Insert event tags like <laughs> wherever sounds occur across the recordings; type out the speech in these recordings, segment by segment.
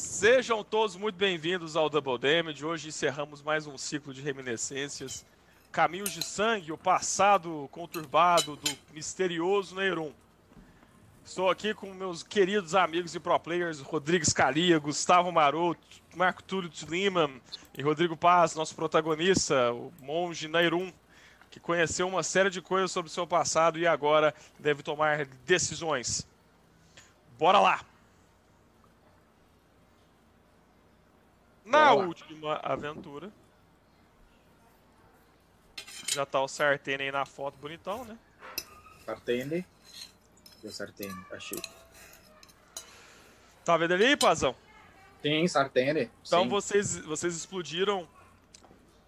Sejam todos muito bem-vindos ao Double Damage. Hoje encerramos mais um ciclo de reminiscências. Caminhos de sangue, o passado conturbado do misterioso Neyron. Estou aqui com meus queridos amigos e pro players Rodrigo Scalia, Gustavo Maroto, Marco Túlio Lima e Rodrigo Paz, nosso protagonista, o monge Nairum, que conheceu uma série de coisas sobre o seu passado e agora deve tomar decisões. Bora lá! Na última aventura, já tá o Sartene aí na foto bonitão, né? Sartene. O Sartene, achei. Tá vendo ali, Pazão? Sim, Sartene. Então sim. vocês, vocês explodiram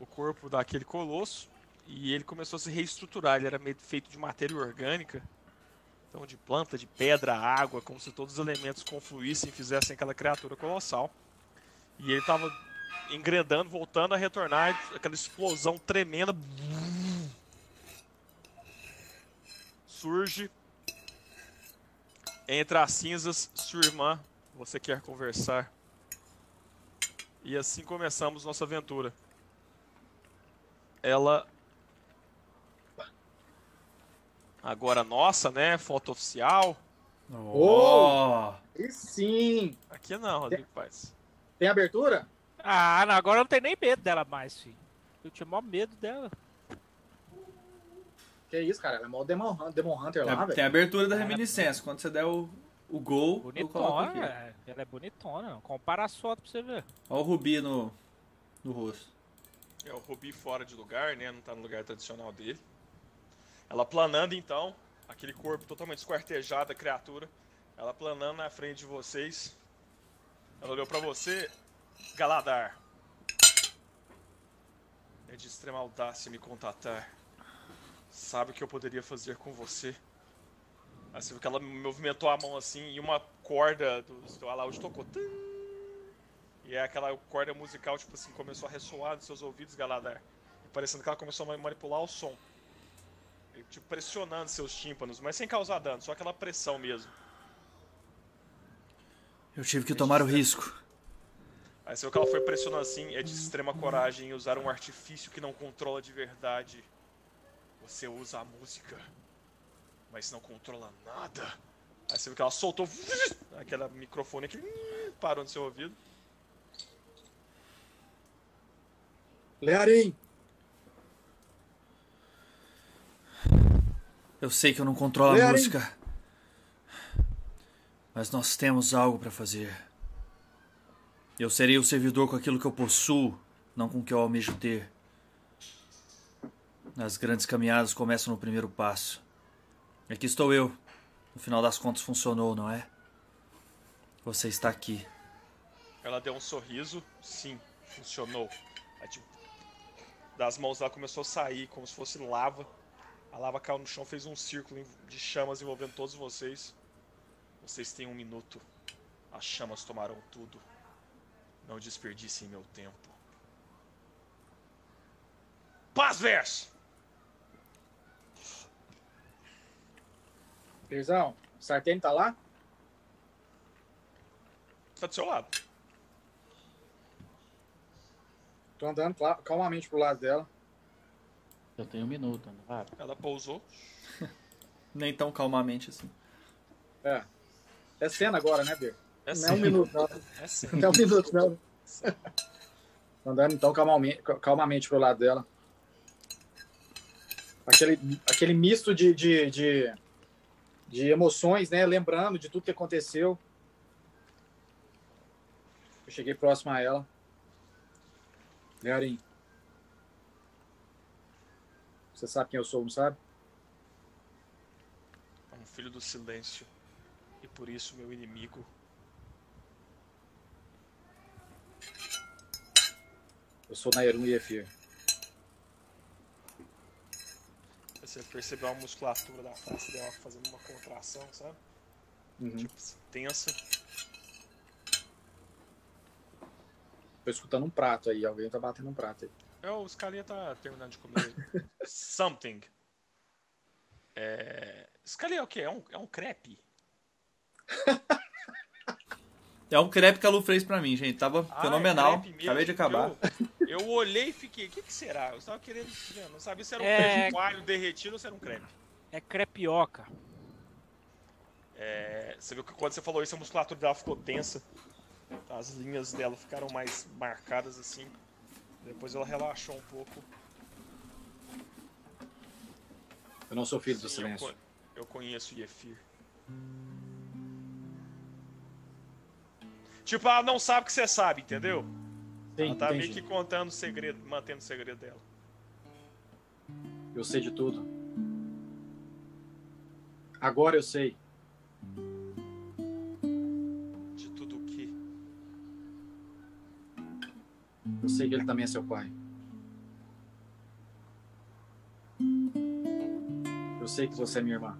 o corpo daquele colosso e ele começou a se reestruturar. Ele era meio feito de matéria orgânica, então de planta, de pedra, água, como se todos os elementos confluíssem e fizessem aquela criatura colossal. E ele estava engredando, voltando a retornar, aquela explosão tremenda. Surge entre as cinzas, sua irmã, você quer conversar. E assim começamos nossa aventura. Ela. Agora nossa, né? Foto oficial. Oh! E sim! Aqui não, Rodrigo Paz. Tem abertura? Ah, não, agora eu não tenho nem medo dela mais, filho. Eu tinha maior medo dela. Que isso, cara? Ela é mó Demon, Demon Hunter lá, Tem, velho. tem a abertura da reminiscência. Quando você der o, o gol, eu. Bonitona, é. ela é bonitona. não. Compara as fotos pra você ver. Olha o rubi no, no rosto. É o Rubi fora de lugar, né? Não tá no lugar tradicional dele. Ela planando então, aquele corpo totalmente esquartejado da criatura. Ela planando na frente de vocês. Ela olhou pra você, Galadar. É de extrema audácia me contatar. Sabe o que eu poderia fazer com você? Aí você viu que ela movimentou a mão assim e uma corda do seu alaúde tocou. Tum! E é aquela corda musical, tipo assim, começou a ressoar nos seus ouvidos, Galadar. E parecendo que ela começou a manipular o som. E, tipo, pressionando seus tímpanos, mas sem causar dano, só aquela pressão mesmo. Eu tive que tomar o risco. Aí você viu que ela foi pressionando assim, é de extrema coragem usar um artifício que não controla de verdade. Você usa a música, mas não controla nada. Aí você viu que ela soltou <laughs> aquele microfone que <laughs> parou no seu ouvido. Learim! Eu sei que eu não controlo a música. Mas nós temos algo pra fazer. Eu serei o servidor com aquilo que eu possuo, não com o que eu almejo ter. As grandes caminhadas começam no primeiro passo. Aqui estou eu. No final das contas funcionou, não é? Você está aqui. Ela deu um sorriso, sim, funcionou. Aí, tipo, das mãos dela começou a sair como se fosse lava. A lava caiu no chão, fez um círculo de chamas envolvendo todos vocês. Vocês têm um minuto. As chamas tomarão tudo. Não desperdicem meu tempo. Paz verso! Pirzão, Sartene tá lá? Tá do seu lado. Tô andando calmamente pro lado dela. Eu tenho um minuto, não vai? Ela pousou. <laughs> Nem tão calmamente assim. É. É cena agora, né, Ber? É <laughs> Não é um minuto, não. É sim. Não é um minuto, não. Andando então calmamente, calmamente pro lado dela. Aquele, aquele misto de, de, de, de emoções, né? Lembrando de tudo que aconteceu. Eu cheguei próximo a ela. Learim. Você sabe quem eu sou, não sabe? É um filho do silêncio. E por isso meu inimigo. Eu sou Nairun Yefir. Você percebeu a musculatura da face dela fazendo uma contração, sabe? Uhum. Tipo, tensa. Tô escutando um prato aí. Alguém tá batendo um prato aí. É, o Scalia tá terminando de comer <laughs> something. É... Scalia é o quê? É um, é um crepe? É <laughs> É um crepe que a Lu fez pra mim, gente. Tava Ah, fenomenal. é crepe mesmo. Acabei de acabar. Eu, eu olhei e fiquei, o que, que será? Eu estava querendo. eu Não sabia se era um É. crepe com alho derretido ou se era um crepe. É crepioca. É, você viu que quando você falou isso, a musculatura dela ficou tensa. As linhas dela ficaram mais marcadas assim. Depois ela relaxou um pouco. Eu não sou filho do Sim, eu, silêncio. co- eu conheço o Yefir. Tipo, ela não sabe o que você sabe, entendeu? Sim, ela tá entendi. meio que contando o segredo, mantendo o segredo dela. Eu sei de tudo. Agora eu sei. De tudo o que. Eu sei que ele também é seu pai. Eu sei que você é minha irmã.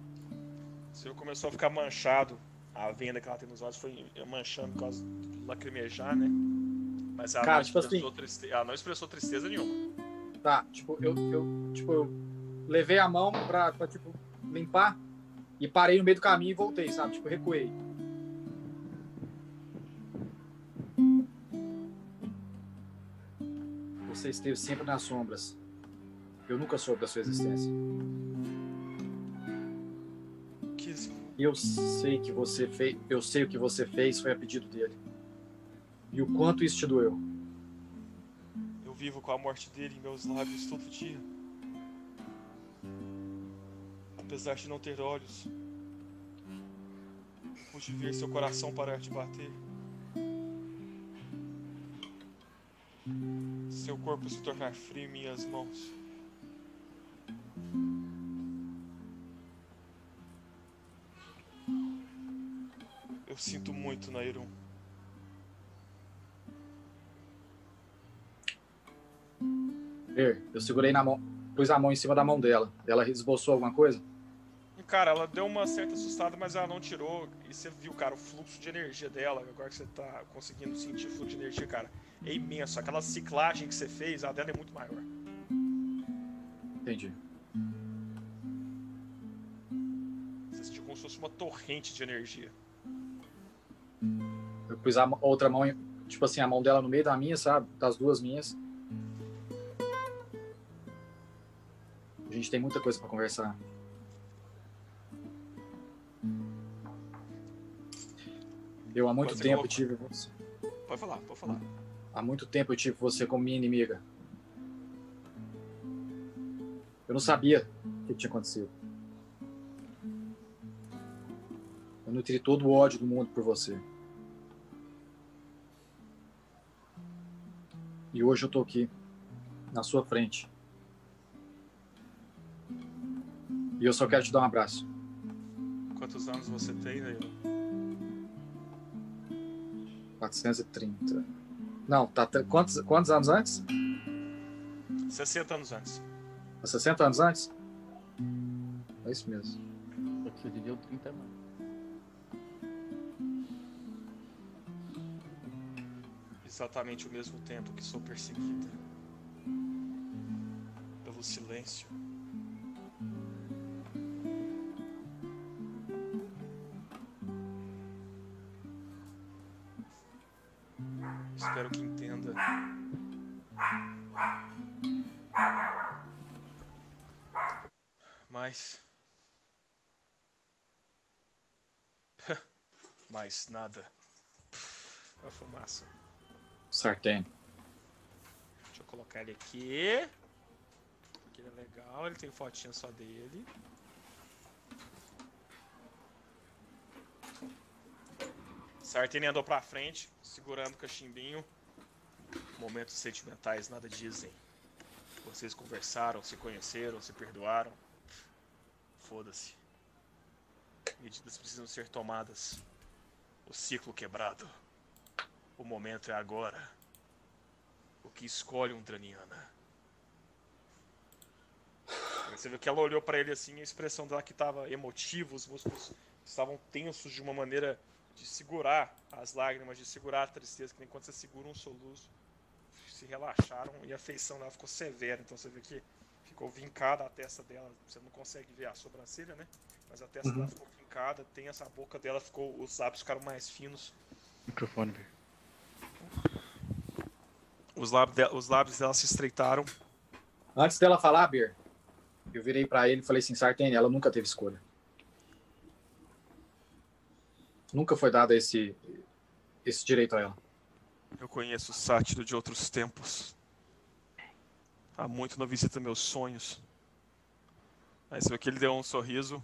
O senhor começou a ficar manchado. A venda que ela tem nos olhos foi manchando por causa do lacrimejar, né? Mas ela, Cara, não, tipo expressou triste... ela não expressou tristeza nenhuma. Tá, tipo, eu, eu, tipo, eu levei a mão pra, pra, tipo, limpar e parei no meio do caminho e voltei, sabe? Tipo, recuei. Você esteve sempre nas sombras. Eu nunca soube da sua existência. Eu sei que você fez, eu sei o que você fez foi a pedido dele. E o quanto isso te doeu. Eu vivo com a morte dele em meus lábios todo dia. Apesar de não ter olhos, pude ver seu coração parar de bater. Seu corpo se tornar frio em minhas mãos. Eu sinto muito, Nairon. Eu segurei na mão, pus a mão em cima da mão dela. Ela esboçou alguma coisa? Cara, ela deu uma certa assustada, mas ela não tirou. E você viu, cara, o fluxo de energia dela. Agora que você tá conseguindo sentir o fluxo de energia, cara, é imenso. Aquela ciclagem que você fez, a dela é muito maior. Entendi. Você sentiu como se fosse uma torrente de energia. Eu pus a outra mão, tipo assim, a mão dela no meio da minha, sabe? Das duas minhas. A gente tem muita coisa pra conversar. Eu há muito Pode tempo tive você. Pode falar, pode falar. Há muito tempo eu tive você como minha inimiga. Eu não sabia o que tinha acontecido. Eu nutri todo o ódio do mundo por você. E hoje eu tô aqui, na sua frente. E eu só quero te dar um abraço. Quantos anos você tem, né? 430. Não, tá. Quantos, quantos anos antes? 60 anos antes. 60 anos antes? É isso mesmo. Só que você viveu 30 anos. Exatamente o mesmo tempo que sou perseguida. Pelo silêncio. Espero que entenda. Mas. <laughs> Mais nada. A fumaça. Sartén. Deixa eu colocar ele aqui. Aqui ele é legal, ele tem fotinha só dele. Sartini andou pra frente, segurando o cachimbinho. Momentos sentimentais nada dizem. Vocês conversaram, se conheceram, se perdoaram. Foda-se. Medidas precisam ser tomadas. O ciclo quebrado. O momento é agora o que escolhe um Draniana. Você viu que ela olhou pra ele assim, a expressão dela que estava emotiva, os músculos estavam tensos de uma maneira de segurar as lágrimas, de segurar a tristeza, que nem quando você segura um soluço, se relaxaram e a feição dela ficou severa. Então você vê que ficou vincada a testa dela, você não consegue ver a sobrancelha, né? Mas a testa Uhum. dela ficou vincada, tem essa boca dela, ficou, os lábios ficaram mais finos. Microfone, velho. Os lábios, de- os lábios dela se estreitaram. Antes dela falar, Ber, eu virei pra ele e falei assim, Sartene, ela nunca teve escolha. Nunca foi dado esse, esse direito a ela. Eu conheço o sátiro de outros tempos. Há muito não visita meus sonhos. Aí você viu que ele deu um sorriso.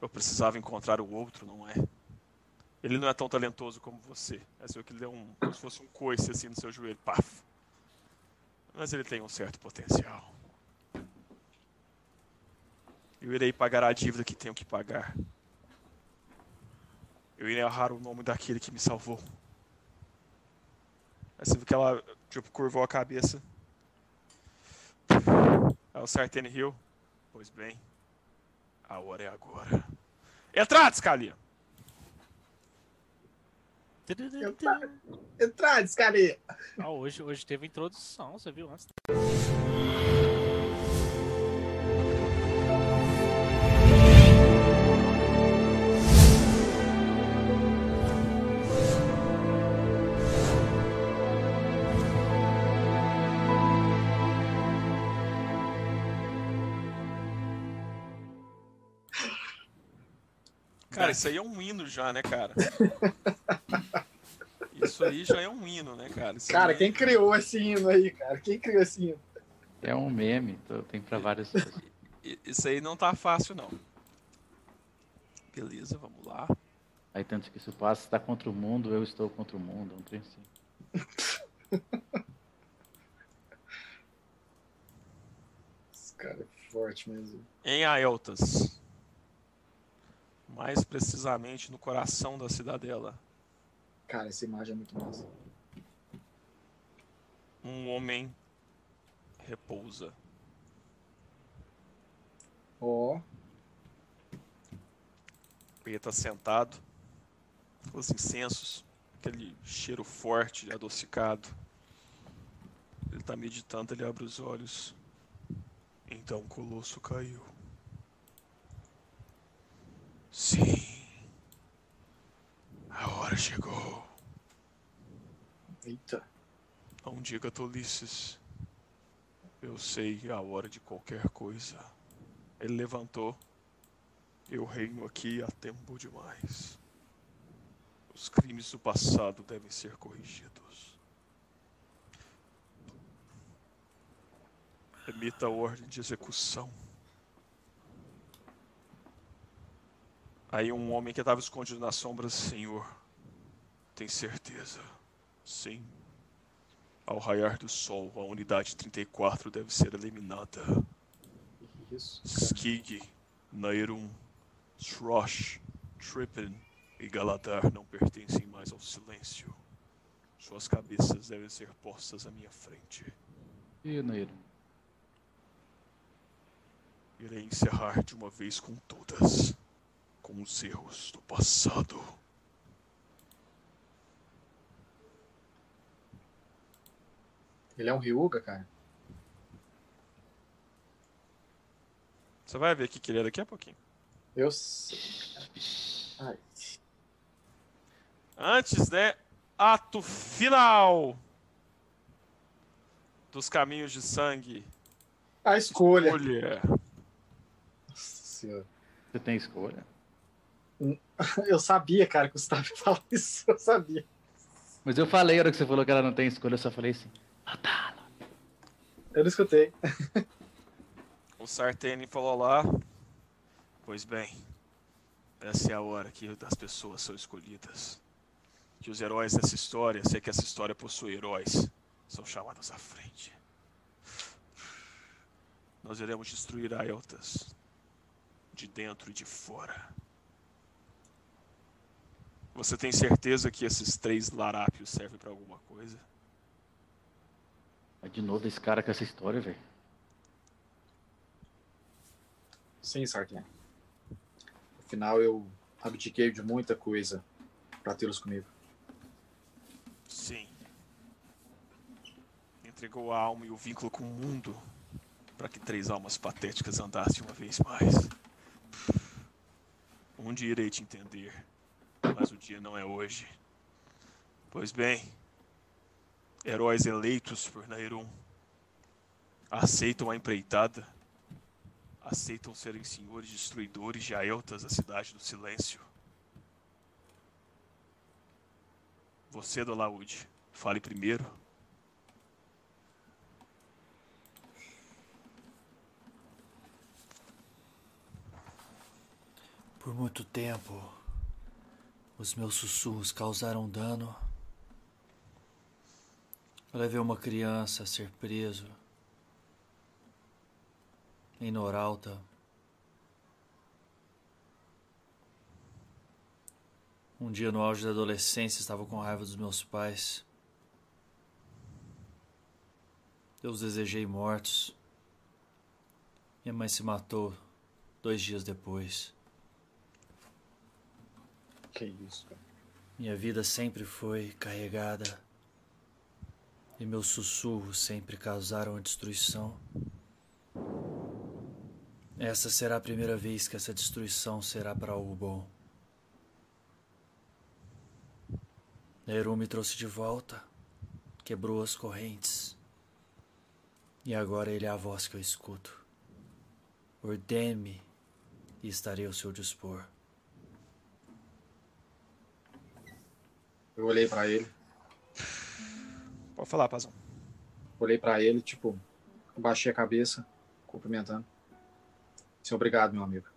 Eu precisava encontrar o outro, não é? Ele não é tão talentoso como você. Você viu que ele deu um. como se fosse um coice assim no seu joelho. Paf. Mas ele tem um certo potencial. Eu irei pagar a dívida que tenho que pagar. Eu irei honrar o nome daquele que me salvou. Aí você viu que ela, tipo, curvou a cabeça. Aí o Sartene riu. Pois bem, a hora é agora. Entrada, Scalia! Entrar, descareia. Ah, hoje, hoje teve introdução, você viu antes. Cara, isso aí é um hino já, né, cara? <laughs> Isso aí já é um hino, né, cara? Isso Cara, aí- quem criou esse hino aí, cara? Quem criou esse hino? É um meme, tem pra várias. Isso aí não tá fácil, não. Beleza, vamos lá. Aí tanto que isso passa, está contra o mundo, eu estou contra o mundo. é Um trem assim. <laughs> Esse cara é forte mesmo. Em Aeltas. Mais precisamente no coração da cidadela. Cara, essa imagem é muito massa. Um homem repousa. Ó, Ele tá sentado, os incensos, aquele cheiro forte, adocicado. Ele tá meditando, ele abre os olhos. Então o colosso caiu. Sim. A hora chegou. eita. Não diga tolices. Eu sei a hora de qualquer coisa. Ele levantou. Eu reino aqui há tempo demais. Os crimes do passado devem ser corrigidos. Emita a ordem de execução. Aí um homem que estava escondido nas sombras, senhor. Tem certeza? Sim. Ao raiar do sol, a unidade 34 deve ser eliminada. Isso. Skig, Nairum, Shrosh, Trippin e Galadar não pertencem mais ao silêncio. Suas cabeças devem ser postas à minha frente. E Neiro? Irei encerrar de uma vez com todas, com os erros do passado. Ele é um Ryuga, cara. Você vai ver o que ele é daqui a pouquinho. Eu sei. Ai. Antes, né? Ato final dos caminhos de sangue. A escolha. Olha. Nossa senhora. Você tem escolha? <laughs> Eu sabia, cara, que o Gustavo ia falar isso. Eu sabia. Mas eu falei, a hora que você falou que ela não tem escolha, eu só falei assim. Eu não escutei. <laughs> O Sartene falou lá. Pois bem, essa é a hora que as pessoas são escolhidas. Que os heróis dessa história, sei que essa história possui heróis, são chamados à frente. Nós iremos destruir Aeltas, de dentro e de fora. Você tem certeza que esses três larápios servem para alguma coisa? Mas de novo esse cara com essa história, velho. Sim, Sartene. No final eu abdiquei de muita coisa pra tê-los comigo. Sim. Entregou a alma e o vínculo com o mundo para que três almas patéticas andassem uma vez mais. Um dia irei te entender, mas o dia não é hoje. Pois bem, heróis eleitos por Nairum aceitam a empreitada, aceitam serem senhores destruidores de Aeltas, a cidade do silêncio. Você, Dolaúde, fale primeiro. Por muito tempo, os meus sussurros causaram dano. Eu levei uma criança a ser preso em Noralta. Um dia no auge da adolescência estava com raiva dos meus pais. Eu os desejei mortos. Minha mãe se matou dois dias depois. Que isso, cara. Minha vida sempre foi carregada e meus sussurros sempre causaram a destruição. Essa será a primeira vez que essa destruição será para algo bom. Nehru me trouxe de volta, quebrou as correntes. E agora ele é a voz que eu escuto. Ordene-me e estarei ao seu dispor. Eu olhei pra ele, Pode falar, Pazão. olhei pra ele, tipo, baixei a cabeça, cumprimentando. Sim, obrigado, meu amigo.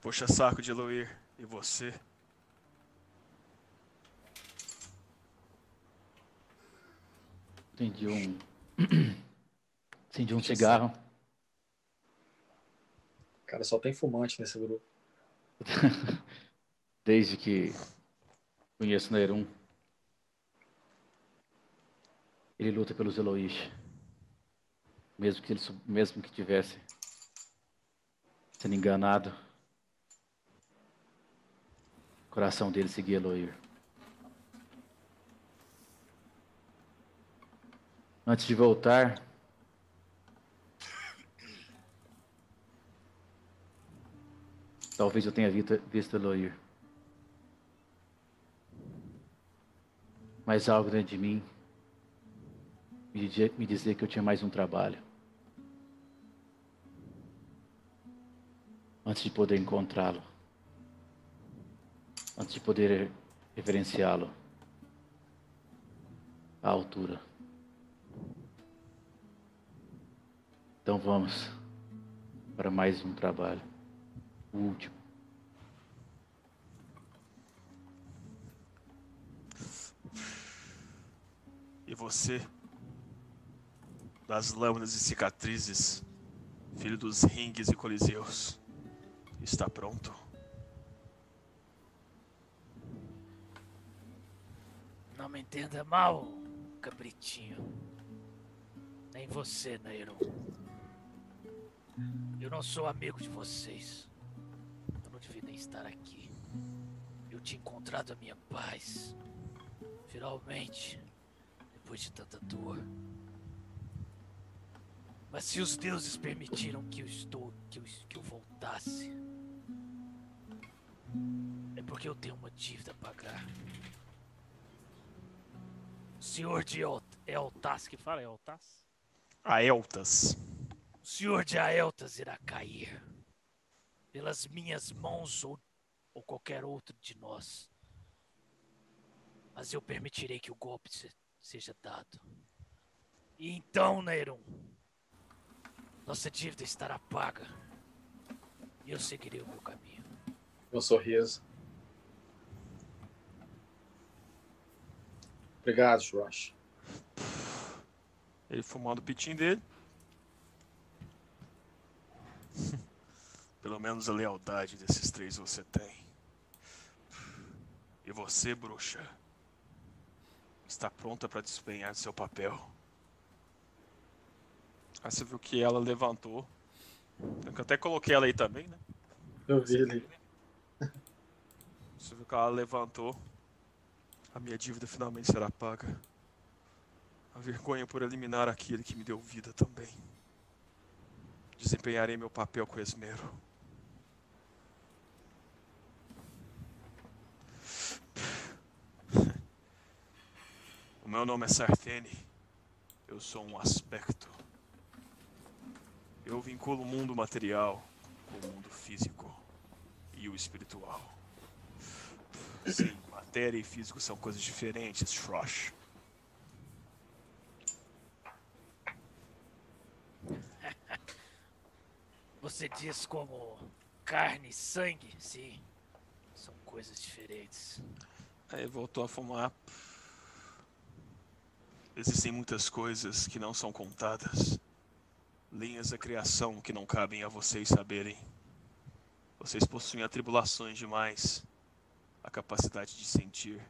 Puxa saco de Eloir. E você? Acendi um. <clears throat> Acendi um cigarro. Cara, só tem fumante nesse grupo. <laughs> Desde que conheço Nairum. Ele luta pelos Eloís. Mesmo que ele mesmo que tivesse sendo enganado. O coração dele seguia Eloir. Antes de voltar, talvez eu tenha visto, visto Eloir. Mas algo dentro de mim me dizia, me que eu tinha mais um trabalho. Antes de poder encontrá-lo. Antes de poder reverenciá-lo. À altura. Então vamos para mais um trabalho. O último. E você? Das lâminas e cicatrizes, filho dos ringues e coliseus. Está pronto? Não me entenda mal, cabritinho. Nem você, Nairon. Eu não sou amigo de vocês. Eu não devia nem estar aqui. Eu tinha encontrado a minha paz. Finalmente, depois de tanta dor. Mas se os deuses permitiram que eu estou, que eu, que eu voltasse, é porque eu tenho uma dívida a pagar. O senhor de El- Eltas, que fala Eltas? Aeltas. O senhor de Aeltas irá cair pelas minhas mãos ou, ou qualquer outro de nós. Mas eu permitirei que o golpe se- seja dado. E então, Neyron, nossa dívida estará paga. E eu seguirei o meu caminho. Meu sorriso. Obrigado, Josh. Ele fumando o pitinho dele. <laughs> Pelo menos a lealdade desses três você tem. E você, bruxa, está pronta para desempenhar seu papel. Ah, você viu que ela levantou. Eu até coloquei ela aí também, né? Eu vi ele. Você viu que ela levantou. A minha dívida finalmente será paga. A vergonha por eliminar aquele que me deu vida também. Desempenharei meu papel com esmero. Meu nome é Sartene. Eu sou um aspecto. Eu vinculo o mundo material com o mundo físico e o espiritual. Sim, matéria e físico são coisas diferentes, Shrosh. <laughs> Você diz como carne e sangue? Sim. São coisas diferentes. Aí voltou a fumar. Existem muitas coisas que não são contadas. Linhas da criação que não cabem a vocês saberem. Vocês possuem atribulações demais. A capacidade de sentir.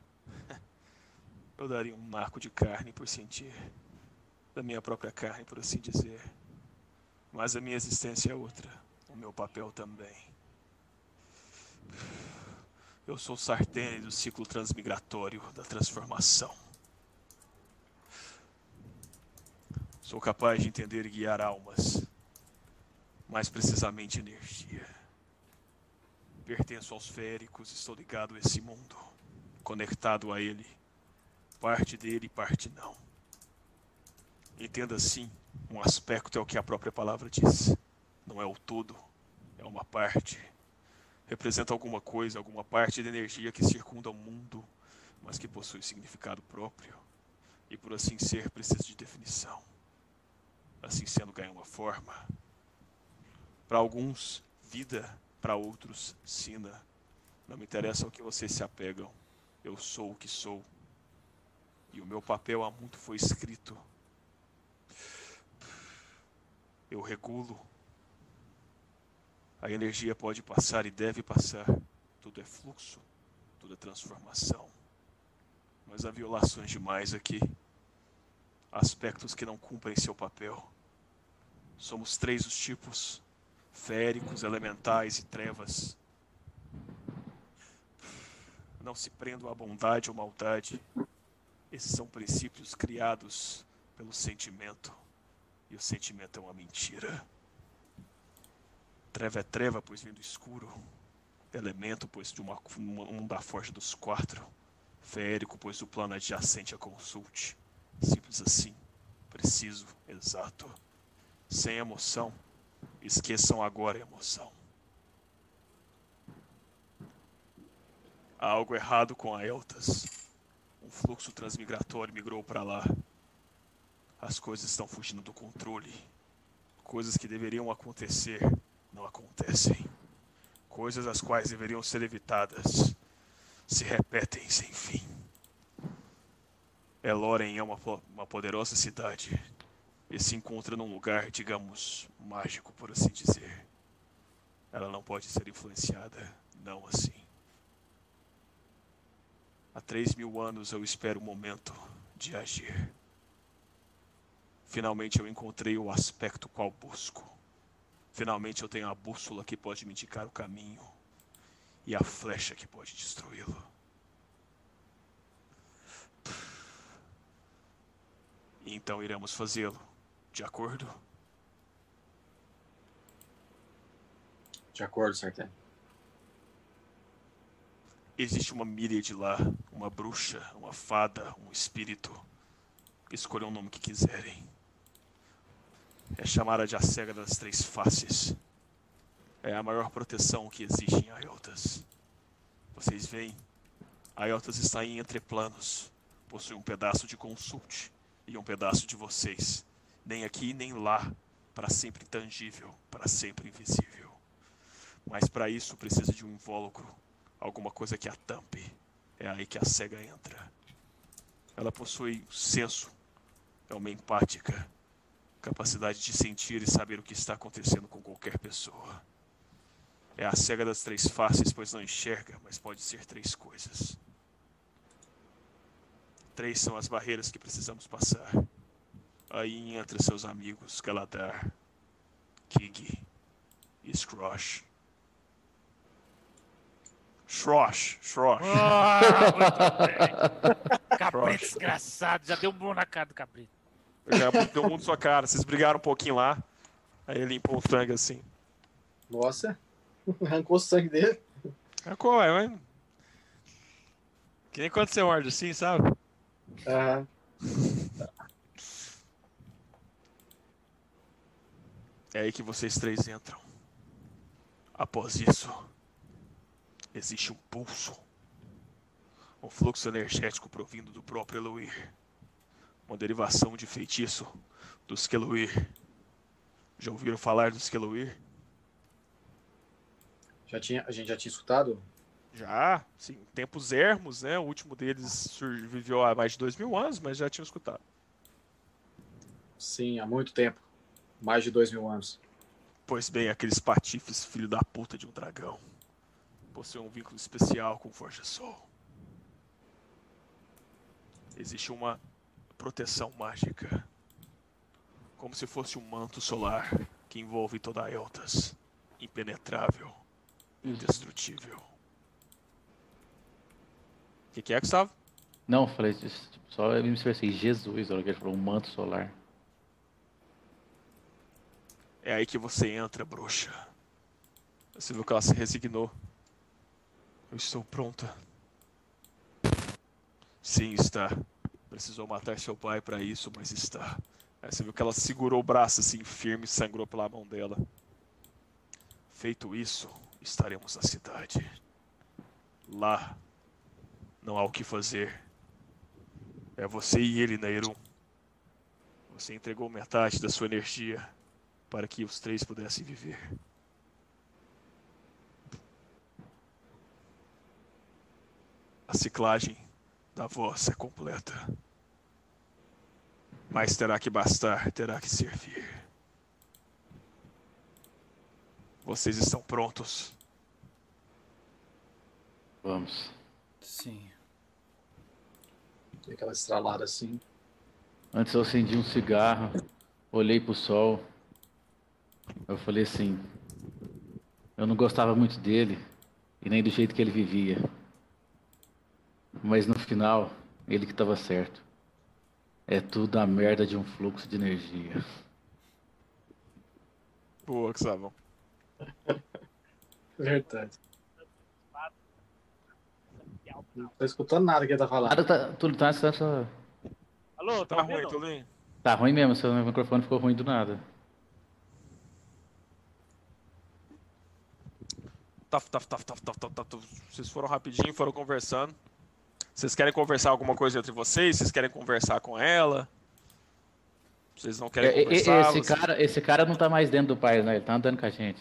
<laughs> Eu daria um marco de carne por sentir. Da minha própria carne, por assim dizer. Mas a minha existência é outra. O meu papel também. Eu sou Sartene do ciclo transmigratório da transformação. Sou capaz de entender e guiar almas, mais precisamente energia. Pertenço aos féricos, estou ligado a esse mundo, conectado a ele, parte dele e parte não. Entenda assim, um aspecto é o que a própria palavra diz, não é o todo, é uma parte. Representa alguma coisa, alguma parte da energia que circunda o mundo, mas que possui significado próprio. E por assim ser, precisa de definição assim sendo ganha uma forma. Para alguns, vida, para outros, sina. Não me interessa o que vocês se apegam. Eu sou o que sou. E o meu papel há muito foi escrito. Eu regulo. A energia pode passar e deve passar. Tudo é fluxo, tudo é transformação. Mas há violações demais aqui. Aspectos que não cumprem seu papel. Somos três os tipos: féricos, elementais e trevas. Não se prendam à bondade ou maldade. Esses são princípios criados pelo sentimento. E o sentimento é uma mentira. Treva é treva, pois vem do escuro. Elemento, pois de uma, um da forja dos quatro. Férico, pois o plano adjacente a consulte. Simples assim. Preciso, exato sem emoção. Esqueçam agora a emoção. Há algo errado com a Eltas. Um fluxo transmigratório migrou para lá. As coisas estão fugindo do controle. Coisas que deveriam acontecer não acontecem. Coisas as quais deveriam ser evitadas se repetem sem fim. Eloren é uma, uma poderosa cidade e se encontra num lugar, digamos, mágico, por assim dizer. Ela não pode ser influenciada, não assim. Há três mil anos eu espero o momento de agir. Finalmente eu encontrei o aspecto qual busco. Finalmente eu tenho a bússola que pode me indicar o caminho e a flecha que pode destruí-lo. Então iremos fazê-lo. De acordo? De acordo, Sartén. Existe uma míriade lá, uma bruxa, uma fada, um espírito. Escolham o nome que quiserem. É chamada de a cega das três faces. É a maior proteção que existe em Aeltas. Vocês veem, Aeltas está em entreplanos. Possui um pedaço de consulte e um pedaço de vocês nem aqui nem lá, para sempre tangível, para sempre invisível. Mas para isso precisa de um invólucro, alguma coisa que a tampe. É aí que a cega entra. Ela possui senso, é uma empática, capacidade de sentir e saber o que está acontecendo com qualquer pessoa. É a cega das três faces, pois não enxerga, mas pode ser três coisas. Três são as barreiras que precisamos passar. Aí entre seus amigos Galadar, Kig e Scrosh. Shrosh, Shrosh. Ah, <laughs> cabrito desgraçado, já deu um bom na cara do cabrito. Já deu um mundo na sua cara. Vocês brigaram um pouquinho lá. Aí ele limpou o sangue assim. Nossa, <laughs> arrancou o sangue dele. Arrancou, é, mas... Que nem quando você morde assim, sabe? Aham. É aí que vocês três entram. Após isso, existe um pulso. Um fluxo energético provindo do próprio Eloir. Uma derivação de feitiço dos Keloir. Já ouviram falar dos Keloir? Já tinha, a gente já tinha escutado? Já, sim. Tempos ermos, né? O último deles viveu há mais de dois mil anos, mas já tinha escutado. Sim, há muito tempo. Mais de dois mil anos. Pois bem, aqueles patifes, filho da puta de um dragão, possuem um vínculo especial com o Forja Sol. Existe uma proteção mágica, como se fosse um manto solar que envolve toda a Eltas, impenetrável, indestrutível. O que, que é, Gustavo? Não, falei isso, tipo, só me expressei Jesus, hora que ele falou um manto solar. É aí que você entra, bruxa. Você viu que ela se resignou. Eu estou pronta. Sim, está. Precisou matar seu pai para isso, mas está. Aí você viu que ela segurou o braço assim firme e sangrou pela mão dela. Feito isso, estaremos na cidade. Lá não há o que fazer. É você e ele, Nairum. Você entregou metade da sua energia para que os três pudessem viver. A ciclagem da voz é completa. Mas terá que bastar, terá que servir. Vocês estão prontos? Vamos. Sim. E aquela estralada assim. Antes eu acendi um cigarro, olhei pro sol. Eu falei assim, eu não gostava muito dele e nem do jeito que ele vivia. Mas no final, ele que estava certo. É tudo a merda de um fluxo de energia. Boa, Gustavo. <laughs> Verdade. Não tô escutando nada que ele tá falando. Nada tá, tudo tá, só, só- Alô, Tá tá ruim? Tolinho? tá ruim mesmo, seu microfone ficou ruim do nada. Taf, taf, taf, taf, taf, taf, taf, taf. Vocês foram rapidinho, foram conversando. Vocês querem conversar alguma coisa entre vocês? Vocês querem conversar com ela? Vocês não querem É, conversar? esse, Você- cara, esse cara não tá mais dentro do pai, né? Ele tá andando com a gente.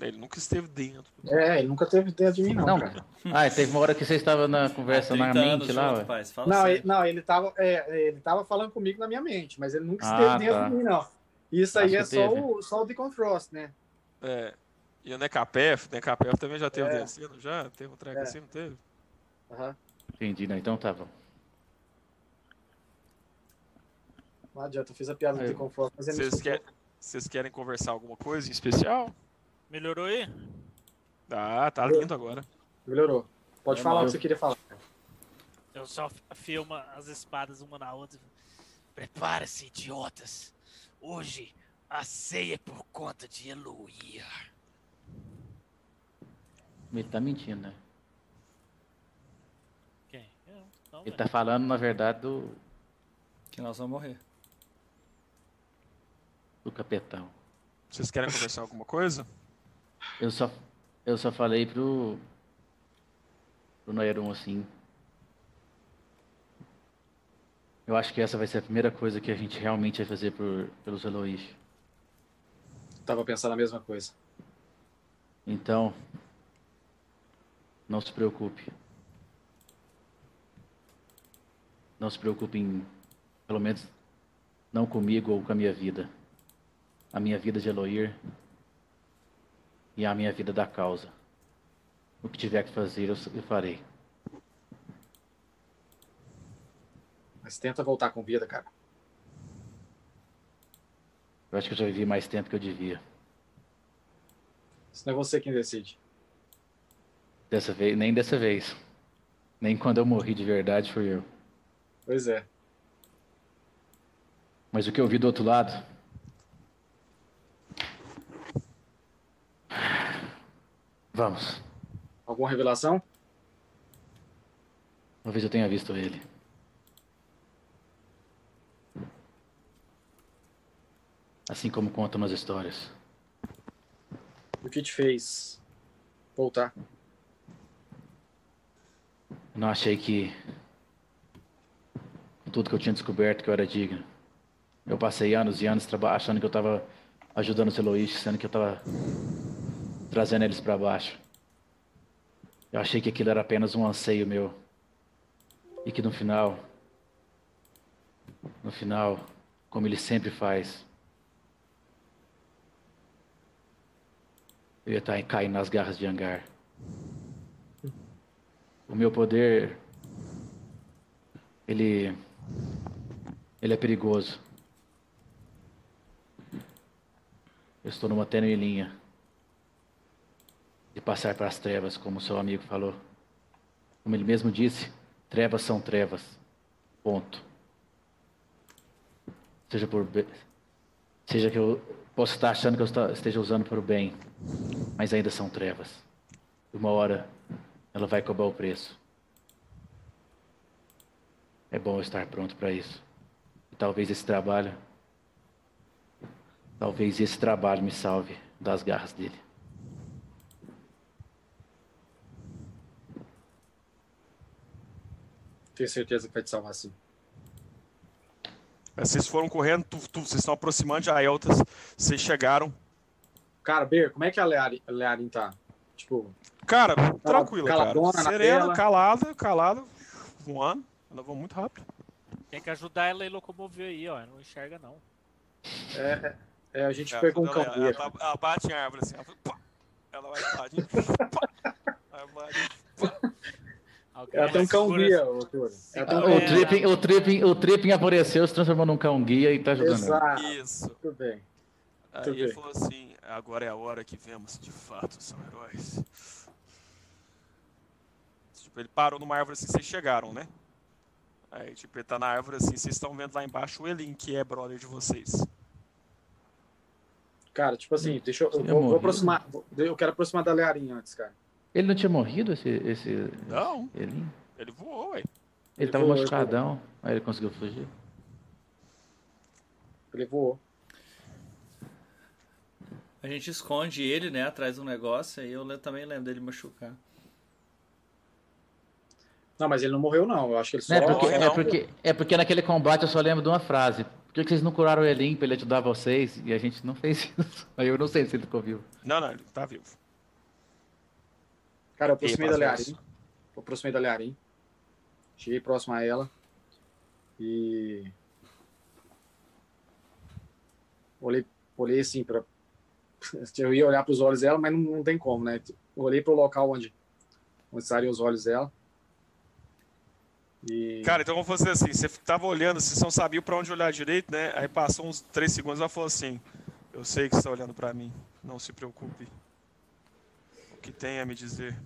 Ele nunca esteve dentro. É, ele nunca teve dentro de mim, não, Não, cara. <laughs> Ah, teve uma hora que você estava na conversa na 30 anos mente lá, junto, pai, Não ele, não, ele tava, é, ele tava falando comigo na minha mente, mas ele nunca Ah, esteve dentro tá. de mim, não. Isso aí Acho é que só o, só o Deacon Frost, né? É. E o Necapef, o Necapef também já teve É. descendo, já? Teve um treco É. assim, não teve? Aham. Entendi, né? Então tá bom. Não adianta, eu fiz a piada. Deacon Frost, mas ele não Vocês, escutou. quer, vocês querem conversar alguma coisa em especial? Melhorou aí? Ah, tá lindo agora. Melhorou. Pode Eu falar o que você queria falar. Eu só filmo as espadas uma na outra. Prepara-se, idiotas. Hoje a ceia é por conta de Eloir. Ele tá mentindo, né? Quem? Eu? Não, Ele velho. tá falando, na verdade, do, Que nós vamos morrer. do capetão. Vocês querem conversar alguma coisa? Eu só, eu só falei pro. pro Noeron assim. Eu acho que essa vai ser a primeira coisa que a gente realmente vai fazer por, pelos Eloís. Tava pensando a mesma coisa. Então. Não se preocupe. Não se preocupe em. Pelo menos. Não comigo ou com a minha vida. A minha vida de Eloir. E a minha vida da causa. O que tiver que fazer, eu, eu farei. Mas tenta voltar com vida, cara. Eu acho que eu já vivi mais tempo que eu devia. Isso não é você quem decide. Dessa vez, nem dessa vez. Nem quando eu morri de verdade foi eu. Pois é. Mas o que eu vi do outro lado? Vamos. Alguma revelação? Talvez eu tenha visto ele. Assim como contam as histórias. O que te fez voltar? Não achei que, com tudo que eu tinha descoberto, que eu era digno. Eu passei anos e anos achando que eu estava ajudando os Eloís, sendo que eu estava trazendo eles para baixo. Eu achei que aquilo era apenas um anseio meu. E que no final, no final, como ele sempre faz, eu ia estar caindo nas garras de Angar. O meu poder, ele, ele é perigoso. Eu estou numa tênue linha de passar para as trevas, como seu amigo falou. Como ele mesmo disse, trevas são trevas. Ponto. Seja por seja que eu possa estar achando que eu esteja usando para o bem, mas ainda são trevas. Uma hora ela vai cobrar o preço. É bom estar pronto para isso. E talvez esse trabalho, talvez esse trabalho me salve das garras dele. Tenho certeza que vai te salvar sim. Aí Vocês foram correndo, tu, tu, vocês estão aproximando de Aeltas, vocês chegaram. Cara, Ber, como é que a Learin tá? Tipo, Cara, tranquila, cara. caladona na Serena, calada, calada, voando. Ela voa muito rápido. Tem que ajudar ela a locomover aí, ó. Não enxerga, não. é, é, a gente É, pegou um quando ela, cão ela, guia. ela bate em árvore assim, ela, fala, pá. ela vai bate, <laughs> pá. Bate. Ela tem um cão guia, Arthur. Ela um O. Tripping, o, tripping, o Tripping apareceu, se transformou num cão guia e tá ajudando. ela. Exato, Isso. tudo bem. Aí Tudo ele bem. falou assim, agora é a hora que vemos se de fato são heróis. Tipo, ele parou numa árvore assim, vocês chegaram, né? Aí, tipo, ele tá na árvore assim, vocês estão vendo lá embaixo o Elin, que é brother de vocês. Cara, tipo assim, deixa eu. Eu, vou, vou aproximar. Eu quero aproximar da Learin antes, cara. Ele não tinha morrido, esse. esse Não, Ele, ele voou, ué. ele Ele tava voou, machucadão, aí ele conseguiu fugir. Ele voou. A gente esconde ele, né, atrás um negócio, aí eu também lembro dele machucar. Não, mas ele não morreu, não. Eu acho que ele só. É porque, morre, é, porque, é porque naquele combate eu só lembro de uma frase. Por que que vocês não curaram o Elim pra ele ajudar vocês? E a gente não fez <laughs> isso. Aí eu não sei se ele ficou vivo. Não, não, ele tá vivo. Cara, eu aproximei da Learin. Eu aproximei da Learin. Cheguei próximo a ela. E. Olhei, olhei assim pra. <laughs> Eu ia olhar pros olhos dela, mas não, não tem como, né? Olhei pro local onde, onde estariam os olhos dela. E. Cara, então vamos fazer assim, você tava olhando, vocês não sabiam pra onde olhar direito, né? Aí passou uns três segundos, ela falou assim, eu sei que você tá olhando pra mim, não se preocupe. O que tem a me dizer?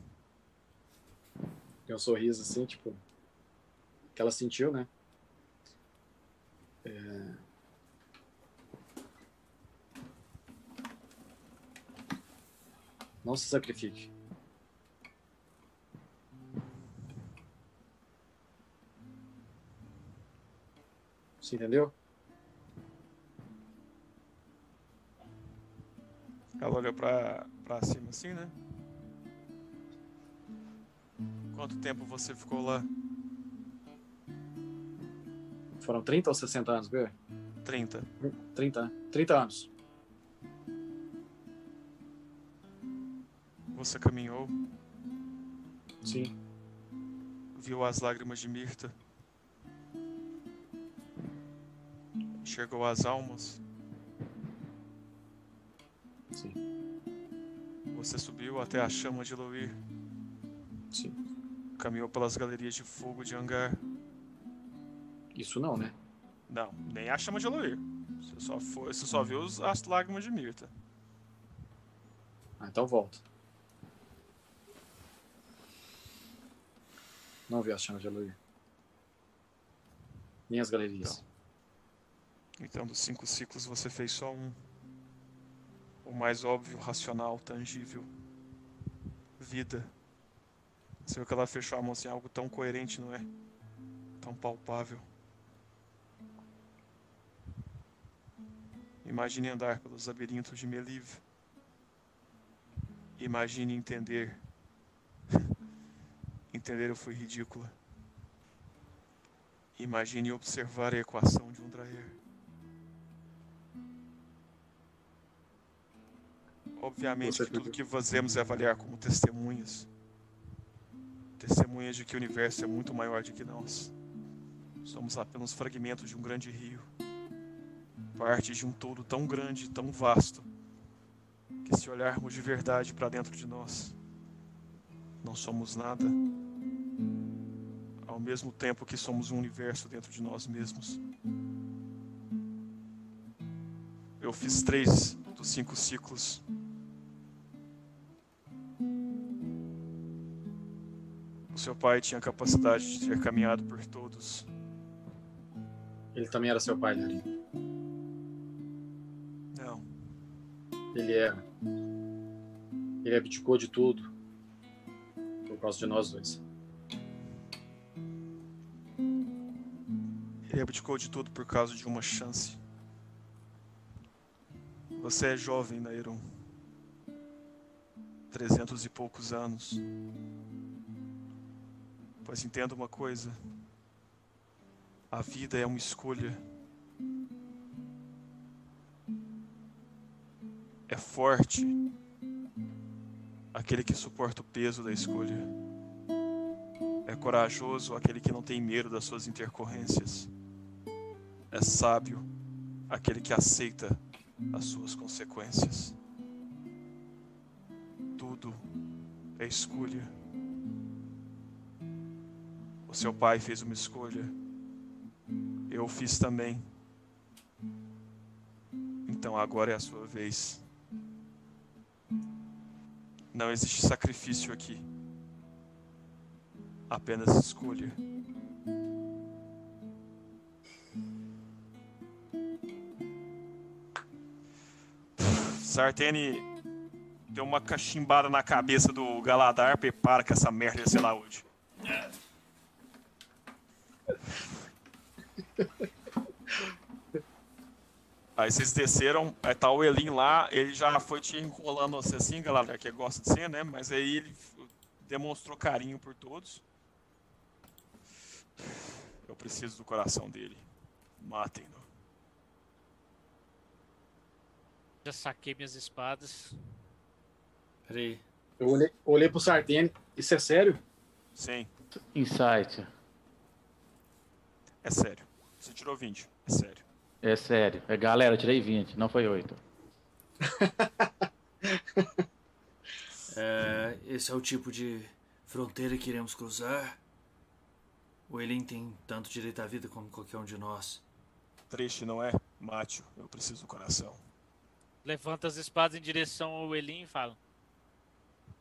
Tem um sorriso assim, tipo. Que ela sentiu, né? É... Não se sacrifique. Entendeu? Ela olhou pra, pra cima assim, né? Quanto tempo você ficou lá? Foram 30 ou 60 anos, Ber? 30. 30, né? 30 anos. Você caminhou, Sim. viu as lágrimas de Mirta. Enxergou as almas. Sim. Você subiu até a chama de Loir. Sim. Caminhou pelas galerias de fogo de Angar. Isso não, né? Não, nem a chama de Loir. Você só, foi, você só viu as lágrimas de Mirta. Ah, então volta. Não vi as chamas de Eloy. Nem as galerias. Então, dos cinco ciclos, você fez só um. O mais óbvio, racional, tangível. Vida. Você viu que ela fechou a mão assim, algo tão coerente, não é? Tão palpável. Imagine andar pelos labirintos de Meliv. Imagine entender. <laughs> entender eu fui ridícula. Imagine observar a equação de um Draer. Obviamente que tudo que fazemos é avaliar como testemunhas. Testemunhas de que o universo é muito maior do que nós. Somos apenas fragmentos de um grande rio. Parte de um todo tão grande tão vasto que se olharmos de verdade para dentro de nós, não somos nada. Ao mesmo tempo que somos um universo dentro de nós mesmos. Eu fiz três dos cinco ciclos. O seu pai tinha a capacidade de ter caminhado por todos. Ele também era seu pai, Larry. Não, Ele era. Ele abdicou de tudo. Por causa de nós dois. ele abdicou de tudo por causa de uma chance. Você é jovem, Nairon. Trezentos e poucos anos. Pois entenda uma coisa. A vida é uma escolha. É forte aquele que suporta o peso da escolha. É corajoso aquele que não tem medo das suas intercorrências. É sábio aquele que aceita as suas consequências. Tudo é escolha. O seu pai fez uma escolha. Eu fiz também. Então agora é a sua vez. Não existe sacrifício aqui. Apenas escolha. Sartene deu uma cachimbada na cabeça do Galadar, prepara que essa merda ia ser lá hoje. Aí vocês desceram, aí tá o Elin lá, ele já foi te enrolando você assim, Galadar, que gosta de ser, né? Mas aí ele demonstrou carinho por todos. Eu preciso do coração dele. Matem-no. Já saquei minhas espadas. Peraí. Eu olhei, olhei pro Sartene. Isso é sério? Sim, Insight. É sério. Você tirou 20, é sério. É sério. É, galera, eu tirei 20, não foi 8. <laughs> É, esse é o tipo de fronteira que iremos cruzar? O Elin tem tanto direito à vida como qualquer um de nós. Triste, não é? Mate-o, eu preciso do coração. Levanta as espadas em direção ao Elin e fala: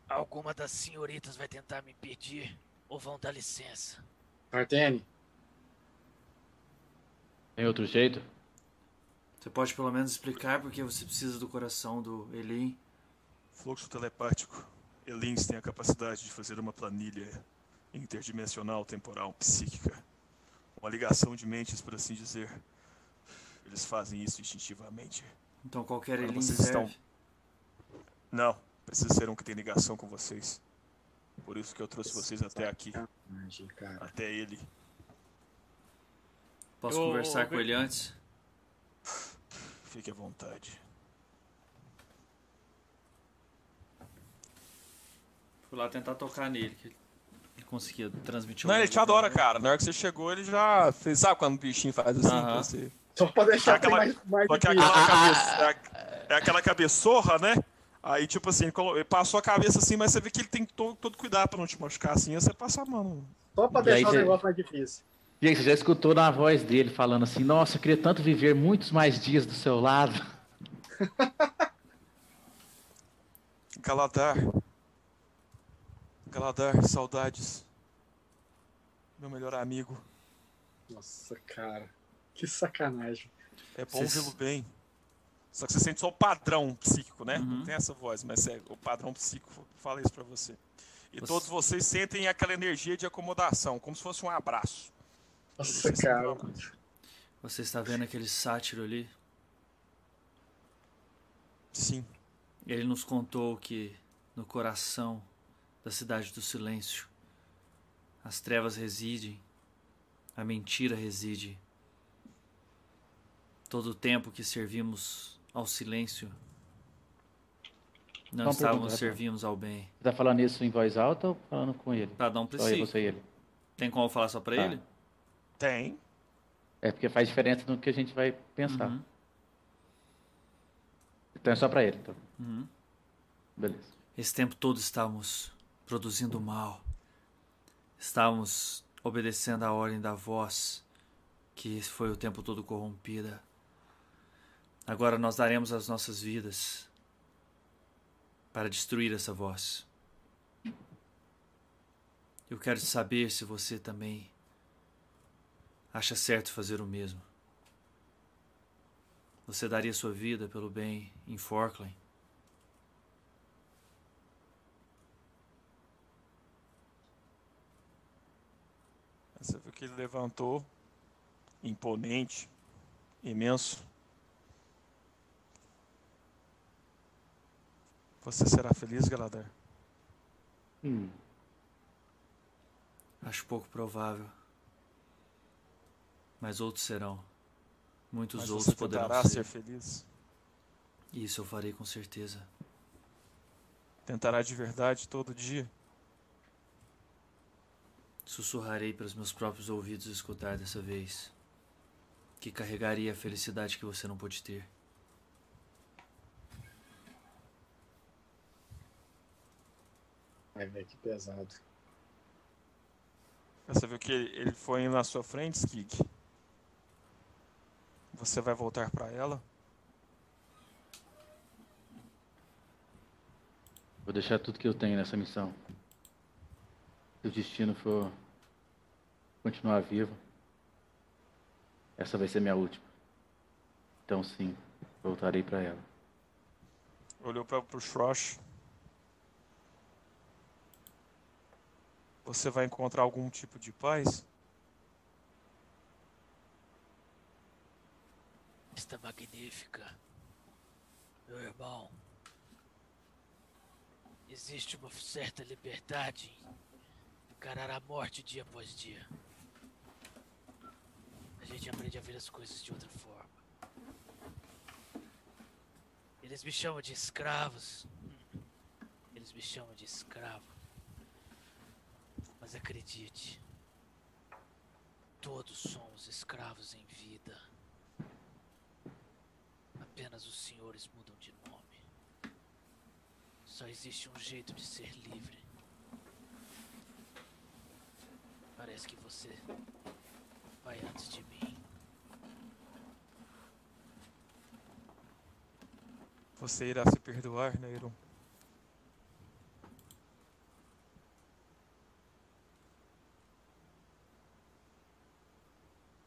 Alguma das senhoritas vai tentar me impedir ou vão dar licença. Sartene, Tem outro jeito? Você pode pelo menos explicar por que você precisa do coração do Elin? Fluxo telepático. Elins tem a capacidade de fazer uma planilha interdimensional, temporal, psíquica. Uma ligação de mentes, por assim dizer. Eles fazem isso instintivamente. Então qualquer Elin vocês serve. estão- Não, precisa ser um que tem ligação com vocês. Por isso que eu trouxe vocês até aqui, cara. até ele. Posso Eu- conversar eu- com ele antes? Fique à vontade. Fui lá tentar tocar nele, que ele conseguia transmitir Não, ele te adora, cara. Na hora que você chegou, ele já fez. Sabe quando o bichinho faz assim? Aham. com Você... Só pra deixar Aquela- mais, mais Só que é difícil. aquela, cabeça, é, é aquela cabeçorra, né? Aí, tipo assim, ele passou a cabeça assim, mas você vê que ele tem todo, todo cuidado pra não te machucar assim, aí você passa a mão. Só pra E deixar aí o você- negócio mais difícil. Gente, você já escutou na voz dele falando assim: Nossa, eu queria tanto viver muitos mais dias do seu lado. <laughs> Galadar. Galadar, saudades. Meu melhor amigo. Nossa, cara. Que sacanagem. É bom Vocês- vê-lo bem. Só que você sente só o padrão psíquico, né? Uhum. Não tem essa voz, mas é o padrão psíquico fala isso pra você. E Você- todos vocês sentem aquela energia de acomodação, como se fosse um abraço. Nossa, um cara. Você está vendo aquele sátiro ali? Sim. Ele nos contou que no coração da cidade do silêncio as trevas residem, a mentira reside. Todo o tempo que servimos ao silêncio, não estávamos pergunta, servimos ao bem. Você tá falando isso em voz alta ou falando com ele? Cada um Só eu, precisa. você e ele. Tem como falar só pra Tá. ele? Tem. É porque faz diferença no que a gente vai pensar. Uhum, Então é só pra ele. Então. uhum. Beleza. Esse tempo todo estávamos produzindo mal. Estávamos obedecendo a ordem da voz, que foi o tempo todo corrompida. Agora nós daremos as nossas vidas para destruir essa voz. Eu quero saber se você também acha certo fazer o mesmo. Você daria sua vida pelo bem em Forkland? Você viu que ele levantou, imponente, imenso. Você será feliz, Galadar? Hum. Acho pouco provável. Mas outros serão. Muitos Mas outros você poderão tentará ser. ser feliz? Isso eu farei com certeza. Tentará de verdade todo dia? Sussurrarei para os meus próprios ouvidos escutar dessa vez. Que carregaria a felicidade que você não pôde ter. Ai, velho, que pesado. Você viu que ele foi na sua frente, Skig? Você vai voltar pra ela? Vou deixar tudo que eu tenho nessa missão. Se o destino for continuar vivo, essa vai ser minha última. Então sim, voltarei pra ela. Olhou para pro Shrosh. Você vai encontrar algum tipo de paz? Está magnífica. Meu irmão. Existe uma certa liberdade em encarar a morte dia após dia. A gente aprende a ver as coisas de outra forma. Eles me chamam de escravos. Eles me chamam de escravo. Mas acredite, todos somos escravos em vida. Apenas os senhores mudam de nome. Só existe um jeito de ser livre. Parece que você vai antes de mim. Você irá se perdoar, Neiron?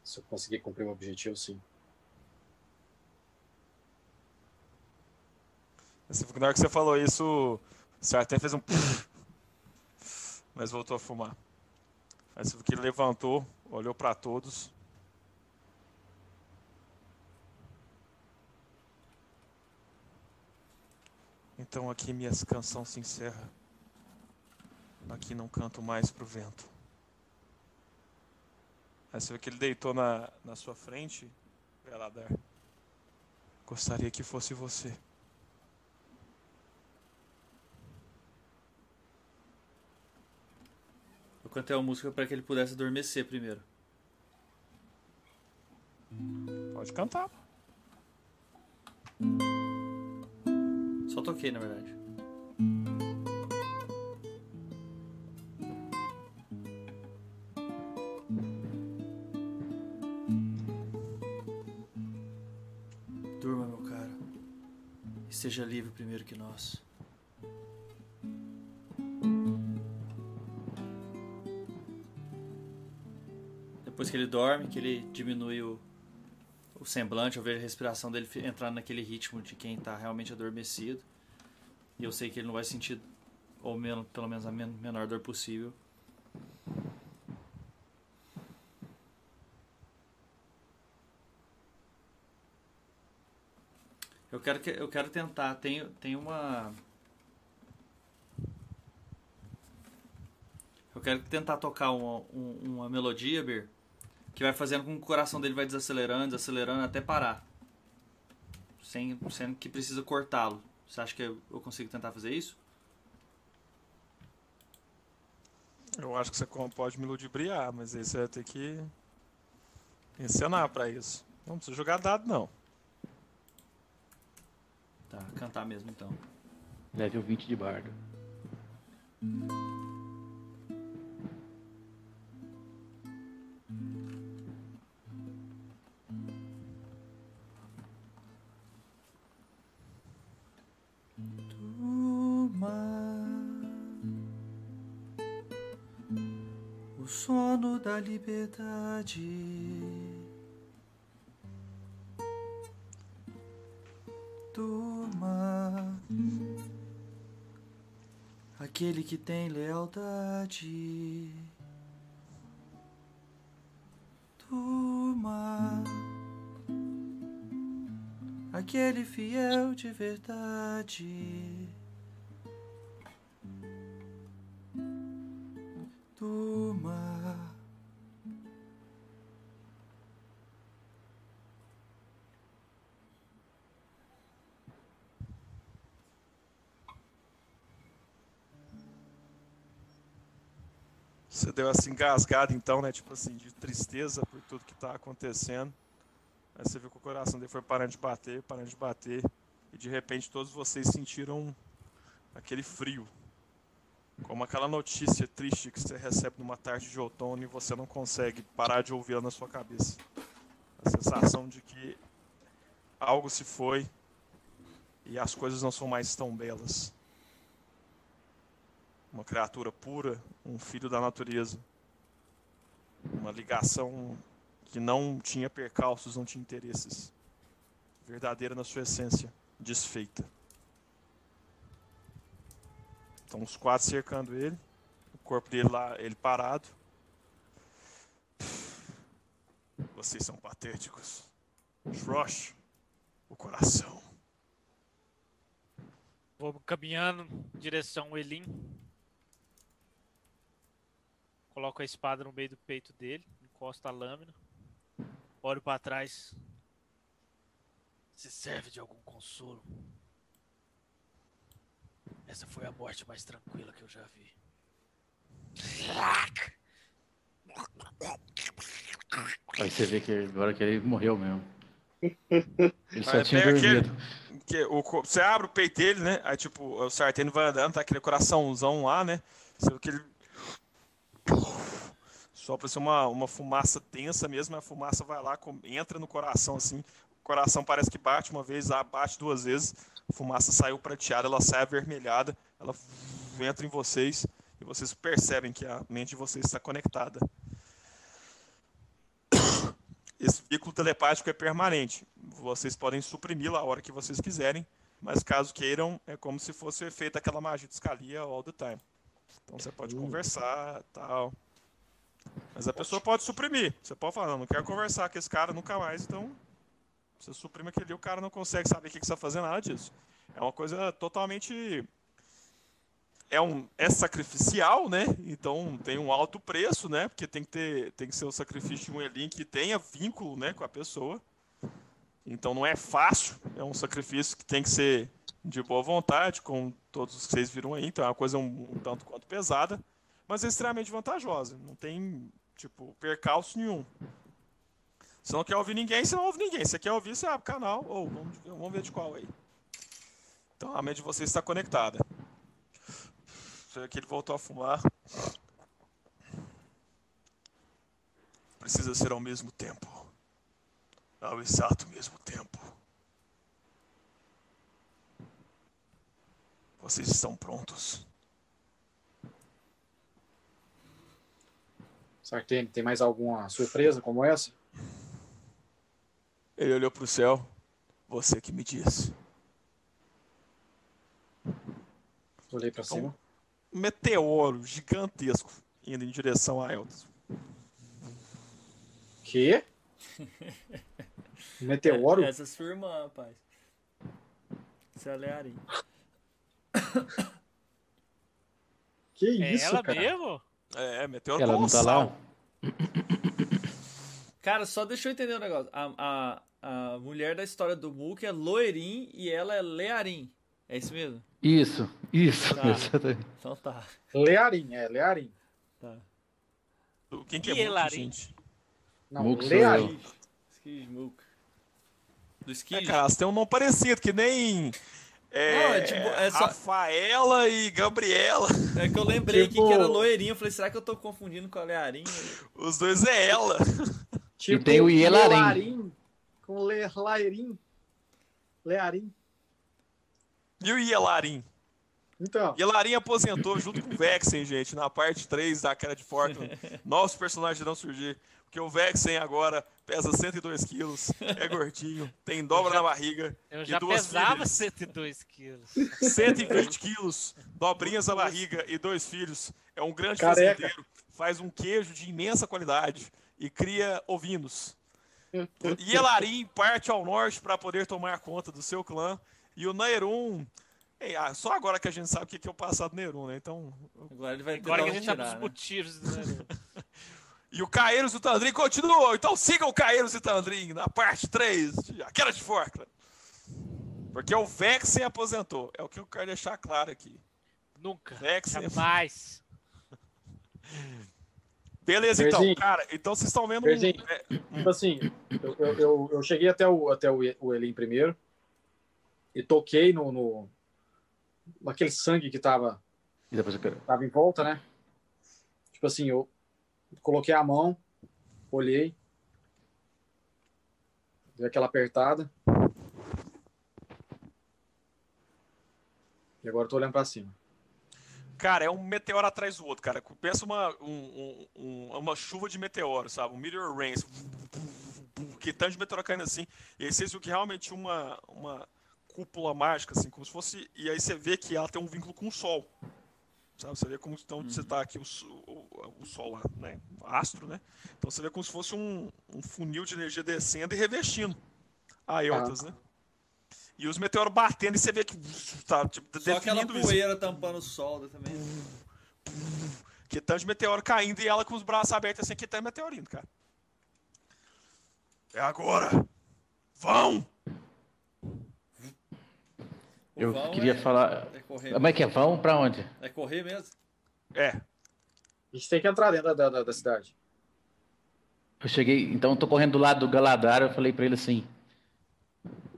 Se eu conseguir cumprir o objetivo, sim. Você viu que na hora que você falou isso, você até fez um. <laughs> Mas voltou a fumar. Aí você que ele levantou, olhou para todos. Então aqui minha canção se encerra. Aqui não canto mais pro vento. Aí você viu que ele deitou na, na sua frente, Galadar. Gostaria que fosse você. Cantei a música para que ele pudesse adormecer primeiro. Pode cantar. Só toquei, na verdade. Durma, meu caro. E seja livre primeiro que nós. Depois que ele dorme, que ele diminui o, o semblante, eu vejo a respiração dele entrando naquele ritmo de quem tá realmente adormecido. E eu sei que ele não vai sentir, ou menos, pelo menos a men- menor dor possível. Eu quero, que, eu quero tentar. Tem, tem uma. Eu quero tentar tocar uma, um- uma melodia, Ber, que vai fazendo com que o coração dele vai desacelerando, desacelerando até parar. Sem, sendo que precisa cortá-lo. Você acha que eu eu consigo tentar fazer isso? Eu acho que você pode me ludibriar, mas aí você vai ter que encenar pra isso. Não precisa jogar dado, não. Tá, cantar mesmo então. Level 20 de bardo. Liberdade. Durma, aquele que tem lealdade. Durma, aquele fiel de verdade. Deu essa engasgada então, né? Tipo assim, de tristeza por tudo que tá acontecendo. Aí você viu que o coração dele foi parando de bater, parando de bater. E de repente todos vocês sentiram aquele frio. Como aquela notícia triste que você recebe numa tarde de outono e você não consegue parar de ouvi-la na sua cabeça. A sensação de que algo se foi e as coisas não são mais tão belas. Uma criatura pura, um filho da natureza. Uma ligação que não tinha percalços, não tinha interesses. Verdadeira na sua essência, desfeita. Então os quatro cercando ele, o corpo dele lá, ele parado. Vocês são patéticos. Shrosh, o coração. Vou caminhando em direção ao Elim. Coloco a espada no meio do peito dele, encosto a lâmina. Olho pra trás. Se serve de algum consolo. Essa foi a morte mais tranquila que eu já vi. Aí você vê que agora que ele morreu mesmo. Ele só Aí tinha aquele- dormido. que o, você abre o peito dele, né? Aí, tipo, o Sarteno vai andando, tá aquele coraçãozão lá, né? Você vê que ele. Sopra assim uma, uma fumaça tensa mesmo, a fumaça vai lá, entra no coração assim. O coração parece que bate uma vez, bate duas vezes. A fumaça saiu prateada, ela sai avermelhada, ela entra em vocês e vocês percebem que a mente de vocês está conectada. Esse vínculo telepático é permanente. Vocês podem suprimi-lo a hora que vocês quiserem, mas caso queiram, é como se fosse o efeito daquela magia de Scalia all the time. Então você pode conversar tal. Mas a pessoa pode suprimir. Você pode falar, não, não quero conversar com esse cara nunca mais, então você suprime aquele o cara não consegue saber o que que você está fazendo, nada disso. É uma coisa totalmente. É, um, é sacrificial, né? Então tem um alto preço, né? Porque tem que, ter, tem que ser o sacrifício de um Elin que tenha vínculo né, com a pessoa. Então não é fácil, é um sacrifício que tem que ser de boa vontade, como todos vocês viram aí. Então é uma coisa um, um tanto quanto pesada, mas é extremamente vantajosa. Não tem, tipo, percalço nenhum. Você não quer ouvir ninguém, você não ouve ninguém. Você quer ouvir, você abre o canal. Ou vamos, vamos ver de qual aí. Então a mente de vocês está conectada. Vê que ele voltou a fumar. Precisa ser ao mesmo tempo. Ao exato mesmo tempo. Vocês estão prontos. Sartene, tem mais alguma surpresa como essa? Ele olhou para o céu. Você que me disse. Olhei pra Então, cima. Um meteoro gigantesco indo em direção a Elton. Que? <laughs> Um meteoro? Essa é sua irmã, rapaz. Isso é. <coughs> Que É isso, ela cara? mesmo? É, meteoro Ela não tá lá? <coughs> Cara, só deixa eu entender um negócio. A, a, a mulher da história do Mook é Loerin e ela é Learim. É isso mesmo? Isso, isso. Tá. exatamente. Então tá. Learim, é, Learim. tá. Quem que é E Elarim? gente? Não, Mook sou Learim. Skid Mook. Do É, Skid? cara, elas têm um nome parecido, que nem... É, Não, é tipo, é só- Rafaela e Gabriela. É que eu lembrei Tipo- que era Loerin. Eu falei, será que eu tô confundindo com a Learim? Os dois é ela. <laughs> Tipo, tem o Ielarim. Learim Com Learim. Learim. E o Ielarim? Então, Ielarim aposentou junto com o Vexen, gente, na parte 3 da cara de Fortnite. <laughs> Novos personagens irão surgir. Porque o Vexen agora pesa 102 quilos, é gordinho, tem dobra na barriga, Eu E já duas pesava filhas. 102 quilos. 120 quilos, dobrinhas na barriga e dois filhos. É um grande fazendeiro, faz um queijo de imensa qualidade e cria ovinos. E Elarim parte ao norte para poder tomar conta do seu clã. E o Nairun. Ei, ah, só agora que a gente sabe o que é o passado do Nairun, né? Então. Agora ele vai Agora que a gente sabe os né? motivos. Né? <laughs> E o Caeiros e o Tandrin continuam. Então sigam o Caeiros e o Tandrin na parte 3, de Aquela de Forkland. Porque o Vexen aposentou. É o que eu quero deixar claro aqui. Nunca. Vexen. Jamais. <laughs> Beleza, então, Berzinho. cara. Então vocês estão vendo. Um, é, tipo assim, eu, eu, eu, cheguei até o, até o, o Elim primeiro e toquei no, no naquele sangue que tava, E depois eu quero. tava em volta, né? Tipo assim, eu coloquei a mão, olhei, dei aquela apertada. E agora eu tô olhando pra cima. Cara, é um meteoro atrás do outro, cara. Pensa uma, um- um- um- uma chuva de meteoro, sabe? Um meteor rain. Que tanto de meteoro caindo assim. E aí vocês viram que realmente uma, uma cúpula mágica, assim, como se fosse. E aí você vê que ela tem um vínculo com o Sol. Sabe? Você vê como então, você tá aqui, o, Sol- o, o Sol lá, né? Astro, né? Então você vê como se fosse um, um funil de energia descendo e revestindo a Eltas, né? E os meteoros batendo e você vê que tá tipo, Só aquela definindo isso. poeira tampando o sol também. Que tanto de meteoro caindo e ela com os braços abertos assim, que tá meteoro indo, cara. É agora! Vão! O Eu vão queria é- falar. É correr, Como é que é? Vão pra onde? é correr mesmo? É, A gente tem que entrar dentro da, da, da cidade. Eu cheguei, então eu tô correndo do lado do Galadar, eu falei pra ele assim: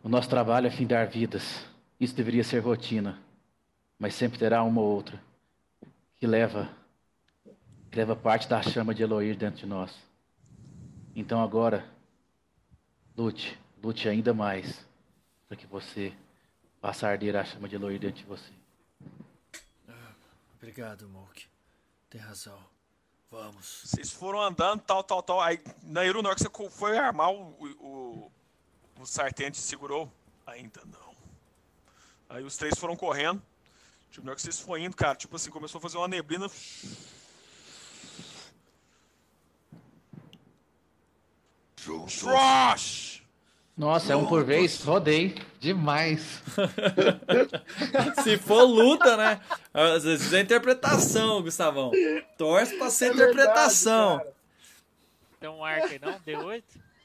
O nosso trabalho é findar vidas. Isso deveria ser rotina, mas sempre terá uma ou outra que leva que leva parte da chama de Eloir dentro de nós. Então agora lute, lute ainda mais para que você arder a chama de Eloir dentro de você. Obrigado, Mook. Tem razão. Vamos. vocês foram andando, tal, tal, tal. Aí, na Iru, na hora que você foi armar o, o, o sartente segurou. Ainda não. Aí os três foram correndo. Tipo, na hora que vocês foram indo, cara, tipo assim, começou a fazer uma neblina. Frosh! Nossa, é um por vez, rodei demais. <laughs> Se for luta, né? Às vezes é interpretação, Gustavão. Torce pra ser interpretação. Tem um arco aí, não? D8?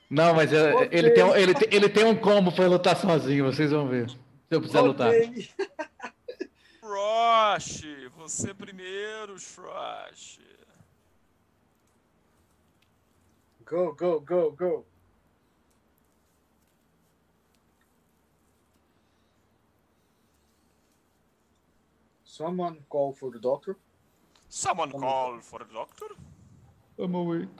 Não, mas é- Ok. ele, tem, um- ele, tem, ele tem um combo pra lutar sozinho, vocês vão ver. Se eu precisar lutar. <laughs> Frosh! Você primeiro, Frosh. Go, go, go, go. Someone call for the doctor. Someone call for the doctor? I'm awake.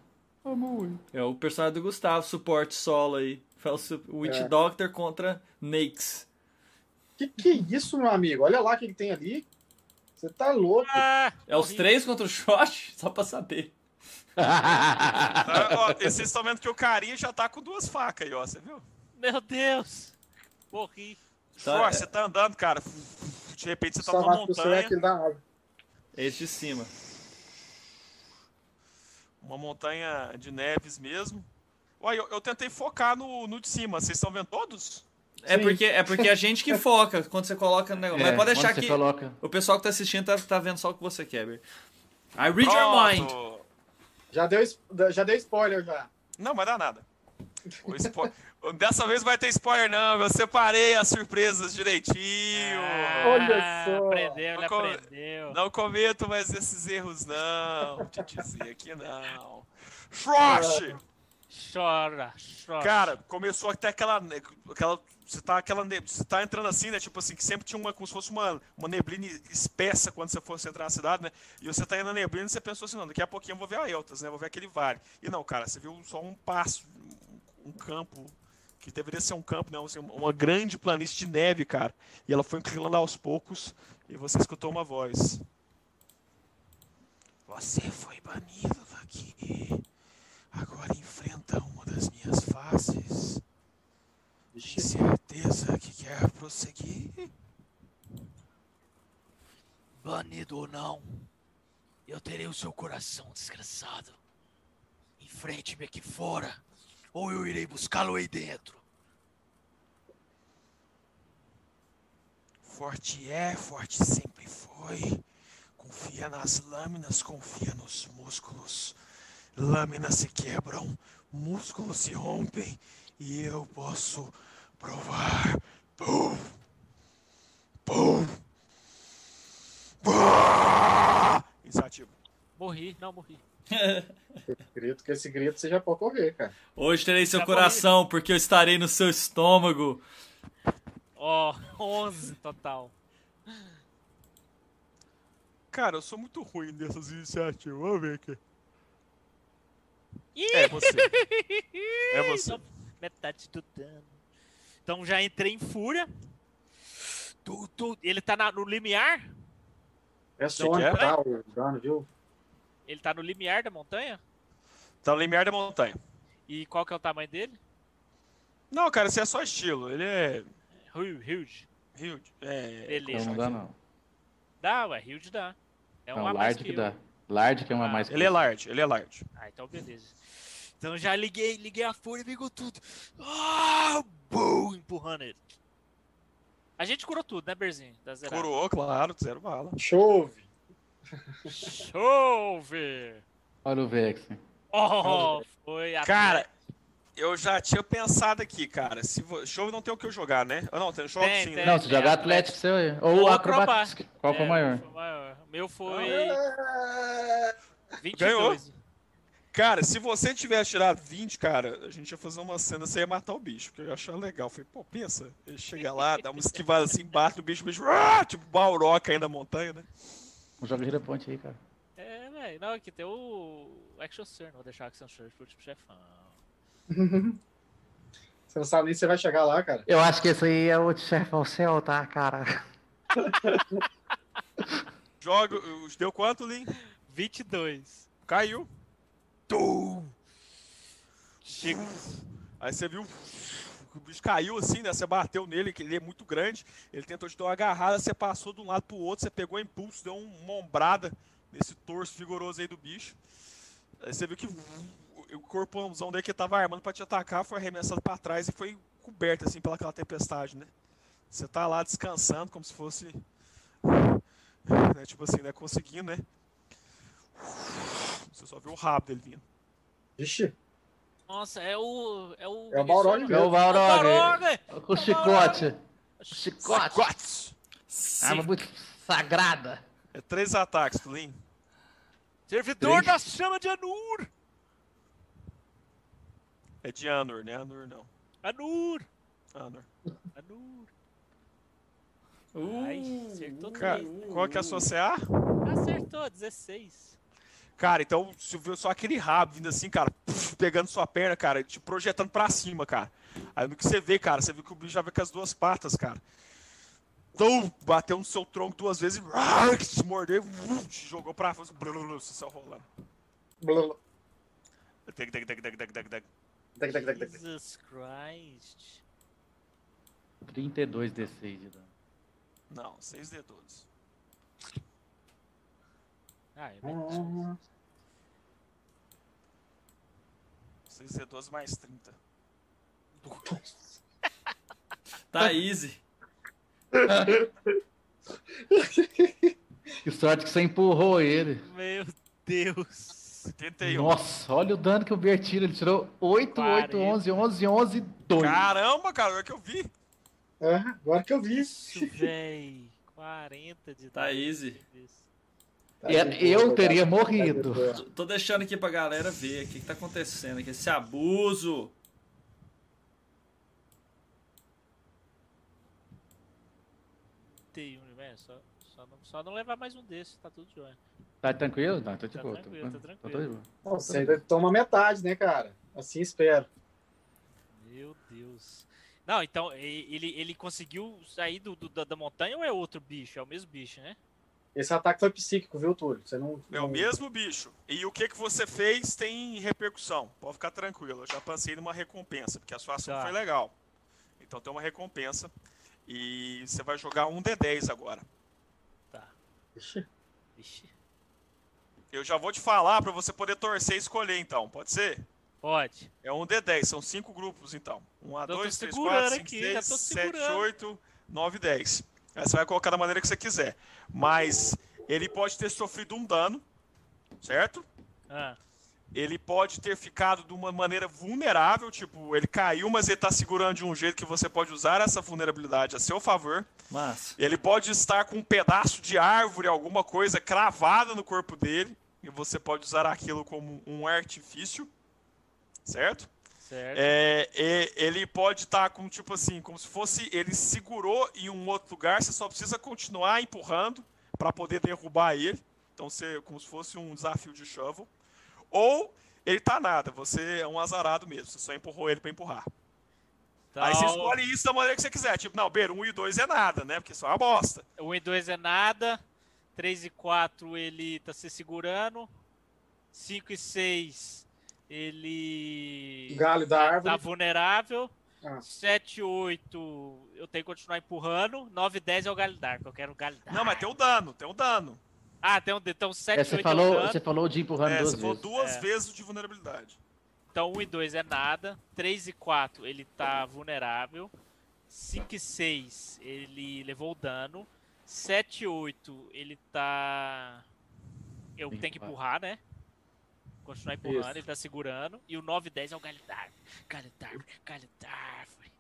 I'm awake. É o personagem do Gustavo, suporte solo aí. Faz o Witch É. Doctor contra Nakes. Que que é isso, meu amigo? Olha lá o que, que tem ali. Você tá louco. Ah! É os três contra o Shot? <laughs> Só pra saber. Ah, ó, e vocês estão vendo que o carinha já tá com duas facas aí, ó. Você viu? Meu Deus! Morri. Tá, é- você tá andando, cara. De repente você tá Só numa montanha. select da árvore. Esse de cima. Uma montanha de neves mesmo. Olha, eu, eu tentei focar no, no de cima. Vocês estão vendo todos? É Sim. porque, é porque a gente que foca quando você coloca no negócio. É, Mas pode deixar que coloca. o pessoal que tá assistindo tá, tá vendo só o que você quer. I read your mind. Pronto. Já deu, já deu spoiler já. Não, vai dar nada. O spo- Dessa vez vai ter spoiler, não. Eu separei as surpresas direitinho. Olha só. Aprendeu, Não co- aprendeu. Não cometo mais esses erros, não. Vou te dizer que não. Frost! Chora, chora. Cara, começou até aquela. aquela você tá, aquela você tá entrando assim, né? Tipo assim, que sempre tinha uma, como se fosse uma, uma neblina espessa quando você fosse entrar na cidade, né? E você tá indo na neblina e você pensou assim, não, daqui a pouquinho eu vou ver a Eltas, né? Vou ver aquele vale. E não, cara, você viu só um passo, um, um campo, que deveria ser um campo, não, assim, uma grande planície de neve, cara. E ela foi inclinando aos poucos e você escutou uma voz. Você foi banido daqui. Agora enfrenta uma das minhas faces. Tem certeza que quer prosseguir? Banido ou não, eu terei o seu coração desgraçado. Enfrente-me aqui fora, ou eu irei buscá-lo aí dentro. Forte é, forte sempre foi. Confia nas lâminas, confia nos músculos. Lâminas se quebram, músculos se rompem e eu posso provar. Pum! Pum! Pum! Morri, não morri. Grito, que esse grito você já pode correr, cara. Hoje terei seu Já coração, porque eu estarei no seu estômago. Ó, 11 total. Cara, eu sou muito ruim dessas iniciativas. Vamos ver aqui. Ih! É você. <laughs> É você. Só Metade do dano. Então já entrei em fúria. Tu, tu, ele tá na- no limiar? É que Sonic, é? O dano, viu? Ele tá no limiar da montanha? Tá no limiar da montanha. E qual que é o tamanho dele? Não, cara, esse é só estilo. Ele é. Hu- Huge. Huge. É. Beleza. Não, não dá, não. Dá, ué, huge dá. É Não, uma a mais large que que dá. Large que é uma Ah, mais Ele é large, ele é large. Ah, então beleza. Então já liguei, liguei a fúria e pegou tudo. Ah, boom, empurrando ele. A gente curou tudo, né, Berzinho? Curou, claro, zero bala. Chove. Chove! Olha o Vex. Oh, foi a Cara, eu já tinha pensado aqui, cara. Se vo... Show não tem o que eu jogar, né? Ah, não, tem show Tem, sim, tem. né? Não, se jogar Atlético, seu aí. Ou Acrobatics. Qual foi É, o maior? Foi o maior. O meu foi É, 22. Cara, se você tivesse tirado 20, cara, a gente ia fazer uma cena, você ia matar o bicho, que eu ia achar legal. Falei, pô, pensa, ele chega lá, dá uma esquivada assim, bate no bicho, o bicho, ah, <laughs> tipo, Balroca aí na montanha, né? Joga gira ponte aí, cara. É, velho. Não, aqui tem o Action Surge. Vou deixar o Action Surge pro último chefão. <laughs> Você não sabe nem se você vai chegar lá, cara. Eu acho que esse aí é o chefão seu, tá, cara? <laughs> Joga, os- deu quanto, Lin? 22. Caiu. Tum! Chega. Aí você viu, o bicho caiu assim, né? Você bateu nele, que ele é muito grande. Ele tentou te dar uma agarrada, você passou de um lado pro outro, você pegou impulso, deu um- uma ombrada nesse torso vigoroso aí do bicho. Aí você viu que o corpãozão dele que tava armando pra te atacar foi arremessado pra trás e foi coberto assim pelaquela tempestade, né? Você tá lá descansando como se fosse. né, tipo assim, né? Conseguindo, né? Você só viu o rabo dele vindo. Vixe, Nossa, é o. É o. É o Balrog mesmo. É o Balrog. Balrog! Com o chicote. Chicote. Quatro! Arma muito sagrada. É três ataques, Tulin. Servidor da chama de Anur! É de Anur, né? Anur não. Anur! Anur. Anur! Uh, Ai, acertou Cara, três. qual que é a sua CA? Acertou, 16. Cara, então você viu só aquele rabo vindo assim, cara, pegando sua perna, cara, te projetando pra cima, cara. Aí no que você vê, cara, você viu que o bicho já veio com as duas patas, cara. Então, bateu no seu tronco duas vezes e ah, te mordeu, uh, te jogou pra fora, você saiu rolando. tac. Jesus Christ. 32 D6 de dano. Não, 6D12. Ah, é bem. 6D12 mais 30. <laughs> Tá easy. <laughs> Que sorte que você empurrou ele. Meu Deus. 81. Nossa, olha o dano que o Ber tira. Ele tirou 8, 8, 11, 11, 11, 2. Caramba, cara, agora que eu vi. É, agora que eu vi. Isso, véi. 40 de Tá dano. easy. Eu boa, teria tá? morrido. Tá de boa. Tô- deixando aqui pra galera ver o que, que tá acontecendo aqui. Esse abuso. Tem um, velho, só, só, não, só não levar mais um desses, tá tudo jóia. Tá tranquilo? Não, tô de Tá boa. tô- tranquilo, tá tô- tranquilo. tô de boa. Não, Você ainda toma metade, né, cara? Assim espero. Meu Deus. Não, então, ele, ele conseguiu sair do, do- da, da montanha ou é outro bicho? É o mesmo bicho, né? Esse ataque foi psíquico, viu, Túlio? Você não. É o não- mesmo bicho. E o que, que você fez tem repercussão. Pode ficar tranquilo. Eu já passei numa recompensa, porque a sua ação Tá. foi legal. Então tem uma recompensa. E você vai jogar um D10 agora. Tá. Ixi, Vixe. Eu já vou te falar pra você poder torcer e escolher, então. Pode ser? Pode. É um D10, são cinco grupos, então. 1 a tô 2, 3, segurando 4, 5, aqui, 6, já tô 7, segurando. 8, 9, 10. Aí você vai colocar da maneira que você quiser. Mas ele pode ter sofrido um dano, certo? Ah, Ele pode ter ficado de uma maneira vulnerável, tipo, ele caiu, mas ele tá segurando de um jeito que você pode usar essa vulnerabilidade a seu favor. Massa. Ele pode estar com um pedaço de árvore, alguma coisa cravada no corpo dele, e você pode usar aquilo como um artifício, certo? Certo. É, ele pode estar com, tipo assim, como se fosse. Ele segurou em um outro lugar, você só precisa continuar empurrando para poder derrubar ele. Então, você, como se fosse um desafio de shovel. Ou ele tá nada, você é um azarado mesmo, você só empurrou ele para empurrar. Aí você Então, escolhe isso da maneira que você quiser. Tipo, não, Beira, 1 e 2 é nada, né? Porque isso é uma bosta. 1 e 2 é nada. 3 e 4 ele tá se segurando. 5 e 6 ele Galho da tá árvore. vulnerável. Ah. 7 e 8 eu tenho que continuar empurrando. 9 e 10 é o galho d'arco. Eu quero o galho d'arco. Não, mas tem o dano, tem o dano. Ah, tem um então 7 É, e você, 8 é o falou, dano. você falou de empurrando É, duas você falou vezes. duas É. vezes de vulnerabilidade. Então 1 e 2 é nada. 3 e 4 ele tá vulnerável. 5 e 6 ele levou o dano. 7 e 8 ele tá. Eu tenho que empurrar, né? Continuar empurrando, Isso. ele tá segurando. E o 9 e 10 é o d'árvore, galho d'árvore.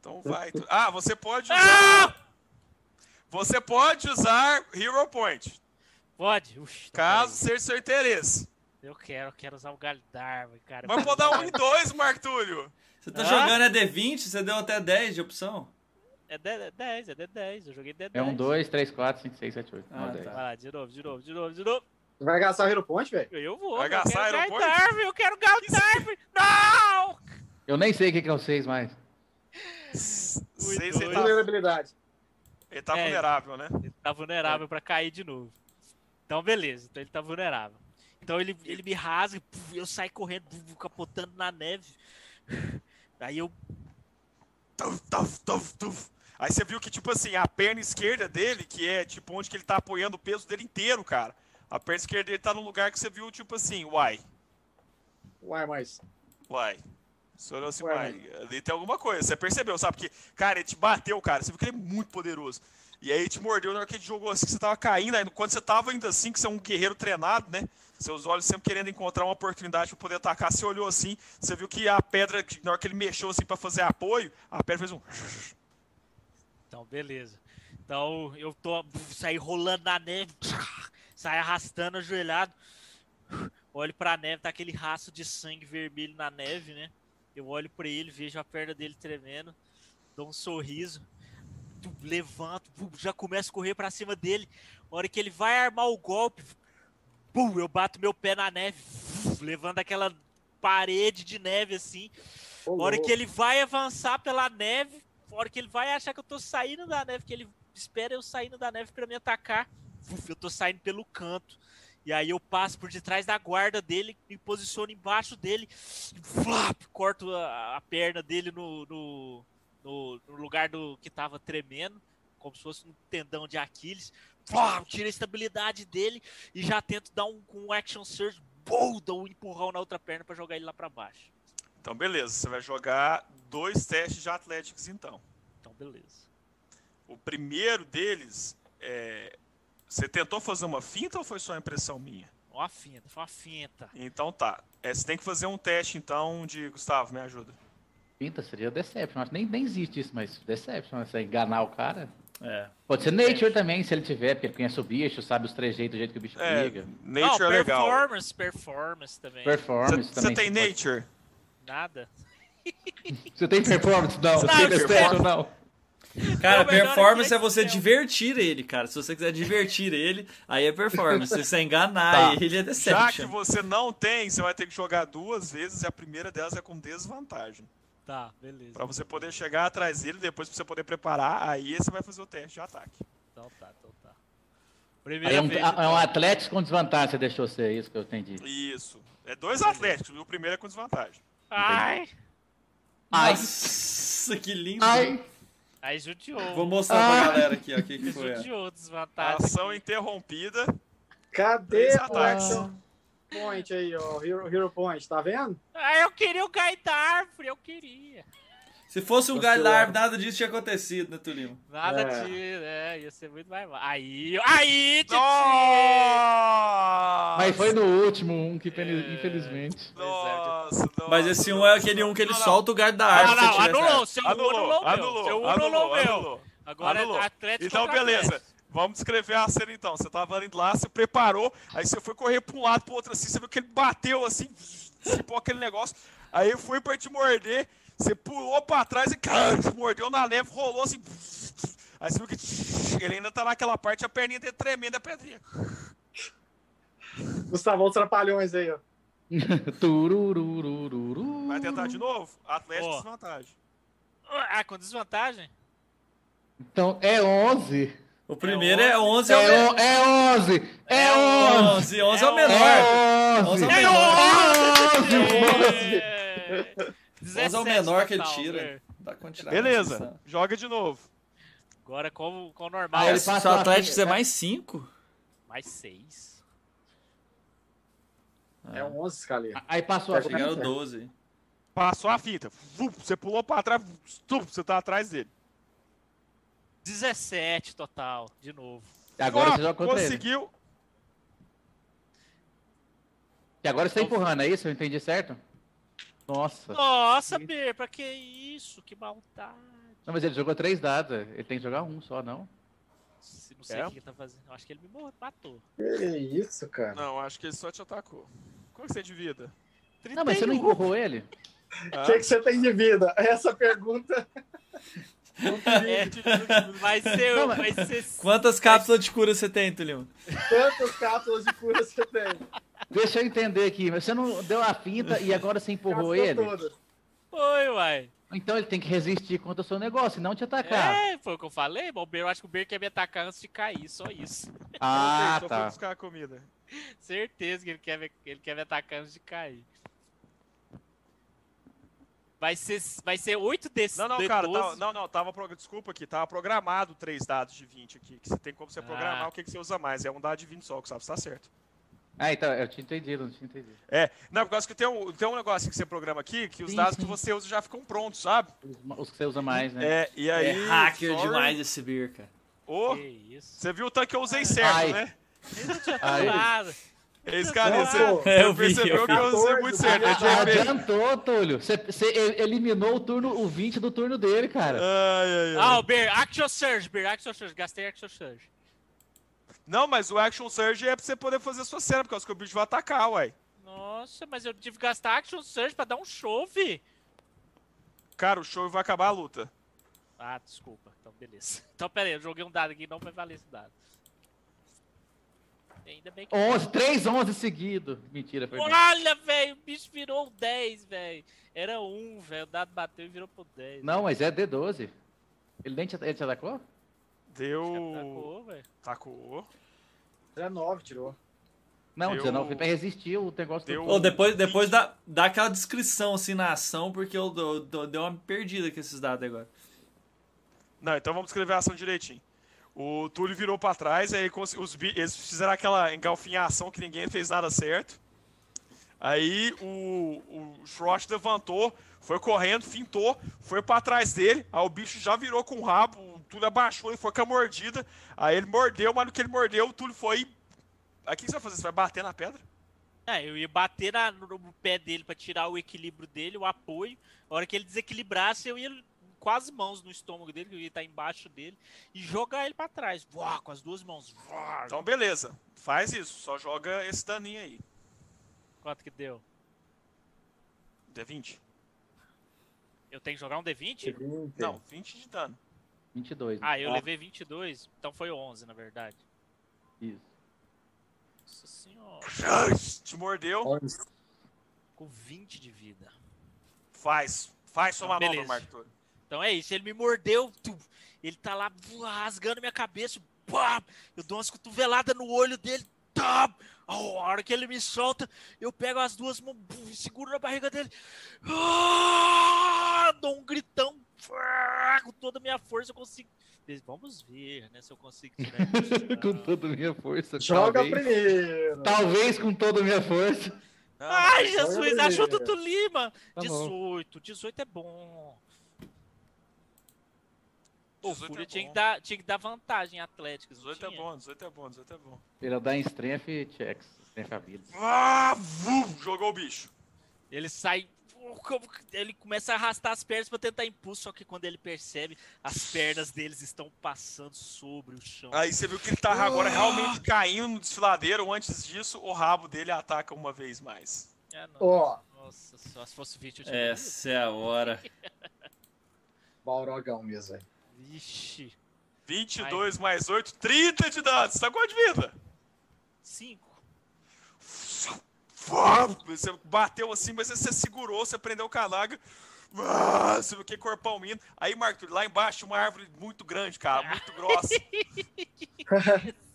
Então vai. tu- Ah, você pode Ah! usar. Você pode usar Hero Point. Pode? Ux, então Caso seja seu interesse. Eu quero, eu quero usar o galho d'árvore, cara. Mas pode dar um em dois, Marco Túlio. Você tá Ah? jogando é D20? Você deu até 10 de opção? É D- é 10, é D10. Eu joguei D10. É um, dois, três, quatro, cinco, seis, sete, oito. Ah, nove, dez. tá. Vai lá, de novo, de novo, de novo, de novo. Você vai gastar o Hero Point, velho? Eu vou. Vai gastar aeroporto? galho d'árvore, eu quero d'árvore. Não! Eu nem sei o que, que é o seis mais. Seis, Ui, ele dois. tá, Vulnerabilidade. ele tá É. vulnerável, né? Ele tá vulnerável pra cair de novo. Então, beleza. Então ele tá vulnerável. Então ele, ele me rasga, eu saio correndo, capotando na neve. Aí eu. Tuf, tuf, tuf, tuf. Aí você viu que, tipo assim, a perna esquerda dele, que é tipo onde que ele tá apoiando o peso dele inteiro, cara. A perna esquerda dele tá num lugar que você viu, tipo assim, uai, Uai, mas. uai. Você olhou assim, uai, ali tem alguma coisa. Você percebeu, sabe? Porque, cara, ele te bateu, cara. Você viu que ele é muito poderoso. E aí ele te mordeu na hora que ele jogou assim, que você tava caindo. Aí quando você tava ainda assim, que você é um guerreiro treinado, né? Seus olhos sempre querendo encontrar uma oportunidade pra poder atacar. Você olhou assim, você viu que a pedra, que- na hora que ele mexeu assim pra fazer apoio, a pedra fez um. Então, beleza. Então eu tô. Saí rolando na neve, saí arrastando, ajoelhado. Olho pra neve, tá aquele rastro de sangue vermelho na neve, né? Eu olho pra ele, vejo a perna dele tremendo, dou um sorriso, levanto, já começo a correr pra cima dele. A hora que ele vai armar o golpe, pum, eu bato meu pé na neve, levando aquela parede de neve assim. A hora que ele vai avançar pela neve, a hora que ele vai achar que eu tô saindo da neve, que ele espera eu saindo da neve pra me atacar, uf, eu tô saindo pelo canto. E aí eu passo por detrás da guarda dele, me posiciono embaixo dele, e flap, corto a, a perna dele no, no, no- no lugar do que tava tremendo, como se fosse um tendão de Aquiles. Flap, tiro a estabilidade dele e já tento dar um, com um action surge, boom, um empurrão na outra perna pra jogar ele lá pra baixo. Então, beleza. Você vai jogar dois testes de Athletics, então. Então, beleza. O primeiro deles, é... você tentou fazer uma finta ou foi só impressão minha? Ó a finta, foi uma finta. Então tá. É, você tem que fazer um teste então de. Gustavo, me ajuda. Pinta seria Deception. Acho que nem, nem existe isso, mas Deception, você enganar o cara. É. Pode ser Nature também, se ele tiver, porque ele conhece o bicho, sabe os trejeitos, o jeito que o bicho É, briga. Nature Não, é legal. performance, performance também. Performance Você também. tem você pode- Nature? Nada. Você tem performance? Não, você Não, tem performance. Deception? Não. Cara, É performance que é você divertir ele, cara. Se você quiser divertir ele, aí é performance. Se você enganar Tá. ele, é Já que deception. você não tem, você vai ter que jogar duas vezes e a primeira delas é com desvantagem. Tá, beleza. Pra você poder chegar atrás dele, depois pra você poder preparar, aí você vai fazer o teste de ataque. Então tá, então tá. Aí Primeira é um, vez. é um. Atlético com desvantagem, você deixou ser isso que eu entendi. Isso. É dois atléticos, e o primeiro é com desvantagem. Ai! Nossa, que lindo. Ai, Aí judiou. Vou mostrar pra galera aqui, ó, o que, que foi. Judiou, desvantagem. Ação interrompida. Cadê o action point aí, ó? Hero, Hero Point, tá vendo? Ah, eu queria o Gai da árvore, eu queria. Se fosse um galho da árvore, nada disso tinha acontecido, né, Tulino? Nada É. de. É, ia ser muito mais. Aí, aí, Titi! Nossa! mas foi no último um que É. infelizmente. Nossa, nossa, Mas esse um é aquele um que ele Não, não. solta o galho da Ah, árvore. não, se você tiver anulou. Seu anulou, Anulou, o meu. anulou, Seu um anulou, anulou o meu. anulou. Agora Anulou. é Atlético Então, beleza. Atlético. Vamos descrever a cena então. Você tava indo lá, você preparou, aí você foi correr pra um lado pro outro assim, você viu que ele bateu assim, <laughs> cipou aquele negócio, aí foi pra te morder, você pulou pra trás e cara, mordeu na leve, rolou assim. Aí você viu que ele ainda tá naquela parte, a perninha dele tremendo a pedrinha. Gustavão os trapalhões aí, ó. <laughs> Turururururu. Vai tentar de novo? Atlético Ó. desvantagem. Ah, com desvantagem? Então é 11. O primeiro é 11, é o É, o- é 11. É 11. 11, 11 é o É menor. 11 é 11. o É menor. É. 11 é o menor que ele total, tira. né? Dá quantidade Beleza, joga de novo. Agora com, com o normal. Ah, ele passa o Atlético é mais 5. Mais seis. É um 11, Scalia. Aí passou a Chegaram fita. 12. Passou a fita. Vup, Você pulou pra trás, vup, você tá atrás dele. 17 total, de novo. Agora Ó, você joga contra ele. Conseguiu. E agora você tá empurrando, é isso? Eu entendi certo? Nossa. Nossa, Ber, pra que isso? Que maldade. Não, mas ele jogou três dados. Ele tem que jogar um só, não? Se- Não sei É? o que ele tá fazendo. Eu acho que ele me matou. Que isso, cara? Não, acho que ele só te atacou. Qual que você é de vida? Não, mas você não empurrou ele? O Ah, que, que você tem de vida? Essa pergunta. É, vai ser, Não, vai ser Quantas cápsulas de cura você tem, Tulino? Quantas cápsulas de cura você tem? Deixa eu entender aqui. Mas você não deu a finta e agora você empurrou Gastou ele? todas. Foi, uai. Então ele tem que resistir contra o seu negócio e não te atacar. É, foi o que eu falei, mas o Ber, eu acho que o Ber quer me atacar antes de cair, só isso. Ah, só tá. buscar a comida. Certeza que ele quer, me, ele quer me atacar antes de cair. Vai ser, vai ser 8 desses. Não, não, de cara, 12. tava, não, não, tava, pro- desculpa aqui, tava programado três dados de 20 aqui, que você tem como você Ah. programar o que, que você usa mais, é um dado de 20 só, que sabe, você tá certo. Ah, então, eu tinha entendido, não tinha entendido. É, não, por causa que tem um, tem um negócio que você programa aqui, que os Sim, dados sim. que você usa já ficam prontos, sabe? Os, os que você usa mais, né? É, e aí... é hacker sorry, demais esse beer, cara. Ô, Que isso. você viu o tanque que eu usei certo, Ai. né? Ele não tinha <laughs> falado. Esse cara, <laughs> você, É, eu vi, percebeu eu que eu usei 14, muito certo. GP? Adiantou, Túlio. Você, você eliminou o turno, o 20 do turno dele, cara. Ai, ai, ai. Ah, o Ber, Action Surge, Ber, Action Surge. Gastei Action Surge. Não, mas o Action Surge é pra você poder fazer sua cena, por causa que o bicho vai atacar, uai. Nossa, mas eu tive que gastar Action Surge pra dar um chove. Cara, o show vai acabar a luta. Ah, desculpa. Então, beleza. <laughs> Então, pera aí, eu joguei um dado aqui, não vai valer esse dado. Ainda bem que... 11, 3 11 seguido. Mentira, foi. Olha, velho, o bicho virou um 10, velho. Era um, velho, o dado bateu e virou pro 10. Não, mas é D12. Ele nem te, ele te atacou? Deu. Atacou, velho. Tacou. 19 tirou. Não, Deu- 19 foi pra resistir o negócio Deu- do... Ô, depois depois dá, dá aquela descrição assim na ação, porque eu dou, dou- deu uma perdida com esses dados agora. Não, então vamos escrever a ação direitinho. O Túlio virou pra trás, aí os, eles fizeram aquela engalfinhação que ninguém fez nada certo. Aí o, o Shrosh levantou, foi correndo, fintou, foi pra trás dele. Aí o bicho já virou com o rabo, o Túlio abaixou e foi com a mordida. Aí ele mordeu, mas no que ele mordeu, o Túlio foi. Aí o que você vai fazer? Você vai bater na pedra? É, eu ia bater na- no, no pé dele pra tirar o equilíbrio dele, o apoio. A hora que ele desequilibrasse, eu ia com as mãos no estômago dele, que eu ia estar embaixo dele, e jogar ele pra trás. Voar, com as duas mãos. Voar. Então beleza, faz isso, só joga esse daninho aí. Quanto que deu? D20? Eu tenho que jogar um D20? Não, 20 de dano. 22. né? Ah, eu Ah. levei 22, então foi 11, na verdade. Isso. Nossa senhora. Te mordeu, Com 20 de vida. faz. Faz sua Então, manobra, beleza. Marco. Então é isso, ele me mordeu, tu, ele tá lá rasgando minha cabeça, pá, eu dou umas cotoveladas no olho dele, tá, a hora que ele me solta, eu pego as duas mãos, seguro na barriga dele, ah, dou um gritão, com toda a minha força eu consigo, vamos ver, né, se eu consigo tirar isso. <laughs> com toda a minha força. Joga talvez, primeiro. talvez com toda a minha força. Não, Ai, joga Jesus, ajuda o Tulima, Tá bom. 18, 18 é bom. O 18 Fúria é tinha, que dar, tinha que dar vantagem atlética. 18 é bom, 18 é bom, 18 é bom. Ele dá em strength checks. Strength abilities. Ah, vum, jogou o bicho. Ele sai. Ele começa a arrastar as pernas pra tentar impulso, só que quando ele percebe, as pernas deles estão passando sobre o chão. Aí você viu que ele tá agora realmente caindo no desfiladeiro. Antes disso, o rabo dele ataca uma vez mais. Ah, não. Ó, Nossa, só se fosse vídeo eu tinha morrido. Essa é a hora. <laughs> Balrogão mesmo, velho. Vixe. 22 mais 8, 30 de. Você tá com de vida? 5. Você bateu assim, mas você segurou, você prendeu o calaga. Você viu que corpão lindo. Aí, Marco, lá embaixo, uma árvore muito grande, cara, muito grossa. <laughs>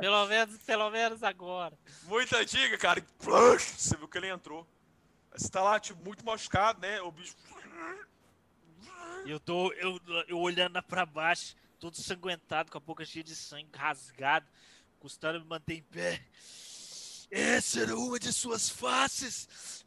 Pelo menos, pelo menos agora. Muito antiga, cara. plush, Você viu que ele entrou. Você tá lá, tipo, muito machucado, né? O bicho. Eu tô eu, eu olhando pra baixo, todo sanguentado, com a boca cheia de sangue, rasgado, custando me manter em pé. Essa era uma de suas faces.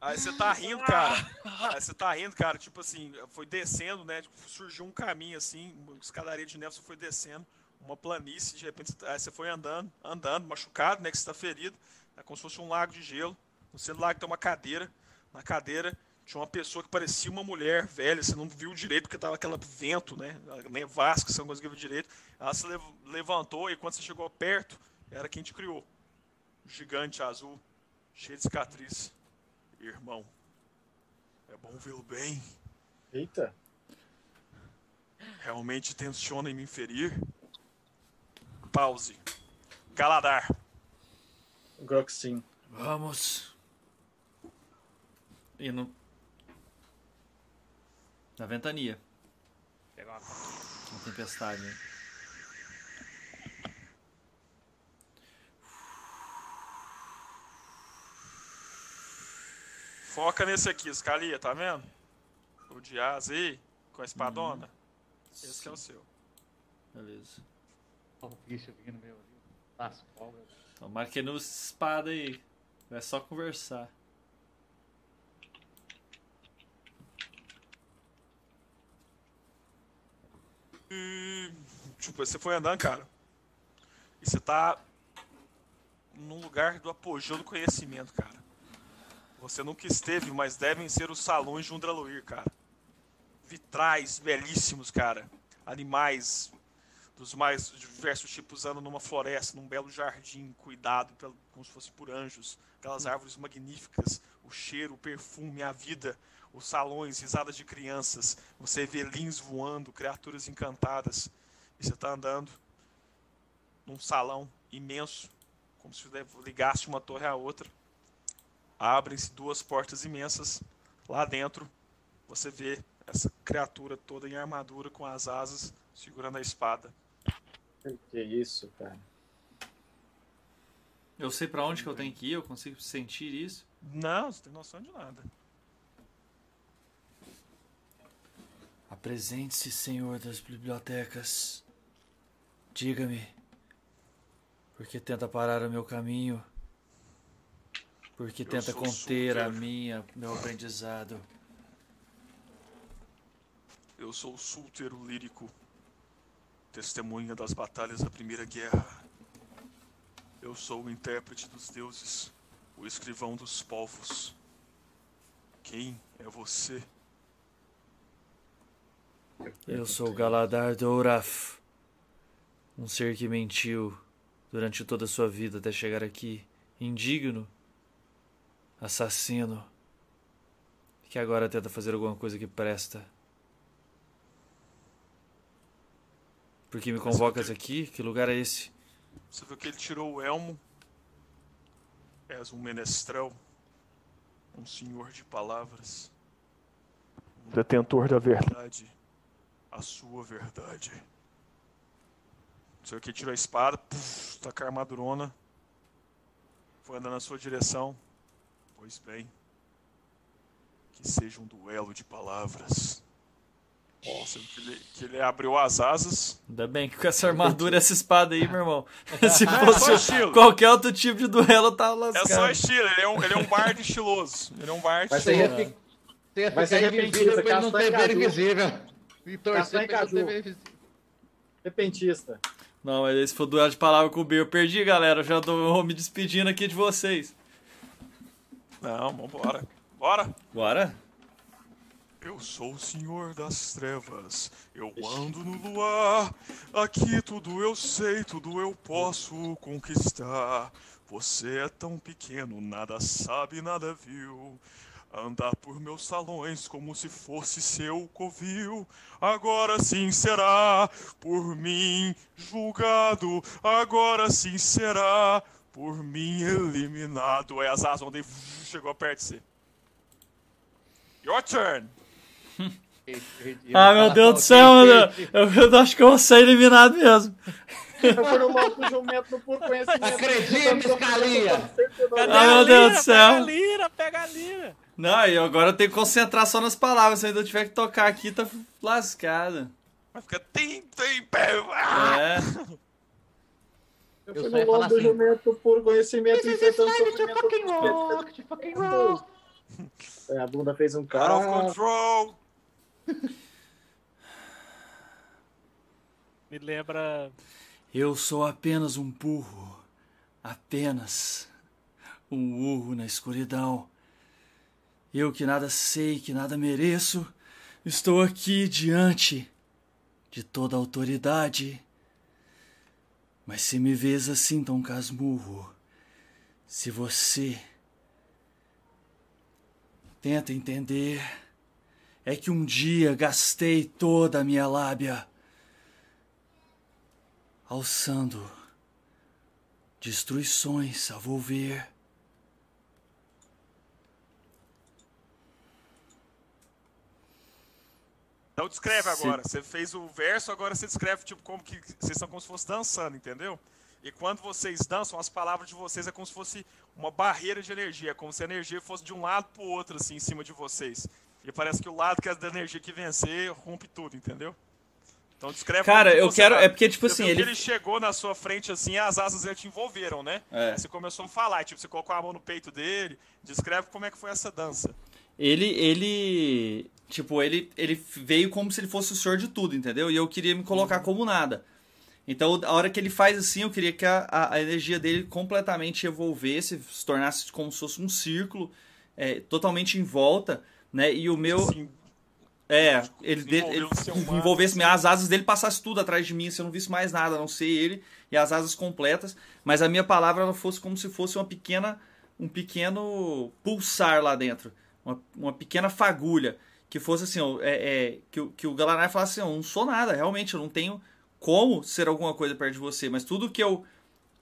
Aí você tá rindo, cara. Aí você tá rindo, cara. Tipo assim, foi descendo, né? Tipo, surgiu um caminho assim, uma escadaria de neve, você foi descendo, uma planície, de repente aí você foi andando, andando, machucado, né? Que você tá ferido. É como se fosse um lago de gelo. No centro do lago tem uma cadeira. Na cadeira tinha uma pessoa que parecia uma mulher velha, você não viu direito porque tava aquele vento, né? Nevasca, você não conseguia ver direito. Ela se lev- levantou e quando você chegou perto, era quem te criou. Um gigante azul, cheio de cicatriz. Irmão, é bom vê-lo bem. Eita. Realmente tenciona em me ferir? Pause. Galadar. Groxin. Vamos. E no. Na ventania. Pegar uma Uma tempestade, né? Foca nesse aqui, Scalia, tá vendo? O de asa aí, com a espadona. Esse que é o seu. Beleza. Ó, o bicho vindo meu ali. As cobras. Então marquei no espada aí. É só conversar. E, tipo, você foi andando, cara. E você tá num lugar do apogeu do conhecimento, cara. Você nunca esteve, mas devem ser os salões de Undraloir, cara. Vitrais belíssimos, cara. Animais dos mais diversos tipos andam numa floresta, num belo jardim, cuidado pelo, como se fosse por anjos. Aquelas árvores magníficas, o cheiro, o perfume, a vida, os salões, risadas de crianças. Você vê lins voando, criaturas encantadas. E você está andando num salão imenso, como se ligasse uma torre à outra. Abrem-se duas portas imensas. Lá dentro, você vê essa criatura toda em armadura com as asas, segurando a espada. Que isso, cara. Eu sei pra onde que eu tenho que ir, eu consigo sentir isso. Não, você tem noção de nada. Apresente-se, senhor das bibliotecas. Diga-me, por que tenta parar o meu caminho? Porque tenta conter a minha, meu aprendizado. Eu sou o súltero lírico, testemunha das batalhas da Primeira Guerra. Eu sou o intérprete dos deuses, o escrivão dos povos. Quem é você? Eu sou Galadar Douraf, um ser que mentiu durante toda a sua vida até chegar aqui, indigno, assassino, que agora tenta fazer alguma coisa que presta. Por que me convocas aqui? Que lugar é esse? Você viu que ele tirou o elmo? És um menestrel, um senhor de palavras, um detentor da verdade, a sua verdade. Você viu que ele tirou a espada, puf, tá com a armadurona, foi andando na sua direção. Pois bem, que seja um duelo de palavras. Viu que ele, que ele abriu as asas. Ainda bem que com essa armadura e essa espada aí, meu irmão. <laughs> Se é só fosse estilo. qualquer outro tipo de duelo, eu tava É lascado. só estilo, ele é um, ele é um bardo estiloso. Ele é um bardo Vai ser estiloso. ia Vai ser pra ele não ter ver invisível. <laughs> E torcer Castanha pra ele não ter caju. ver invisível. repentista. Não, mas esse foi o duelo de palavra com o Bir. Eu perdi, galera. Eu já tô me despedindo aqui de vocês. Não, vambora. Bora. Bora? Eu sou o senhor das trevas, eu ando no luar. Aqui tudo eu sei, tudo eu posso conquistar. Você é tão pequeno, nada sabe, nada viu. Andar por meus salões como se fosse seu covil. Agora sim será por mim julgado. Agora sim será por mim eliminado. É as asas onde chegou perto de você. Your turn. <laughs> Ah, meu Deus do céu, mano. Eu, eu acho que eu vou ser eliminado mesmo. Eu fui no puro conhecimento. Ah, meu Deus do céu. Pega a lira, pega a lira. Não, e agora eu tenho que concentrar só nas palavras. Se eu ainda tiver que tocar aqui, tá lascado. Vai ficar tem, tem, pé. É. <laughs> Eu Eu só ia no falar do assim. jumento no puro conhecimento. Enfrentando fucking sofrimento. rock, fucking rock. É, A bunda fez um Out of cara. control. <laughs> Me lembra. Eu sou apenas um burro. Apenas um urro na escuridão. Eu que nada sei, que nada mereço, estou aqui diante de toda a autoridade. Mas se me vês assim tão casmurro, se você tenta entender, é que um dia gastei toda a minha lábia alçando destruições a volver. Então descreve agora. Você fez o verso, agora você descreve tipo como que vocês são como se fosse dançando, entendeu? E quando vocês dançam, as palavras de vocês é como se fosse uma barreira de energia, é como se a energia fosse de um lado pro outro assim em cima de vocês. E parece que o lado que é da energia que vencer rompe tudo, entendeu? Então descreve Cara, eu quero- tá. é porque, tipo assim, ele- ele chegou na sua frente assim, as asas dele te envolveram, né? É. Você começou a falar, tipo, você colocou a mão no peito dele. Descreve como é que foi essa dança. Ele, ele, tipo, ele, ele veio como se ele fosse o senhor de tudo, entendeu? E eu queria me colocar como nada. Então, a hora que ele faz assim, eu queria que a, a, a energia dele completamente evolvesse, se tornasse como se fosse um círculo, é, totalmente em volta, né? E o meu, Assim, é, ele, de, envolveu ele mar, envolvesse assim. as asas dele passasse tudo atrás de mim, se eu não visse mais nada, a não ser ele e as asas completas, mas a minha palavra ela fosse como se fosse uma pequena, um pequeno pulsar lá dentro, uma, uma pequena fagulha, que fosse assim, é, é, que, o- que o Galanar falasse assim, eu não sou nada, realmente, eu não tenho como ser alguma coisa perto de você, mas tudo que eu,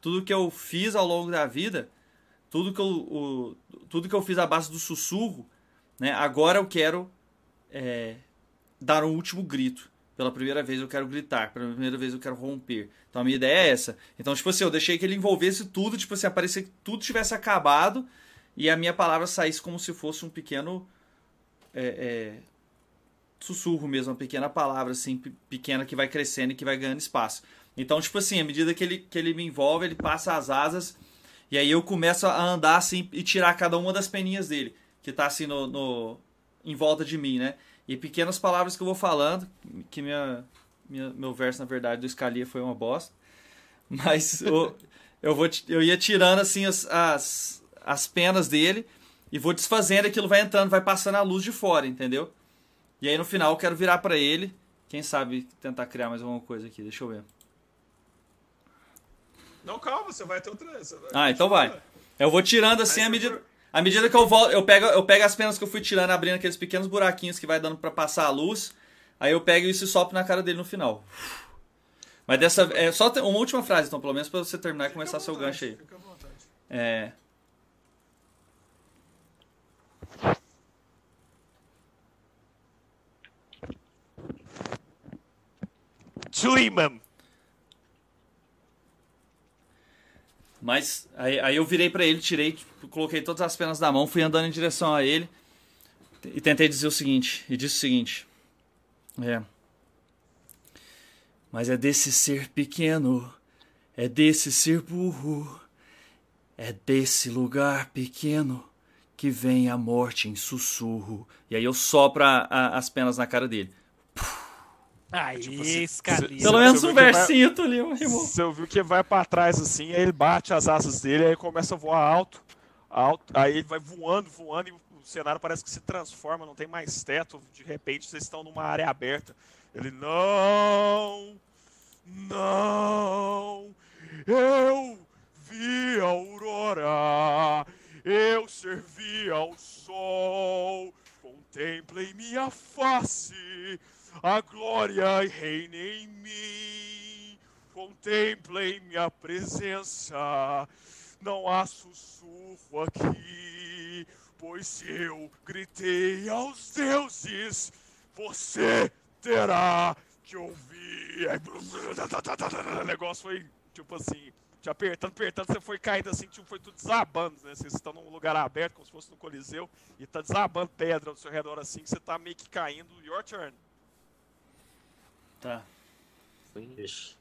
tudo que eu fiz ao longo da vida, tudo que eu, o, tudo que eu fiz à base do sussurro, né, agora eu quero é, dar um último grito. Pela primeira vez eu quero gritar, pela primeira vez eu quero romper. Então a minha ideia é essa. Então, tipo assim, eu deixei que ele envolvesse tudo, tipo assim, parecia que tudo tivesse acabado e a minha palavra saísse como se fosse um pequeno é, é, sussurro mesmo, uma pequena palavra assim, pe- pequena que vai crescendo e que vai ganhando espaço. Então, tipo assim, à medida que ele, que ele me envolve, ele passa as asas E aí eu começo a andar assim e tirar cada uma das peninhas dele, que tá assim no, no em volta de mim, né? E pequenas palavras que eu vou falando, que minha, minha meu verso na verdade do Scalia foi uma bosta. <laughs> Mas eu, eu vou eu ia tirando assim as, as as penas dele e vou desfazendo, aquilo vai entrando, vai passando a luz de fora, entendeu? E aí no final eu quero virar pra ele, quem sabe tentar criar mais alguma coisa aqui, deixa eu ver. Não, calma, você vai ter outra. vai- Ah, então vai. Eu vou tirando assim Aí você medida, à medida que eu volto, eu pego, eu pego as penas que eu fui tirando, abrindo aqueles pequenos buraquinhos que vai dando pra passar a luz. Aí eu pego isso e sopro na cara dele no final. Mas dessa é só uma última frase, então, pelo menos pra você terminar e começar à seu vontade, gancho aí. Fica à vontade. É, Tliman. Mas aí, aí eu virei pra ele, tirei, tipo, coloquei todas as penas da mão, fui andando em direção a ele e tentei dizer o seguinte, e disse o seguinte: É. Mas é desse ser pequeno, é desse ser burro, é desse lugar pequeno que vem a morte em sussurro. E aí eu sopro a- a- as penas na cara dele. Aí, Tipo assim, Pelo menos um que vai- versinho ali, rimou. Você ouviu que vai pra trás assim, aí ele bate as asas dele, aí começa a voar alto, alto, aí ele vai voando, voando e o cenário parece que se transforma, não tem mais teto, de repente vocês estão numa área aberta. Ele não, não, eu vi a aurora, eu servi ao sol, contemplem minha face, a glória reina em mim. Contemplem minha presença, não há sussurro aqui, pois eu gritei aos deuses, você terá que ouvir. O negócio foi tipo assim, te apertando, apertando, você foi caindo assim, tipo, foi tudo desabando, né? Vocês estão num lugar aberto, como se fosse no Coliseu, e tá desabando pedra ao seu redor assim, que você tá meio que caindo. Your turn. Tá. Ixi.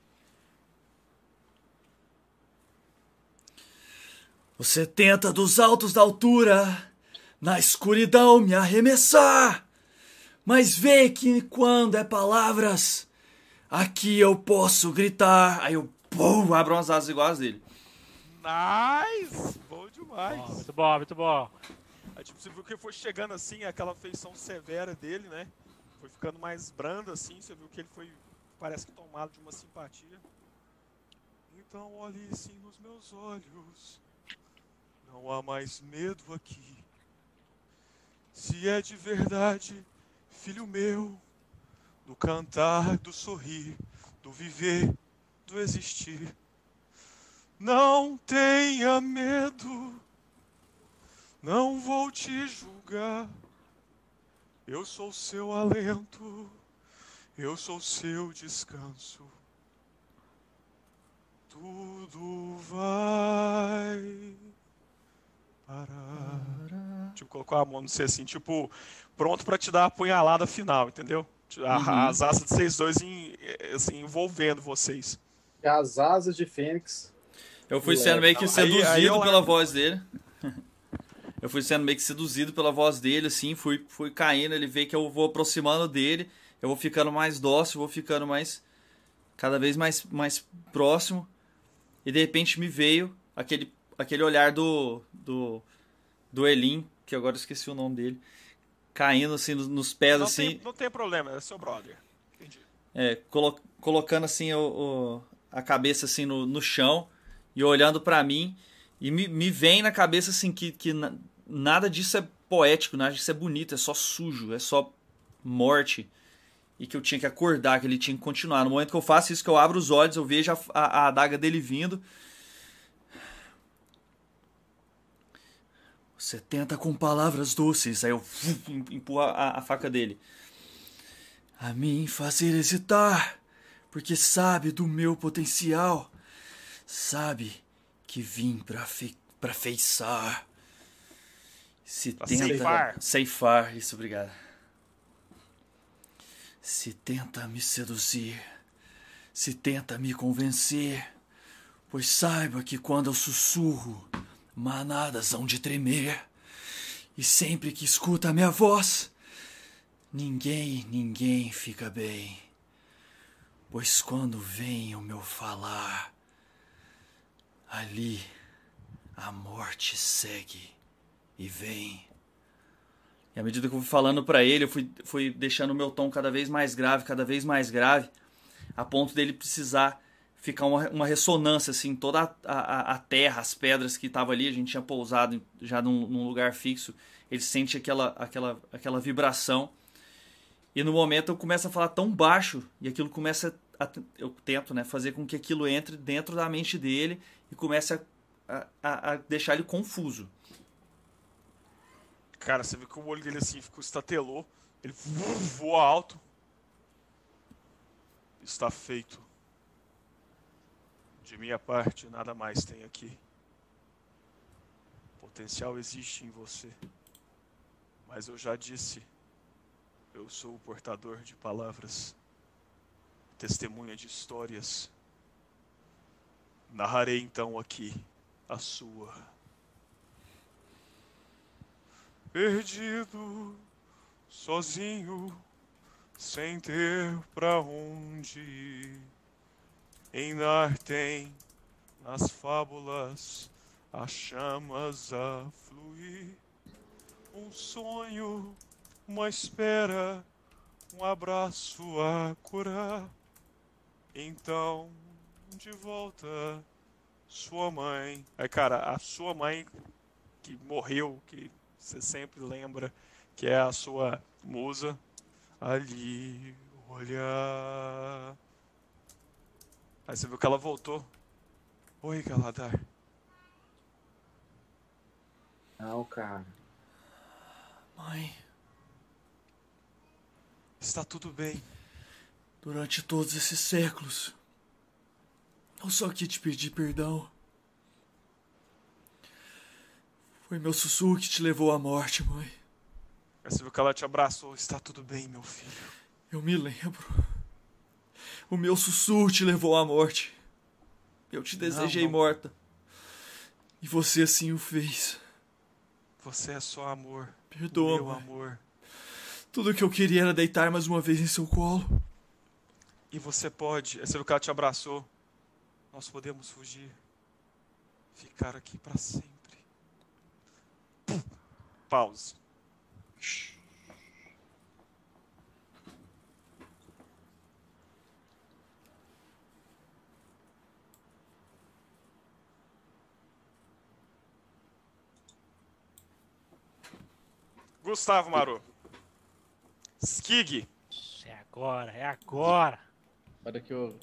Você tenta dos altos da altura, na escuridão me arremessar. Mas vê que quando é palavras, aqui eu posso gritar. Aí eu pum, abro umas asas iguais dele. Nice! Bom demais. Ó, muito bom, muito bom. Aí, tipo, você viu que foi chegando assim, aquela feição severa dele, né? Foi ficando mais brando assim, você viu que ele foi, parece que tomado de uma simpatia. Então olhe sim nos meus olhos. Não há mais medo aqui. Se é de verdade, filho meu, do cantar, do sorrir, do viver, do existir. Não tenha medo. Não vou te julgar. Eu sou seu alento. Eu sou seu descanso. Tudo vai parar. Tipo, colocou a mão no você assim, tipo, pronto pra te dar a punhalada final, entendeu? A- Uhum. As asas de vocês dois em- assim, envolvendo vocês. As asas de Fênix. Eu fui sendo meio que aí- seduzido aí eu pela voz dele. Eu fui sendo meio que seduzido pela voz dele, assim, fui, fui caindo, ele vê que eu vou aproximando dele, eu vou ficando mais dócil, vou ficando mais. cada vez mais, mais próximo. E de repente me veio aquele, aquele olhar do. do. do Elim, que agora eu esqueci o nome dele, caindo assim nos, nos pés, Não, assim. tem, não tem problema, é seu brother. Entendi. É, colo- colocando assim o, o- a cabeça assim no, no chão e olhando pra mim e me, me vem na cabeça assim que, que na- nada disso é poético, nada disso é bonito, é só sujo, é só morte e que eu tinha que acordar, que ele tinha que continuar. No momento que eu faço isso, que eu abro os olhos, eu vejo a, a, a adaga dele vindo. Você tenta com palavras doces, aí eu <laughs> empurro a, a faca dele a mim fazer hesitar, porque sabe do meu potencial, sabe que vim pra, fe pra feiçar. Se Pra tenta ceifar. ceifar, isso, obrigado. Se tenta me seduzir, se tenta me convencer, Pois saiba que quando eu sussurro, manadas hão de tremer. E sempre que escuta a minha voz, ninguém, ninguém fica bem. Pois quando vem o meu falar, ali a morte segue e vem. E à medida que eu fui falando pra ele, eu fui, fui deixando o meu tom cada vez mais grave, cada vez mais grave, a ponto dele precisar ficar uma, uma ressonância, assim, toda a, a, a terra, as pedras que estavam ali, a gente tinha pousado já num, num lugar fixo, ele sente aquela, aquela, aquela vibração. E no momento eu começo a falar tão baixo e aquilo começa a, eu tento né, fazer com que aquilo entre dentro da mente dele e comece a, a, a deixar ele confuso. Cara, você viu que o olho dele assim ficou estatelou. Ele voa alto. Está feito. De minha parte, nada mais tem aqui. Potencial existe em você. Mas eu já disse, eu sou o portador de palavras, testemunha de histórias. Narrarei então aqui a sua. Perdido, sozinho, sem ter pra onde ir. Em Nartem, nas fábulas, as chamas a fluir. Um sonho, uma espera, um abraço a curar. Então, de volta, sua mãe. Aí, cara, a sua mãe que morreu, que você sempre lembra, que é a sua musa, ali olhar. Aí você viu que ela voltou. Oi, Galadar. Não, cara. Mãe, Está tudo bem. durante todos esses séculos, eu só quis te pedir perdão. Foi meu sussurro que te levou à morte, mãe. Aí você viu que ela te abraçou. Está tudo bem, meu filho. Eu me lembro. O meu sussurro te levou à morte. Eu te desejei não. morta. E você assim o fez. Você é só amor. Perdoa, meu mãe. amor. Tudo que eu queria era deitar mais uma vez em seu colo. E você pode. Que ela te abraçou. Nós podemos fugir. Ficar aqui para sempre. Pause. Gustavo Maru. Skig. É agora, é agora. A hora que eu.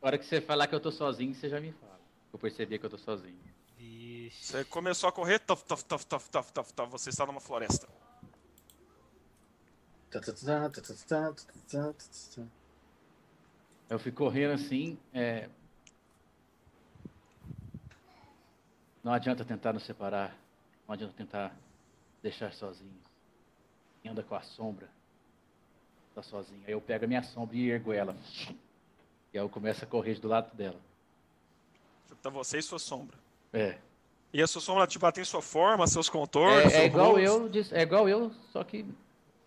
A hora que você falar que eu tô sozinho, você já me fala. Eu percebi que eu tô sozinho. Você começou a correr, tuf, tuf, tuf, tuf, tuf, tuf, tuf, você está numa floresta. Eu fui correndo assim. é, Não adianta tentar nos separar. Não adianta tentar deixar sozinhos. Quem anda com a sombra tá sozinho. Aí eu pego a minha sombra e ergo ela. E aí eu começo a correr do lado dela. Tá você e sua sombra. É. E a sua sombra, tipo, ela tem sua forma, seus contornos. É, é seu igual rosto. eu, é igual eu, só que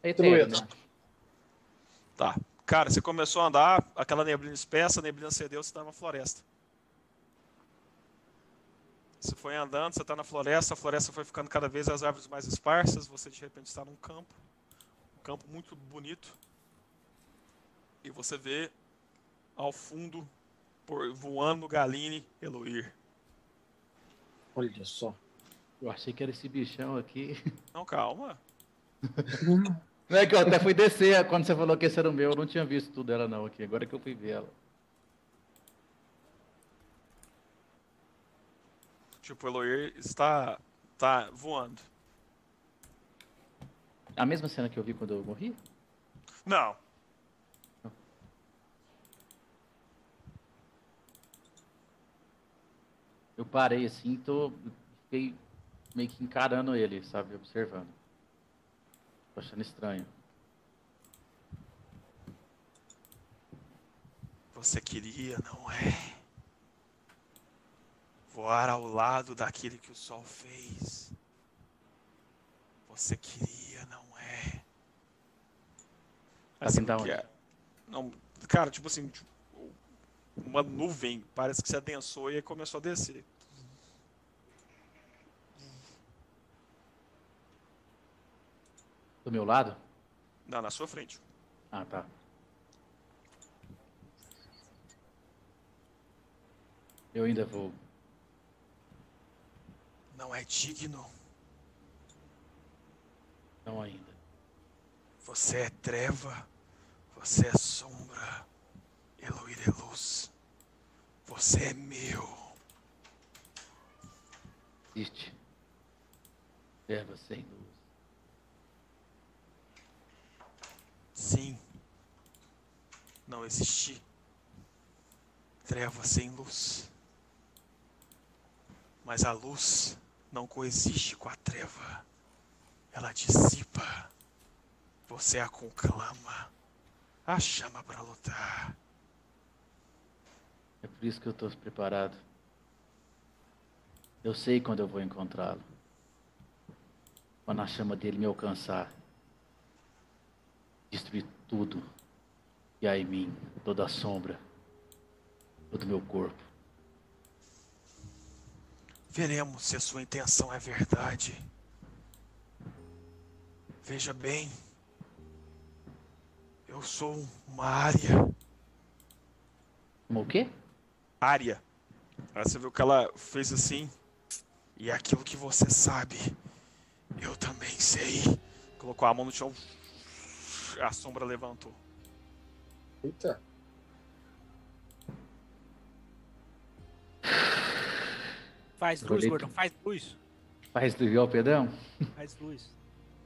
é eterno, Druida. né? Tá. Cara, você começou a andar, aquela neblina espessa, a neblina cedeu, você tá numa floresta. Você foi andando, você tá na floresta, a floresta foi ficando cada vez as árvores mais esparsas, você de repente está num campo. Um campo muito bonito. E você vê ao fundo, por, voando no Galine, Eloir. Olha só. Eu achei que era esse bichão aqui. <laughs> Não, calma. Não é que eu até fui descer quando você falou que esse era o meu, eu não tinha visto tudo dela não aqui. Agora que eu fui ver ela. Tipo, o Eloir está, está voando. A mesma cena que eu vi quando eu morri? Não. Eu parei assim, tô fiquei meio que encarando ele, sabe, observando. Tô achando estranho. Você queria, não é? voar ao lado daquele que o sol fez. Você queria, não é? Assim da que onde? é- Não, cara, tipo assim, tipo, uma nuvem parece que se adensou e aí começou a descer. Do meu lado? Não, na sua frente. Ah, tá. Eu ainda vou. Não é digno. Não ainda. Você é treva. Você é sombra. Eloir é luz. Você é meu. Existe. Erva sem luz. Sim. Não existi. Treva sem luz. Mas a luz não coexiste com a treva. Ela dissipa. Você a conclama. A chama para lutar. É por isso que eu estou preparado. Eu sei quando eu vou encontrá-lo. Quando a chama dele me alcançar. Destruir tudo. E aí em mim, toda a sombra. Todo o meu corpo. Veremos se a sua intenção é verdade. Veja bem. Eu sou uma área. Como o quê? Área. Aí você viu que ela fez assim. E é aquilo que você sabe, eu também sei. Colocou a mão no chão. A sombra levantou. Eita. Faz luz, Olhei- gordão, faz luz. Faz do igual pedão? Faz luz.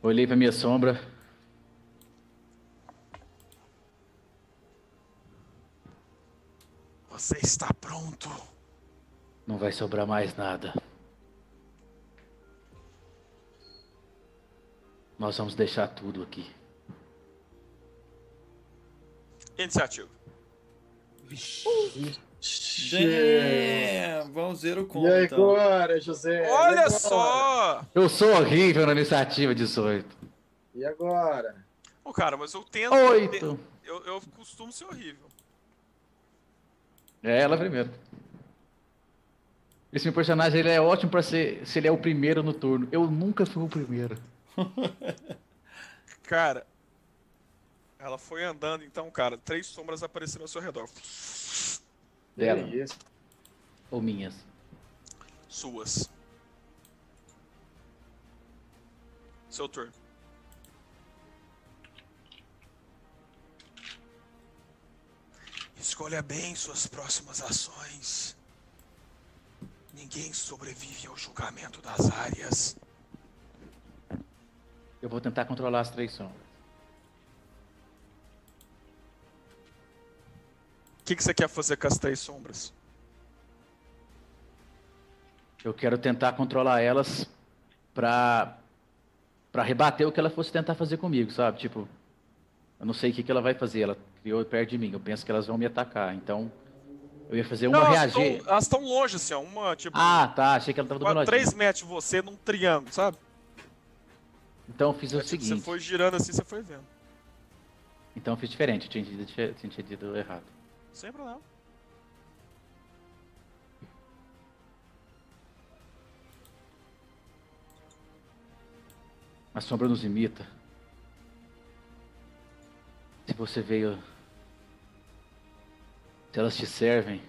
Olhei pra minha sombra. Você está pronto. Não vai sobrar mais nada. Nós vamos deixar tudo aqui. Iniciativa. Damn, vamos ver o E conto. aí, então. agora, José? E Olha agora? só! Eu sou horrível na iniciativa 18. E agora? Ô, cara, mas eu tento. Oito. Eu, eu costumo ser horrível. É ela primeiro. Esse meu personagem ele é ótimo pra ser se ele é o primeiro no turno. Eu nunca fui o primeiro. <laughs> Cara, ela foi andando, então, cara, três sombras apareceram ao seu redor. Dela. Isso? Ou minhas. Suas. Seu turno. Escolha bem suas próximas ações. Ninguém sobrevive ao julgamento das áreas. Eu vou tentar controlar as três sombras. O que, que você quer fazer com as três sombras? Eu quero tentar controlar elas pra, pra rebater o que ela fosse tentar fazer comigo, sabe? Tipo, eu não sei o que, que ela vai fazer. Ela criou perto de mim. Eu penso que elas vão me atacar. Então, eu ia fazer uma Não, reagir. Elas estão longe, assim, ó. Uma, tipo, Ah, tá. Achei que ela tava do meu quatro, ladinho. três metros de você num triângulo, sabe? Então eu fiz o É, tipo, seguinte. Você foi girando assim, você foi vendo. Então eu fiz diferente. Eu tinha tinha entendido errado. Sem problema. A sombra nos imita. Se você veio. Se elas te servem.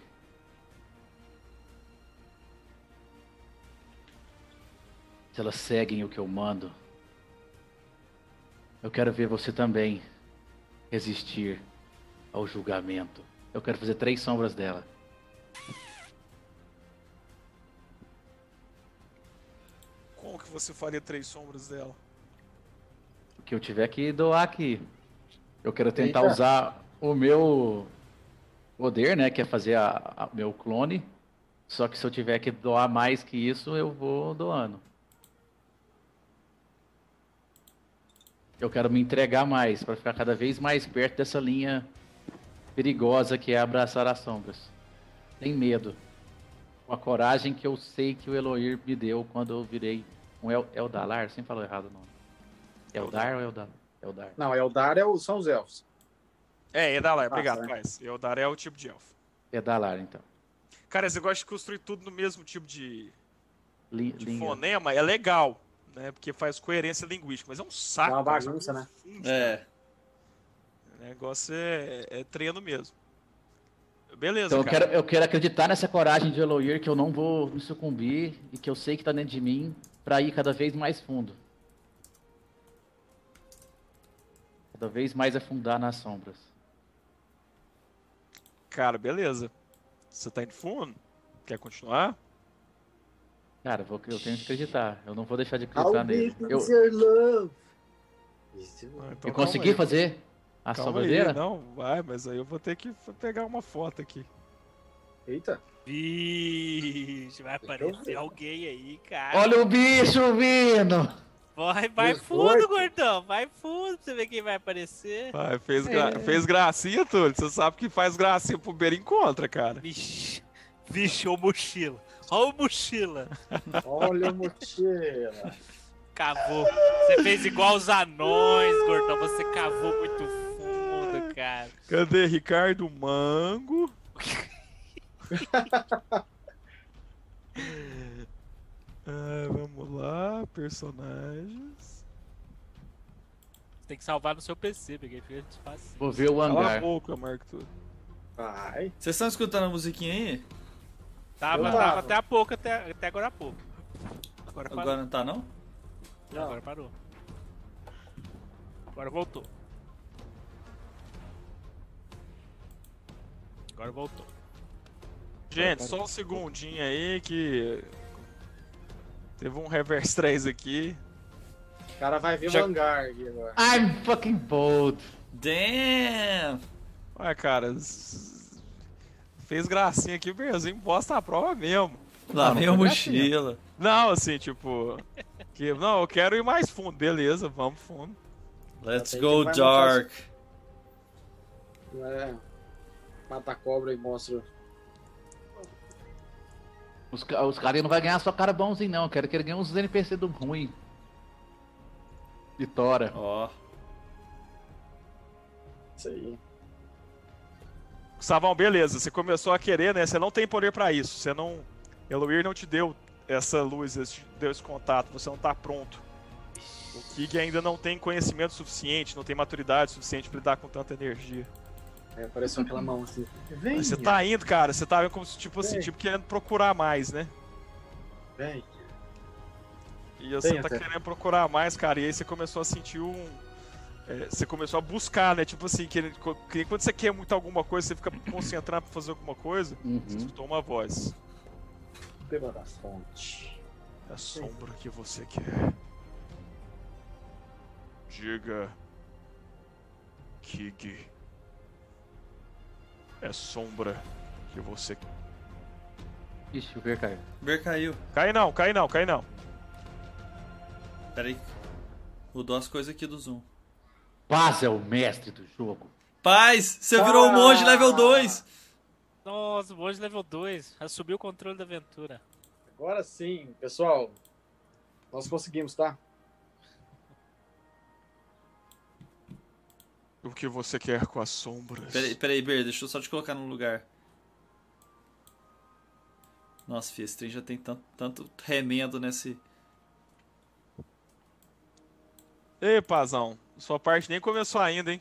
Se elas seguem o que eu mando. Eu quero ver você também resistir ao julgamento. Eu quero fazer três sombras dela. Como que você faria três sombras dela? O que eu tiver que doar aqui. Eu quero tentar Eita. usar o meu poder, né? Que é fazer a, a- meu clone. Só que se eu tiver que doar mais que isso, eu vou doando. Eu quero me entregar mais para ficar cada vez mais perto dessa linha perigosa que é abraçar as sombras. Sem medo. Com a coragem que eu sei que o Eloir me deu quando eu virei um El Eldalar. Sempre falo errado o nome. Eldar ou Eldar? Eldar. Não, Eldar é o, são os elfos. É, Edalar, Ah, obrigado, tá. Paz. Eldar é o tipo de elfo. Edalar, então. Cara, você gosta de construir tudo no mesmo tipo de, Li, de fonema, é legal, né? Porque faz coerência linguística, mas é um saco. É uma cara, bagunça, né? confunde, É. O negócio é, é treino mesmo. Beleza, Então eu cara. quero, eu quero acreditar nessa coragem de Eloir que eu não vou me sucumbir e que eu sei que tá dentro de mim pra ir cada vez mais fundo. Cada vez mais afundar nas sombras. Cara, beleza. Você tá indo fundo? Quer continuar? Cara, eu, vou, eu tenho que acreditar. Eu não vou deixar de I'll acreditar be nele. Eu, love. Ah, então eu consegui aí. fazer a Calma sobradeira? aí, não, vai, mas aí eu vou ter que pegar uma foto aqui. Eita. Vixe, vai aparecer ver. alguém aí, cara. Olha o bicho vindo! Vai, vai fundo, gordão. Vai fundo pra você ver quem vai aparecer. Vai, fez, gra- É. fez gracinha, Túlio. Você sabe que faz gracinha pro beira encontra, cara. Vixe, vixe, ô mochila. Ó o mochila. Olha a mochila. Cavou. Você fez igual os anões, gordão. Você cavou muito fundo, cara. Cadê Ricardo Mango? <laughs> <laughs> Ah, vamos lá, personagens. Tem que salvar no seu PC, porque fica fácil. Vou ver o Cala a boca, Marco. Vai. Vocês estão escutando a musiquinha aí? Tava, tava tava. até há pouco, até, até agora há pouco. Agora parou. Agora não tá, não? Agora parou. Agora voltou. Agora voltou. Gente, só um segundinho aí que. Teve um reverse 3 aqui. O cara vai ver Já- o hangar aqui agora. I'm fucking bold. Damn! Ué, cara. Fez gracinha aqui, Berzinho, bosta a prova mesmo. Lá vem não a mochila. Não, assim, tipo. Que, não, eu quero ir mais fundo, beleza, vamos fundo. Let's go dark. É. Mata a cobra e mostra. Os, os caras não vão ganhar só cara bonzinho, não. Eu quero que ele ganhe uns NPC do ruim. Vitória. Ó. Isso aí. Gustavão, beleza, você começou a querer, né? Você não tem poder pra isso. Você não. Eloir não te deu essa luz, esse, deu esse contato, você não tá pronto. O Kig ainda não tem conhecimento suficiente, não tem maturidade suficiente pra lidar com tanta energia. É, apareceu aquela mão assim. Vem. Mas você tá indo, cara, você tá como se, tipo assim, tipo, querendo procurar mais, né? Vem. E você Tem tá até. querendo procurar mais, cara, e aí você começou a sentir um. é, você começou a buscar, né? Tipo assim, que, que quando você quer muito alguma coisa, você fica concentrado pra fazer alguma coisa, você Uhum. escutou uma voz. Pegou da fonte. É a sombra que você quer. Diga. Kig. É sombra que você. Ixi, o ver caiu. Ber caiu. Cai não, cai não, cai não. Pera aí. Mudou as coisas aqui do Zoom. Paz é o mestre do jogo. Paz, você virou um monge level 2. Nossa, hoje level 2. Já subiu o controle da aventura. Agora sim, pessoal. Nós conseguimos, tá? O que você quer com as sombras? Pera aí, pera aí, Ber, deixa eu só te colocar no lugar. Nossa, filho, esse trem já tem tanto, tanto remendo nesse. Ei, Pazão, sua parte nem começou ainda, hein?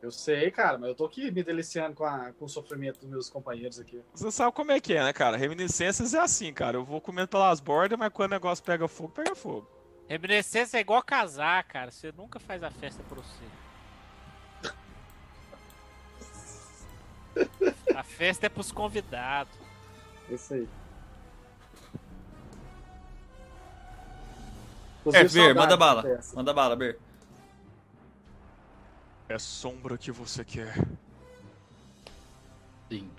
Eu sei, cara, mas eu tô aqui me deliciando com, a- com o sofrimento dos meus companheiros aqui. Você sabe como é que é, né, cara? Reminiscências é assim, cara. Eu vou comendo pelas bordas, mas quando o negócio pega fogo, pega fogo. Reminiscência é igual casar, cara. Você nunca faz a festa pra você. A festa é pros convidados. Isso aí. É, Ber, manda bala. festa. Manda bala, Ber. É sombra que você quer. Sim.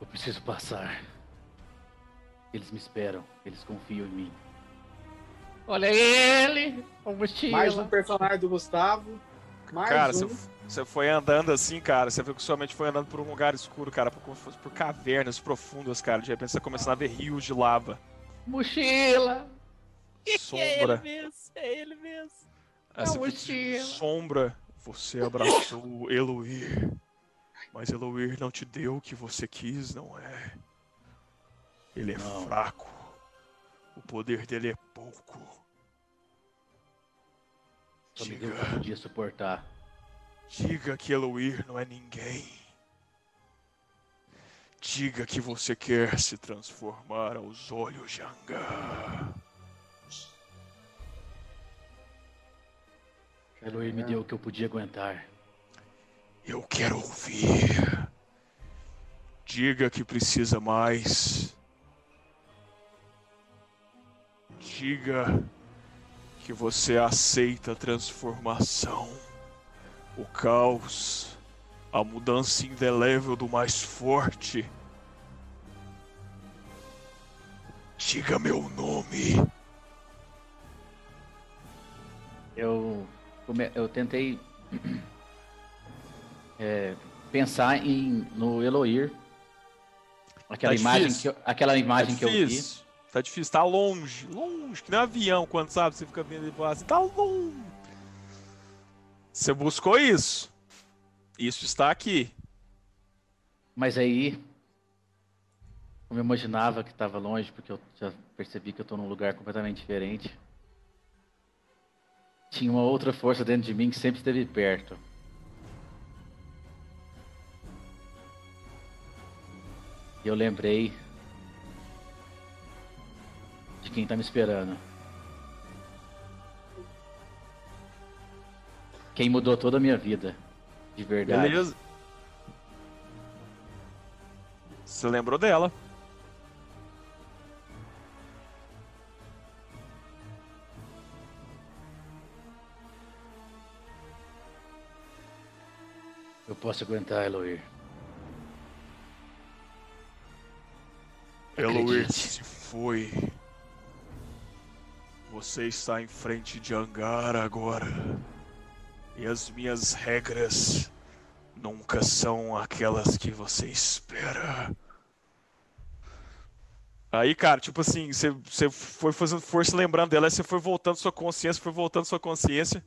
Eu preciso passar. Eles me esperam. Eles confiam em mim. Olha ele! O mochila. Mais um personagem do Gustavo. Mais Cara, um. você, foi andando assim, cara. Você viu que sua mente foi andando por um lugar escuro, cara, por, como se fosse por cavernas profundas, cara. De repente você começando a ver rios de lava, Mochila! <laughs> É ele sombra. mesmo, é ele mesmo. Aí você Não, viu mochila. sombra. Você abraçou Eloir. Mas Eloir não te deu o que você quis, não é? Ele é Não. fraco. O poder dele é pouco. Só me deu o que eu Diga, podia suportar. diga que Eloir não é ninguém. Diga que você quer se transformar aos olhos de Angar. Eloy me deu o que eu podia aguentar. Eu quero ouvir. Diga que precisa mais. Diga que você aceita a transformação, o caos, a mudança indelével do mais forte. Diga meu nome. Eu, eu tentei <clears throat> é, pensar em, no Eloir. Aquela Tá imagem, que difícil. eu, aquela imagem tá que eu vi. Tá difícil, tá longe, longe, que nem um avião, quando sabe, você fica vendo ele voar assim, tá longe. Você buscou isso. Isso está aqui. Mas aí, eu imaginava que estava longe, porque eu já percebi que eu estou num lugar completamente diferente, tinha uma outra força dentro de mim que sempre esteve perto. E eu lembrei de quem está me esperando. Quem mudou toda a minha vida, de verdade. Beleza. Você lembrou dela. Eu posso aguentar, Eloir. Eloir se foi. Você está em frente de Angar agora. E as minhas regras nunca são aquelas que você espera. Aí, cara, tipo assim, você, foi fazendo força lembrando dela, você foi voltando sua consciência, foi voltando sua consciência.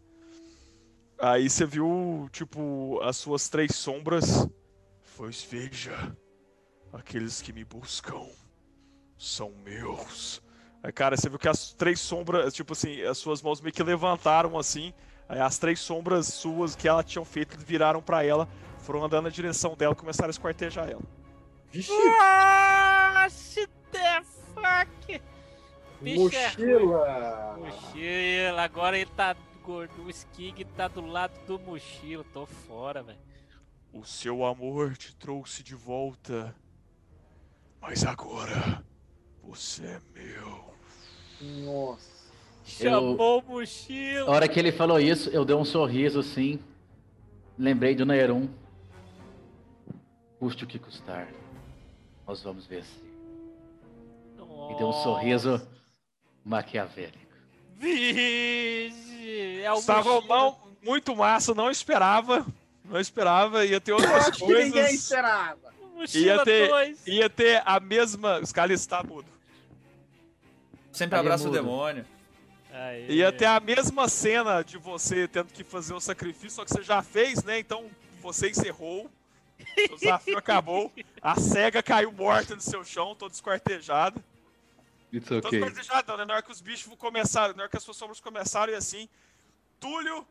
Aí você viu, tipo, as suas três sombras. Pois veja, aqueles que me buscam são meus. Aí, cara, você viu que as três sombras, tipo assim, as suas mãos meio que levantaram assim. Aí as três sombras suas que ela tinha feito viraram pra ela, foram andando na direção dela e começaram a esquartejar ela. Vixe, Ah, shit the fuck! Bicho é mochila. Mochila, agora ele tá gordo. O Skig tá do lado do mochila. Tô fora, velho. O seu amor te trouxe de volta. Mas agora você é meu. Nossa. Chamou o A mochila. hora que ele falou isso, eu dei um sorriso assim. Lembrei do Nerum. Custe o que custar. Nós vamos vencer. E deu um sorriso maquiavélico. Vixe! É o Estava mochila. não, muito massa, não esperava. Não esperava, ia ter outras que ninguém coisas. esperava. Mochila Ia ter- 2. Ia ter a mesma. Os caras está mudo. Sempre é abraça o demônio. Aí. Ia ter a mesma cena de você tendo que fazer o sacrifício, só que você já fez, né? Então você encerrou. O desafio acabou. A cega caiu morta no seu chão, toda esquartejada. It's Toda esquartejada, não, né? Na hora que os bichos começaram, na hora que as suas sombras começaram, e assim, Túlio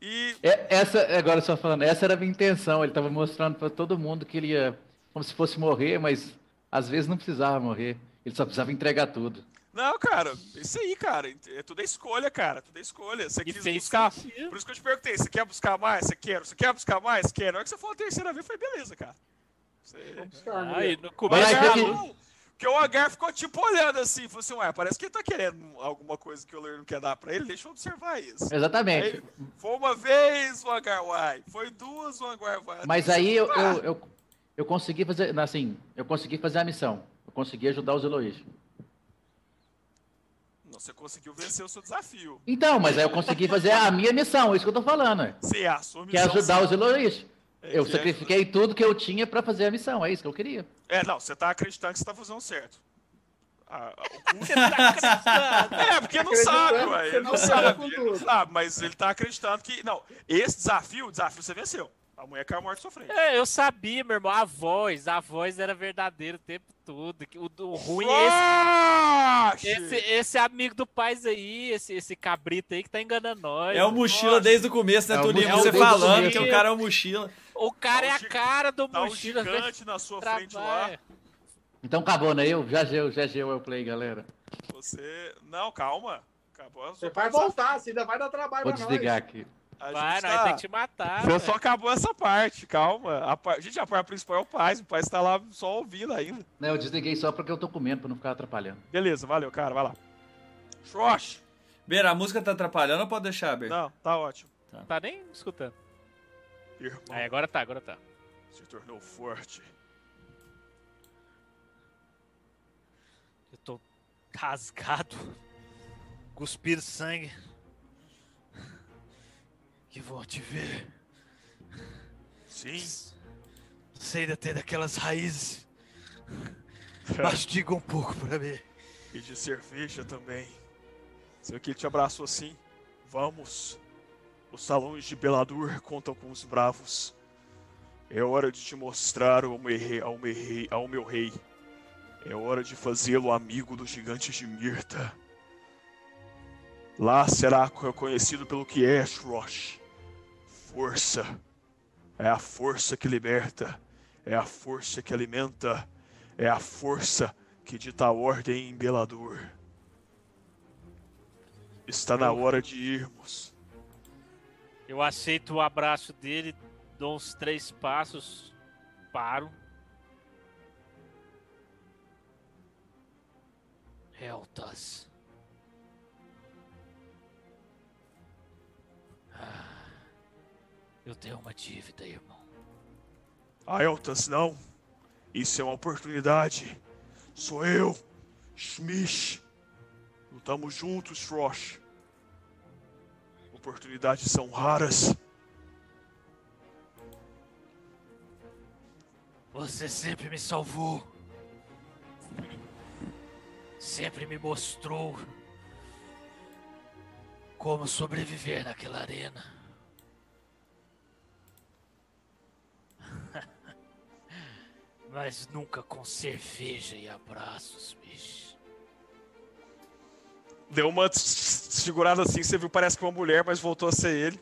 e. É, essa, agora só falando, essa era a minha intenção. Ele tava mostrando pra todo mundo que ele ia como se fosse morrer, mas às vezes não precisava morrer. Ele só precisava entregar tudo. Não, cara, isso aí, cara. É tudo é escolha, cara. Tudo é escolha. Você E quis buscar. sentido. Por isso que eu te perguntei, você quer buscar mais? Você quer? Você quer buscar mais? Quer? Na hora que você falou a terceira vez, foi beleza, cara. Você... Aí, no começo. É que- não, porque o Agar ficou tipo olhando assim, falou assim, ué, parece que ele tá querendo alguma coisa que o Ler não quer dar pra ele, deixa eu observar isso. Exatamente. Aí, foi uma vez o Agar uai, foi duas o Agar uai. Mas aí eu, eu, eu, eu consegui fazer, assim, eu consegui fazer a missão. Eu consegui ajudar os Eloís. Você conseguiu vencer o seu desafio. Então, mas aí eu consegui fazer a minha missão, isso que eu tô falando. ué. Você é a sua Que é missão, ajudar sim. os Eloís. É, Eu é- sacrifiquei tudo que eu tinha pra fazer a missão, é isso que eu queria. É, não, você tá acreditando que você tá fazendo certo. Ah, o Você <laughs> tá acreditando? É, porque não sabe, que ué. Ele não sabe não sabe, mas ele tá acreditando que. Não, esse desafio, o desafio você venceu. A mulher caiu morta sofrendo. É, eu sabia, meu irmão, a voz, a voz era verdadeira o tempo todo. que O, o ruim é esse, esse, esse amigo do Paz aí, esse, esse cabrito aí que tá enganando nós. É o mochila Nossa. desde o começo, né, É o Tulinho? mochila Você falando que o cara é o mochila. O cara é Tá a um gi- cara do Tá um mochila. velho. gigante na sua frente lá. Trabalha. Então acabou, né? Eu, já geu, já geu eu play, galera. Você. Não, calma. Acabou a Você vai voltar, você ainda vai dar trabalho Vou pra desligar nós. aqui. A Vai, gente nós tá- tem que te matar. Você só acabou essa parte, calma. A par... Gente, a parte principal é o Paz. O Paz tá lá só ouvindo ainda. Não, eu desliguei só porque eu tô comendo pra não ficar atrapalhando. Beleza, valeu, cara. Vai lá. Xox! Beira, a música tá atrapalhando ou pode deixar, Ber? Não, tá ótimo. Tá nem escutando. Irmão, Aí, agora tá, agora tá. se tornou forte. Eu tô rasgado, cuspir sangue. Que vou te ver. Sim. Sei ainda ter daquelas raízes. <laughs> Mastiga um pouco pra mim. e de cerveja também. Seu que te abraçou assim. Vamos. Os salões de Beladur contam com os bravos. É hora de te mostrar ao meu rei, ao meu rei, ao meu rei. É hora de fazê-lo amigo dos gigantes de Mirta. Lá será reconhecido pelo que é Shrosh. Força. É a força que liberta. É a força que alimenta. É a força que dita a ordem em Beladur. Está na hora de irmos. Eu aceito o abraço dele, dou uns três passos, paro. Heltas. Eu tenho uma dívida, irmão. Aeltas, não. Isso é uma oportunidade. Sou eu, Schmish. Lutamos juntos, Frosh. Oportunidades são raras. Você sempre me salvou. Sempre me mostrou como sobreviver naquela arena. Mas nunca com cerveja e abraços, bicho. Deu uma segurada assim, você viu, parece que uma mulher, mas voltou a ser ele.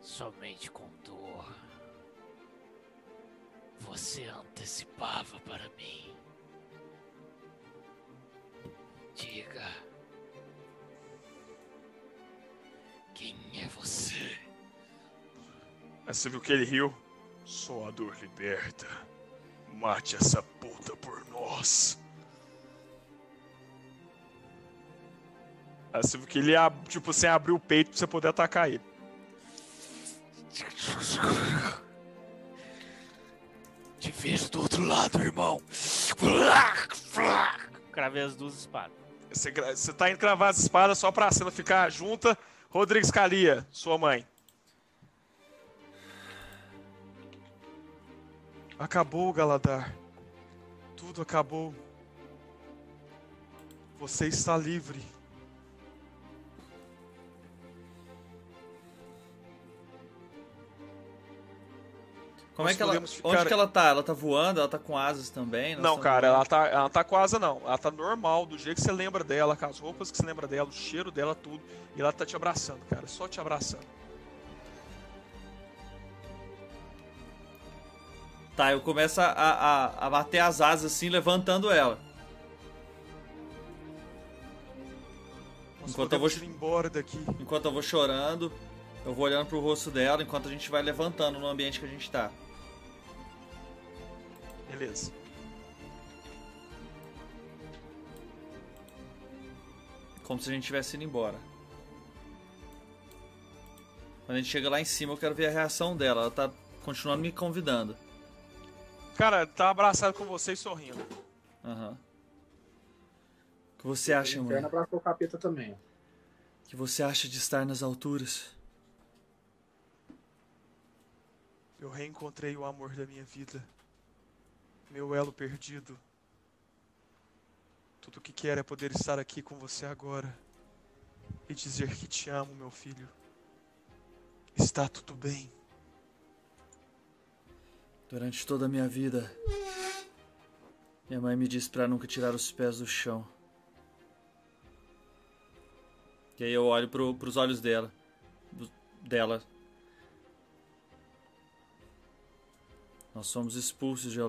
Somente com dor. Você antecipava para mim. Diga. Quem é você? Aí você viu que ele riu. Só a dor liberta. Mate essa puta por nós. Aí você viu que ele, tipo, sem abrir o peito pra você poder atacar ele. Te vejo do outro lado, irmão. Cravei as duas espadas. Você, você tá indo cravar as espadas só pra cena ficar junta. Rodrigues Calia, sua mãe. Acabou, Galadar. Tudo acabou. Você está livre. Como é que ela. ficar- Onde que ela tá? Ela tá voando? Ela tá com asas também? Nós Não, cara, voando? ela tá, ela tá com asa não. Ela tá normal, do jeito que você lembra dela, com as roupas que você lembra dela, o cheiro dela, tudo. E ela tá te abraçando, cara. Só te abraçando. Tá, eu começo a, a, a bater as asas assim, levantando ela. Enquanto eu vou- embora daqui. Enquanto eu vou chorando, eu vou olhando pro rosto dela enquanto a gente vai levantando no ambiente que a gente tá. Beleza. Como se a gente tivesse indo embora. Quando a gente chega lá em cima, eu quero ver a reação dela. Ela tá continuando me convidando. Cara, tá abraçado com você e sorrindo. Aham. O que você acha, O mano? abraçou o capeta também. O que você acha de estar nas alturas? Eu reencontrei o amor da minha vida. Meu elo perdido. Tudo o que quero é poder estar aqui com você agora. E dizer que te amo, meu filho. Está tudo bem. Durante toda a minha vida, minha mãe me disse pra nunca tirar os pés do chão. E aí eu olho pro, pros olhos dela. dela. Nós somos expulsos de.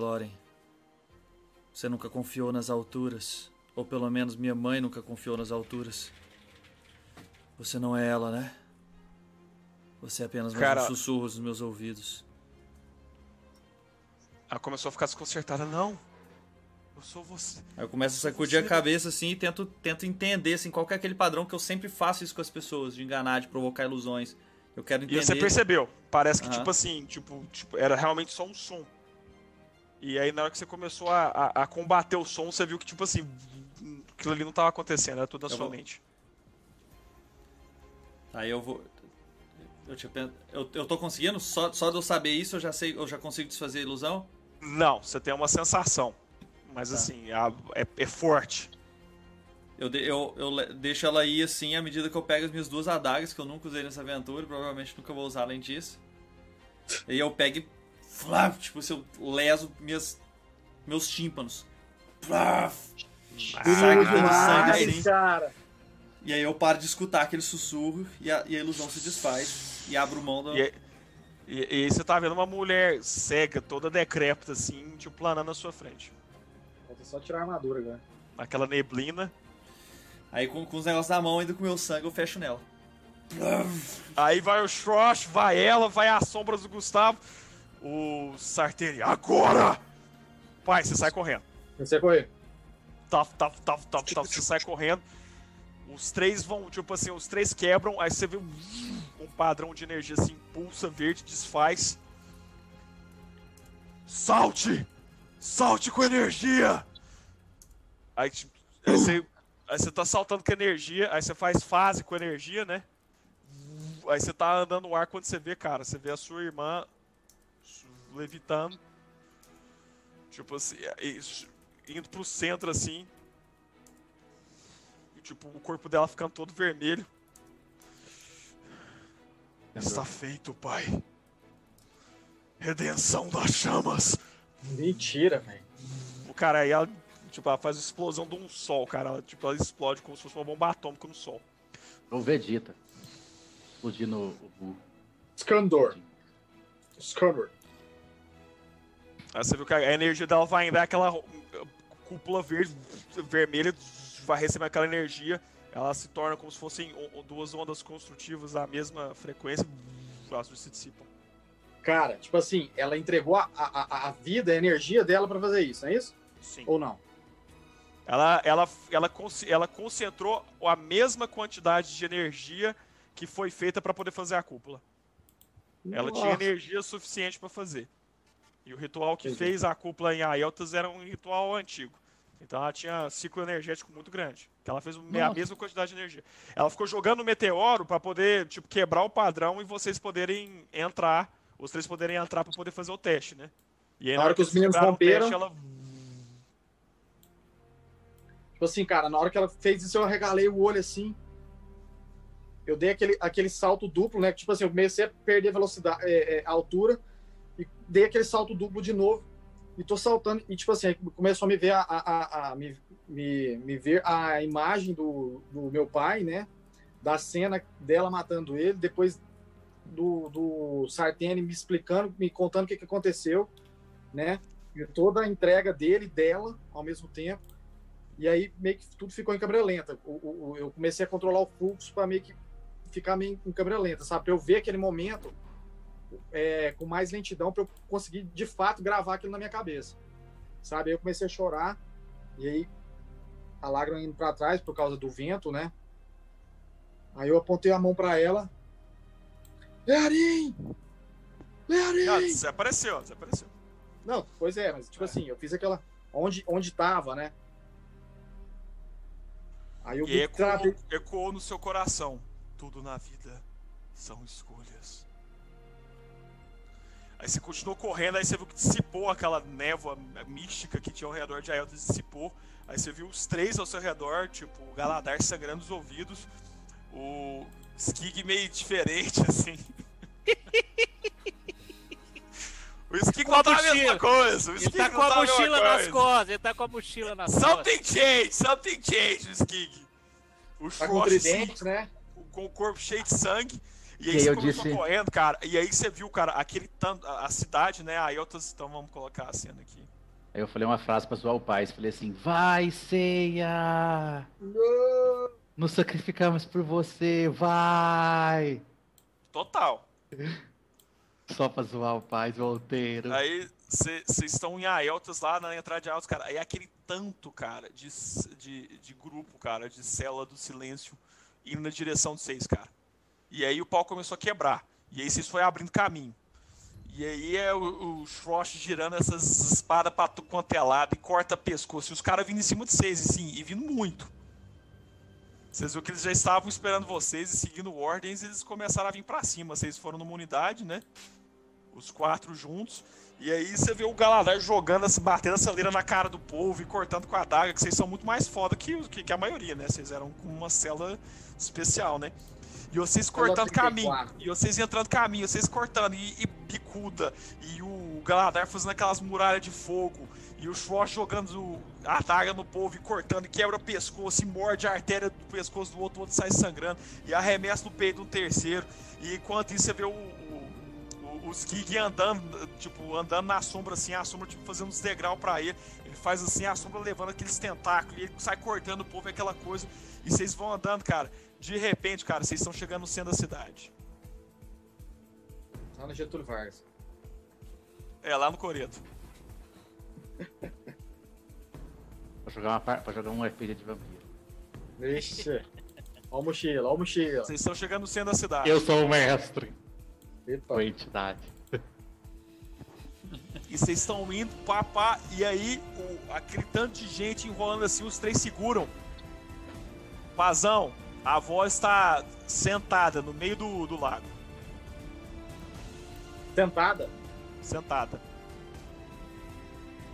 Você nunca confiou nas alturas. Ou pelo menos minha mãe nunca confiou nas alturas. Você não é ela, né? Você é apenas mais Cara- um sussurro nos meus ouvidos. Ela começou a ficar desconcertada. Não. Eu sou você. Aí eu começo a Sou sacudir você. a cabeça assim e tento, tento entender assim, qual que é aquele padrão que eu sempre faço isso com as pessoas, de enganar, de provocar ilusões. Eu quero E entender. você percebeu. Parece que, Aham. tipo assim, tipo, tipo, era realmente só um som. E aí, na hora que você começou a, a, a combater o som, você viu que, tipo assim, aquilo ali não tava acontecendo, era tudo na Eu sua vou- mente. Aí eu vou. Eu, eu, eu tô conseguindo? Só, só de eu saber isso eu já sei, eu já consigo desfazer a ilusão? Não, você tem uma sensação. Mas Tá. assim, a- é, é forte. Eu, de- eu, eu deixo ela ir assim à medida que eu pego as minhas duas adagas, que eu nunca usei nessa aventura, e provavelmente nunca vou usar além disso. E aí eu pego e. Flap, tipo, se eu leso minhas, meus tímpanos. Aquele sangue Ai, assim. cara. E aí eu paro de escutar aquele sussurro e a, e a ilusão se desfaz. E abro mão do. E, aí- e, e aí você tá vendo uma mulher cega, toda decrépita, assim, tipo, planando na sua frente. Falta só tirar a armadura agora. Naquela neblina. Aí com, com os negócios na mão, ainda com o meu sangue, eu fecho nela. Aí vai o Shrosh, vai ela, vai as sombras do Gustavo. O Sarteni, agora! Pai, você sai correndo. Você correr. Taf, taf, taf, taf, taf, você sai correndo. Os três vão, tipo assim, os três quebram, aí você vê um, um padrão de energia assim, pulsa verde, desfaz. Salte! Salte com energia! Aí, tipo, aí você, aí você tá saltando com energia, aí você faz fase com energia, né? Aí você tá andando no ar quando você vê, cara, você vê a sua irmã levitando. Tipo assim, e- indo pro centro assim. E, tipo, o corpo dela ficando todo vermelho. Está feito, pai. Redenção das chamas. Mentira, velho. O cara aí, ela, tipo, ela faz a explosão de um sol, cara. Ela, tipo, ela explode como se fosse uma bomba atômica no sol. O Vegeta. Explodindo o Buu. Scandor. Scandor. Aí você viu que a energia dela vai em dar aquela cúpula verde, vermelha, vai receber aquela energia. Ela se torna como se fossem duas ondas construtivas da mesma frequência. Elas se dissipam. Cara, tipo assim, ela entregou a, a, a- vida, a energia dela pra fazer isso, não é isso? Sim. Ou não? Ela, ela, ela, ela concentrou a mesma quantidade de energia que foi feita para poder fazer a cúpula. Ela tinha Nossa. energia suficiente para fazer. E o ritual que Entendi. fez a cúpula em Aeltas era um ritual antigo. Então ela tinha ciclo energético muito grande. Que ela fez o- a Nossa. mesma quantidade de energia. Ela ficou jogando o meteoro para poder tipo quebrar o padrão e vocês poderem entrar, os três poderem entrar para poder fazer o teste, né? E aí, Na hora que os eles meninos romperam- teste, ela Tipo assim, cara, na hora que ela fez isso, eu arregalei o olho assim. Eu dei aquele, aquele salto duplo, né? Tipo assim, eu comecei a perder velocidade, é, é, altura, e dei aquele salto duplo de novo. E tô saltando, e tipo assim, começou a me ver a, a, a- a- me, me, me ver a imagem do, do meu pai, né? Da cena dela matando ele, depois do, do Sartene me explicando, me contando o que, que aconteceu, né? E toda a entrega dele e dela ao mesmo tempo. E aí meio que tudo ficou em câmera lenta. O- o- eu comecei a controlar o fluxo para meio que ficar meio em câmera lenta, sabe? Pra eu ver aquele momento é, com mais lentidão para eu conseguir de fato gravar aquilo na minha cabeça, sabe? Aí eu comecei a chorar e aí a lágrima indo para trás por causa do vento, né? Aí eu apontei a mão para ela. Learim! Learim! Ah, desapareceu, desapareceu. Não, pois é, mas tipo assim, eu fiz aquela. Onde, onde tava, né? Aí eu E ecoou, ecoou no seu coração. Tudo na vida são escolhas. Aí você continuou correndo, aí você viu que dissipou aquela névoa mística que tinha ao redor de Aeltas, dissipou. Aí você viu os três ao seu redor, tipo, o Galadar sangrando os ouvidos, o Skig meio diferente, <laughs> assim. o Skig Com a não tá a mochila. mesma coisa. O Ele Skig tá não com a tá mesma mochila nas costas, ele tá com a mochila nas costas. Something changed, something changed, o Skig. O Tá com assim, tridente, né? com o corpo cheio de sangue. E aí E aí você eu começou disse- correndo, cara. E aí você viu, cara, aquele tanto. A, cidade, né? A Eltas. Então vamos colocar a cena aqui. Aí eu falei uma frase pra zoar o pai. Falei assim: Vai, ceia! Não. Nos sacrificamos por você, vai! Total. <laughs> Só pra zoar o pai, volteiro. Aí vocês estão em Aeltas lá na entrada de Aeltas, cara. Aí aquele tanto, cara, de, de, de grupo, cara, de célula do silêncio indo na direção de vocês, cara. E aí o pau começou a quebrar. E aí vocês foram abrindo caminho. E aí é o, o Frost girando essas espadas pra tu quanto é lado e corta pescoço. E os caras vindo em cima de vocês, e sim, e vindo muito. Vocês viram que eles já estavam esperando vocês e seguindo ordens, eles começaram a vir pra cima. Vocês foram numa unidade, né? Os quatro juntos. E aí você vê o Galadar jogando, batendo essa leira na cara do povo e cortando com a adaga, que vocês são muito mais foda que, que, que a maioria, né? Vocês eram com uma cela especial, né? E vocês cortando 34. caminho, e vocês entrando caminho, vocês cortando, e, e picuda, e o Galadar fazendo aquelas muralhas de fogo, e o Schwartz jogando a adaga no povo e cortando, e quebra o pescoço, e morde a artéria do pescoço do outro, o outro sai sangrando, e arremessa no peito do terceiro, e enquanto isso você vê o, o, o, o Skig andando, tipo, andando na sombra assim, a sombra tipo, fazendo uns degraus pra ele, ele faz assim, a sombra levando aqueles tentáculos, e ele sai cortando o povo, é aquela coisa, e vocês vão andando, cara, de repente, cara, vocês estão chegando no centro da cidade. Lá no Getúlio Vargas. É, lá no Coreto. <laughs> Pra jogar, uma, pra jogar um RPG de vampiro. Vixe. Ó a mochila, ó a mochila. Vocês estão chegando no centro da cidade. Eu sou o mestre. Epa. Foi entidade. E vocês estão indo, pá, pá, e aí o, aquele tanto de gente enrolando assim, os três seguram. Pazão, a avó está sentada no meio do, do lago. Sentada. Sentada.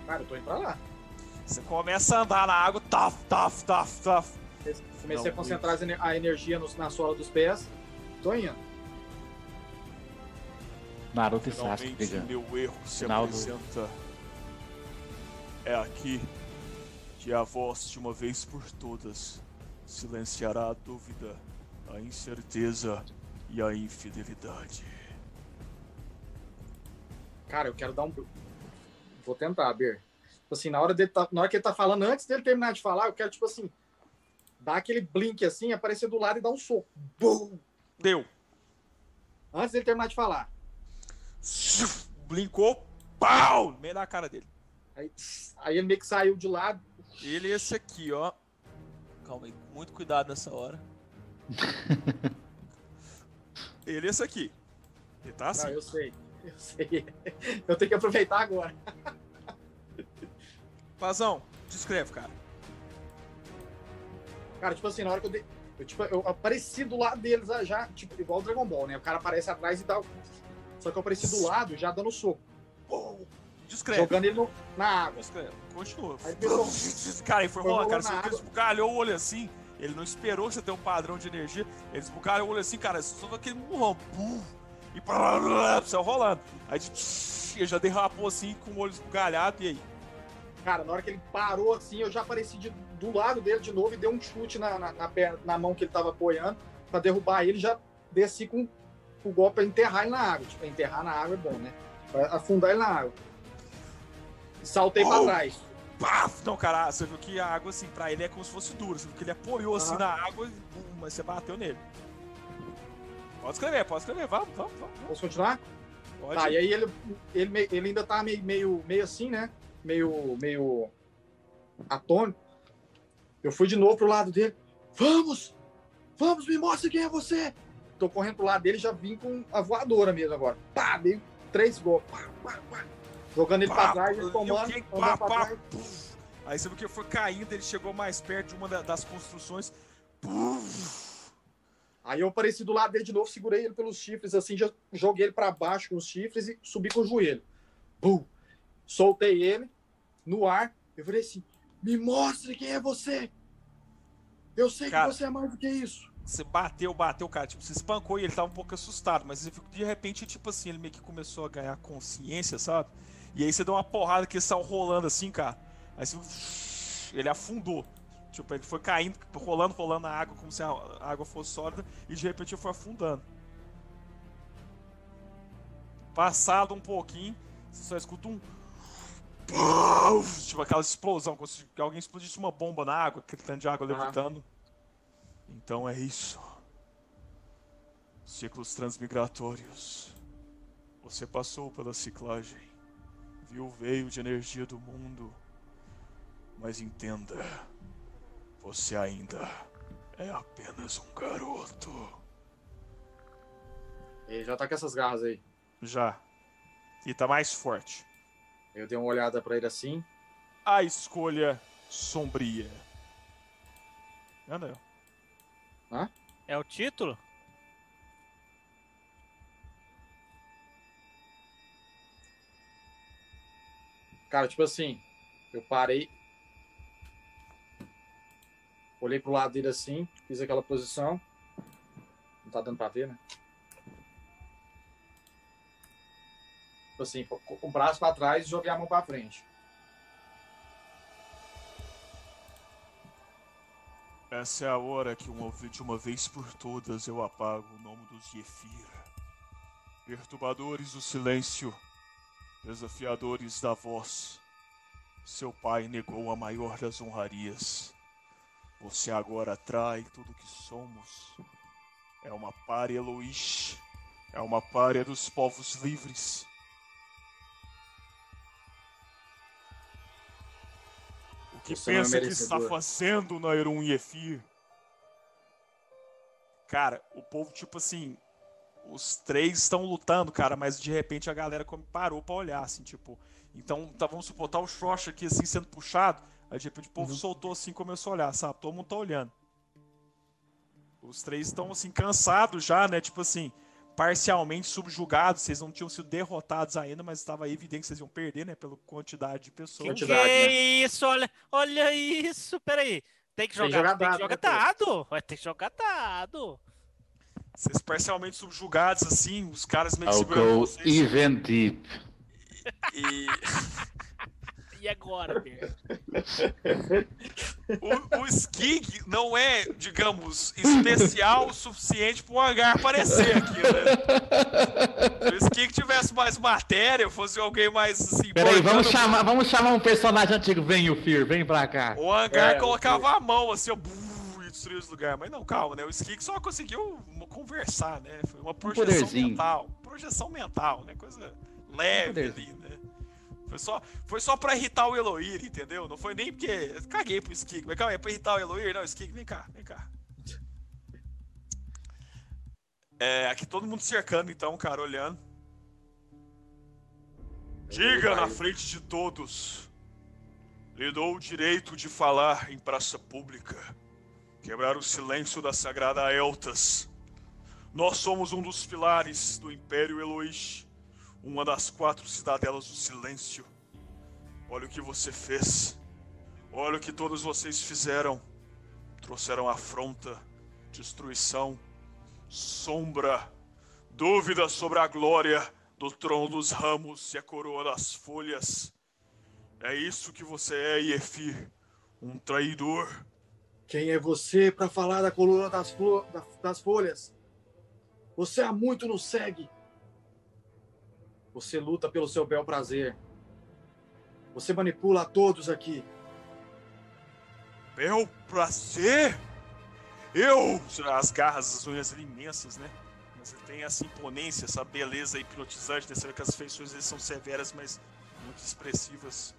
Cara, eu tô indo pra lá. Você começa a andar na água, taf, taf, taf, taf. Comecei Não, a concentrar ener- a energia nos- na sola dos pés. Tô indo. Naruto e Sasuke brigando. meu erro se Final do- apresenta. É aqui que a voz de uma vez por todas silenciará a dúvida, a incerteza e a infidelidade. Cara, eu quero dar um. Vou tentar, Ber. Tipo assim, na hora, dele tá- na hora que ele tá falando, antes dele terminar de falar, eu quero, tipo assim, dar aquele blink assim, aparecer do lado e dar um soco. Bum! Deu. Antes dele terminar de falar. Blinkou, pau! No meio da cara dele. Aí, aí ele meio que saiu de lado. Ele é esse aqui, ó. Calma aí, muito cuidado nessa hora. <laughs> Ele é esse aqui. Ele tá assim. Não, eu sei. Eu sei. Eu tenho que aproveitar agora. Pazão, descreve, cara. Cara, tipo assim, na hora que eu dei. Eu, tipo, eu apareci do lado deles já, já, tipo, igual o Dragon Ball, né? O cara aparece atrás e dá. Só que eu apareci do lado já dando soco. Pum! Descreve. Jogando ele no- na água. Descreve. Continua. Aí pegou- <laughs> Cara, ele foi rolando, cara. Você água. esbugalhou o olho assim. Ele não esperou você ter um padrão de energia. Ele esbugalhou o olho assim, cara. Só aquele murrão. Pum, e blá, blá, blá, céu rolando. Aí ele já derrapou assim com o olho esbugalhado. E aí? Cara, na hora que ele parou assim, eu já apareci de- do lado dele de novo e dei um chute na, na, na perna, na mão que ele tava apoiando pra derrubar ele. Já desci com o golpe pra enterrar ele na água. Tipo, enterrar na água é bom, né? Pra afundar ele na água. Saltei pra Oh! trás. Paf! Não, cara, você viu que a água, assim, pra ele é como se fosse dura. Você viu que ele apoiou assim Aham. na água, e, pum, mas você bateu nele. Pode escrever, pode escrever. Vamos, vamos, vamos. Posso continuar? Pode. Tá, e aí ele, ele, meio- ele ainda tá meio, meio, meio assim, né? Meio, meio atônito. Eu fui de novo pro lado dele. Vamos! Vamos, me mostra quem é você! Tô correndo pro lado dele e já vim com a voadora mesmo agora. Pá, dei três golpes. Pá, pá, pá. Jogando ele pra Pá, trás, e ele tomando, pá, pra pá, trás. puf. Aí você viu que ele foi caindo, ele chegou mais perto de uma da- das construções. Aí eu apareci do lado dele de novo, segurei ele pelos chifres, assim, já joguei ele para baixo com os chifres e subi com o joelho. Bum! Soltei ele no ar. Eu falei assim: me mostre quem é você! Eu sei Cara, que você é mais do que isso. Você bateu, bateu, cara. Tipo, você espancou e ele tava um pouco assustado, mas de repente, tipo assim, ele meio que começou a ganhar consciência, sabe? E aí você deu uma porrada que saiu rolando assim, cara. Aí você... ele afundou. Tipo, ele foi caindo, rolando, rolando na água, como se a água fosse sólida, e de repente ele foi afundando. Passado um pouquinho, você só escuta um. Tipo aquela explosão, como se alguém explodisse uma bomba na água, aquele tanto de água levantando. Então é isso. Ciclos transmigratórios. Você passou pela ciclagem. Viu o veio de energia do mundo. Mas entenda. Você ainda é apenas um garoto. Ele já tá com essas garras aí. Já. E tá mais forte. Eu dei uma olhada pra ele assim. A escolha sombria. Anda eu. É o título? Cara, tipo assim, eu parei. Olhei pro lado dele assim, fiz aquela posição. Não tá dando pra ver, né? Tipo assim, com o braço pra trás e joguei a mão pra frente. Essa é a hora que uma, de uma vez por todas eu apago o nome dos Yefir. Perturbadores do silêncio, desafiadores da voz. Seu pai negou a maior das honrarias. Você agora trai tudo que somos. É uma párea Eloish. É uma párea dos povos livres. O que é pensa que está fazendo na Erun Yefir? Cara, o povo, tipo assim, os três estão lutando, cara, mas de repente a galera parou pra olhar, assim, tipo. Então, tá, vamos supor, tá o Shrosh aqui, assim, sendo puxado, aí de repente o povo soltou assim e começou a olhar, sabe? Todo mundo tá olhando. Os três estão, assim, cansados já, né? Tipo assim, parcialmente subjugados, vocês não tinham sido derrotados ainda, mas estava evidente que vocês iam perder, né? Pela quantidade de pessoas. Que, Quantidade, que né? isso? Olha, olha isso. Peraí. Tem que Tem que jogar, jogar tem que jogar né, dado. Vai ter que jogar dado. Vocês parcialmente subjugados, assim, os caras meio que segurando go vocês. even deep. E E <laughs> agora, o, o Skig não é, digamos, especial o suficiente para um hangar aparecer aqui, né? Se o Skig tivesse mais matéria, fosse alguém mais assim. Peraí, vamos chamar, vamos chamar um personagem antigo. Vem, o Fear, vem pra cá. O hangar É, colocava a mão assim, ó, buf, destruía os lugares. Mas não, calma, né? O Skig só conseguiu conversar, né? Foi uma projeção poderzinho. mental. Projeção mental, né? Coisa leve poderzinho. ali, né? Foi só, foi só pra irritar o Eloir, entendeu? Não foi nem porque. Caguei pro Skig. Mas calma aí, é pra irritar o Eloir? Não, Skig, vem cá, vem cá. É, aqui todo mundo cercando, então, cara, olhando. Diga na frente de todos. Lhe dou o direito de falar em praça pública. Quebrar o silêncio da sagrada Eltas. Nós somos um dos pilares do Império Eloish. Uma das quatro cidadelas do silêncio. Olha o que você fez. Olha o que todos vocês fizeram. Trouxeram afronta, destruição, sombra, dúvidas sobre a glória do trono dos ramos e a coroa das folhas. É isso que você é, Yefir. Um traidor. Quem é você para falar da coluna das, flo- da- das folhas? Você há muito nos segue. Você luta pelo seu bel prazer. Você manipula a todos aqui. Bel prazer? Eu! As garras, as unhas imensas, né? Você tem essa imponência, essa beleza hipnotizante, né? Vê que as feições são severas, mas muito expressivas.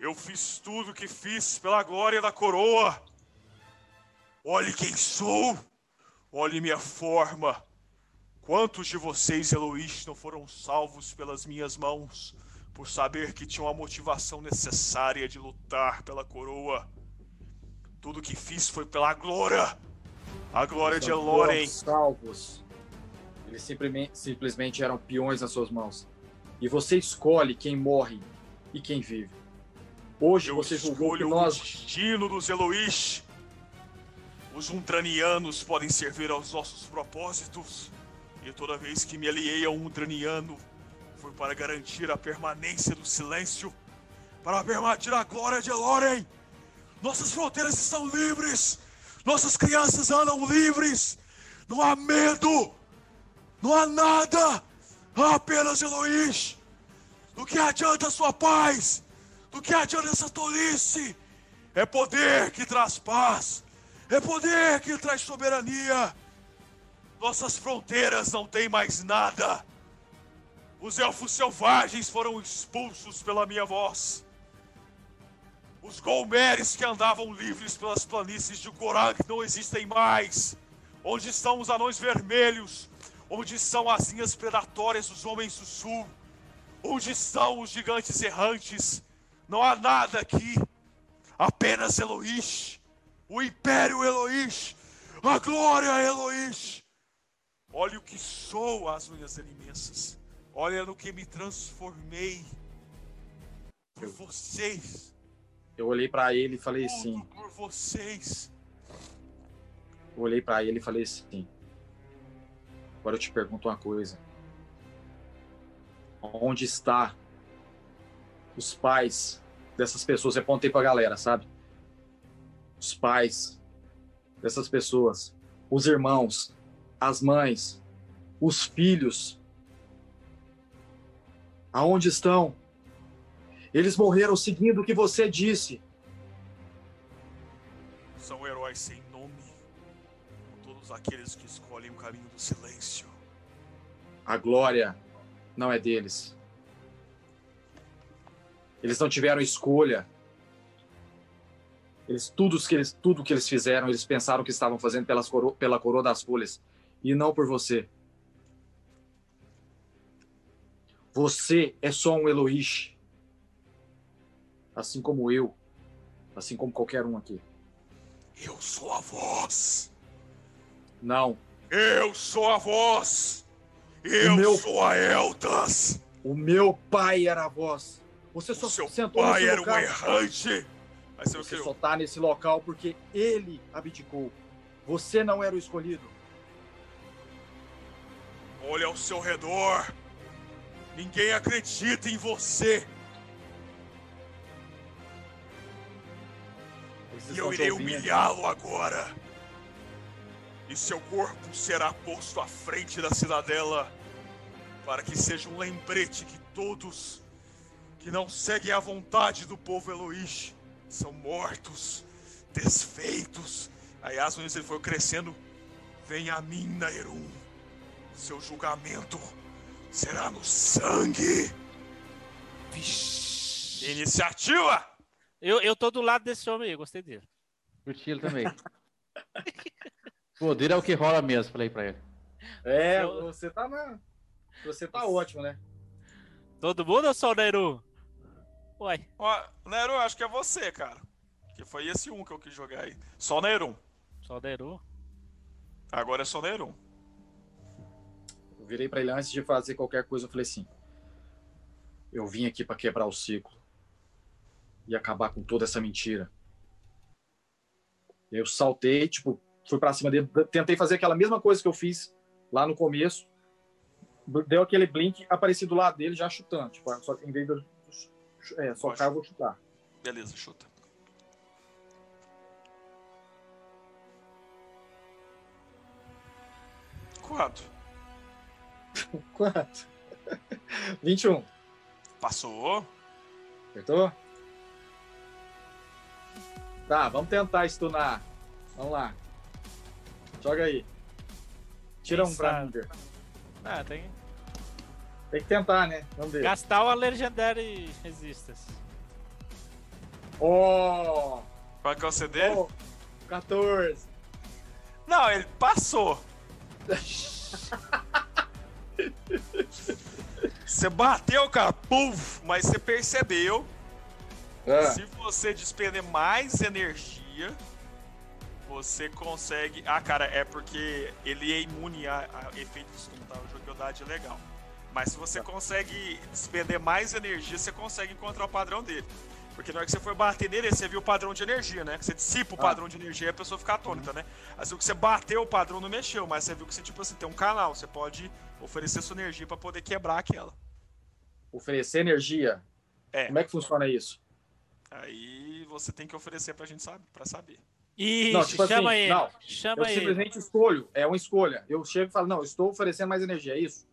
Eu fiz tudo o que fiz pela glória da coroa. Olhe quem sou. Olhe minha forma. Quantos de vocês, Eloís, não foram salvos pelas minhas mãos, por saber que tinham a motivação necessária de lutar pela coroa? Tudo que fiz foi pela glória. A glória de Eloren. salvos. Eles simplesmente, simplesmente eram peões nas suas mãos. E você escolhe quem morre e quem vive. Hoje Eu você julgou que nós. o destino dos Eloish. Os Undranianos podem servir aos nossos propósitos. E toda vez que me aliei a um Undraniano, foi para garantir a permanência do silêncio. Para permitir a glória de Eloren. Nossas fronteiras estão livres. Nossas crianças andam livres. Não há medo. Não há nada. Há apenas Eloish. Do que adianta a sua paz? Do que adianta essa tolice? É poder que traz paz. É poder que traz soberania. Nossas fronteiras não têm mais nada. Os elfos selvagens foram expulsos pela minha voz. Os golmeres que andavam livres pelas planícies de Gorang não existem mais. Onde estão os anões vermelhos? Onde estão as linhas predatórias dos homens do sul? Onde estão os gigantes errantes? Não há nada aqui. Apenas Eloish. O Império Eloish. A glória Eloish. Olha o que sou as unhas imensas. Olha no que me transformei. Por vocês. Eu olhei pra ele e falei assim. por vocês. Eu olhei pra ele e falei assim. Agora eu te pergunto uma coisa. Onde está os pais dessas pessoas? Eu apontei pra galera, sabe? Os pais dessas pessoas, os irmãos, as mães, os filhos. Aonde estão? Eles morreram seguindo o que você disse. São heróis sem nome. Como todos aqueles que escolhem o caminho do silêncio. A glória não é deles. Eles não tiveram escolha. Eles tudo que eles tudo que eles fizeram, eles pensaram que estavam fazendo pelas coro, pela coroa das folhas e não por você. Você é só um Eloish. Assim como eu, assim como qualquer um aqui. Eu sou a voz. Não, Eu sou a voz. Eu meu- sou a Eldas. o meu pai era a voz. Você só O seu sentou pai nesse era um local. errante. Mas Você só tá nesse local porque ele abdicou. Você não era o escolhido. Olha ao seu redor. Ninguém acredita em você. Eles E eu irei humilhá-lo agora. E seu corpo será posto à frente da cidadela para que seja um lembrete que todos que não seguem a vontade do povo Eloish são mortos, desfeitos. Aí as unhas ele foi crescendo. Vem a mim, Naerum. Seu julgamento será no sangue. Iniciativa! Eu, eu tô do lado desse homem aí, gostei dele. Curti ele também. <laughs> Poder é o que rola mesmo, falei pra ele. É, Eu- você tá na. Você tá ótimo, né? Todo mundo ou só o Nairu? Uai, Ó, Nero, acho que é você, cara. Que foi esse um que eu quis jogar aí. Só Nerum. só Nairu. Agora é só Nerum. Eu virei pra ele antes de fazer qualquer coisa, eu falei assim: Eu vim aqui pra quebrar o ciclo e acabar com toda essa mentira. Eu saltei, tipo, fui pra cima dele, tentei fazer aquela mesma coisa que eu fiz lá no começo. Deu aquele blink, apareci do lado dele já chutando. Tipo, só que em vez de é, socar, eu vou chutar. Beleza, chuta. Quanto? Quanto? 21. Passou. Acertou? Tá, vamos tentar stunar. Vamos lá. Joga aí. Tira Quem um pra mim. Ah, tem Tem que tentar, né? Vamos ver. gastar uma Legendary Resistance. Oh! Qual que é o CD? oh 14. Não, ele passou. Você bateu, cara, puf, mas você percebeu. Ah, Se você despender mais energia, você consegue. Ah, cara, é porque ele é imune a, a efeitos stun, tá? O jogabilidade é legal. Mas se você consegue despender mais energia, você consegue encontrar o padrão dele. Porque na hora que você for bater nele, você viu o padrão de energia, né? Que você dissipa o Ah. padrão de energia e a pessoa fica atônita, né? Aí você viu que você bateu, o padrão não mexeu, mas você viu que você, tipo assim, tem um canal. Você pode oferecer sua energia pra poder quebrar aquela. Oferecer energia. É. Como é que funciona isso? Aí você tem que oferecer pra gente saber, pra saber. Ixi, Não, tipo chama assim, ele. não. Chama Eu ele. simplesmente escolho. É uma escolha. Eu chego e falo, não, eu estou oferecendo mais energia, é isso?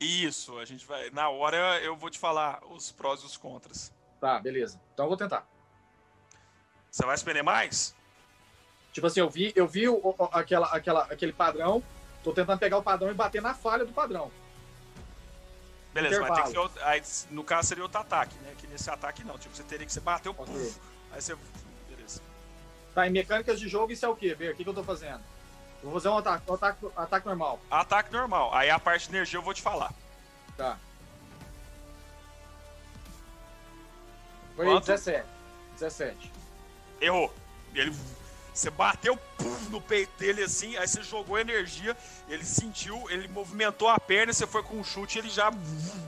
Isso, a gente vai. Na hora eu vou te falar os prós e os contras. Tá, beleza. Então eu vou tentar. Você vai expender mais? Tipo assim, eu vi, eu vi o- o- aquela, aquela, aquele padrão, tô tentando pegar o padrão e bater na falha do padrão. Beleza, vai ter que ser. Intervalo. outro- Aí, no caso seria outro ataque, né? Que nesse ataque não. Tipo, você teria que você bateu, Ok. puf, aí você. Beleza. Tá, em mecânicas de jogo, isso é o quê, Ber? O que, que eu tô fazendo? Vou fazer um ataque, um ataque, ataque normal. Ataque normal. Aí a parte de energia eu vou te falar. Tá. Foi Quanto? 17. 17. Errou. Ele. Você bateu no peito dele assim, aí você jogou energia, ele sentiu, ele movimentou a perna, você foi com um chute, ele já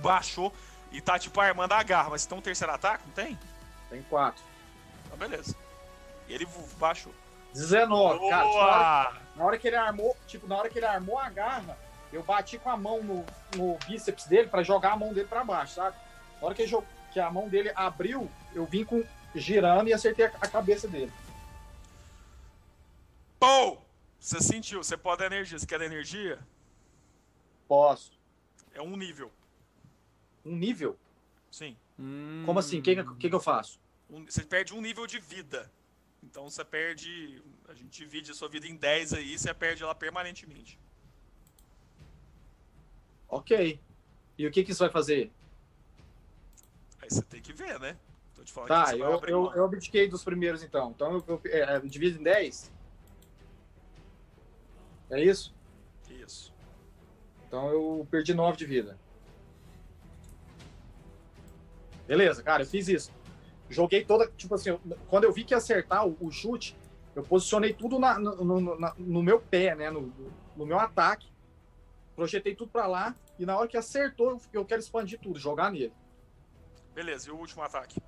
baixou e tá tipo armando a garra. Mas tem um terceiro ataque? Não tem? Tem 4. Então beleza. E ele baixou. 19. Cara, tipo, na, hora, na hora que ele armou, tipo, na hora que ele armou a garra, eu bati com a mão no, no bíceps dele pra jogar a mão dele pra baixo, sabe? Na hora que, jog- que a mão dele abriu, eu vim com girando e acertei a, a cabeça dele. Pou! Você sentiu, você pode dar energia. Você quer dar energia? Posso. É um nível. Um nível? Sim. Como assim? O que, que, que que eu faço? Um- você perde um nível de vida. Então você perde. A gente divide a sua vida em 10 aí, você perde ela permanentemente. Ok. E o que, que isso vai fazer? Aí você tem que ver, né? Tô te falando Tá, eu, eu, eu abdiquei dos primeiros então. Então eu, eu, é, eu divido em 10? É isso? Isso. Então eu perdi 9 de vida. Beleza, cara, eu fiz isso. Joguei toda. Tipo assim, quando eu vi que ia acertar o, o chute, eu posicionei tudo na- no, no- na- no meu pé, né? No, no meu ataque. Projetei tudo pra lá. E na hora que acertou, eu- eu quero expandir tudo, jogar nele. Beleza, e o último ataque?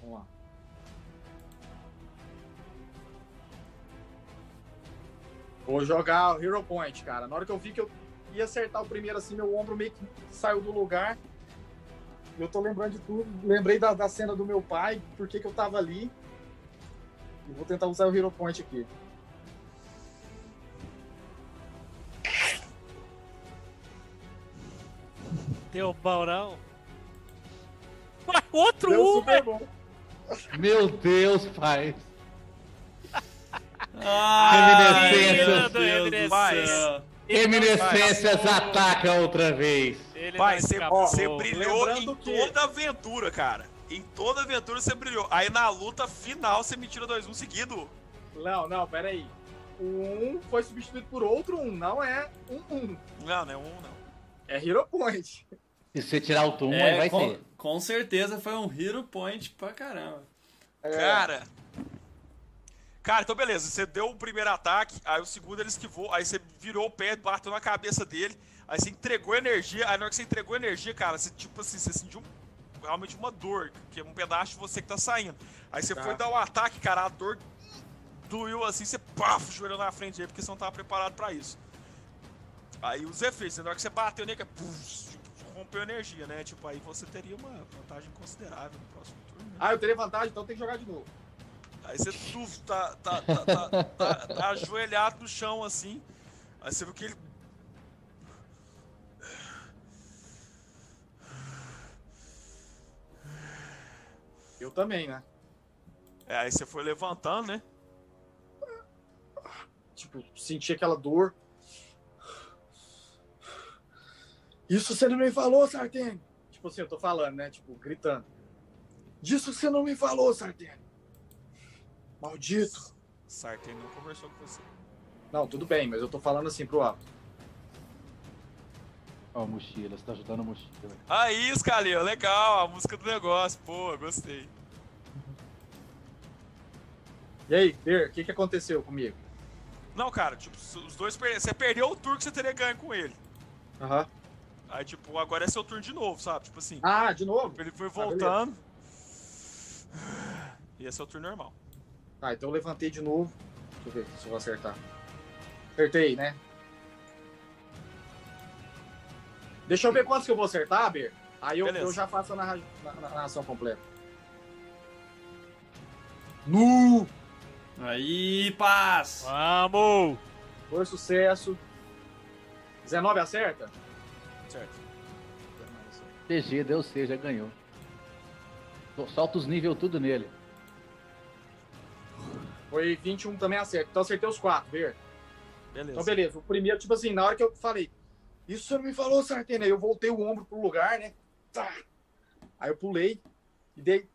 Vamos lá. Vou jogar o Hero Point, cara. Na hora que eu vi que eu ia acertar o primeiro assim, meu ombro meio que saiu do lugar. Eu tô lembrando de tudo. Lembrei da, da cena do meu pai, por que que eu tava ali. E vou tentar usar o Hero Point aqui. Deu bom, não? Ué, outro Deu super bom. Meu Deus, pai. <laughs> Ah, Reminiscências, meu Deus do reminiscências. Céu. Reminiscências ataca outra vez. Ele Pai, você, você brilhou Lembrando em que- toda aventura, cara. Em toda aventura você brilhou. Aí na luta final você me tira 2-1 seguido. Não, não, pera aí. O 1 foi substituído por outro 1, não é um 1. Não, não é um, não. É Hero Point. Se você tirar o tum, aí É, vai com, ser. com certeza foi um hero point pra caramba. É, Cara. Cara, então beleza. Você deu o primeiro ataque, aí o segundo ele esquivou, aí você virou o pé, bateu na cabeça dele, aí você entregou energia, aí na hora que você entregou energia, cara, você tipo assim, você sentiu realmente uma dor, que é um pedaço de você que tá saindo. Aí você Tá. foi dar o ataque, cara, a dor doeu assim, você paf, joelhou na frente dele, porque você não tava preparado pra isso. Aí os efeitos, na hora que você bateu nele, que puf, tipo, rompeu energia, né? Tipo, aí você teria uma vantagem considerável no próximo turno. né? Ah, eu teria vantagem, então tem que jogar de novo. Aí você tuf, tá, tá, tá, tá, tá, tá ajoelhado no chão assim. Aí você viu que ele. Eu também, né? É, aí você foi levantando, né? Tipo, senti aquela dor. Isso você não me falou, Sartene. Tipo assim, eu tô falando, né? Tipo, gritando. Disso você não me falou, Sartene. Maldito. Sartén não conversou com você. Não, tudo bem, mas eu tô falando assim pro alto. Ó, mochila, você tá ajudando a mochila. Aí, Scalia, legal, a música do negócio. Pô, gostei. E aí, Ber, o que, que aconteceu comigo? Não, cara, tipo, os dois perderam. Você perdeu o turno que você teria ganho com ele. Aham. Aí, tipo, agora é seu turno de novo, sabe? Tipo assim, Ah, de novo? ele foi beleza. voltando. e esse é o turno normal. Tá, então eu levantei de novo. Deixa eu ver se eu vou acertar. Acertei, né? Deixa eu ver quantos que eu vou acertar, Ber. Aí eu, eu já faço a narra- na- na- narração completa. Nu! Aí, paz! Vamos! Foi sucesso. 19 acerta? Certo. TG, deu C, já ganhou. Solta os níveis tudo nele. Foi 21 também acerta. Então acertei os quatro, Ber. Beleza. Então, beleza. O primeiro, tipo assim, na hora que eu falei, isso você não me falou, Sartena. Aí eu voltei o ombro pro lugar, né? Tá. Aí eu pulei e dei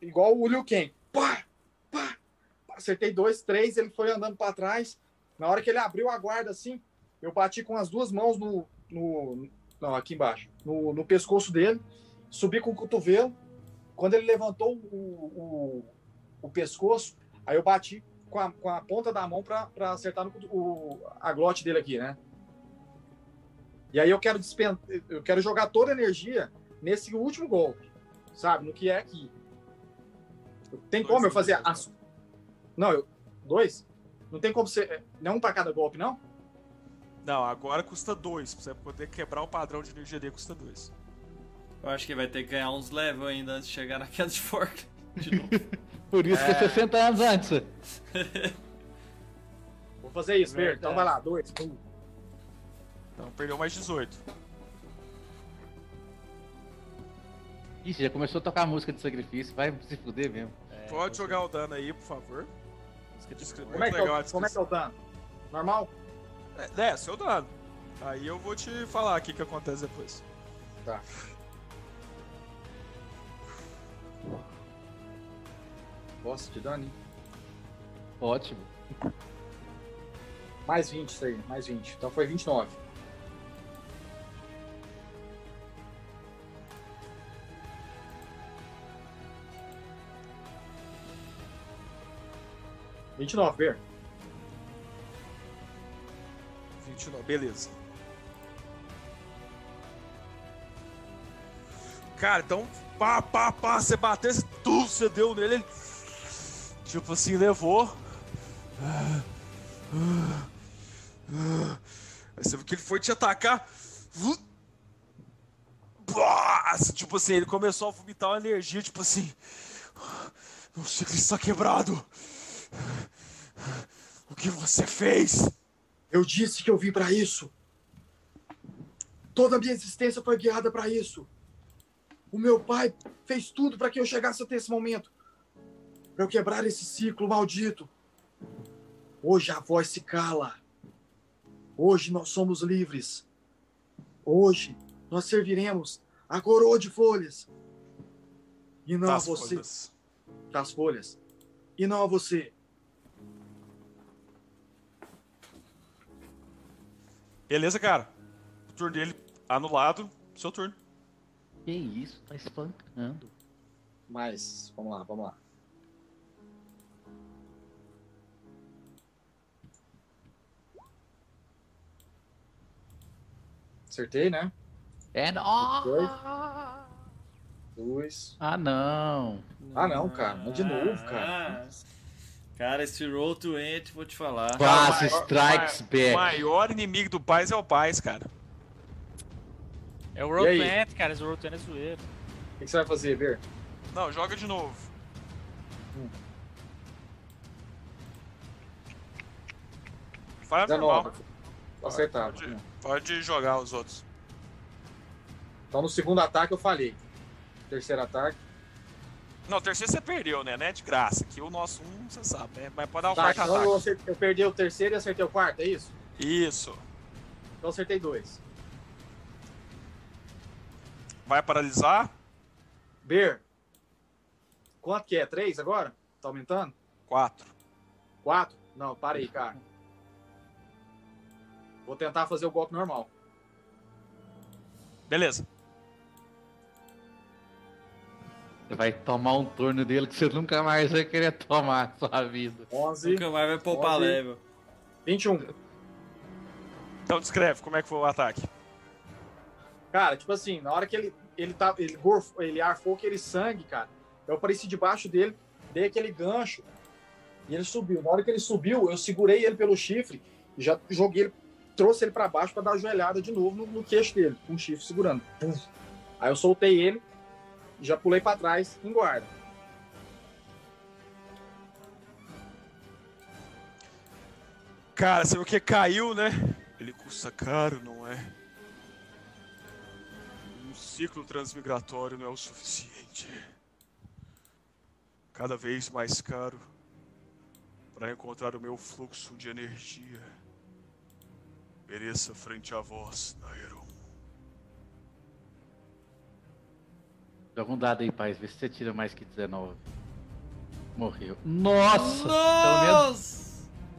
igual o Liu Kang. Pá, pá, pá. Acertei dois, três, ele foi andando pra trás. Na hora que ele abriu a guarda assim, eu bati com as duas mãos no. no não, aqui embaixo. No, no pescoço dele. Subi com o cotovelo. Quando ele levantou o, o, o pescoço, aí eu bati com a, com a ponta da mão pra, pra acertar no, o, a glote dele aqui, né? E aí eu quero dispen... eu quero jogar toda a energia nesse último golpe, sabe? No que é aqui. Tem Dois como eu fazer. Não, eu... dois? Não tem como ser. Não um pra cada golpe, não? Não, agora custa dois. Pra você poder quebrar o padrão de energia dele, custa dois. Eu acho que vai ter que ganhar uns level ainda antes de chegar na queda de forca. De novo. <laughs> Por isso que é 60 anos antes. <laughs> Vou fazer isso. Verdade. Então vai lá, dois. Pum. Então perdeu mais 18. Ixi, já começou a tocar a música de sacrifício. Vai se fuder mesmo. Pode jogar o dano aí, por favor. Música de script. Como é, Muito que legal a eu, como é que descrição. eu dano? Normal? É, é, seu dano. Aí eu vou te falar aqui o que acontece depois. Tá. <laughs> Posso te dano, hein? Ótimo. Mais 20 isso aí, mais 20. Então foi 29. Vinte e nove, Ber. 29, beleza. Cara, então, pá, pá, pá, você bateu, você, você deu nele, ele, tipo assim, levou. Aí você viu que ele foi te atacar. Pá, Tipo assim, ele começou a vomitar uma energia, tipo assim. Meu ciclo está quebrado. O que você fez? Eu disse que eu vim pra isso. Toda a minha existência foi guiada pra isso. O meu pai fez tudo pra que eu chegasse até esse momento. Pra eu quebrar esse ciclo maldito. Hoje a voz se cala. Hoje nós somos livres. Hoje nós serviremos a coroa de folhas. E não Das a você folhas. das folhas. E não a você. Beleza, cara. O turno dele anulado. Seu turno. Que isso, tá espancando. Mas, vamos lá, vamos lá. Acertei, né? É nó. Dois. Dois. Ah, não. Ah, não, cara. Não de novo, cara. Ah, Cara, esse Roll to Ent, vou te falar. Pass maior- strikes O back. maior inimigo do Paz é o Paz, cara. É o? Roll 20, cara. Esse Roll 20 é zoeiro. O que que você vai fazer, Ver? Não, joga de novo. Faz normal. 19. Acertado. Pode, pode jogar os outros. Então no segundo ataque eu falhei. Terceiro ataque. Não, o terceiro você perdeu, né? Não é de graça. Que o nosso um, você sabe, né? Mas pode dar um Tá, quarto então ataque. eu, acert- eu perdi o terceiro e acertei o quarto, é isso? Isso. Então acertei dois. Vai paralisar? Ber. Quanto que é? Três agora? Tá aumentando? Quatro. Quatro? Não, parei, cara. Vou tentar fazer o golpe normal. Beleza. Você vai tomar um turno dele que você nunca mais vai querer tomar na sua vida. 11, Nunca mais vai poupar Pode. level. 21. Então descreve como é que foi o ataque. Cara, tipo assim, na hora que ele, ele, tá, ele, gorfou, ele arfou aquele sangue, cara, eu apareci debaixo dele, dei aquele gancho e ele subiu. Na hora que ele subiu, eu segurei ele pelo chifre e já joguei ele, trouxe ele pra baixo pra dar a joelhada de novo no, no queixo dele, com o chifre segurando. Aí eu soltei ele já pulei pra trás em guarda. Cara, você viu que caiu, né? Ele custa caro, não é? Um ciclo transmigratório não é o suficiente. Cada vez mais caro para encontrar o meu fluxo de energia. Pereça frente a vós, Naeron. Joga um dado aí, paz. Vê se você tira mais que 19. Morreu. Nossa! Menos Nossa!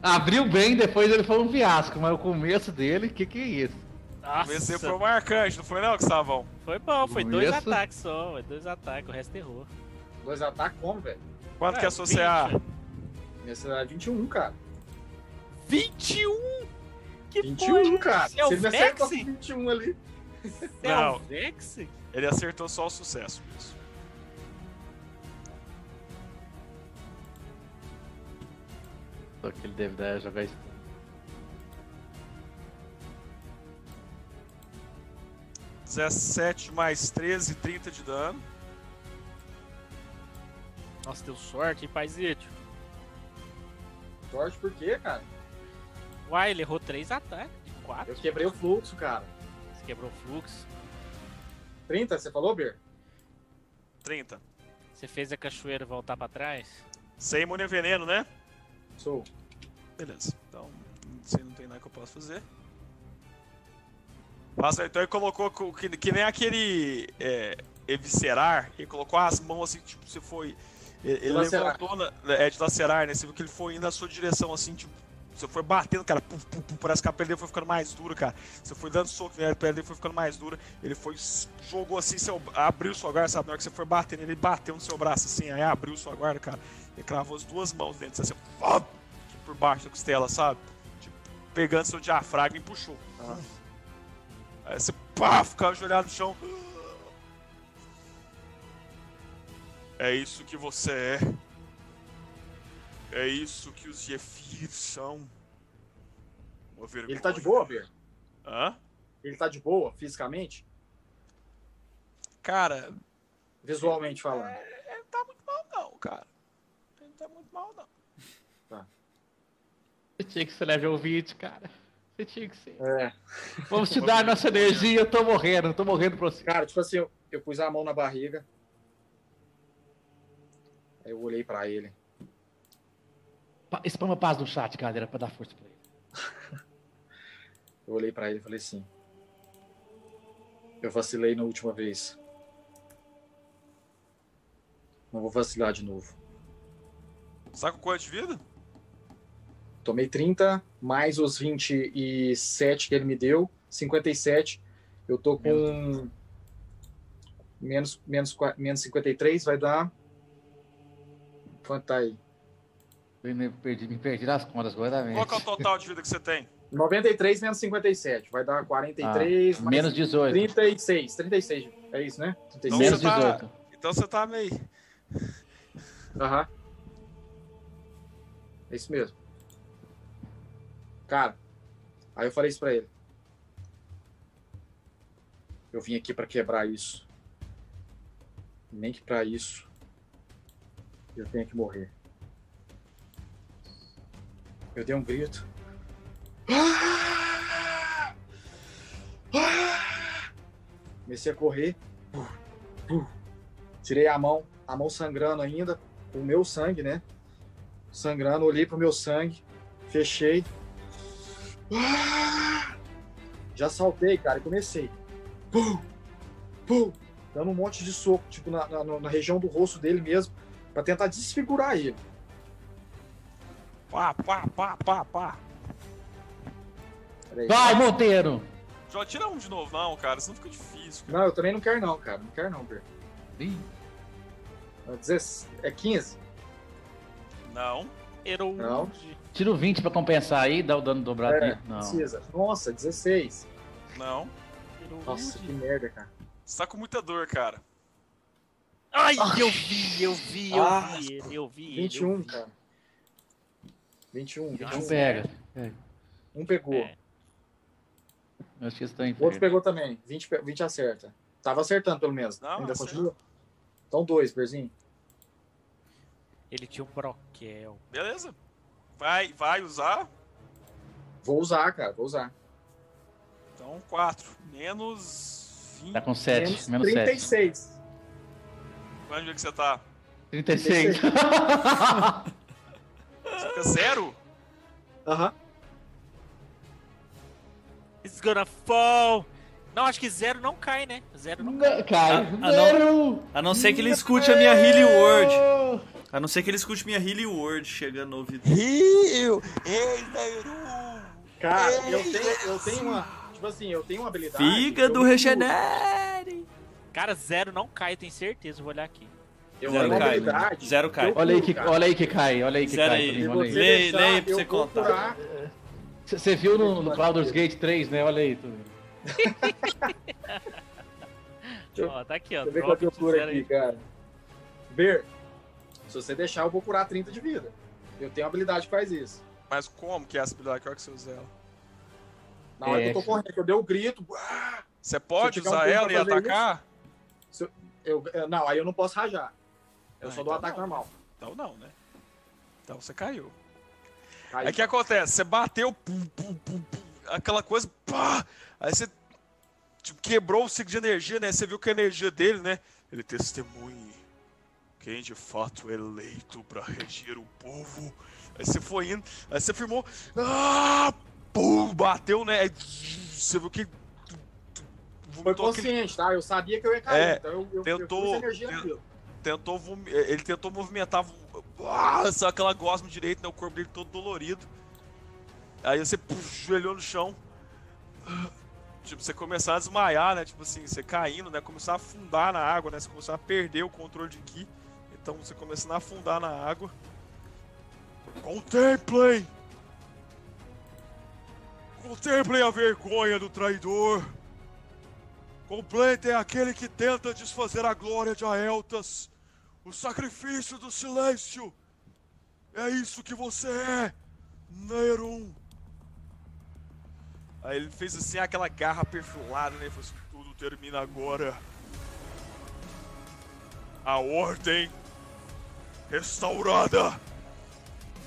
abriu bem, depois ele foi um fiasco, mas o começo dele, que que é isso? Nossa, Esse foi marcante, não foi não, Gustavão? foi bom, foi dois Começo. ataques só, foi dois ataques, o resto errou. Dois ataques como, velho? Quanto É, que é a sua CA? 20. Nesse era 21, cara. 21? Que 21, cara. Você é o Se ele acertou com Vex? 21 ali. É Não. o Vex? Ele acertou só o sucesso mesmo. Só que ele deve dar, jogar isso. 17 mais 13, 30 de dano. Nossa, deu sorte, hein, paizito? Sorte por quê, cara? Uai, ele errou três ataques, de quatro. Eu quebrei o fluxo, cara. Você quebrou o fluxo. 30, você falou, Ber? 30. Você fez a cachoeira voltar pra trás? Sem imune veneno, né? Sou. Beleza. Então, se não tem nada que eu possa fazer. Passa, então ele colocou co- que, que nem aquele é, eviscerar, ele colocou as mãos assim, tipo, você foi. Ele, ele levantou, na, é de lacerar, né? Você viu que ele foi indo na sua direção assim, tipo. Você foi batendo, cara, puf, puf, puf, parece que a pele dele foi ficando mais dura, cara. Você foi dando soco nele, a pele dele foi ficando mais dura. Ele foi, jogou assim, seu, abriu sua guarda, sabe? Na hora que você foi batendo, ele bateu no seu braço assim, aí abriu sua guarda, cara. Ele cravou as duas mãos dentro, assim, pá, por baixo da costela, sabe? Tipo, pegando seu diafragma e puxou. Aí você pá, fica ajoelhado no chão. É isso que você é. É isso que os Yefir são. Uma vergonha. Ele tá de boa, Ber? Hã? Ele tá de boa, fisicamente? Cara, Visualmente falando. ele não tá muito mal não, cara. Ele não tá muito mal não. Você tinha que ser level 20, cara. Você tinha que ser. É. Vamos te <laughs> dar nossa energia, eu tô morrendo, eu tô morrendo pra você. Cara, tipo assim, eu, eu pus a mão na barriga. Aí eu olhei pra ele. Pa- Spama paz no chat, galera, pra dar força pra ele. <laughs> Eu olhei pra ele e falei assim. Eu vacilei na última vez. Não vou vacilar de novo. Sabe com quanto de vida? Tomei 30, mais os 27 que ele me deu, 57. Eu tô com menos, menos, menos 53, vai dar. Quanto tá aí? Me perdi, me perdi nas contas, guardamente. Qual que é o total de vida que você tem? 93 menos 57, vai dar 43, mais Menos 18. 36, 36. É isso, né? 36. Menos Você tá- 18. Então você tá meio. Aham. É isso mesmo. Cara, aí eu falei isso pra ele. Eu vim aqui pra quebrar isso. Nem que pra isso eu tenha que morrer. Eu dei um grito. Comecei a correr. Tirei a mão, a mão sangrando ainda, o meu sangue, né? Sangrando, olhei pro meu sangue, fechei. Já saltei, cara, e comecei. Dando um monte de soco, tipo, na, na, na região do rosto dele mesmo, pra tentar desfigurar ele. Pá, pá, pá, pá, pá. Peraí. Vai, Monteiro! Já tira um de novo, não, cara. Senão fica difícil. cara. Não, eu também não quero não, cara. Não quero não. Ih, 16 É 15? Não. Erou. Não. Tira o 20 pra compensar aí, dá o dano dobrado. É. Não. precisa. Nossa, 16. Não. Nossa, que merda, cara. Você tá com muita dor, cara. Ai, eu vi, eu vi, eu Ah, vi ele, eu vi ele. 21, eu vi. cara. 21. 21 um é. pega. É. Um pegou. É. Acho que está em. Outro pegou também. 20, 20 acerta. Tava acertando, pelo menos. Não, Ainda continua? Então, dois, Berzinho. Ele tinha um Proquel. Beleza. Vai, vai usar? Vou usar, cara. Vou usar. Então, 4. Menos 20. Tá com 7. Menos, menos 36. Sete. Onde é que você tá? 36. 36. <laughs> Zero. Aham. Uh. It's gonna fall. Não, acho que zero não cai, né? Zero não, não cai. A, a zero. Não, a não ser que ele escute a minha Healing Word. A não ser que ele escute minha Healing Word chegando no ouvido. Heal! Ei, zero. Cara, Ei, eu, tenho, eu tenho uma. Tipo assim, eu tenho uma habilidade. Fígado regenere! Cara, zero não cai, tenho certeza. Vou olhar aqui. Eu Zero cai, habilidade. Zero cai. Olha aí, que, olha aí que cai, olha aí que Zero cai. aí. Se olha você aí. Lê- deixar, lê aí pra você contar. Você viu no, no Baldur's Gate 3, né? Olha aí. Eu- Ó, tá aqui, ó. Deixa eu ver drop quanto eu de curo zero aqui, aí. cara. Ber, se você deixar, eu vou curar 30 de vida. Eu tenho habilidade que faz isso. Mas como que é essa habilidade? Que hora que você usa ela? Na hora É, que eu tô correndo, que eu dei o grito, uá, Você pode um usar tempo ela e atacar? eu, eu- não, aí eu não posso rajar. Eu Ah, só dou então ataque não. normal. Então não, né? Então você caiu. Aí, Aí o que acontece? Você bateu, pum, pum, pum, pum, aquela coisa, pá! Aí você tipo, quebrou o ciclo de energia, né? Você viu que a energia dele, né? Ele testemunhe quem de fato é eleito pra reger o povo. Aí você foi indo, aí você firmou, ah! Pum! Bateu, né? Aí, você viu que. Foi vomitou aquele- consciente, tá? Eu sabia que eu ia cair. É, então eu, eu, tentou- eu energia ten- naquilo. Tentou vomi- ele tentou movimentar ah, só aquela gosma direito, né? O corpo dele todo dolorido. Aí você joelhou no chão. Tipo, você começar a desmaiar, né? Tipo assim, você caindo, né? Começar a afundar na água, né? Você começar a perder o controle de Ki. Então você começando a afundar na água. Contemplem! Contemplem a vergonha do traidor! Completem aquele que tenta desfazer a glória de Aeltas. O sacrifício do silêncio. É isso que você é, Nerum. Aí ele fez assim aquela garra perfilada, né? Falou assim, tudo termina agora. A ordem restaurada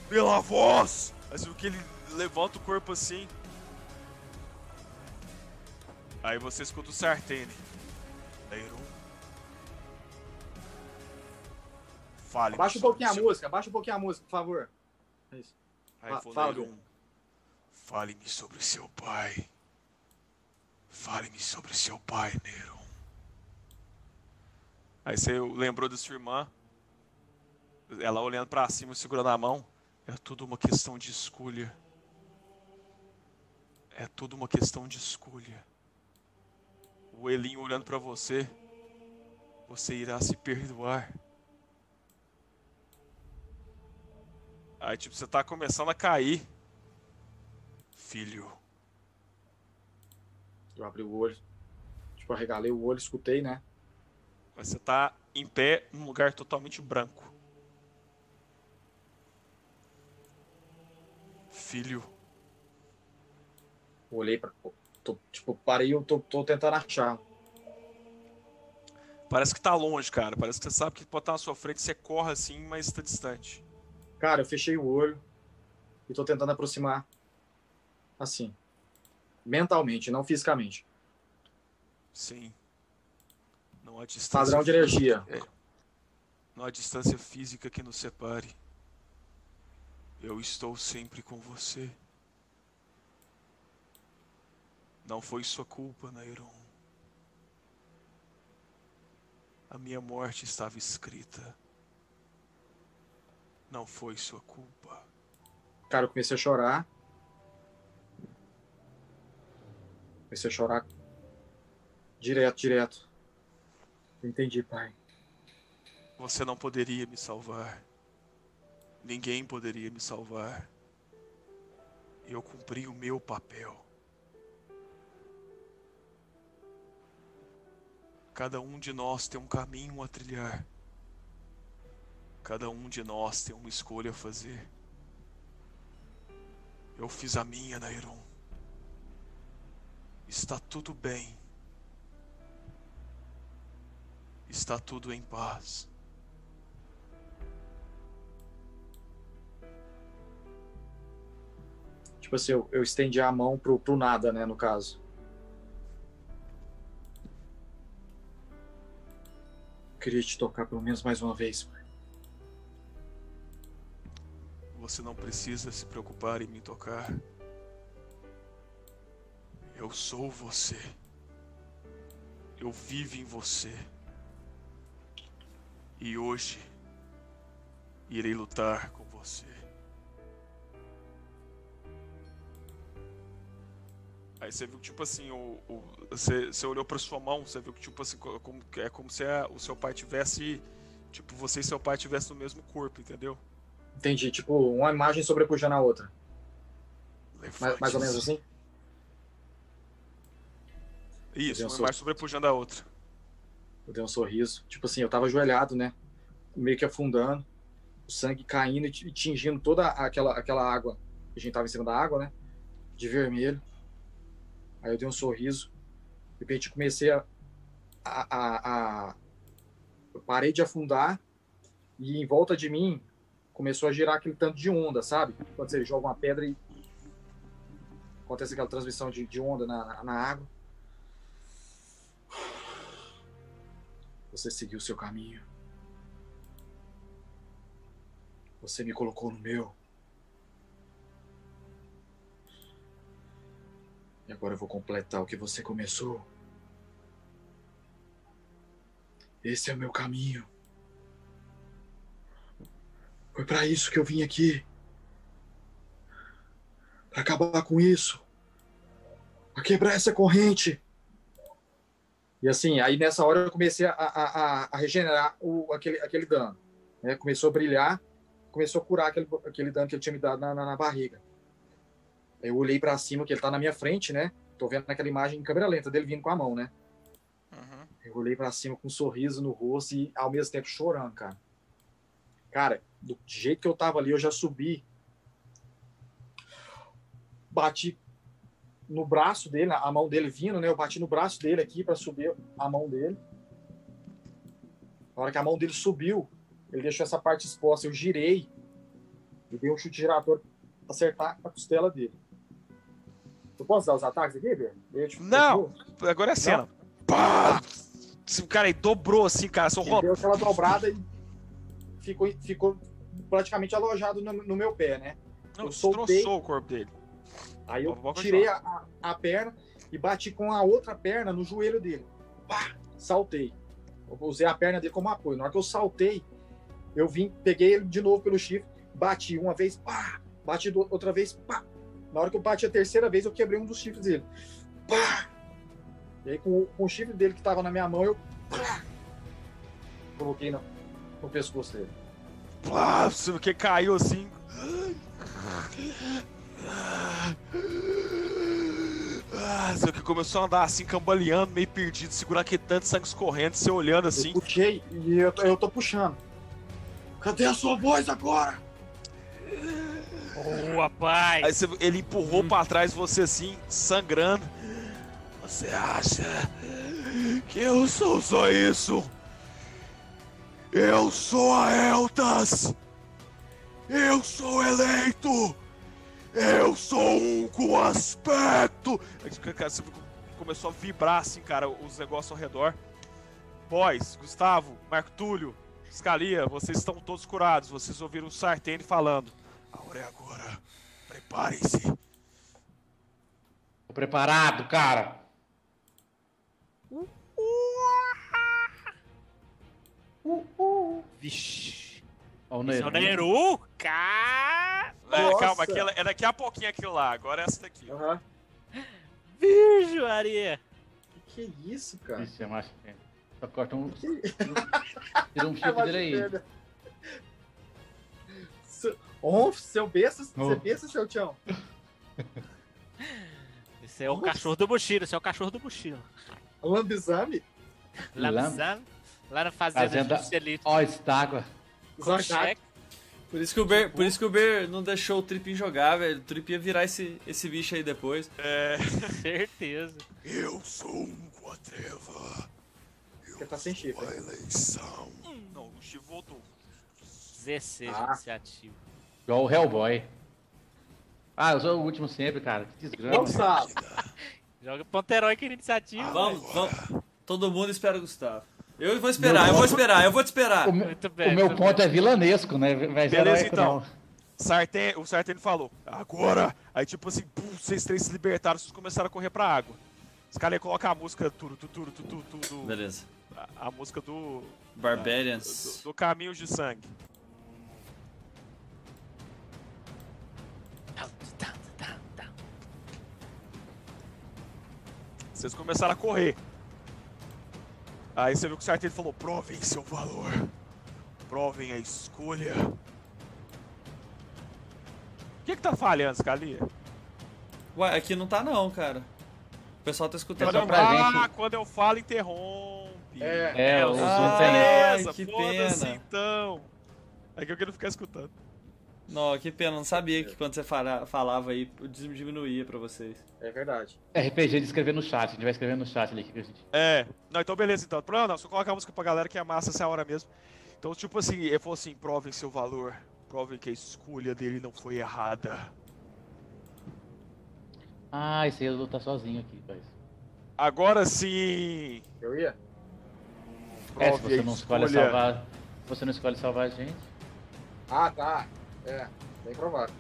pela voz. Viu que ele levanta o corpo assim. Aí você escuta o Sartene. Neyron. Fale. Abaixa um pouquinho a música, abaixa um pouquinho a música, por favor. É isso. Aí fala, Neyron, Fale-me sobre seu pai. Fale-me sobre seu pai, Neyron. Aí você lembrou da sua irmã. Ela olhando pra cima, segurando a mão. É tudo uma questão de escolha. É tudo uma questão de escolha. O Elinho olhando pra você. Você irá se perdoar. Aí, tipo, você tá começando a cair. Filho. Eu abri o olho. Tipo, arregalei o olho, escutei, né? Mas você tá em pé num lugar totalmente branco. Filho. Olhei pra. Tô, tipo, parei, eu tô, tô tentando achar. Parece que tá longe, cara. Parece que você sabe que pode estar na sua frente. Você corre assim, mas tá distante. Cara, eu fechei o olho e tô tentando aproximar. Assim. Mentalmente, não fisicamente. Sim. Não há distância. Padrão de energia. Não há distância física que nos separe. Eu estou sempre com você. Não foi sua culpa, Nairon. A minha morte estava escrita. Não foi sua culpa. Cara, eu comecei a chorar. Comecei a chorar. Direto, direto. Entendi, pai. Você não poderia me salvar. Ninguém poderia me salvar. Eu cumpri o meu papel. Cada um de nós tem um caminho a trilhar. Cada um de nós tem uma escolha a fazer. Eu fiz a minha, Nairon. Está tudo bem. Está tudo em paz. Tipo assim, eu, eu estendi a mão pro, pro nada, né, no caso. Queria te tocar pelo menos mais uma vez. Você não precisa se preocupar em me tocar. Eu sou você. Eu vivo em você. E hoje irei lutar com você. Aí você viu que, tipo assim, o, o- você, você olhou pra sua mão, você viu que, tipo assim, co- como, é como se a- o seu pai tivesse. Tipo, você e seu pai tivessem no mesmo corpo, entendeu? Entendi, tipo, uma imagem sobrepujando a outra. Mais, mais ou menos assim? Isso, uma imagem sobrepujando a outra. Eu dei um sorriso. Tipo assim, eu tava ajoelhado, né? Meio que afundando, o sangue caindo e ti- tingindo toda aquela, aquela água. A gente tava em cima da água, né? De vermelho. Aí eu dei um sorriso. De repente comecei a. a, a, a- Eu parei de afundar e em volta de mim começou a girar aquele tanto de onda, sabe? Quando você joga uma pedra e acontece aquela transmissão de, de onda na, na água. Você seguiu o seu caminho. Você me colocou no meu. E agora eu vou completar o que você começou. Esse é o meu caminho. Foi para isso que eu vim aqui. Para acabar com isso. Para quebrar essa corrente. E assim, aí nessa hora eu comecei a, a, a, regenerar o, aquele, aquele dano. né? Começou a brilhar, começou a curar aquele, aquele dano que ele tinha me dado na, na, na barriga. Eu olhei para cima, que ele tá na minha frente, né? Tô vendo naquela imagem em câmera lenta dele vindo com a mão, né? Uhum. Eu olhei para cima com um sorriso no rosto e ao mesmo tempo chorando, cara. Cara, do jeito que eu tava ali, eu já subi. Bati no braço dele, a mão dele vindo, né? Eu bati no braço dele aqui para subir a mão dele. Na hora que a mão dele subiu, ele deixou essa parte exposta. Eu girei e dei um chute giratório pra acertar a costela dele. Eu posso dar os ataques aqui, te- Não. Agora é a cena. Pá! Esse cara aí dobrou assim, cara. Ele deu aquela dobrada e ficou, ficou praticamente alojado no, no meu pé, né? Não, eu soltei. o corpo dele. Aí eu tirei a, a, perna e bati com a outra perna no joelho dele. Pá! Saltei. Eu usei a perna dele como apoio. Na hora que eu saltei, eu vim, peguei ele de novo pelo chifre, bati uma vez, pá! Bati outra vez, pá! Na hora que eu bati a terceira vez, eu quebrei um dos chifres dele. Pá! E aí, com, o- com o chifre dele que tava na minha mão, eu pá! coloquei no, no pescoço dele. Plá, que caiu assim. Ah, que começou a andar assim, cambaleando, meio perdido, segurando aquele tanto de sangue escorrendo, você olhando assim. Eu puxei e eu, eu tô puxando. Cadê a sua voz agora? Boa, pai! Aí você, ele empurrou pra trás você assim, sangrando. Você acha que eu sou só isso? Eu sou a Eltas! Eu sou eleito! Eu sou um com aspecto! Cara, Você começou a vibrar assim, cara, os negócios ao redor. Boys, Gustavo, Marco Túlio, Scalia, vocês estão todos curados. Vocês ouviram o Sartene falando. A hora é agora. Preparem-se. Tô preparado, cara. Vixe! Ó, o Esse é o Neru. Neru, cara! É, calma, aquela, é daqui a pouquinho aquilo lá. Agora é essa daqui. Aham. Virgem Maria! Que que é isso, cara? Ixi, é macho. Só corta um. Tira um <laughs> É uma dele aí. Seu- seu besta, você besta, seu tchão. Esse é o cachorro do mochila, esse é o cachorro do mochila. Lambizame? Lambizame, lá na fazenda, Fazenda- de Juscelito. Ó, estágua. Por isso que o Ber, por isso que o Ber não deixou o Trip jogar, velho. O Trip ia virar esse, esse bicho aí depois. É. <laughs> Certeza. Eu sou um Quatreva. Porque tá sem chifre. eleição. Não, o Chivo voltou. 16 Ah. iniciativa. Igual o Hellboy. Ah, eu sou o último sempre, cara. Que. Gustavo. <laughs> Joga Panteróica na iniciativa. Vamos, vamos. Todo mundo espera o Gustavo. Eu vou esperar, eu vou esperar, eu vou te esperar. O, meu- Muito bem. o meu muito ponto bem. é vilanesco, né? Vai Beleza, então. não. Sartén, o Sartén falou, agora! Aí tipo assim, pum, vocês três se libertaram, vocês começaram a correr pra água. Os caras iam colocar a música turu, tu, turu, tu, tu, tu, do, Beleza. a, a música do, do, Barbarians. do Caminhos de Sangue. Vocês começaram a correr. Aí você viu que o Sartén falou, provem seu valor. Provem a escolha. O que que tá falhando, Scalia? Ué, aqui não tá não, cara. O pessoal tá escutando. É Quando eu, pra ah, gente. quando eu falo, interrompe. É, É, os Ah, beleza, que foda-se pena. então. É que eu quero ficar escutando. Não, que pena, não sabia que quando você fala- falava aí, diminuía pra vocês. é verdade. RPG de escrever no chat. A gente vai escrever no chat ali. que a gente... É. Não, então beleza, então. Não, não, só colocar a música pra galera que é massa essa hora mesmo. Então, tipo assim, ele falou assim, provem seu valor. Provem que a escolha dele não foi errada. Ah, esse aí eu vou lutar sozinho aqui, guys. Agora sim. Eu ia? É, se Prove você a não escolhe escolha. salvar. Se você não escolhe salvar a gente. Ah, tá. É, bem provável.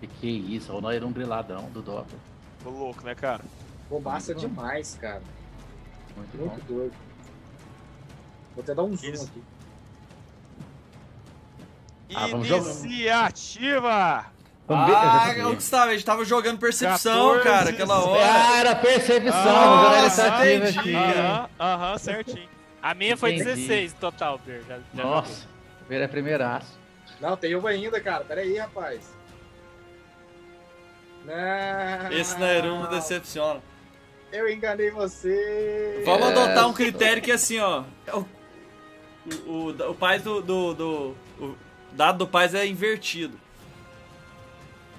Que que é isso? O Nó era um griladão do Doppler. Tô louco, né, cara? Massa demais, cara. Muito bom. Muito doido. Vou até dar um zoom Isso. aqui. Ah, vamos jogar. Iniciativa! Ah, ô, Gustavo, a gente tava jogando percepção, 14, cara, aquela hora. Ah, era percepção. Ah, iniciativa aqui. Aham, aham, certinho. A minha foi Entendi. 16 total. Já, já Nossa, primeiro é primeiraço. Não, tem uva ainda, cara. Pera aí, rapaz. Não. Esse Nairum não decepciona. Eu enganei você. Vamos É, adotar um critério que assim, ó. é O, o, o, pai do. do, do- o dado do pai é invertido.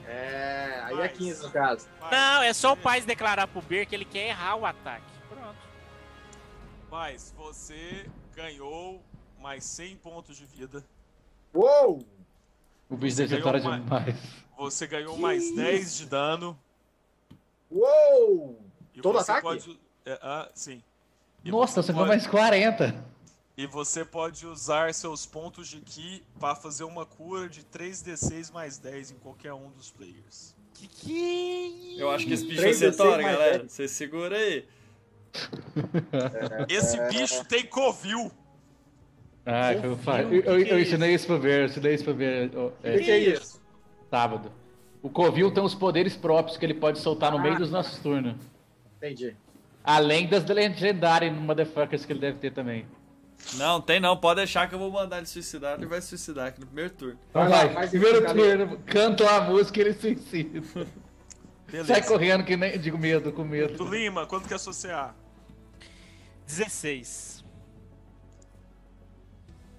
É, aí é Mas- 15 no caso. Não, é só o pai declarar pro Ber que ele quer errar o ataque. Pronto. Mas você ganhou mais 100 pontos de vida. Uou! O bicho ganhou uma- demais. Você ganhou mais 10 de dano. Uou! E Todo você ataque? Pode, é, ah, sim. E Nossa, você ganhou pode- mais 40. E você pode usar seus pontos de Ki para fazer uma cura de 3d6 mais 10 em qualquer um dos players. Que que Eu acho que esse bicho Três vai ser D6 tora, mais galera. Você segura aí. Esse <laughs> bicho tem covil. Ah, eu, eu, eu, é eu ensinei isso pro Ver, eu ensinei isso pro Ver é, que, que é isso? sábado. O Covil tem os poderes próprios que ele pode soltar no meio Ah. dos nossos turnos. Entendi. Além das legendárias motherfuckers que ele deve ter também. Não, tem não. Pode deixar que eu vou mandar ele suicidar. Ele vai se suicidar aqui no primeiro turno. Então Vai vai, primeiro turno, canta a música e ele suicida. <laughs> Beleza. Sai correndo que nem. Digo medo, com Do medo. Lima, quanto que é associar? 16.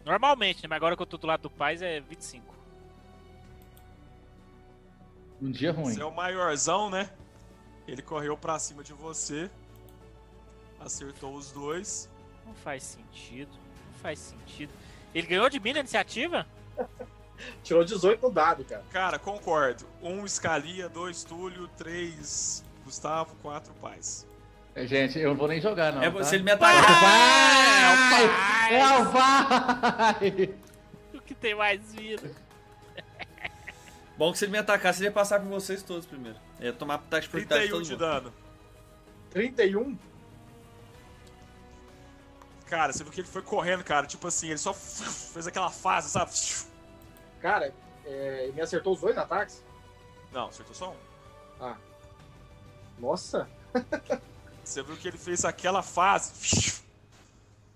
Normalmente, né? Mas agora que eu tô do lado do pai é 25. Um dia ruim. Você é o maiorzão, né? Ele correu pra cima de você. Acertou os dois. Não faz sentido. Não faz sentido. Ele ganhou de mim na iniciativa? <laughs> Tirou 18 no dado, cara. Cara, concordo. Um Scalia, dois Túlio, três Gustavo, quatro Paz. É, Gente, eu não vou nem jogar, não. é, tá? Se ele me É atacar. o vai! pai! É o vai! O que tem mais vida? Bom que se ele me atacar, ele ia passar por vocês todos primeiro. Ia tomar ataque de de 31 todo de mundo. dano. 31? Cara, você viu que ele foi correndo, cara. Tipo assim, ele só fez aquela fase, sabe? Cara, é, ele me acertou os dois ataques? Não, acertou só um. Nossa. <laughs> Você viu que ele fez aquela fase.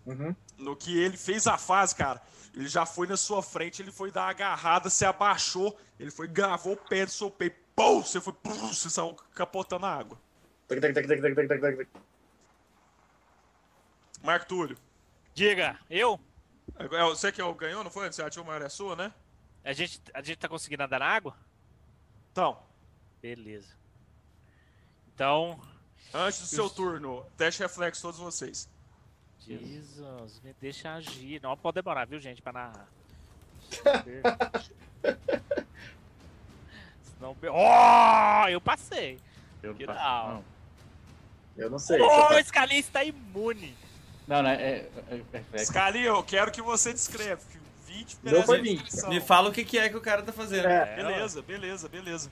Uhum. No que ele fez a fase, cara, ele já foi na sua frente, ele foi dar uma agarrada, se abaixou, ele foi, gravou o pé do seu peito, pum, você foi, pum, você saiu capotando a água. Marco Túlio, Diga, eu? é você que ganhou, não foi? Você ativou a maior é sua, né? A gente, a gente tá conseguindo andar na água? Então, Beleza. Então, antes do seu turno, teste reflexo todos vocês. Jesus, me deixa agir. Não pode demorar, viu, gente, pra narrar. <laughs> Senão... Oh, eu passei. Eu Que da hora. não. Eu não sei. Oh, esse Scalia está imune. Não, não, é, é, é reflexo. Scali, eu quero que você descreva. 20 Meu foi merece 20. descrição. Me fala o que, que é que o cara tá fazendo. É, Beleza, beleza, beleza.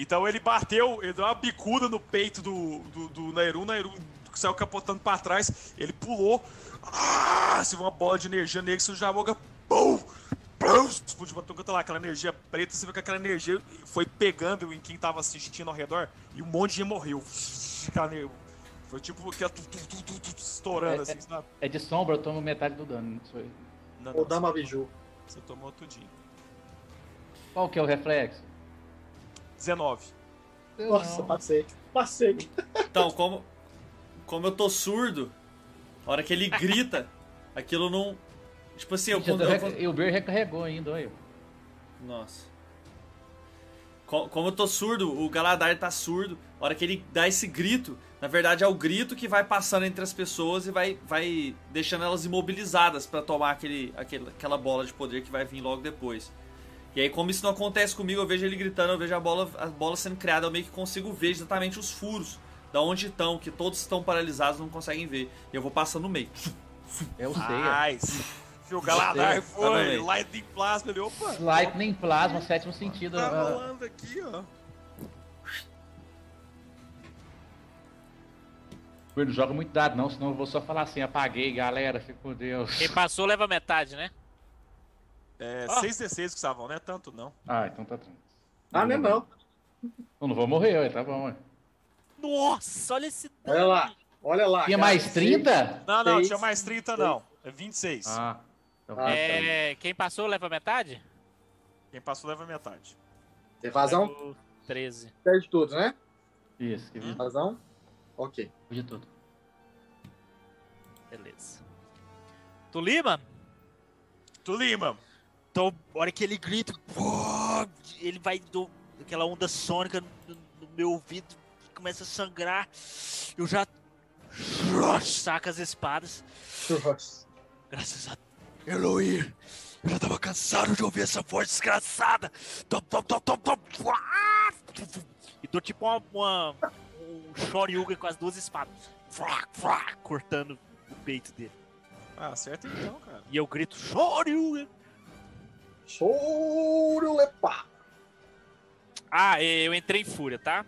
Então ele bateu, ele deu uma bicuda no peito do, do, do Nairu, o Nairu saiu capotando pra trás, ele pulou, ah, se uma bola de energia nele, você já boca, pum, pum, explodiu pra todo lá, aquela energia preta, você vê que aquela energia foi pegando em quem tava assistindo ao redor e um monte de gente morreu. Aquela Foi tipo que ia tu, tu, tu, tu, tu, estourando É, assim, sabe? É de sombra, eu tomo metade do dano. Não sou eu. Não, O não, Dama Biju. você tomou tudinho. Qual que é o reflexo? 19. Eu Nossa, não. passei. Passei. Então, como, como eu tô surdo, a hora que ele grita, aquilo não. Tipo assim, eu, quando, eu eu, E o Beer recarregou ainda, olha. Nossa. Co- Como eu tô surdo, o Galadar tá surdo. A hora que ele dá esse grito, na verdade é o grito que vai passando entre as pessoas e vai, vai deixando elas imobilizadas pra tomar aquele, aquele, aquela bola de poder que vai vir logo depois. E aí, como isso não acontece comigo, eu vejo ele gritando, eu vejo a bola, a bola sendo criada, eu meio que consigo ver exatamente os furos da onde estão, que todos estão paralisados não conseguem ver. E eu vou passando no meio. É o. Nice. Fio Galadar Tá foi, bem. Lightning Plasma, ele, opa, Lightning Plasma, sétimo sentido. tá ah, rolando aqui, ó. Não joga muito dado, não, senão eu vou só falar assim: apaguei, galera, fica com Deus. Quem passou leva metade, né? É, Ah. 6d6 que estavam, não é tanto não. Ah, então tá tranquilo. Ah, não é não. Eu não vou morrer, tá bom, ué. Nossa, olha esse Olha lá. Olha lá. Tinha cara. mais 30? Não, não, Seis, tinha mais 30 não. É 26. Ah, então Ah, É, quem passou leva metade? Quem passou leva metade. Evasão Levo 13. perde tudo, né? Isso, que Evasão. Ok. de tudo. Beleza. Tu Lima? Então, a hora que ele grita, ele vai do aquela onda sônica no, no meu ouvido, começa a sangrar. Eu já saca as espadas. Graças a Eloir, eu já tava cansado de ouvir essa voz desgraçada. E dou tipo uma, uma- um shoryuken com as duas espadas. Cortando o peito dele. Ah, acerta então, cara. E eu grito, shoryuken. Choro lepá. Ah, eu entrei em fúria, tá?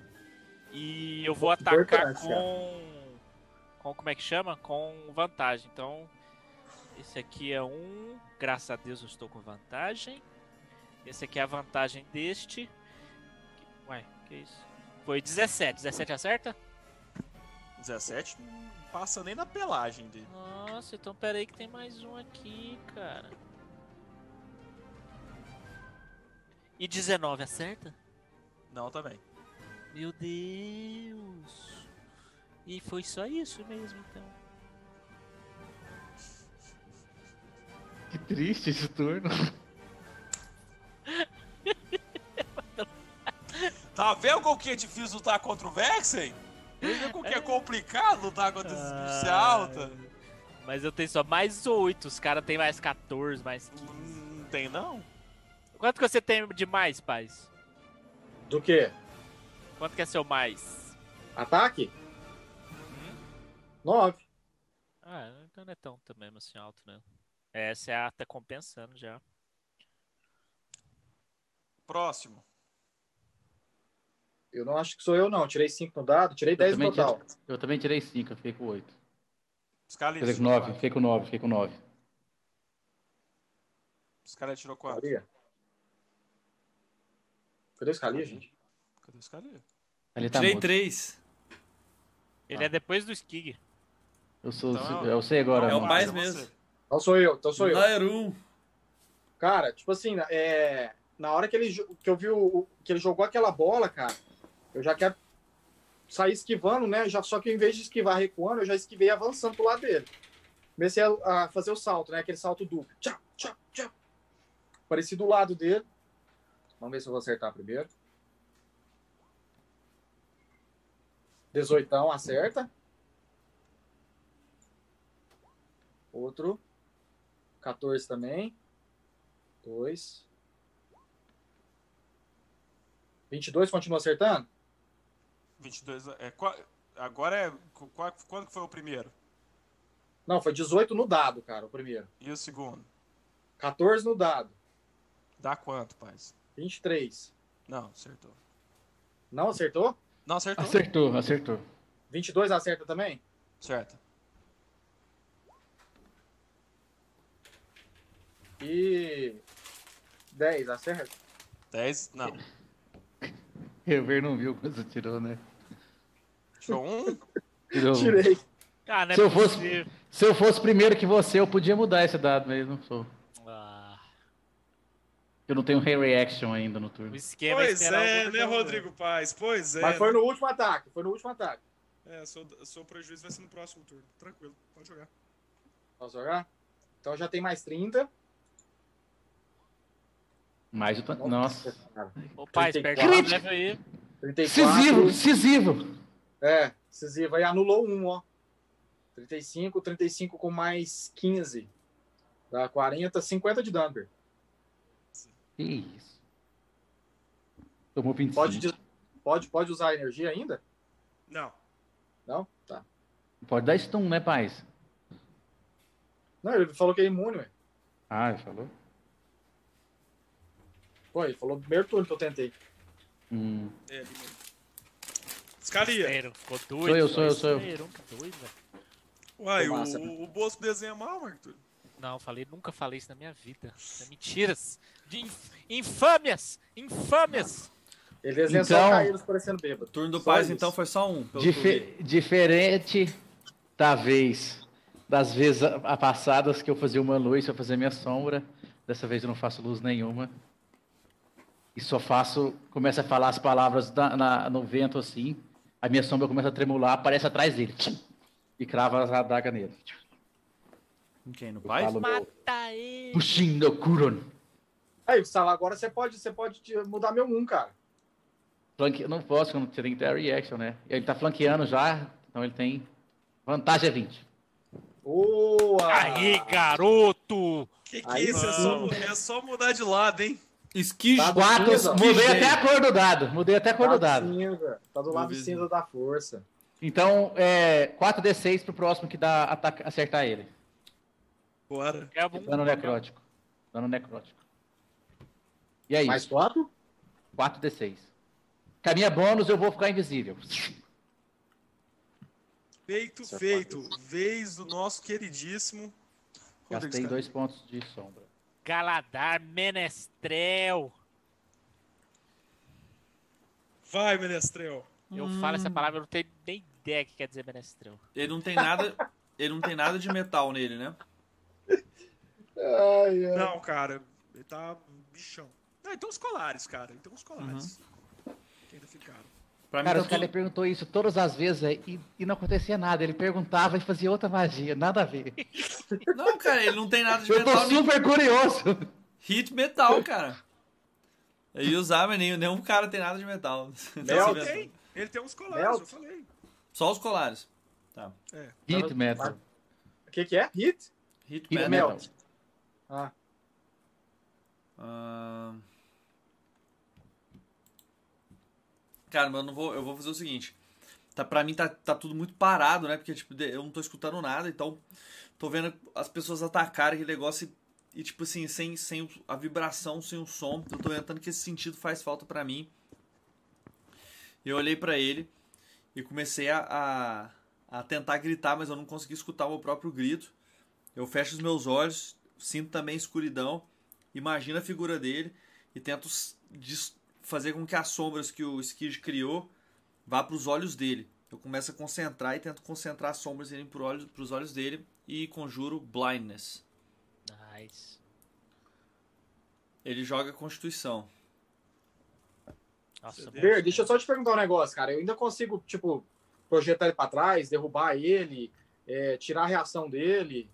E eu vou atacar com. Com como é que chama? Com vantagem. Então, esse aqui é um. Graças a Deus eu estou com vantagem. Esse aqui é a vantagem deste. Ué, que isso? Foi 17. 17 acerta? 17 não passa nem na pelagem dele. Nossa, então pera aí que tem mais um aqui, cara. E 19 acerta? Não, também. Meu Deus! E foi só isso mesmo, então. Que triste esse turno. <laughs> Tá vendo como que é difícil lutar contra o Vexen? Vendo como que é complicado lutar contra esse bicho alta? Mas eu tenho só mais 8, os caras têm mais 14, mais 15. Não tem não? Quanto que você tem de mais, paz? Do que? Quanto que é seu mais? Ataque? Hum? Nove. Ah, então não é tão também assim alto, né? Essa é a tá compensando já. Próximo. Eu não acho que sou eu, não. Tirei cinco no dado, tirei dez no também total. Eu também tirei 5, eu fiquei com 8. Scali Quer dizer, com 9, fiquei com 9, fiquei com 9. Scali tirou 4. Cadê? O Scalia, gente? Cadê o Scali? Ele tá Tirei mudo. três. Ele é depois do Skig. Eu sou. Então, eu sei agora. É o mais você. mesmo. Então sou eu, então sou eu. Nairum. Cara, tipo assim, é, na hora que, ele, que eu vi o, o- que ele jogou aquela bola, cara, eu já quero sair esquivando, né? Já, só que em vez de esquivar recuando, eu já esquivei avançando pro lado dele. Comecei a, a fazer o salto, né? Aquele salto duplo. Tchau, tchau, tchau. Apareci do lado dele. Vamos ver se eu vou acertar primeiro. 18 acerta. Outro. 14 também. 2. 22 continua acertando? 22. É, qua- agora é. qua- quando que foi o primeiro? Não, foi 18 no dado, cara, o primeiro. E o segundo? 14 no dado. Dá quanto, paz? 23. Não, acertou. Não acertou? Não, acertou. Acertou, acertou. 22 acerta também? Certo. E 10 acerta? 10. Não. <laughs> Eu ver não viu quando você tirou, né? Tirou um. <laughs> Tirou. um. Tirei. Ah, não é Se eu fosse-. Se eu fosse primeiro que você, eu podia mudar esse dado, mas não sou. Eu não tenho Ray Reaction ainda no turno. o esquema é esperar o outro jogo. Paz? Pois é. Mas foi no último ataque. Foi no último ataque. É, seu, seu prejuízo vai ser no próximo turno. Tranquilo, pode jogar. Posso jogar? Então já tem mais 30. Mais o Nossa. Cara, Ô, pai, 34. perde o level aí. 34. Decisivo, decisivo. É, decisivo. Aí anulou um, ó. 35, 35 com mais 15. Dá 40, 50 de dano. Que isso. Tomou 25. Pode, pode, pode usar energia ainda? Não. Não? Tá. Pode dar stun, né, paz? Não, ele falou que é imune, ué. Ah, ele falou? Pô, ele falou no primeiro turno que eu tentei. Hum. É, ele mesmo. Escalia. Ficou doido. Sou eu, sou eu, sou eu. Doido. Uai, massa, o, o Bosco desenha mal, Arthur. Não, falei, nunca falei isso na minha vida. É mentiras. De inf- infâmias! Infâmias! Ele desenha Então- só caídos parecendo bêbado. Turno do Só Paz, isso. então, foi só um. vi. diferente da vez, das vezes a- passadas que eu fazia uma luz pra fazer minha sombra. Dessa vez eu não faço luz nenhuma. E só faço, começo a falar as palavras na- na- no vento assim. A minha sombra começa a tremular, aparece atrás dele. E crava as adagas nele. Quem? No falo, Mata ele! Puxin no Kuron. Aí, Gustavo, agora você pode, você pode mudar meu 1, cara. Flanque... Não posso, quando você tem que ter a reaction, né? Ele tá flanqueando já, então ele tem. Vantagem é 20. Boa! Aí, garoto! Que que Aí é isso? É só, é só mudar de lado, hein? Esquige. Tá Quatro, cinza. mudei até a cor do dado. Mudei até a cor Tá do dado. cinza. Tá do lado Duvido. cinza da força. Então, é 4d6 pro próximo que dá ataca- acertar ele. Bora. É bom. Dano necrótico. Dano necrótico. E é Mais isso. quatro? 4d6. Com a minha bônus, eu vou ficar invisível. Feito, Isso é feito. Vez do nosso queridíssimo. Rodrigo Gastei dois pontos de sombra. Galadar Menestrel. Vai, Menestrel. Eu Hum. falo essa palavra, eu não tenho nem ideia o que quer dizer Menestrel. Ele não tem nada. Ele não tem nada de metal nele, né? Ai, ai. Não, cara. Ele tá bichão. Ah, então os colares, cara. Então os colares. Que ainda ficaram. Pra mim Cara, tá o cara tudo... perguntou isso todas as vezes é, e, e não acontecia nada. Ele perguntava e fazia outra magia. Nada a ver. <laughs> Não, cara, ele não tem nada de Eu tô metal. nem- super curioso. Hit metal, cara. Eu ia usar, mas nenhum, nenhum cara tem nada de metal. <laughs> Mel Ele tem. Ele tem uns colares, Melt. eu falei. Só os colares. Tá. Hit metal. O que que é? Hit? Hit, Hit metal. metal. Ah. Cara, mas eu não vou. Eu vou fazer o seguinte. Tá, pra mim tá, tá tudo muito parado, né? Porque, tipo, eu não tô escutando nada, então tô vendo as pessoas atacarem aquele negócio e, e, tipo assim, sem, sem a vibração, sem o som. Eu tô notando que esse sentido faz falta pra mim. Eu olhei pra ele e comecei a, a, a tentar gritar, mas eu não consegui escutar o meu próprio grito. Eu fecho os meus olhos, sinto também escuridão, imagino a figura dele e tento fazer com que as sombras que o Skid criou vá para os olhos dele. Eu começo a concentrar e tento concentrar as sombras irem pro olho, pros olhos dele e conjuro Blindness. Nice. Ele joga Constituição. Nossa, Ber, deixa eu só te perguntar um negócio, cara. Eu ainda consigo, tipo, projetar ele pra trás, derrubar ele, é, tirar a reação dele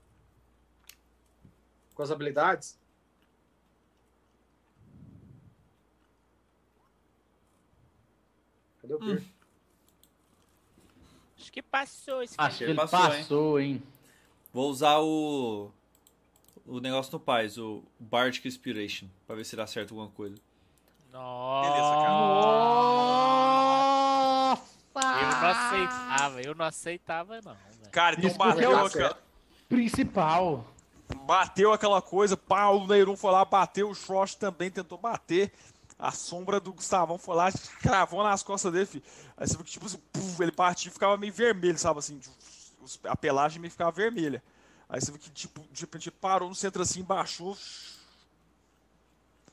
com as habilidades? Cadê o Ber? acho que passou esse Acho que ele passou, passou, hein? Vou usar o. O negócio no Paz, o Bardic Inspiration, pra ver se dá certo alguma coisa. Nossa. Nossa! Eu não aceitava, eu não aceitava, não, velho. Cara, então bateu, eu- aquela, Principal. Bateu aquela coisa, pá, o Neyron foi lá, bateu, o Frost também tentou bater. A sombra do Gustavão foi lá, cravou nas costas dele, filho. Aí você viu que, tipo assim, puf, ele partiu e ficava meio vermelho, sabe assim? A pelagem meio ficava vermelha. Aí você viu que, tipo, de repente parou no centro assim, baixou.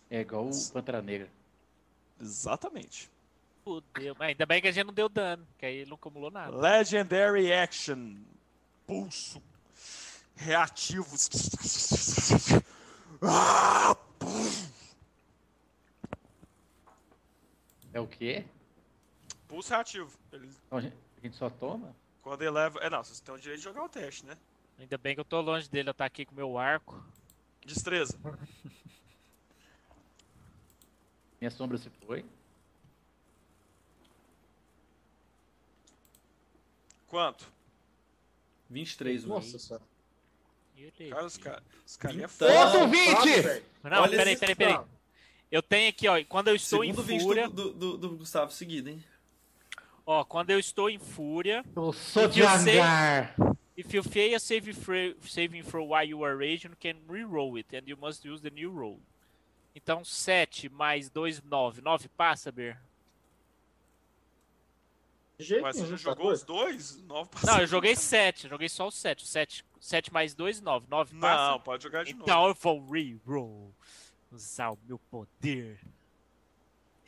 É igual o Pantera Negra. Exatamente. Fudeu. Mas ainda bem que a gente não deu dano, que aí ele não acumulou nada. Legendary Action. Pulso. Reativo. Puf. É o quê? Pulso reativo. Ele, Então, a gente só toma? quando ele leva. É, não, vocês têm o direito de jogar o teste, né? Ainda bem que eu tô longe dele, eu tá aqui com o meu arco. Destreza. <laughs> Minha sombra se foi. Quanto? 23, o Nossa senhora. Cara, os caras cara é foda. Outro Fácil, 20! velho. Não, Olha peraí, peraí, peraí. Eu tenho aqui, ó, quando eu estou Segundo em 20 fúria, do, do, do, do Gustavo seguido, hein? ó, quando eu estou em fúria, Eu sou sei- devagar. if you fail a throw, saving throw while you are raging, you can reroll it and you must use the new roll. Então 7 mais 2, 9. 9 passa, Ber? De jeito Mas você já jogou os dois? Nove pra Não, eu joguei 7, joguei só o 7. 7, 7 mais 2, 9. 9 passa? Não, pode jogar de Então novo. eu vou reroll. Usar o meu poder.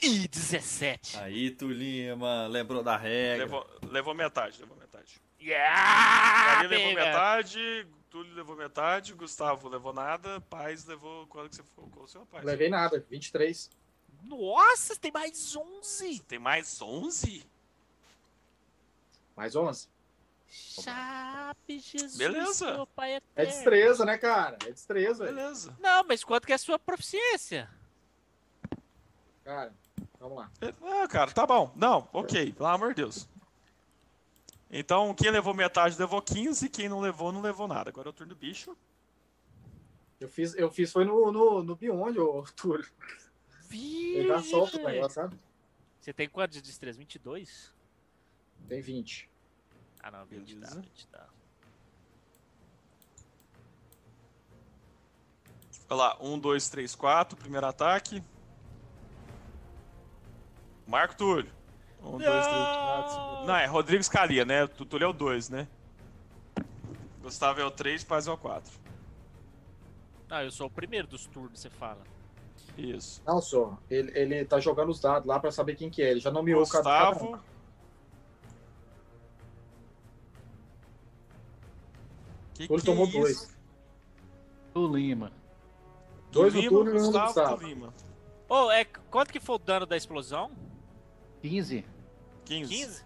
E 17. Aí, Tulima, lembrou da regra. Levou, levou metade, levou metade. Yeah, Maria levou metade, Túlio levou metade, Gustavo levou nada, Paz levou. Quando que você foi? Qual o seu Paz? Levei nada, 23. Nossa, tem mais 11. Tem mais 11? Mais 11. Chape, Jesus. Beleza. Meu pai É destreza, né, cara? É destreza. velho. Beleza. Não, mas quanto que é a sua proficiência? Cara, vamos lá. Ah, cara, tá bom. Não, ok, pelo amor de Deus. Então, quem levou metade levou 15, quem não levou, não levou nada. Agora é o turno do bicho. Eu fiz, eu fiz foi no, no, no Beyond, ô Túlio. Ele já solta o negócio, sabe? Você tem quanto de destreza? 22? Tem 20. Ah, não, 20 dá, Beleza. 20 dá. Olha lá, 1, 2, 3, 4, primeiro ataque. Marco Túlio. 1, 2, 3, 4. Não, é Rodrigo Scalia, né? O Túlio é o 2, né? Gustavo é o 3, Paz é o 4. Não, eu sou o primeiro dos turnos, você fala. Isso. Não, só. Ele, ele tá jogando os dados lá pra saber quem que é. Ele já nomeou cada- cada um. Gustavo. Que que tomou é isso? dois. Dois no Lima, Túlio e um no Gustavo, Gustavo. Lima. Ô, é, quanto que foi o dano da explosão? 15. 15. 15?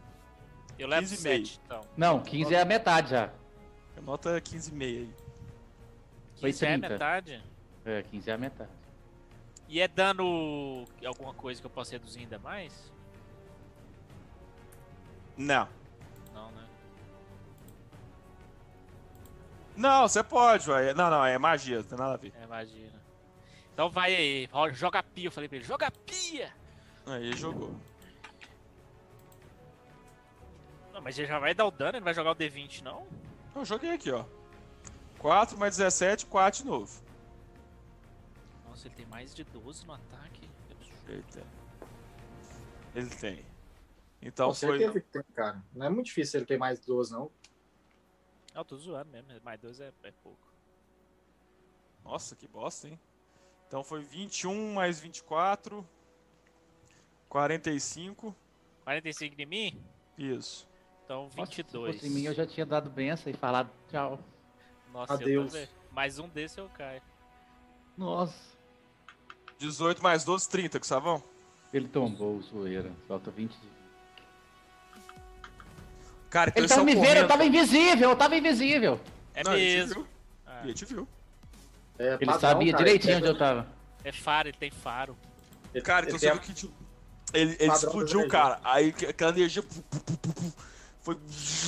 Eu levo 15 e meio. 7, então. Não, 15 é a metade já. Nota 15,5 aí. Foi 15 é 30. metade. É, 15 é a metade. E é dano alguma coisa que eu posso reduzir ainda mais? Não. Não, Não, você pode, ué. Não, não, é magia, não tem nada a ver. É, imagina. Então vai aí, joga pia, eu falei pra ele, joga pia! Aí ele jogou. Não, mas ele já vai dar o dano, ele vai jogar o D20 não? Eu joguei aqui, ó. 4 mais 17, 4 de novo. Nossa, ele tem mais de 12 no ataque. Ele tem. Ele tem. Então Com foi. certeza que tem, cara. Não é muito difícil ele ter mais 12, não. Não, tô zoando mesmo, mais 2 é, é pouco. Nossa, que bosta, hein? Então foi 21 mais 24. 45. 45 de mim? Isso. Então, Nossa, Se 22. fosse em mim, eu já tinha dado benção e falado tchau. Nossa, Adeus. eu. Mais um desse eu caio. Nossa. 18 mais 12, 30, Gustavão. Ele tombou o zoeira. Falta 20 de Cara, então Ele eles me vendo, eu correndo. tava invisível, eu tava invisível. É Não, ele te mesmo. viu. Ah, Ele te viu. É, Ele padrão, sabia cara, direitinho é- onde eu tava. é faro, ele tem faro. ele- Cara, então ele você viu que tipo, ele, ele explodiu, cara. Aí que- aquela energia pu- pu- pu- pu- pu, foi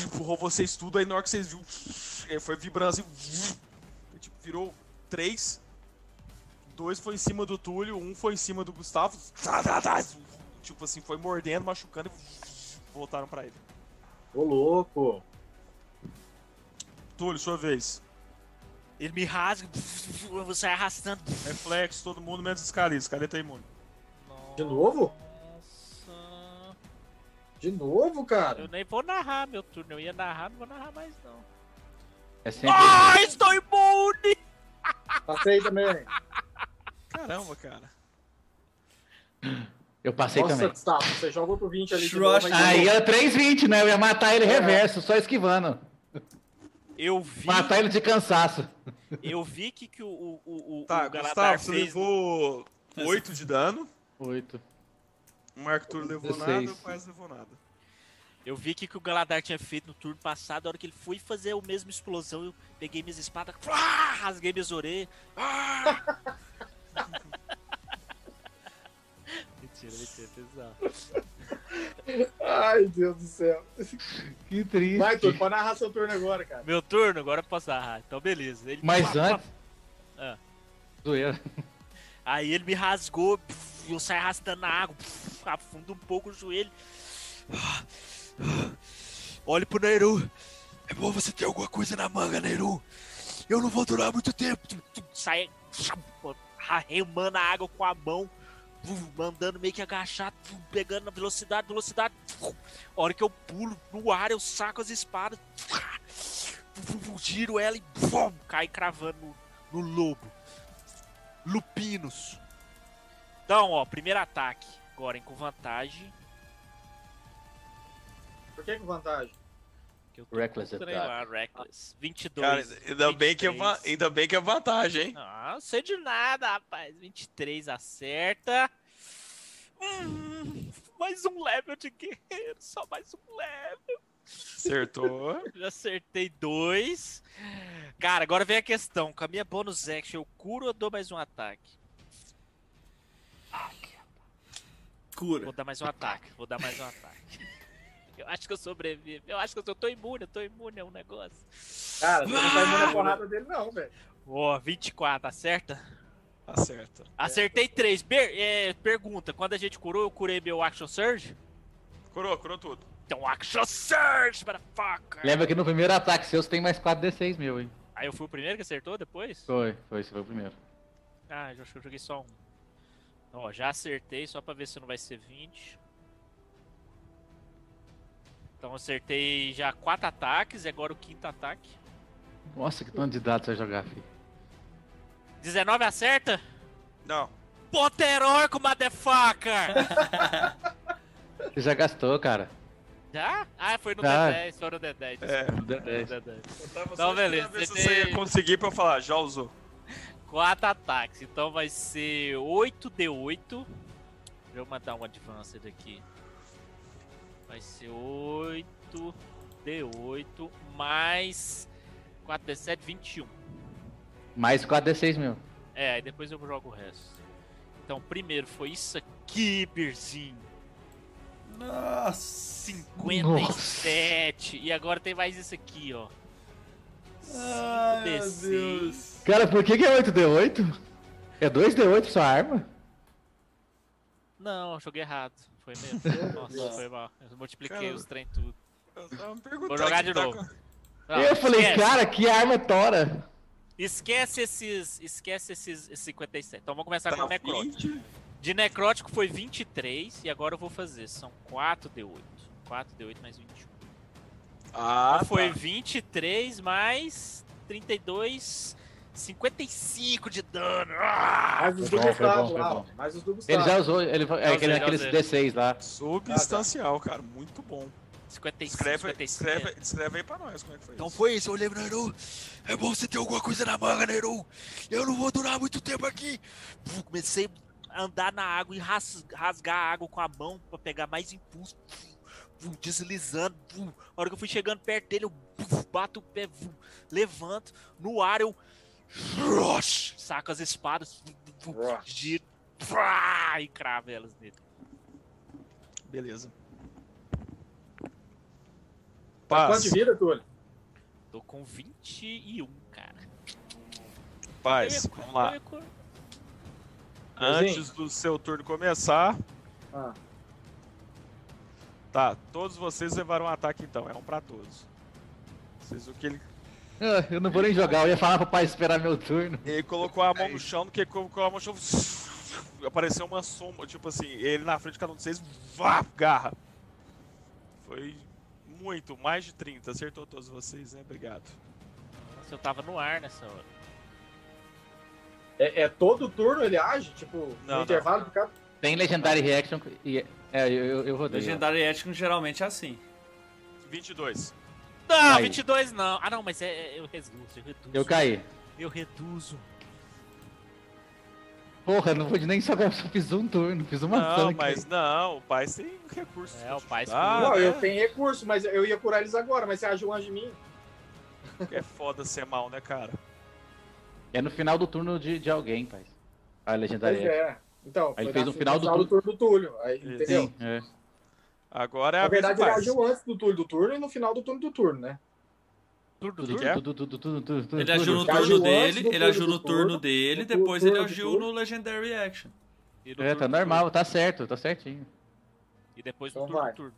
empurrou vocês tudo. Aí na hora que vocês viram, aí foi vibrando assim. aí, tipo, virou três. Dois foi em cima do Túlio, um foi em cima do Gustavo. Tá, tá, tá, Tipo assim, foi mordendo, machucando e voltaram pra ele. Ô, louco. Túlio, sua vez. Ele me rasga, eu vou sair arrastando. Reflexo, todo mundo menos Scalise. Scalise tá imune. De novo? Nossa. De novo, cara? Eu nem vou narrar meu turno. Eu ia narrar, não vou narrar mais não. É sempre. Ah, estou imune! Passei também. Caramba, cara. <laughs> Eu passei Nossa, também. Gustavo, você joga outro 20 ali de Shrosh- novo. aí era 320, né? Eu ia matar ele É. reverso, só esquivando. Eu vi, Matar ele de cansaço. eu vi que, que o, o, o, o Tá, Galadar Gustavo, você fez. levou 8 de dano. 8. O Marco Túlio levou 16. nada, o Paz levou nada. Eu vi que, que o Galadar tinha feito no turno passado, a hora que ele foi fazer a mesma explosão, eu peguei minhas espadas, ah, rasguei minhas orelhas. Ah! <laughs> mentira, mentira, pesado. Ai, Deus do céu. Que triste. Vai, Túlio, pode narrar seu turno agora, cara. Meu turno, agora eu posso narrar. Então, beleza. Ele Mas antes. Ah. Zoeira. Aí ele me rasgou, eu saí arrastando na água, afundo um pouco o joelho. Olhe pro Neiru. É bom você ter alguma coisa na manga, Neiru. Eu não vou durar muito tempo. Sai <sniffs> remando a água com a mão, puf, mandando meio que agachar, puf, pegando na velocidade, velocidade. A hora que eu pulo no ar, eu saco as espadas, giro ela e pum, cai cravando no, no lobo. Lupinos. Então, ó, primeiro ataque. Agora com vantagem. Por que que vantagem? Que eu tô Reckless attack. lá, Reckless. 22. Cara, ainda bem, que é, 23. ainda bem que é vantagem, hein? Ah, não sei de nada, rapaz. 23 acerta. Hum, mais um level de guerreiro. Só mais um level. Acertou. <laughs> Já acertei dois. Cara, agora vem a questão. Com a minha bonus action, eu curo ou dou mais um ataque? Cura. Vou dar mais um ataque. Vou dar mais um ataque. Eu acho que eu sobrevivo. Eu acho que eu tô, imune, eu tô imune a um negócio. Cara, você não tá imune a porrada dele, não, velho. Ó, 24, acerta? Acerta. Acertei três. Per- é, pergunta, quando a gente curou, eu curei meu Action Surge? Curou, curou tudo. Então, Action Surge, motherfucker! Lembra que no primeiro ataque seu você tem mais 4d6 meu, hein? Aí eu fui o primeiro que acertou depois? Foi, foi, você foi o primeiro. Ah, eu acho que eu joguei só um. Ó, já acertei, só pra ver se não vai ser 20. Então acertei já quatro ataques e agora o quinto ataque. Nossa, que tanto de dados você vai jogar, filho. 19 acerta? Não. Poteroico, motherfucker! <laughs> Você já gastou, cara. já? Ah, foi no Já. D10, foi no D10. É. D10. no D10. Eu tava Então, só beleza, ver se você ia conseguir pra eu falar, já usou. Quatro ataques, então vai ser 8d8. Deixa eu mandar um advanced aqui. Vai ser 8d8 mais 4d7, 21. Mais 4d6 meu. É, aí depois eu jogo o resto. Então, primeiro foi isso aqui, Berzinho. Nossa. 57. E agora tem mais isso aqui, ó. Ai, meu 5d6. Deus. Cara, por que, que é 8d8? É 2d8 sua arma? Não, eu joguei errado. Foi mesmo. <laughs> Nossa, foi mal. Eu multipliquei Cara, os trem tudo. Eu tava me perguntando Vou jogar de tá novo. com- Não, eu falei, esquece. cara, que arma tora. Esquece esses. Esquece esses, esses 57. Então vamos começar Tá com o necrótico. 20. De necrótico foi 23 e agora eu vou fazer. São 4d8. 4d8 mais 21. Ah, Então foi tá. 23 mais 32. 55 de dano. Ah! Mais os do bom, foi Gustavo bom, foi lá. Mais os do Gustavo. Ele já usou, ele, é aquele, usei. D6 lá. Substancial, cara. Muito bom. 55, Escreve, 57. escreve, escreve aí pra nós como é que foi Então isso. foi isso, eu olhei pro Nairu. É bom você ter alguma coisa na manga, Nairu. Eu não vou durar muito tempo aqui. Comecei a andar na água e ras- rasgar a água com a mão pra pegar mais impulso. Deslizando. vu. A hora que eu fui chegando perto dele, eu bato o pé, levanto. No ar eu saco as espadas, vrá, e cravo elas nele. Beleza. Tá Paz, quanto de vida, Túlio? Tô com 21, cara. paz, vamos lá. Antes do seu turno começar, Ah, tá, todos vocês levaram um ataque então, é um pra todos. Vocês o que ele, <laughs> Eu não vou nem jogar, eu ia falar pro pai esperar meu turno. ele colocou a mão no chão, no que colocou a mão no chão, <laughs> apareceu uma sombra, tipo assim, ele na frente de cada um de vocês, vá, garra. Foi muito, mais de 30, acertou todos vocês, né? Obrigado. Nossa, eu tava no ar nessa hora. é, é todo turno ele age? Tipo, Não, no não. intervalo de cada. Tem Legendary Reaction e. É, eu, eu, eu rodei. Legendário ético geralmente é assim. 22. Não, Aí. 22 não. Ah, não, mas é, é- eu reduzo, eu reduzo. Eu caí. Eu reduzo. Porra, não vou nem só só fiz um turno, fiz uma Não, tanque. mas não, o pai tem recursos. É, o pai ajudar, não, né? eu tenho recurso, mas eu ia curar eles agora, mas você agiu antes de mim. É foda ser mal, né, cara? É no final do turno de, de alguém, pai. A Legendary Pois é. Então, Aí foi fez no final do turno do Túlio. Aí, entendeu? Sim, é. Agora é a Na verdade, ele agiu antes do turno do turno e no final do turno do turno, né? Turno, Tudo, que é? tudo, tudo, tudo, tudo, tudo, Ele agiu no tudo. Turno dele, ele agiu no turno dele, depois ele agiu no Legendary Action. É, tá normal, tá certo, tá certinho. E depois Então no turno do turno.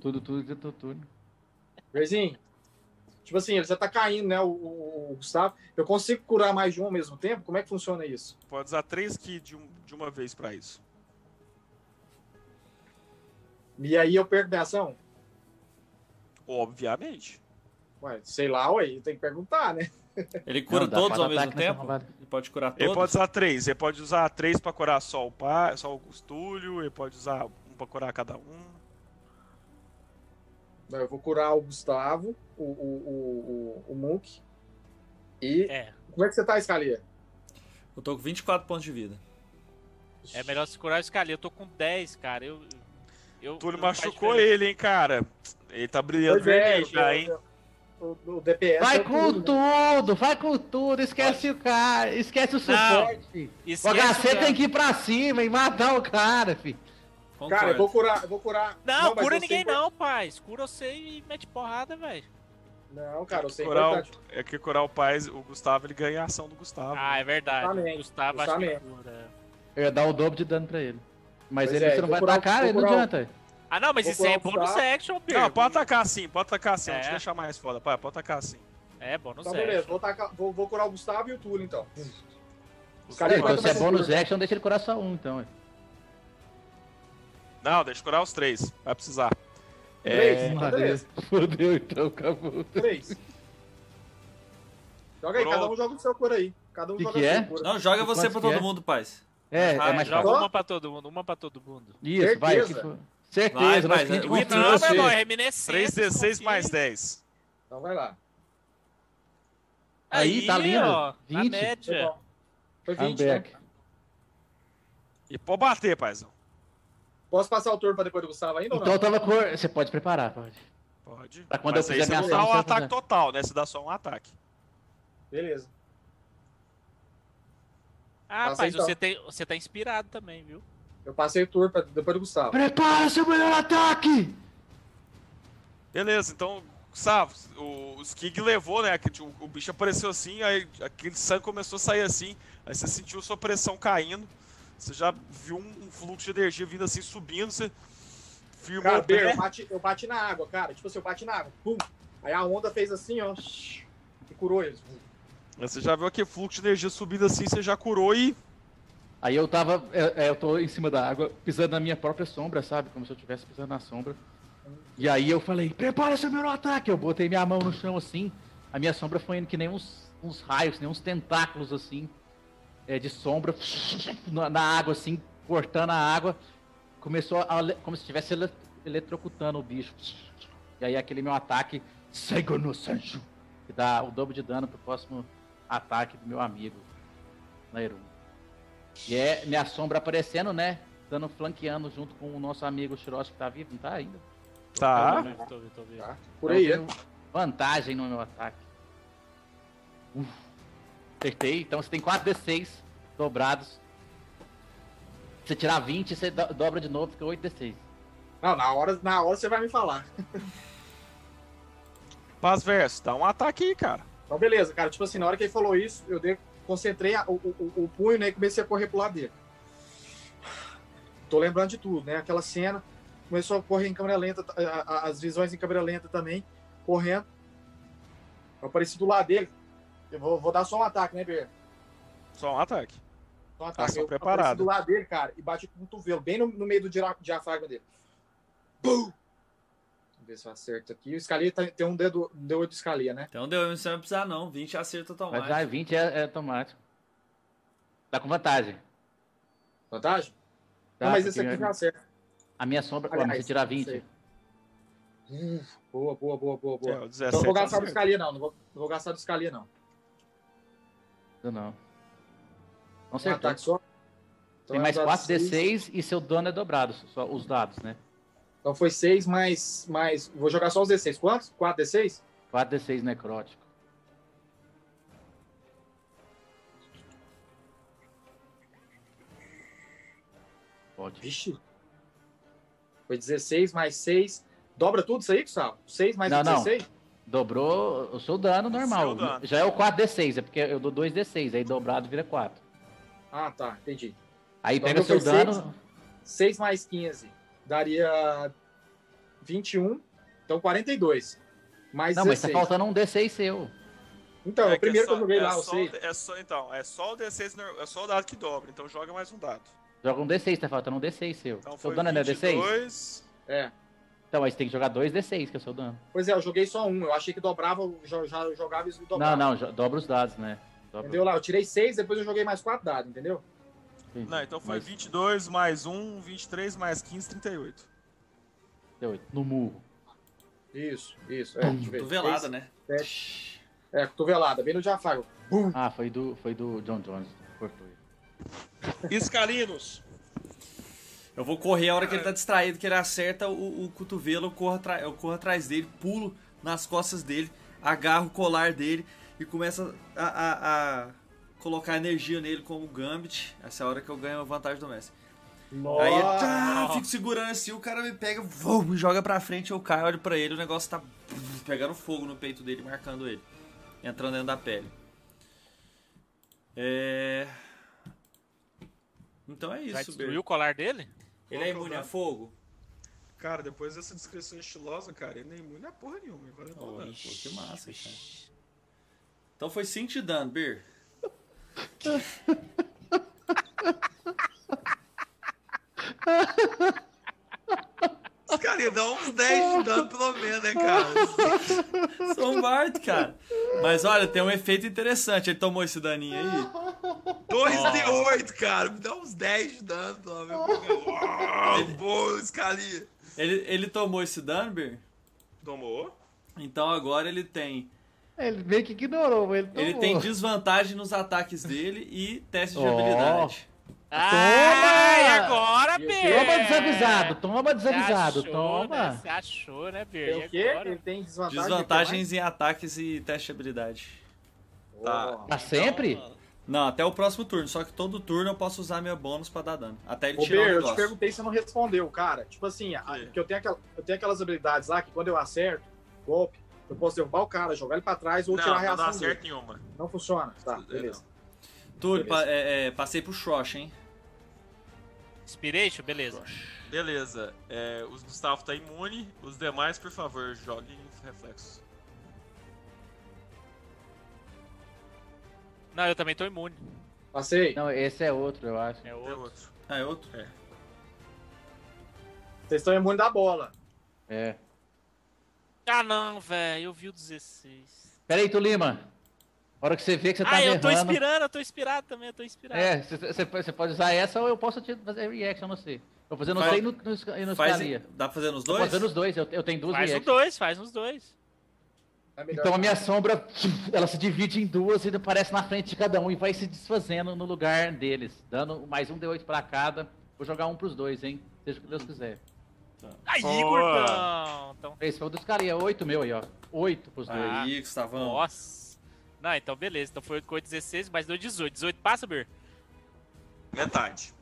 Tudo, tudo, tudo, tudo. Verzinho, tipo assim, ele já tá caindo, né, o, o- Gustavo. Eu consigo curar mais de um ao mesmo tempo? Como é que funciona isso? Pode usar 3 ki de, um- de uma vez pra isso. E aí eu perco minha ação? Obviamente. Ué, sei lá, ué, tem que perguntar, né? Ele cura Não, todos ao mesmo tempo? Ele pode curar Ele todos? pode usar 3. Ele pode usar 3 pra curar só o pai, só o Túlio. Ele pode usar um pra curar cada um. Eu vou curar o Gustavo, o, o, o, o, o Mook. E. É, Como é que você tá, Scalia? Eu tô com 24 pontos de vida. é melhor se curar o Scalia. Eu tô com 10, cara. Eu. Eu O Túlio não machucou ele, hein, cara. Ele tá brilhando Pois é, vermelho já, o- hein? O, o DPS. Vai é com né? tudo, vai com tudo, esquece o cara, esquece o suporte. O Esquece HC o tem que ir pra cima e matar o cara, fi. Concordo. Cara, eu vou curar, eu vou curar. Não, mas cura sei ninguém não, pai. Cura você e mete porrada, velho. Não, cara, eu sei Curar o, é que curar o pai, o Gustavo, ele ganha a ação do Gustavo. Ah, é verdade. Justamente, Gustavo acho que justamente. cura. Eu ia dar o dobro de dano pra ele. Mas ele, é, você não vai curar- atacar, ele não adianta. Ah, não, mas isso aí é bônus action, Pedro. Não, pode atacar sim, pode atacar sim. Vou te É. deixar mais foda. Pai, pode atacar sim. É, bônus Então, action. beleza, vou, tacar- vou, vou curar o Gustavo e o Túlio, então. Os Cara, caras- É, então se é bônus action, deixa ele curar só um, então. ué. Não, deixa eu curar os três. Vai precisar. Três? É, Então, beleza. Fodeu, então, acabou. Três. Joga aí, Pronto. cada um joga o seu cor aí. Cada um Que joga que é? seu cor. Não, joga você pra todo é? mundo, paz. É, Vai, é mais Joga uma pra todo mundo, uma pra todo mundo. Isso, vai. Certeza. que for- Certeza, Vai, vai, que a vai. confia. Não, meu você. irmão, é reminiscência. 3d6 mais confia. 10. Então vai lá. Aí, tá lindo. ó, Na 20. Foi média. Foi I'm 20, né? back. E pode bater, paizão. Posso passar o turno pra depois do Gustavo ainda ou Então não? eu tava com. Você pode preparar, pode. Pode. Pra quando Mas eu aí fizer você minha não ação, dá você um vai ataque fazer. total, né? Você dá só um ataque. Beleza. Ah, Passa rapaz, então. você, tem, você tá inspirado também, viu? Eu passei o turno pra depois do Gustavo. Prepara seu melhor ataque! Beleza, então, Gustavo, o, o Skig levou, né? O, o bicho apareceu assim, aí aquele sangue começou a sair assim. Aí você sentiu sua pressão caindo. Você já viu um, um fluxo de energia vindo assim, subindo. Você firmou Cara, o pé. Eu bati, eu bati na água, cara. Tipo assim, eu bati na água. Pum. Aí a onda fez assim, ó. E curou eles. Você já viu aquele fluxo de energia subindo assim, você já curou e. Aí eu tava. é, é, eu tô em cima da água, pisando na minha própria sombra, sabe? Como se eu estivesse pisando na sombra. E aí eu falei, prepara seu melhor ataque! Eu botei minha mão no chão assim. A minha sombra foi indo que nem uns, uns raios, nem uns tentáculos assim. é, de sombra <laughs> na, água, assim, cortando a água. Começou a, como se estivesse ele- eletrocutando o bicho. E aí aquele meu ataque, Seigo no Sanju, que dá o dobro de dano pro próximo ataque do meu amigo, Nairu. E é minha sombra aparecendo, né? Dando flanqueando junto com o nosso amigo Shiroshi que tá vivo, não tá ainda? Tá. Tô vendo. Tá? Por aí, Então, é. Vantagem no meu ataque. Uf. Acertei. Então você tem 4d6 dobrados. Se você tirar 20, você do- dobra de novo, fica 8d6. Não, na hora, na hora você vai me falar. Paz verso, dá um ataque aí, cara. Então, beleza, cara. Tipo assim, na hora que ele falou isso, eu dei, concentrei a- o, o- o punho, né? E comecei a correr pro lado dele. Tô lembrando de tudo, né? Aquela cena. Começou a correr em câmera lenta, a- a- as visões em câmera lenta também, correndo. Eu apareci do lado dele. Eu vou, vou dar só um ataque, né, Ber? Só um ataque. Só um ataque. só eu preparado. apareci do lado dele, cara, e bati com o cotovelo, bem no, no meio do dia- diafragma dele. Bum! Ver se eu acerto aqui. O Scalia tá- tem um dedo, um dedo de Scalia, né? Então deu, você não vai precisar não. 20 acerta Mas automático. já 20 é, é automático. Tá com vantagem. Vantagem? Tá? Não, mas esse aqui já acerta. A minha sombra, Aliás, mas você tirar 20. sei. Hum, boa, boa, boa, boa, boa. É, Então 17 não vou gastar do. Scalia, não. Não vou, não vou gastar do Scalia, não. Não, não. Não Um ataque só. Então Tem é mais um dado 4d6 e seu dano é dobrado, só os dados, né? Então foi 6 mais, mais. Vou jogar só os D6. Quantos? 4 D6? 4d6 necrótico. Pode. Vixe. Foi 16 mais 6. Dobra tudo isso aí, Gustavo? 6 mais Não, não. 16? Dobrou o seu dano normal. Seu dano. Já é o 4d6, é porque eu dou 2d6, aí dobrado vira 4. Ah, tá. Entendi. Aí Então pega não seu dano. seis? 6 mais 15 daria 21. Então 42. Mais Não, mas tá 16. faltando um d6 seu. Então, É o primeiro que é eu joguei só- lá, é o só 6. É só, então, é só o D6, nor- é só o dado que dobra. Então joga mais um dado. Joga um d6, tá faltando um d6 seu. Então seu dano é d6? 22. É. Então, aí você tem que jogar dois d6, que é o seu dano. Pois é, eu joguei só um. Eu achei que dobrava, eu já, já jogava isso e Não, dobrava. não, jo- dobra os dados, né? Dobra. Entendeu lá? Eu tirei 6, depois eu joguei mais 4 dados, entendeu? Entendi. Não, então foi Mas 22 mais 1, 23 mais 15, 38. deu oito. No murro. Isso, isso. É. Cotovelada, né? sete. É, cotovelada, bem no diafragma. Bum! Ah, foi do, foi do John Jones. Cortou ele. Escalinos. Eu vou correr a hora que ele tá distraído, que ele acerta o, o cotovelo, eu corro, atra- eu corro atrás dele, pulo nas costas dele, agarro o colar dele e começo a, a- a colocar energia nele como Gambit. Essa é a hora que eu ganho a vantagem do Messi. Aí eu tá, fico segurando assim, o cara me pega, vum, me joga pra frente, eu caio, olho pra ele, o negócio tá pegando fogo no peito dele, marcando ele. Entrando dentro da pele. É. Então é Vai isso, destruir Ber. o colar dele? Ele é imune a fogo? Cara, depois dessa descrição estilosa, cara, ele nem é imune a porra nenhuma. Agora dá. Pô, que massa, cara. Então foi 5 de dano, Bir. Os caras dão uns 10 de dano pelo menos, né, cara? Sou um Bart, cara. Mas olha, tem um efeito interessante. Ele tomou esse daninho aí. 2 de 8, cara. Me dá uns 10 de dano pelo menos. Uau, boa, Scalia. Ele, ele tomou esse dano, Bir. Tomou. Então agora ele tem. Ele meio que ignorou, ele Ele tem desvantagem nos ataques dele e teste de Ó. habilidade. Ah, e agora, E o Ber? Toma desavisado, toma desavisado, achou, toma. Né? Você achou, né, Ber? Tem o quê? agora? Ele tem desvantagem. Desvantagens em ataques e teste de habilidade. Tá. Pra sempre? Não, até o próximo turno. Só que todo turno eu posso usar meu bônus pra dar dano. Até ele Ô, tirar o Ber, eu te negócio. perguntei e você não respondeu, cara. Tipo assim, a- que eu tenho, aquela, eu tenho aquelas habilidades lá que quando eu acerto, golpe, eu posso derrubar o cara, jogar ele pra trás ou tirar a Não, não reação dá dele. certo nenhuma. Não funciona. Tá, É, beleza. Túlio, pa- é, é, passei pro Shosh, hein? Inspiration, beleza. Beleza. É, os Gustavo tá imune. Os demais, por favor, joguem reflexos. Não, eu também tô imune. Passei. Não, esse é outro, eu acho. É É outro. outro. Ah, é outro? Vocês estão imunes da bola. É. Ah, não, velho. Eu vi o 16. Pera aí, Tulima. A hora que você vê que você tá Ah, eu tô berrando... inspirando, eu tô inspirado também, eu tô inspirado. É, você- pode usar essa ou eu posso te fazer reaction, não sei. Fazer no Faz- sei e no, no, no Faz, dá pra fazer nos dois? fazer nos dois, eu, eu tenho duas faz nos reactions. dois, faz nos dois. É Então a minha sombra, <laughs> ela se divide em duas e aparece na frente de cada um e vai se desfazendo no lugar deles, dando mais um D8 pra cada. Vou jogar um pros dois, hein? Seja o que Deus quiser. Aí, gordão. Então, Esse foi o do Scalia, oito meu aí, ó. Oito pros dois. Ah. Aí, Gustavão. nossa. Não, então beleza. Então foi 8 com 8, 16, mais 2, 18. 18 passa, Bir? Metade.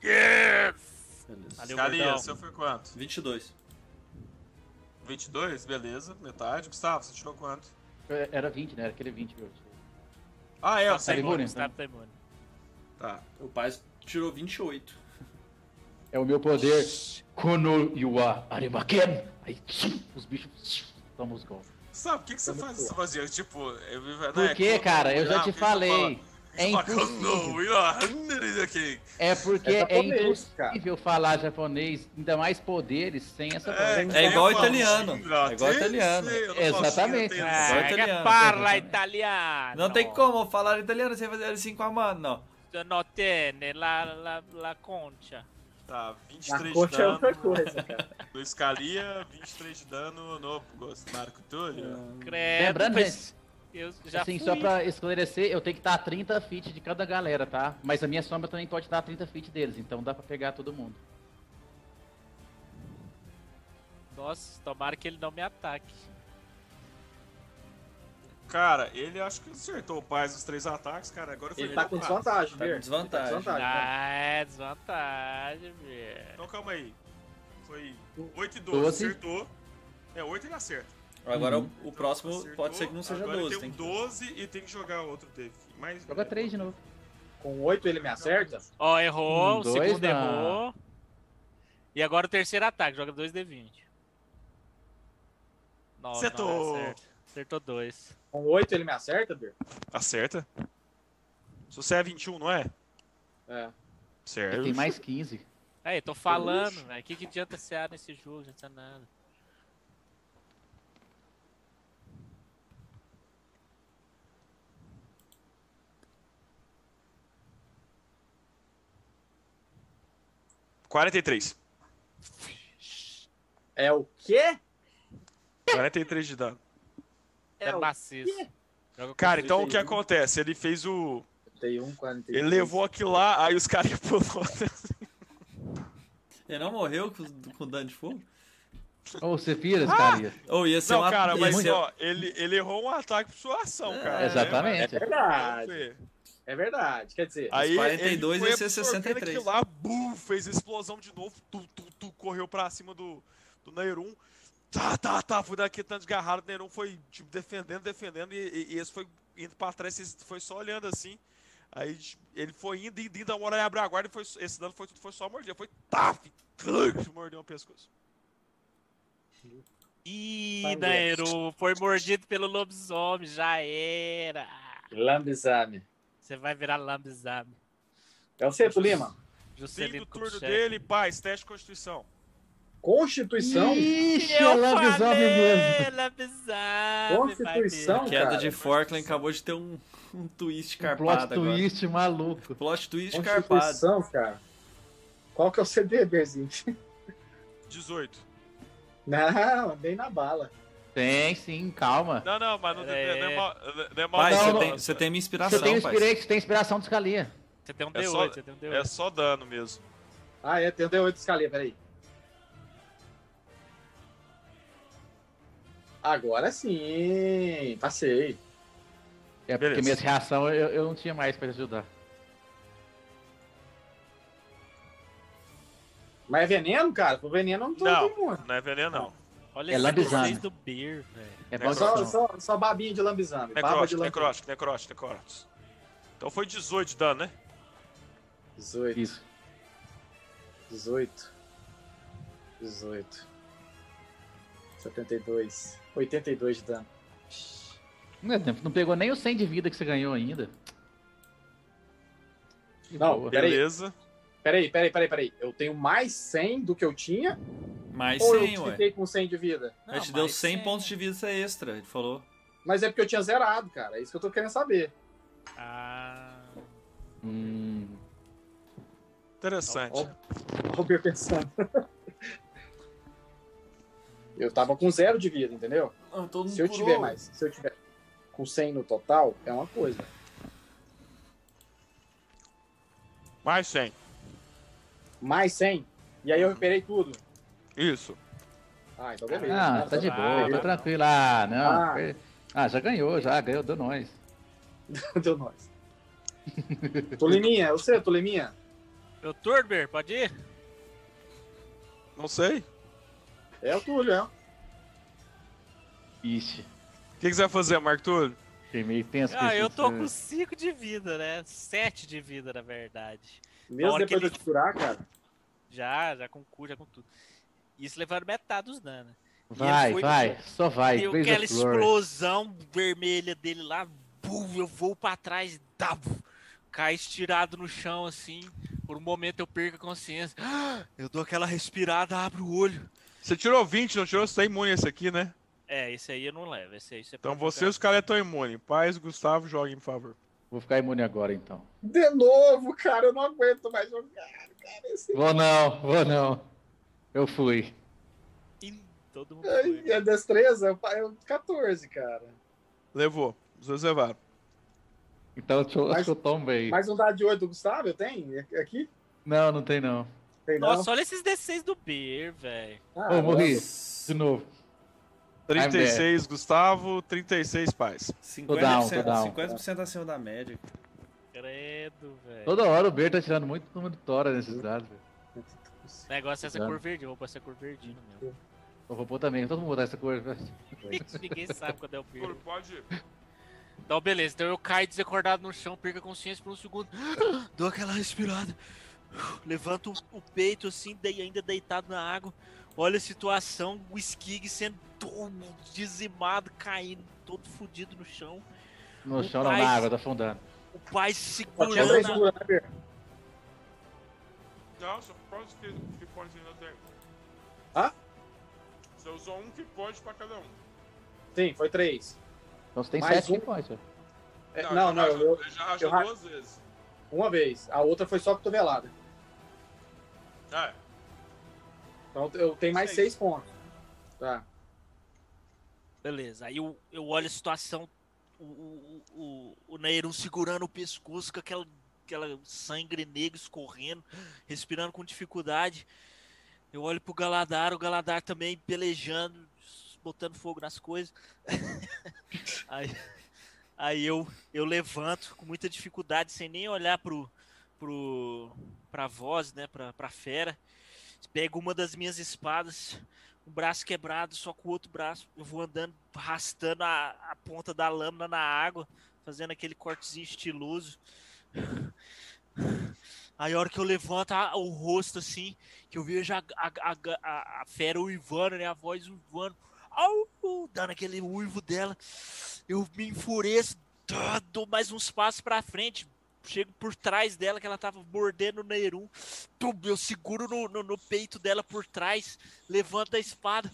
Beleza. Valeu, seu foi quanto? 22. 22, beleza. Metade. Gustavo, você tirou quanto? Era 20, né? Era aquele 20 meu. Ah, é, Tá o? Gustavo tá imune. Tá. O pai tirou 28. É o meu poder. Kono Yuwa Arimaken. Aí os bichos tomam os golpes. Sabe, por que, que você faz isso? Fazia, tipo, eu né, Por quê, cara? Eu já te falei. É impossível. É porque É é, cara. impossível falar japonês, ainda mais poderes, sem essa É, coisa. É igual italiano. É igual italiano. Exatamente. xingar, Ah, Igual que italiano. parla italiano. Não tem como falar italiano sem fazer assim com a mano, não. Tiene la, la, la concha. Tá, Na 23 de coxa é outra dano coisa, cara. <laughs> do Scalia, 23 de dano no Marco Túlio. Credo, Lembrando, mas eu já assim, fui. só pra esclarecer, eu tenho que estar a 30 feet de cada galera, tá? Mas a minha sombra também pode estar a 30 feet deles, então dá pra pegar todo mundo. Nossa, tomara que ele não me ataque. Cara, ele acho que acertou o paz dos três ataques, cara. Agora foi Ele tá com cara. desvantagem, Tá com desvantagem. Ele tá com desvantagem. Ah, é desvantagem, velho. Então calma aí. Foi 8 e 12, Doze. acertou. É, 8 ele acerta. Agora Uhum. o, o próximo Acertou. pode ser que não seja Agora 12. Tem Tem um que... 12 e tem que jogar outro dele. Mais... Joga 3 de novo. Com 8 ele me acerta? Ó, errou, Um, o dois, segundo não. errou. E agora o terceiro ataque, joga 2d20. Nossa, Acertou. Acertou dois. Com 8 ele me acerta, Ber? Acerta. Se você é 21, não é? É. Certo. Ele tem mais 15. Aí, tô falando, velho. O que, que adianta CA nesse jogo? Não adianta nada. É 43. É o quê? 43 de dano. É, o maciço. Cara, então o que 31. acontece? Ele fez o. 31, 42. Ele levou aquilo lá, aí os caras <laughs> pulou. Ele não morreu com, com dano de fogo? Ô, você vira, Scalia. Ou ia ser Não, uma... cara, mas ser- ó, ele, ele errou um ataque por sua ação, cara. É Exatamente. verdade. É, É verdade. Quer dizer, Aí 42 ele ia ser absorvendo 63. aquilo lá, bum, fez explosão de novo, tu, tu, tu, correu pra cima do, do Neyrum. Tá, tá, tá, foi daqui tanto desgarrado, o Neyrum foi tipo, defendendo, defendendo, e, e, e esse foi indo pra trás, esse foi só olhando assim. Aí ele foi indo, indo, indo, a hora ele abriu a guarda e foi, esse dano foi, foi só morder, foi taf, mordeu o pescoço. Ih. Nairo, foi mordido pelo lobisomem, já era. lambizame. Você vai virar lambizame. É o Ceto Lima. Fim Juscelino do turno dele, paz, teste de constituição. Constituição? Ixi, é falei, mesmo. lambisame, Constituição? ver. Queda cara. de Forkland acabou de ter um, um twist Um carpado plot agora. twist maluco. Plot twist carpado. Constituição, cara. Qual que é o CD, Berzinho? 18. <laughs> Não, bem na bala. Tem, sim, calma. Não, não, mas não, É. não é mal. Não é mal Pai, Não, você, não. tem, você tem minha Você inspiração, tem, pai. inspira- você tem inspiração do Scalia. Você tem um É D8, só- você tem um D8. É só dano mesmo. Ah, é, tem o D8 escalia, peraí. Agora sim, passei. É porque Beleza. minhas reações eu, eu não tinha mais pra ajudar. Mas é veneno, cara? Pro veneno eu não tô Não, imune. não é veneno, não. Olha É esse lambizame. D6 do Beer, velho. É É Só, só, só babinha de lambizame. Necrótico, necrótico, necrótico, necrótico. Então foi 18 de dano, né? 18, Isso. 18, 18, 72, 82 de dano. Não, é, não pegou nem o 100 de vida que você ganhou ainda. Que Não, boa. Peraí. Beleza. Peraí, peraí, peraí, peraí. Eu tenho mais 100 do que eu tinha? Mais ou 100, eu ué. fiquei com 100 de vida? Não, deu mas 100 sim. pontos de vida extra, ele falou. Mas é porque eu tinha zerado, cara. É isso que eu tô querendo saber. Ah. Hum, Interessante. Ó o pensando. <laughs> Eu tava com zero de vida, entendeu? Ah, Se eu mundo tiver mais, se eu tiver com 100 no total, é uma coisa. Mais 100. Mais 100, e aí eu recuperei tudo. Isso. Ah, então beleza. Ah, tá de boa, tá tá tranquilo. Ah, não. Ah. Ah, já ganhou, já ganhou, deu nós. <laughs> Deu nós. Toleminha, você, Toleminha? Meu Turber, pode ir? Não sei. É o Túlio, é. Ixi, O que, que você vai fazer, Marco Túlio? fiquei meio tenso Ah, eu tô com 5 de vida, né? 7 de vida, na verdade. Mesmo depois que de eu te curar, cara. Já, já com cu, já com tudo. Isso levando metade dos danos. Vai, ele foi- vai, só vai. Deu Blaze aquela explosão vermelha dele lá, bum, eu vou pra trás, dá, cai estirado no chão assim. Por um momento eu perco a consciência. Eu dou aquela respirada, abro o olho. Você tirou 20, não tirou? Você tá imune esse aqui, né? É, esse aí eu não levo. Esse aí você Então pode você e os caras estão imunes. Paz, Gustavo, joguem, por favor. Vou ficar imune agora então. De novo, cara, eu não aguento mais jogar, cara. Esse... Vou não, vou não. Eu fui. Ih, Todo mundo foi. E a destreza, eu- eu 14, cara. Levou. Os dois levaram. Então eu, Mas- que eu tombei. Mais um dado de 8 do Gustavo, eu tenho? Aqui? Não, não tem não. Tem não? Nossa, olha esses D6 do Beer, velho. Ah, Ô, morri. nossa. De novo. 36, Gustavo, 36, Paz. 50%, down, tô down. 50% acima da média. Credo, velho. Toda hora o Ber tá tirando muito número de tora nesses dados. velho. O negócio é essa Exato. cor verde, eu vou pôr essa cor verdinho mesmo. Eu vou pôr também, todo mundo botar essa cor. <laughs> Ninguém sabe quando é o Beer. Pode. Então, beleza. Então eu caio desacordado no chão, perco a consciência por um segundo. <gasps> Dou aquela respirada. Levanto o peito assim, ainda deitado na água. Olha a situação, o Skig sendo todo dizimado, caindo, todo fudido no chão. No O chão não, pai- na água, tá afundando. O pai segurando. né? Não, só pode que, que pode ainda tem. Hã? Você usou um que pode pra cada um. Sim, foi três. Então você tem Mais sete um. points, velho. É, não, não, eu, eu- Ele já rachou eu ra- duas vezes. uma vez. A outra foi só cotovelada. Ah, é. Então eu tenho mais Seis. seis pontos. Tá. Beleza, aí eu, eu olho a situação, o, o, o, o Nairon segurando o pescoço com aquela, aquela sangue negro escorrendo, respirando com dificuldade. Eu olho pro Galadar, o Galadar também pelejando, botando fogo nas coisas. <laughs> aí aí eu, eu levanto com muita dificuldade, sem nem olhar pro, pro, pra voz, né, pra, pra fera. Pego uma das minhas espadas, um braço quebrado, só com o outro braço. Eu vou andando, arrastando a, a ponta da lâmina na água, fazendo aquele cortezinho estiloso. Aí a hora que eu levanto a- o rosto assim, que eu vejo a, a, a, a- fera uivando, né? A voz uivando. Au, dando aquele uivo dela. Eu me enfureço, dou mais uns passos pra frente. Chego por trás dela, que ela tava mordendo o Nerum. Tum, Eu seguro no, no, no peito dela por trás, levanto a espada.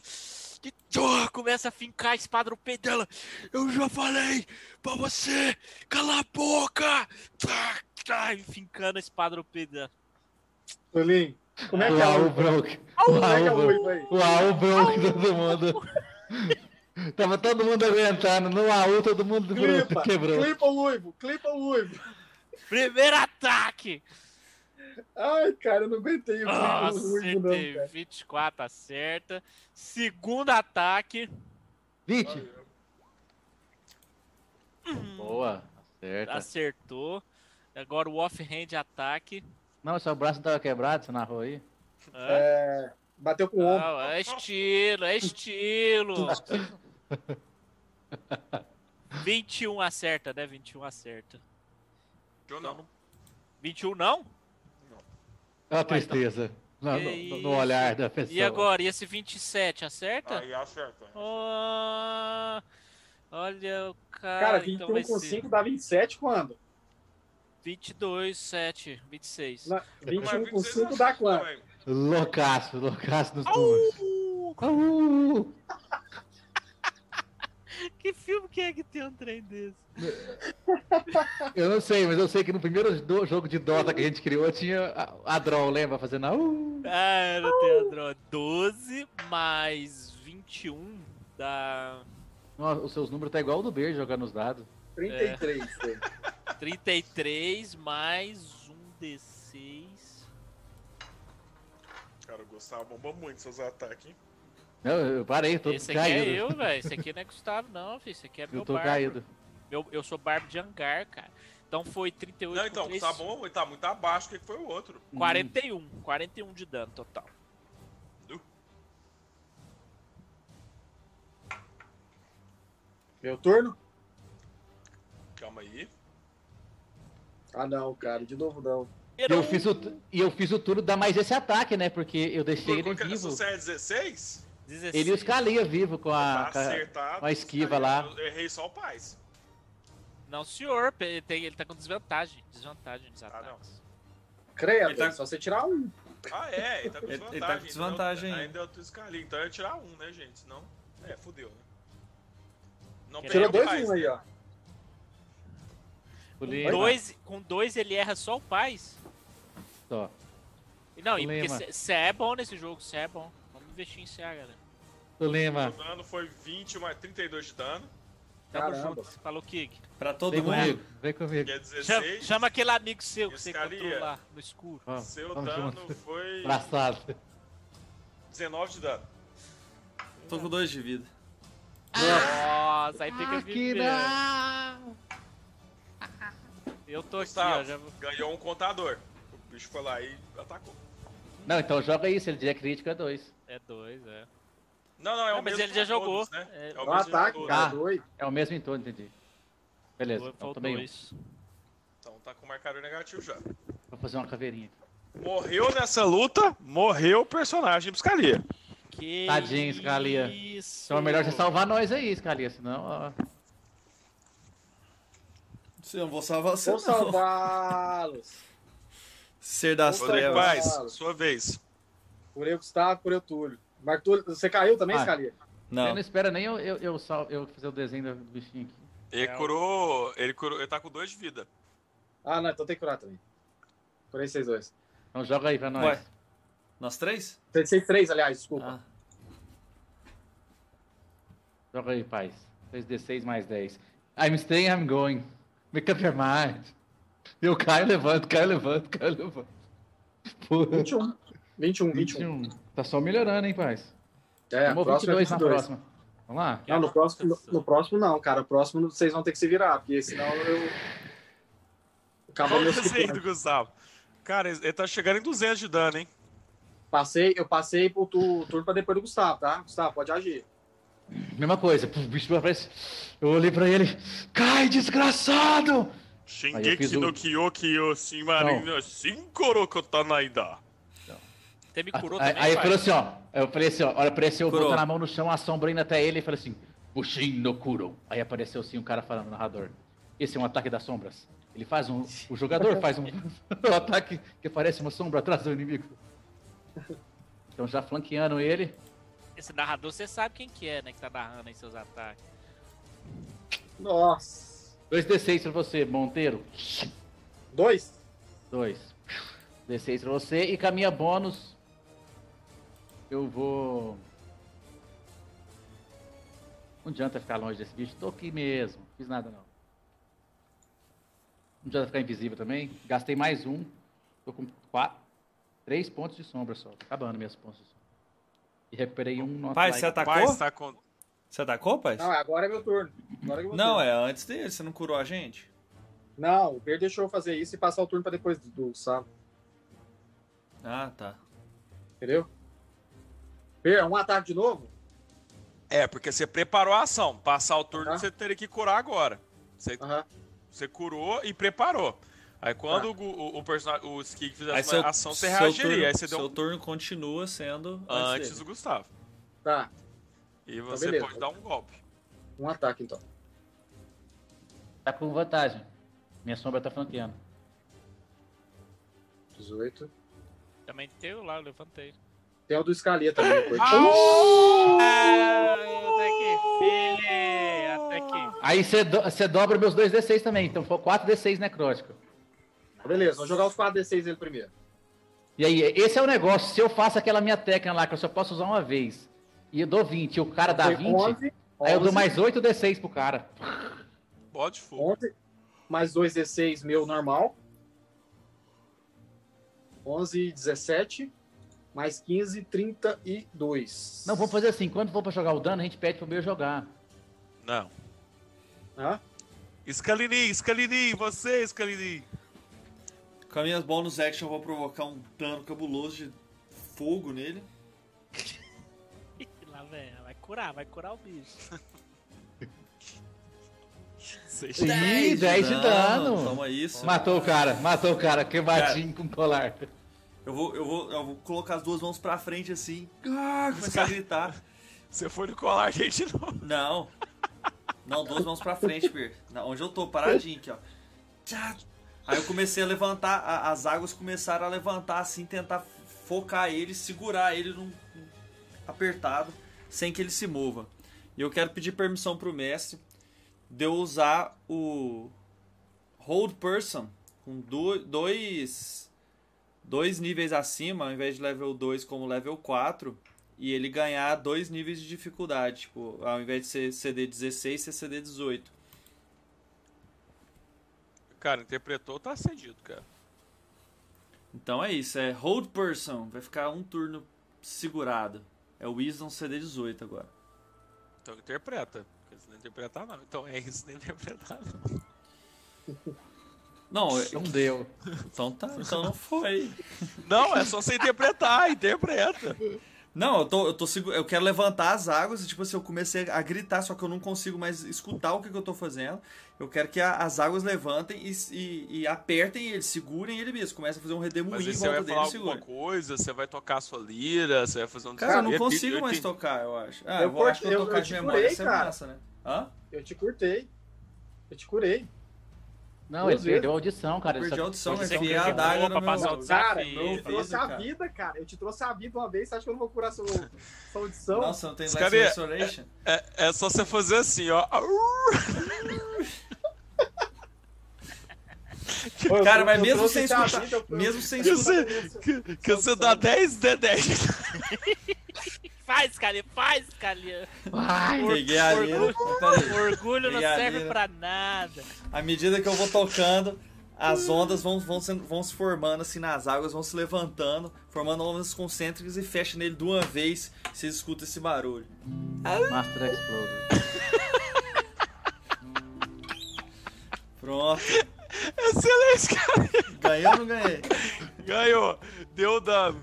E tum, começa a fincar a espada no peito dela. Eu já falei pra você, cala a boca! Tá, tá, fincando a espada no peito dela. Tolinho, como é que o é o broke. O Como é que é o? O broke todo mundo. Tava todo mundo aguentando. No Raul todo mundo Clipa, quebrou. clipa o uivo, clipa o uivo. Primeiro ataque! Ai, cara, eu não aguentei Nossa, do uivo, não, cara. 24 acerta. Segundo ataque. 20. Boa, acerta. Acertou. Agora o off-hand ataque. Não, seu braço tava quebrado, você narrou aí. Hã? É, bateu com o ombro. Não, é estilo, é estilo. <laughs> 21 acerta, né? 21 acerta. Eu não. 21 não? É uma então. tristeza. No, Que no- no olhar da pessoa. E agora, e esse 27 acerta? Aí acerta. Oh, olha o cara. Cara, então 21 vai com ser 5 dá 27 quando? 22, 7, 26. Na- 21 com 26 5 dá quanto? Loucaço, loucaço nos números. Uh! <laughs> Que filme que é que tem um trem desse? Eu não sei, mas eu sei que no primeiro do- jogo de Dota que a gente criou tinha a, a Draw, lembra? Fazendo a. Uh. Ah, era Teodoro. 12 mais 21 dá Nossa, os seus números tá igual o do Verde jogando os dados. 33. é. <laughs> 33 mais um D6. Cara, o Gustavo bombou muito seus ataques, hein? Não, eu parei, tô Esse aqui caído. é eu, velho. <laughs> Esse aqui não é Gustavo, não, filho. Esse aqui é meu Eu tô barbo. caído. Meu, eu sou barbo de hangar, cara. Então foi 38 Não, então, tá bom, ele tá muito abaixo do que foi o outro. 41. 41 de dano total. Meu turno? Calma aí. Ah, não, cara, de novo não. E eu, fiz o, e eu fiz o turno dar mais esse ataque, né? Porque eu deixei ele Por- Se vivo. você é 16, 16. Ele e vivo com a. tá com a- esquiva lá. Eu errei só o paz. Não, senhor. Ele, tem- ele tá com desvantagem. Desvantagem nos Ah, ataques. Credo, tá- é só você tirar um. Ah, é, ele tá com Ele- desvantagem. ele tá com desvantagem Então, ainda. eu tô escalinho, então eu ia tirar um, né, gente? Senão, é, fudeu, né? Não Tirou dois mais, um aí, né? ó. Com dois, com dois ele erra só o paz. Só. Não, e porque você é bom nesse jogo, você é bom. Vamos investir em CA, galera. O Lima. O dano foi 20 mais 32 de dano, Tamo junto. Falou, Kig. Pra todo Vem mundo. comigo, vem comigo. que é Chama, 16. chama aquele amigo seu que você encontrou lá no escuro. Vamos, Seu vamos dano junto. foi Abraçado. 19 de dano. Tô com dois de vida. Nossa, aí fica Ah, vivendo. não! Eu tô aqui, ó. Já... ganhou um contador. O bicho foi lá e atacou. Não, então joga isso, ele der crítico é dois. É dois, é. Não, não, é Ah, o mas mesmo ele já todos, jogou. né? É, É o mesmo ataque, todos. cara, Ah. dois. É o mesmo em todo, entendi. Beleza, então também um. dois. Então tá com marcador negativo já. Vou fazer uma caveirinha. Morreu nessa luta, morreu o personagem Biscalia. Que Tadinho, Scalia. Isso. Então é melhor você salvar nós aí, Scalia, senão, ó. Se eu não vou salvar você, Vou salvá-los. Ser das trevas. Sua vez. Por eu, Gustavo, por eu, Túlio. Túlio, você caiu também, Ah. Scalia? Não Não. espera nem eu, eu, eu, sal- eu fazer o desenho do bichinho aqui. Ele É, curou. Ele curou. Ele tá com 2 de vida. Ah, não, então tem que curar também. Curei vocês dois. Então joga aí pra nós. Ué. Nós três? Vocês três, aliás, desculpa. Ah. Joga aí, paz. 2d6 mais 10. I'm staying, I'm going. Make up your mind. Eu caio, levanto, caio, levanto, caio, levanto. Porra. 21. 21, 21. 21. Tá só melhorando, hein, paz? É, Tomou próximo é 22 na 22. próxima. Vamos lá? Não, no próximo, no, no próximo não, cara. O próximo vocês vão ter que se virar, porque senão eu. Acabou meu do. Gustavo. Cara, ele tá chegando em 200 de dano, hein? Passei, eu passei pro tu- turno pra depois do Gustavo, tá? Gustavo, pode agir. Mesma coisa. O bicho aparece. Eu olhei pra ele. Cai, desgraçado! Shingeki no o- Kyoki Yoshimarin Shinkoro Kotanaida. Você me Aí, curou aí, também, aí falou assim, ó. Eu falei assim, ó. Olha, apareceu Curou. botando a mão no chão, a sombra indo até ele e falei assim: Bushin no Kuro. Aí apareceu assim um cara falando, narrador. Esse é um ataque das sombras. Ele faz um. O jogador faz um, <laughs> um ataque que parece uma sombra atrás do inimigo. Então já flanqueando ele. Esse narrador, você sabe quem que é, né? Que tá narrando aí seus ataques. Nossa. 2d6 pra você, Monteiro. Dois? 2. D6 pra você. E com a minha bônus. Eu vou. Não adianta ficar longe desse bicho. Tô aqui mesmo. Fiz nada não. Não adianta ficar invisível também. Gastei mais um. Tô com quatro. Três pontos de sombra só. Tô acabando minhas pontos de sombra. E recuperei um Pai, você atacou? Paz tá com. Você atacou, pai? Não, agora é meu turno. Agora é meu Não, turno. é antes dele. Você não curou a gente? Não, o Ber deixou eu fazer isso e passar o turno pra depois do, do Gustavo. Ah, tá. Entendeu? Ber, um ataque de novo? É, porque você preparou a ação. Passar o turno Aham. você teria que curar agora. Você, Aham. você curou e preparou. Aí quando o, o, o personagem, o Skig fizesse uma seu, ação, você seu reagiria. turno, aí você deu seu um turno continua sendo antes, do Gustavo. Tá, E você beleza. pode dar um golpe. um ataque então. Tá com vantagem. Minha sombra tá flanqueando. 18. Também teu lá, eu levantei. Tem o do Scalia também depois. Ah, eu tenho que ver. aqui. Aí você do- você dobra meus dois D6 também, então foi 4 D6 necrótico. Beleza, vou jogar os 4D6 ele primeiro. E aí, esse é o negócio. Se eu faço aquela minha técnica lá, que eu só posso usar uma vez, e eu dou 20, e o cara dá Foi 20, 11, aí eu dou 11, mais 8 D6 pro cara. Bode fogo. 11, mais 2D6 meu normal. 11, 17. Mais 15, 32. Não, vamos fazer assim, quando for pra jogar o dano, a gente pede pro meu jogar. Não. Hã? Scalini, Scalini, você, Scalini. Com as minhas bonus action, eu vou provocar um dano cabuloso de fogo nele. Lá, velho. Vai curar, vai curar o bicho. Ih, 10 de dano. Toma isso. Matou o cara, matou o cara, queimadinho com colar. Eu vou, eu, vou, eu vou colocar as duas mãos pra frente assim. Ah, começar a gritar. Você foi no colar de novo. Não. Não, duas mãos pra frente, Per. Na- Onde eu tô, paradinho aqui, ó. Tchá. Aí eu comecei a levantar, a- as águas começaram a levantar assim, tentar focar ele, segurar ele num, num apertado, sem que ele se mova. E eu quero pedir permissão pro mestre de eu usar o Hold Person com do- dois, dois níveis acima, ao invés de level 2 como level 4, e ele ganhar dois níveis de dificuldade. Tipo, ao invés de ser CD 16, ser CD 18. Cara, interpretou, tá cedido, cara. Então é isso, é Hold Person, vai ficar um turno segurado. É o Wisdom CD 18 agora. Então interpreta. Porque se não interpretar, não. Então é isso, nem <laughs> interpretar, não. <laughs> Não, Não deu. então tá, então não foi. Não, é só você interpretar, interpreta. Não, eu tô, eu tô eu quero levantar as águas e tipo assim, eu comecei a gritar, só que eu não consigo mais escutar o que, que eu tô fazendo. Eu quero que a- as águas levantem e, e, e apertem ele, segurem ele mesmo. Começa a fazer um redemoinho Mas em aí você volta vai dele falar e alguma segura. coisa, você vai tocar a sua lira, você vai fazer um Cara, eu não consigo mais tocar, eu acho. Ah, Eu eu, vou, acho que eu eu- tocar eu de te memória curei, é cara. massa, né? Hã? Eu te curtei. Eu te curei. Não, ele perdeu a audição, cara. Eu ele perdi só- a audição, Você que Enfiei a adaga pra no meu... passar o Cara, desafio. eu trouxe a vida, cara. Eu te trouxe a vida uma vez. Você acha que eu não vou curar sua, sua audição? Nossa, não tem Last cara é- Restoration? É, é só você fazer assim, ó. Ô, Cara, mas mesmo sem escutar, vida, mesmo sem Que escutar... você, que, que você dá 10 de 10. Faz, Calia, faz, Calia. Ai, Peguei a lira. Peraí. Orgulho não serve lira? pra nada. À medida que eu vou tocando, as ondas vão, vão, sendo- vão se formando assim nas águas, vão se levantando, formando ondas concêntricas e fecha nele de uma vez. Vocês escutam esse barulho. Master Exploder. Pronto. <laughs> Excelente, cara. Ganhei ou não ganhei? Ganhou. Deu dano.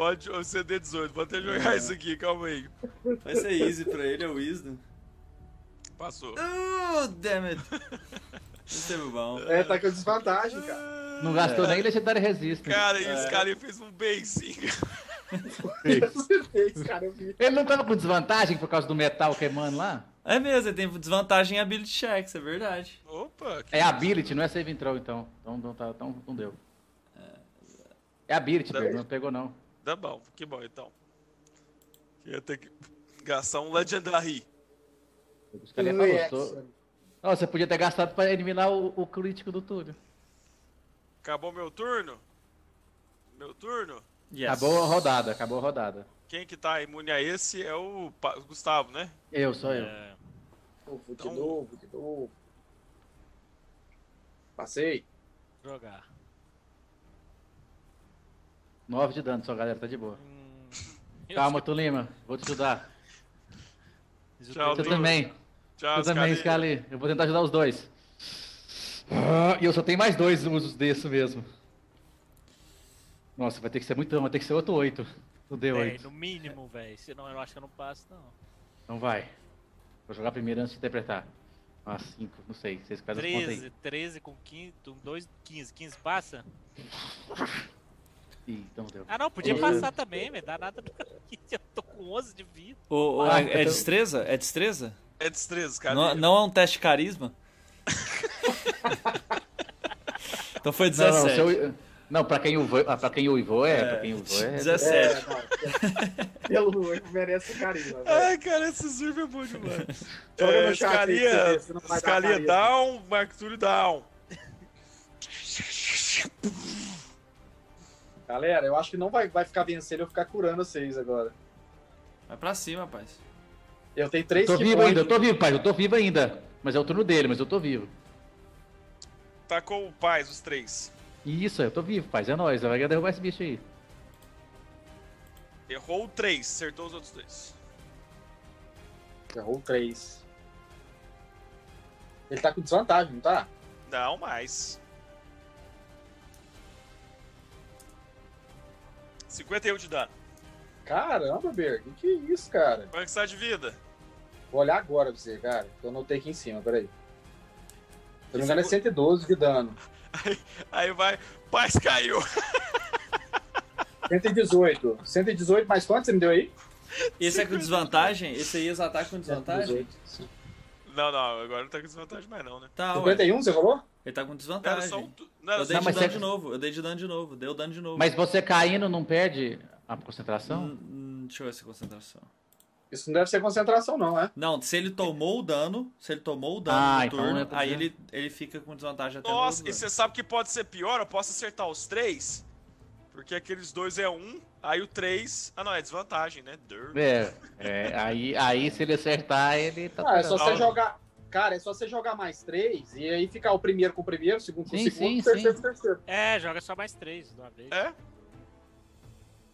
Pode o CD 18. Vou até jogar isso aqui, calma aí. Vai ser easy pra ele, é o Wisdom. Passou. Oh, damn it. Isso teve bom. É, tá com desvantagem, cara. Não gastou nem Legendary Resistance. Cara, esse cara fez <laughs> um vi. Ele não tava com desvantagem por causa do metal queimando lá? É mesmo, ele tem desvantagem em ability checks, é verdade. Opa, que É ability, não é save throw, então. Então não, tá, então não deu. É ability, Tá não pegou não. Tá bom, que bom então. Ia ter que gastar um Legendary. Os caras você podia ter gastado pra eliminar o, o crítico do Túlio. Acabou meu turno? Meu turno? Yes. Acabou a rodada, acabou a rodada. Quem que tá imune a esse é o Gustavo, né? Eu, sou eu. É, Novo, de Então- novo, de novo. Passei. jogar. 9 de dano só, galera, tá de boa. Hum, Calma, Tulima, vou te ajudar. Tchau, Você também, Tchau, você também, Scali. Scali. Eu vou tentar ajudar os dois. Ah, E eu só tenho mais dois usos desse mesmo. Nossa, vai ter que ser muito, vai ter que ser outro 8. No Véi, D8. no mínimo, velho. Senão eu acho que eu não passo, não. Não vai. Vou jogar primeiro antes de interpretar. Ah, 5, não sei. Vocês aí. 13, 13 com 15, 2, 15. 15 passa? Ih, então deu. Ah, não, podia passar também, velho. Dá nada pra <laughs> mim. Eu tô com 11 de vida. O, o- Ah, é, é destreza? É destreza? É destreza, cara. Não, não é um teste de carisma? <laughs> então foi Não, não, 17. seu, não pra, quem uivou, ah, pra quem uivou é, É, pra quem uivou é. 17. É, não. <laughs> Pelo merece carinho. velho. Ai, cara, esse surf é bom demais. Joga é, no escalia, não dar escalia down, Mark Túlio down. Galera, eu acho que não vai, vai ficar vencendo eu ficar curando vocês agora. Vai pra cima, rapaz. Eu tenho três Tô key vivo ainda, eu tô vivo, pai. Eu tô vivo ainda. Mas é o turno dele, mas eu tô vivo. Tacou o paz, os três. Isso, eu tô vivo, pai. É nóis. Vai derrubar esse bicho aí. Errou o três, acertou os outros dois. Errou três. Ele tá com desvantagem, não tá? Não mais. 51 de dano. Caramba, Berg, que isso, cara? Qual é que está de vida? Vou olhar agora pra você, cara. Eu anotei aqui em cima, peraí. Se não me engano, é 112 de dano. Aí vai. Paz caiu. 118. 118 mais quanto você me deu aí? Esse é com desvantagem? Esse aí é os ataques com desvantagem? 118. Não, não, agora não tá com desvantagem mais não, né? Tá, ué. 51, você falou? Ele tá com Era desvantagem. só um... Não, era Eu dei um de mas dano você- de novo, eu dei de dano de novo, deu dano de novo. Mas você caindo não perde a concentração? Hum, hum, deixa eu ver essa concentração. Isso não deve ser concentração, não, é? Não, se ele tomou o dano, se ele tomou o dano Ah, no então turno, é aí ele, ele fica com desvantagem até Nossa, no e você sabe que pode ser pior? Eu posso acertar os três? Porque aqueles dois é um, aí o três... Ah, não, é desvantagem, né? É, é, aí, aí se ele acertar, ele tá Ah, é só você jogar. Cara, é só você jogar mais três e aí ficar o primeiro com o primeiro, o segundo com o segundo, sim, o terceiro sim. com o terceiro. É, joga só mais três de uma vez. É?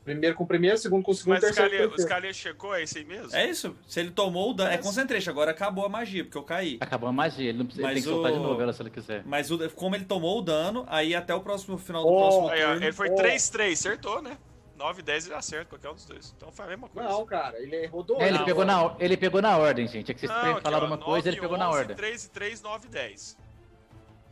Primeiro com o primeiro, segundo com o segundo, Mas o terceiro Scalia, com o. Scalia checou, é isso aí mesmo? É isso, se ele tomou o dano, é concentration, agora acabou a magia, porque eu caí. Acabou a magia, ele não precisa, ele Mas tem que soltar o- de novo ela se ele quiser. Mas o- como ele tomou o dano, aí até o próximo final do Oh, próximo Aí, turno... ele foi Oh. 3-3, acertou, né? 9 10 ele acerta, qualquer um dos dois. Então foi a mesma coisa. Não, cara, ele errou dois. É, ele, pegou na, ele pegou na ordem, gente. É que vocês Não, falaram uma coisa, ele 9, pegou na 11, ordem. 3 e 3, 9 e 10.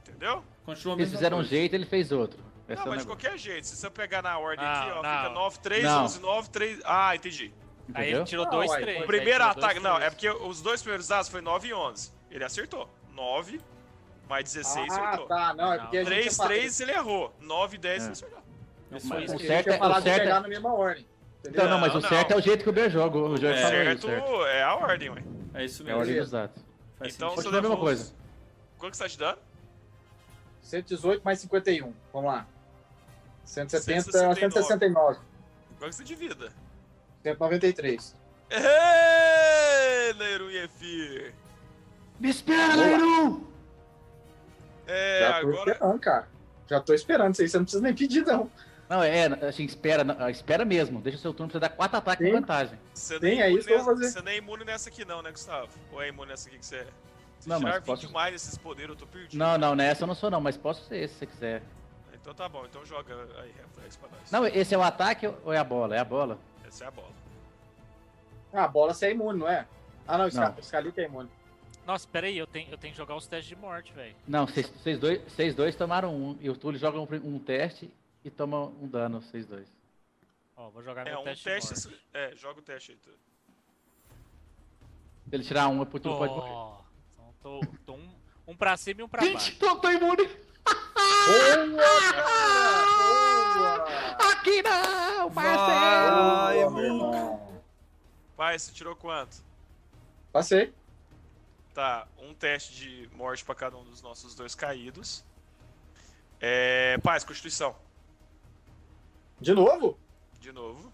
Entendeu? Continua Eles fizeram um jeito, ele fez outro. Esse não, é mas de qualquer jeito, se você pegar na ordem Não, aqui, ó, não. fica 9, 3, Não. 11, 9, 3. Ah, entendi. Aí ele tirou Não, dois, ué, três. O aí primeiro dois, ataque, não, é porque os dois primeiros dados foi 9 e 11. Ele acertou. 9 mais 16 Ah, acertou. tá, não, é porque a gente 3, tinha falado- 3 ele errou. 9 e 10 É. ele acertou. Isso Mas aí. o certo é- falado o de certo pegar é- na mesma ordem. Entendeu? Então, não, mas Não, o certo não. é o jeito que o Ber joga. O Jorge É. falou certo certo. é a ordem, ué. É isso É a mesmo. ordem dos dados. Então você Continua a mesma coisa. Quanto que você tá te dando? 118 mais 51. Vamos lá. 170, 169. 169. Quanto que você de vida? 193. Ê, Leiru e Efir. Me espera. Leiru! É, Já tô agora. esperando, cara. Já tô esperando isso aí, você não precisa nem pedir, não. Não, é, assim, espera, não, espera mesmo. Deixa o seu turno pra você dar quatro ataques Sim. com vantagem. Você nem é imune isso que eu vou nessa- fazer. Você nem é imune nessa aqui, não, né, Gustavo? Ou é imune nessa aqui que você é? Se Não, mas tirar 20 posso- mais nesses poderes, eu tô perdido. Não, não, nessa eu não sou não, mas posso ser esse se você quiser. Então tá bom, então joga aí, reflexo pra nós. Não, esse é o ataque ou é a bola? É a bola. Essa é a bola. Ah, a bola você é imune, não é? Ah, não, o Scalica é imune. Nossa, pera aí, eu tenho, eu tenho que jogar os testes de morte, velho. Não, vocês dois, vocês dois tomaram um. E o Túlio joga um, um teste e toma um dano, vocês dois. Ó, vou jogar É meu um teste, teste. de morte. É, joga o teste aí. tu. Se ele tirar um, o Túlio pode morrer. Ó, então tô, tô um, um pra cima e um pra baixo. tô, tô imune! Boa! Boa! Aqui não, Vai, meu irmão. Pai, você tirou quanto? Passei. Tá, um teste de morte pra cada um dos nossos dois caídos. É. Paz, Constituição. De novo? De novo.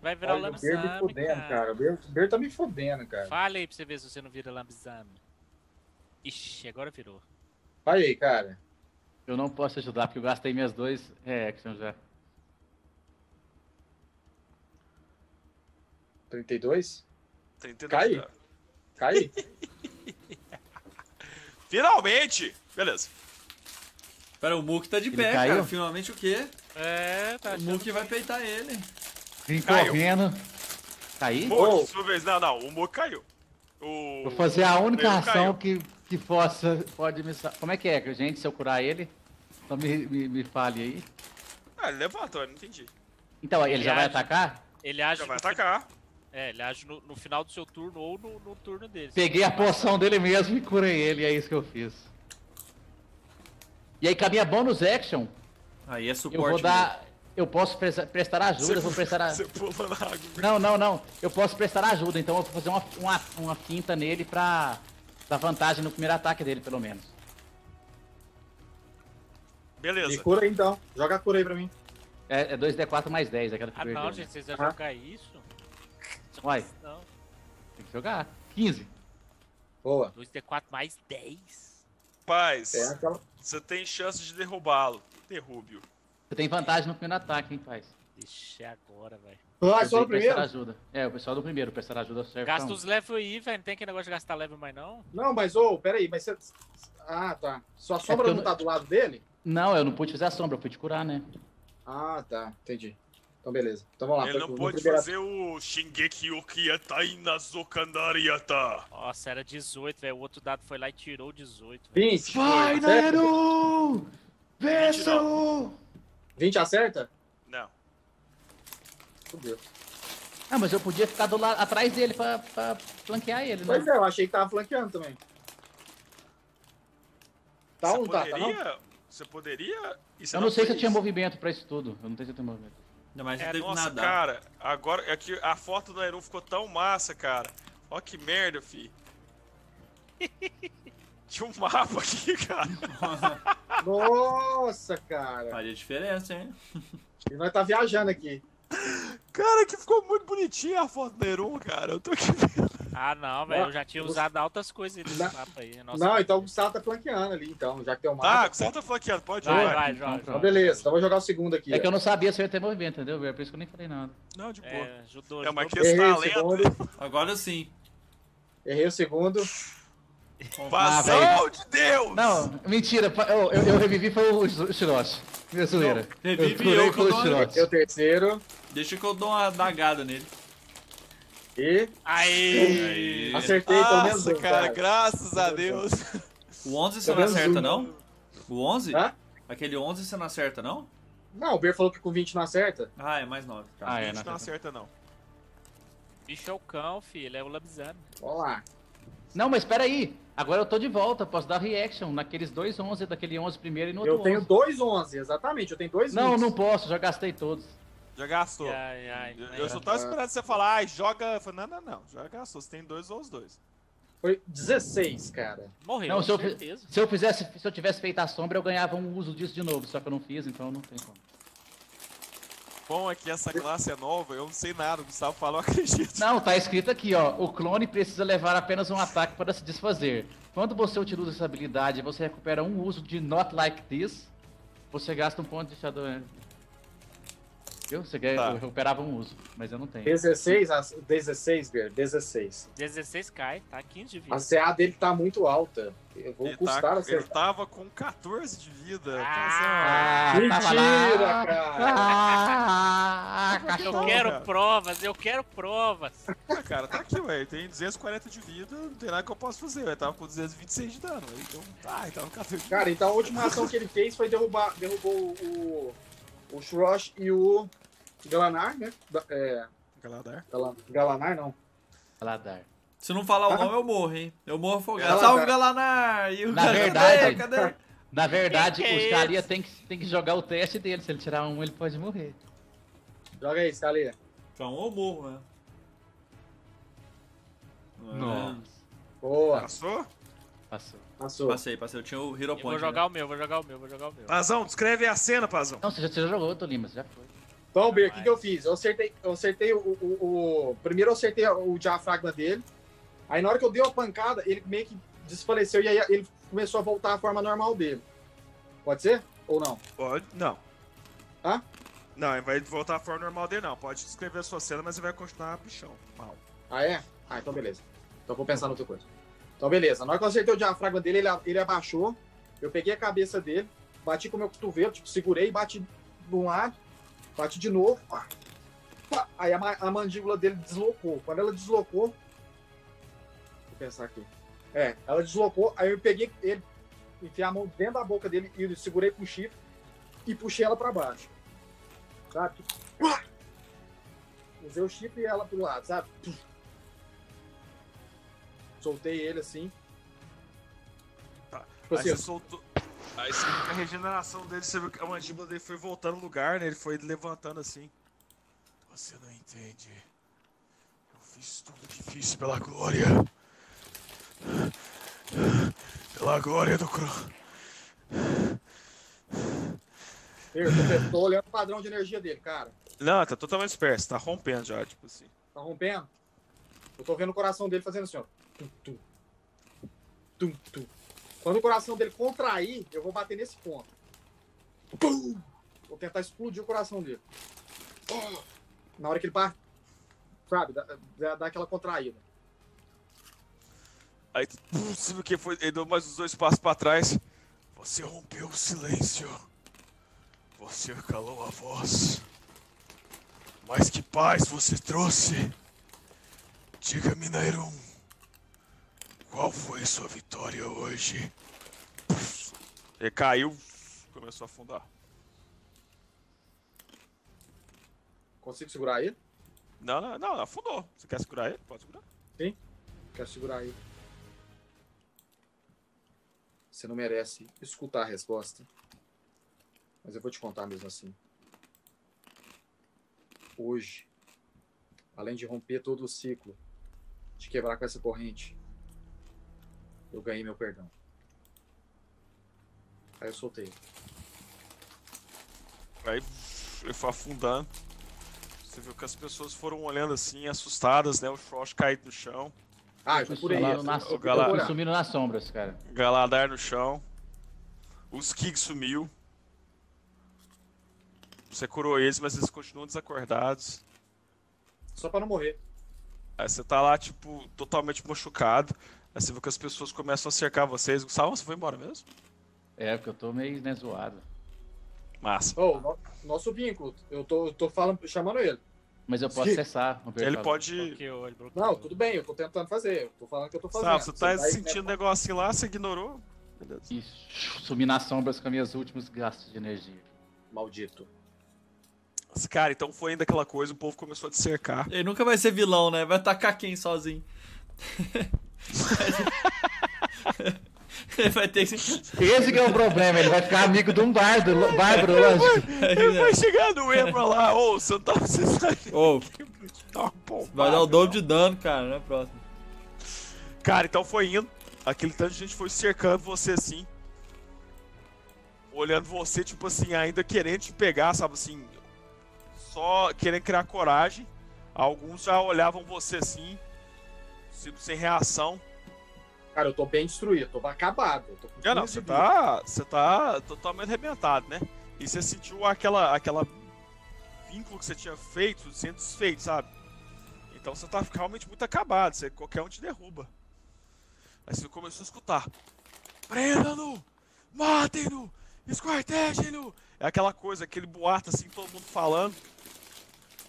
Vai virar o Olha, o Ber me lambisame, fudendo, cara. cara. O Ber, tá me fudendo, cara. Fala aí pra você ver se você não vira lambisame. Ixi, agora virou. Vai aí, cara. Eu não posso ajudar, porque eu gastei minhas dois reactions já. 32? 32 Cai. dano. Cai. <laughs> Finalmente! Beleza. Pera, o Mook tá de Ele pé, caiu? cara. Finalmente o quê? É, tá O Mook vai peitar ele. Vim Caiu. correndo. Caí? Mook, Oh. sua vez. Não, não, o Mook caiu. O... Vou fazer a única ação caiu. que, que possa, pode me... Como é que é, gente, se eu curar ele? Então me, me, me fale aí. Ah, ele levantou, eu não entendi. Então, ele já vai Viagem. atacar? Ele age, Já vai atacar. é, ele age no, no final do seu turno ou no, no turno dele. Peguei a poção dele mesmo e curei ele, é isso que eu fiz. E aí, com a minha bonus action, Aí é eu suporte. vou dar. eu posso prestar ajuda, eu vou prestar a... Você pula na água. Não, não, não. Eu posso prestar ajuda, então eu vou fazer uma, uma, uma finta nele pra dar vantagem no primeiro ataque dele, pelo menos. Me Beleza. cura aí então. Joga a cura aí pra mim. É, é 2D4 mais 10, aquela que Ah, perdeu. não, gente, vocês vão Ah. jogar isso? Uai, Não. tem que jogar. 15. Boa. 2D4 mais 10. Paz, É aquela. você tem chance de derrubá-lo. Derrube-o. Você tem vantagem no primeiro ataque, hein, pai? Deixa agora, velho. Ah, Eu só no primeiro? ajuda. É, o pessoal do primeiro, prestar ajuda serve Gasta um. os level aí, velho. Não tem aquele negócio de gastar level mais, não? Não, mas ô, peraí, mas você. Ah, tá. Sua sombra porque eu não não- tá do lado dele? Não, eu não pude fazer a sombra, eu te curar, né? Ah, tá. Entendi. Então beleza. Então vamos lá. Ele não pode primeiro- fazer o Shingeki Okietai Nazokandariata. Nossa, era 18, velho. O outro dado foi lá e tirou 18. velho. 20. Vai? Nairo! Vençam! 20 acerta? Não. Fudeu. Ah, mas eu podia ficar do lado, atrás dele pra, pra flanquear ele, né? Pois é, eu achei que tava flanqueando também. Tá você ou não tá? Tá não? poderia... Você poderia... E você Eu não sei se eu tinha movimento pra isso tudo. Eu não sei se eu tenho movimento. Não, mas É, teve que nossa, nadar. cara, agora é que a foto do Nairon ficou tão massa, cara. Ó que merda, fi. <laughs> Tinha um mapa aqui, cara. <laughs> Nossa, cara. Faria diferença, hein? E nós tá viajando aqui. <laughs> Cara, que ficou muito bonitinha a foto do Nairon, cara. Eu tô aqui vendo. Ah, não, velho. Eu já tinha usado altas coisas nesse Não. mapa aí. Nossa, Não, então o Gustavo tá flanqueando ali, então, já que tem o Tá, mapa. você tá flanqueando, pode Vai, jogar. vai, joga. Então, beleza, então vou jogar o segundo aqui. É que eu não sabia se eu ia ter movimento, entendeu? É por isso que eu nem falei nada. Não, de boa. É, ajudou, É uma questão o segundo. Agora sim. Errei o segundo. Vazão de Deus! Não, mentira. Eu, eu, eu revivi foi o Sh- Shiroshi. Minha zoeira. revive curei eu eu o dou uma- Shiroshi. O terceiro. Deixa que eu dou uma dagada nele. E Aê! acertei pelo menos Nossa, cara, cara. graças a Deus. O 11 você não acerta, um. não? O 11? Hã? Aquele 11 você não acerta, não? Não, o Ber falou que com 20 não acerta. Ah, é mais 9. Tá. Ah, A é, gente não não acerta. não. Bicho é o cão, filho. Ele é o Labzano. Vamos lá. Não, mas peraí. Agora eu tô de volta. Posso dar reaction naqueles dois 11, daquele 11 primeiro e no outro Eu tenho 11. dois 11, exatamente. Eu tenho dois Não, 20. não posso. Já gastei todos. Já gastou. Ai, ai. Eu- ai. Eu só tava esperando você falar, ai, joga. Falei, não, não, não, já gastou. Você tem dois ou os dois. Foi 16, cara. Morreu, Não, com se eu, certeza. se eu fizesse, se eu tivesse feito a sombra, eu ganhava um uso disso de novo. Só que eu não fiz, então não tem como. Bom é que essa classe é nova, eu não sei nada. O Gustavo falou, <laughs> eu acredito. Não, tá escrito aqui, ó. O clone precisa levar apenas um ataque para se desfazer. Quando você utiliza essa habilidade e você recupera um uso de Not Like This, você gasta um ponto de Shadow Energy. Viu? Você ganha, Tá. eu recuperava um uso, mas eu não tenho. 16, a- 16, Ber, 16. 16 cai, tá? 15 de vida. A CA dele tá muito alta. Eu vou Ele, custar tá, ele acertar. tava com 14 de vida. Ah, Ah, Mentira, tava lá. cara. Ah, Eu cachorro. quero cara. provas, eu quero provas. Ah, cara, tá aqui, ué. Tem 240 de vida, não tem nada que eu possa fazer. Ele tava com 226 de dano. Então, tá, ele tava com 14 de Cara, então a última ação que ele fez foi derrubar, derrubou o, o Shrosh e o Galanar, né? Da- É, Galadar. Gala- Galanar não. Paladar. Se não falar o Ah. nome, eu morro, hein? Eu morro afogado. Galanar. Salve, Galanar! E o Na verdade- Cadê? Cadê? Na verdade, Que que é o Scalia tem que, tem que jogar o teste dele. Se ele tirar um, ele pode morrer. Joga aí, Scalia. Então eu morro, né? Nossa. Boa, Passou? Passou. Passou. Passei, passei. Eu tinha o Hero Eu Point. vou né? jogar o meu, vou jogar o meu, vou jogar o meu. Pazão, descreve a cena, Pazão. Não, você já, você já jogou, Tolima, você já foi. Então, Ber, o que, que eu fiz? Eu acertei, eu acertei o, o, o- Primeiro eu acertei o diafragma dele. Aí na hora que eu dei uma pancada, ele meio que desfaleceu e aí ele começou a voltar à forma normal dele. Pode ser? Ou não? Pode. Não. Hã? Não, ele vai voltar à forma normal dele, não. Pode descrever a sua cena, mas ele vai continuar bichão. Mal. Ah, é? Ah, então beleza. Então eu vou pensar noutra coisa. Então beleza. Na hora que eu acertei o diafragma dele, ele, ele abaixou. Eu peguei a cabeça dele, bati com o meu cotovelo, tipo, segurei, bati de um lado, bati de novo. pá, pá. Aí a, a mandíbula dele deslocou. Quando ela deslocou. Vou pensar aqui. É, ela deslocou, aí eu peguei ele, enfiei a mão dentro da boca dele e segurei com o chifre e puxei ela pra baixo. Sabe? Pá! Usei o chifre e ela pro lado, sabe? Soltei ele assim. Tá. Tipo Aí assim, você soltou. Aí você viu que a regeneração dele, você viu que a mandíbula dele foi voltando no lugar, né? Ele foi levantando assim. Você não entende. Eu fiz tudo difícil pela glória. Pela glória do Cro. Eu tô, tô olhando o padrão de energia dele, cara. Não, tá totalmente disperso, tá rompendo já, tipo assim. Tá rompendo? Eu tô vendo o coração dele fazendo assim, ó. Tum, tum. Tum. Quando o coração dele contrair, eu vou bater nesse ponto. Pum! Vou tentar explodir o coração dele. Na hora que ele bate, sabe, dá, dá, aquela contraída. Aí, viu que foi? Ele deu mais uns dois passos pra trás. Você rompeu o silêncio. Você calou a voz. Mas que paz você trouxe? Diga-me. Qual foi sua vitória hoje? Ele caiu, começou a afundar. Consigo segurar ele? Não, não, não, afundou. Você quer segurar ele? Pode segurar. Quero segurar ele. Você não merece escutar a resposta. Mas eu vou te contar mesmo assim. Hoje, além de romper todo o ciclo, de quebrar com essa corrente, eu ganhei meu perdão. Aí eu soltei. Aí ele foi afundando. Você viu que as pessoas foram olhando assim, assustadas, né? O Frost caído no chão. Ah, eu por aí. Galá- procurar. Sumindo nas sombras, cara. Galadar no chão. Os Kig sumiu. Você curou eles, mas eles continuam desacordados. Só pra não morrer. Aí você tá lá, tipo, totalmente machucado. Você vê que as pessoas começam a cercar vocês. Gustavo, você foi embora mesmo? É, porque eu tô meio né, zoado. Massa. Ô, no- nosso vínculo. Eu tô, eu tô falando, chamando ele. Mas eu posso Sim. cessar. o Ele pode. Bloqueou, ele bloqueou. Não, tudo bem, eu tô tentando fazer. Eu tô falando que eu tô fazendo. Sabe, você tá vai- sentindo um negocinho lá, você ignorou. Beleza. E sumir nas sombras com meus últimos gastos de energia. Maldito. Mas, Cara, então foi ainda aquela coisa, o povo começou a te cercar. Ele nunca vai ser vilão, né? Vai atacar quem sozinho? <laughs> <laughs> Vai ter que. Esse que é o problema, ele vai ficar amigo de um bardo, bárbaro, lógico. Ele vai chegar no Embra lá, ô, você não tá precisando. Ô, Tá vai dar o dobro de dano, cara, né? Próximo. Cara, então foi indo. Aquele tanto de gente foi cercando você assim. Olhando você, tipo assim, ainda querendo te pegar, sabe assim. Só querendo criar coragem. Alguns já olhavam você assim, tipo, sem reação. Cara, eu tô bem destruído, tô acabado. Eu tô com não, 15 você tá, você tá totalmente arrebentado, né? E você sentiu aquela, aquela vínculo que você tinha feito sendo desfeito, sabe? Então você tá realmente muito acabado, você, qualquer um te derruba. Aí você começou a escutar: Prenda-no! Matem-no! Esquartejem-no! É aquela coisa, aquele boato assim, todo mundo falando.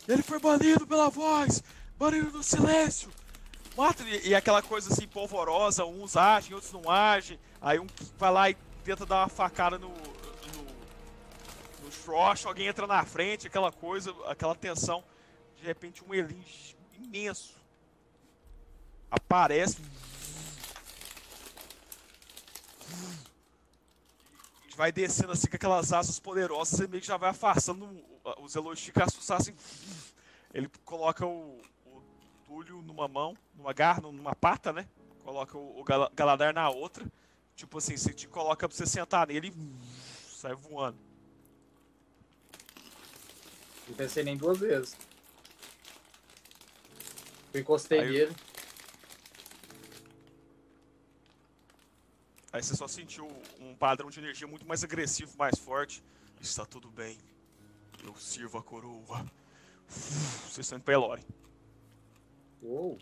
Ele foi banido pela voz! Banido do silêncio! Mata, e, aquela coisa assim, polvorosa, uns agem, outros não agem. Aí um que vai lá e tenta dar uma facada no. no, no Frost, alguém entra na frente, aquela coisa, aquela tensão. De repente um Elin imenso aparece. Vai descendo assim com aquelas asas poderosas, você meio que já vai afastando. Os ficam assustados assim. Ele coloca o, o Túlio numa mão, numa garra, numa pata, né? Coloca o, o Gal- Galadar na outra. Tipo assim, você te coloca pra você sentar nele e sai voando. Não pensei nem duas vezes. Eu encostei Aí eu- nele. Aí você só sentiu um padrão de energia muito mais agressivo, mais forte. Está tudo bem. Eu sirvo a coroa. Vocês estão indo pra. Uou.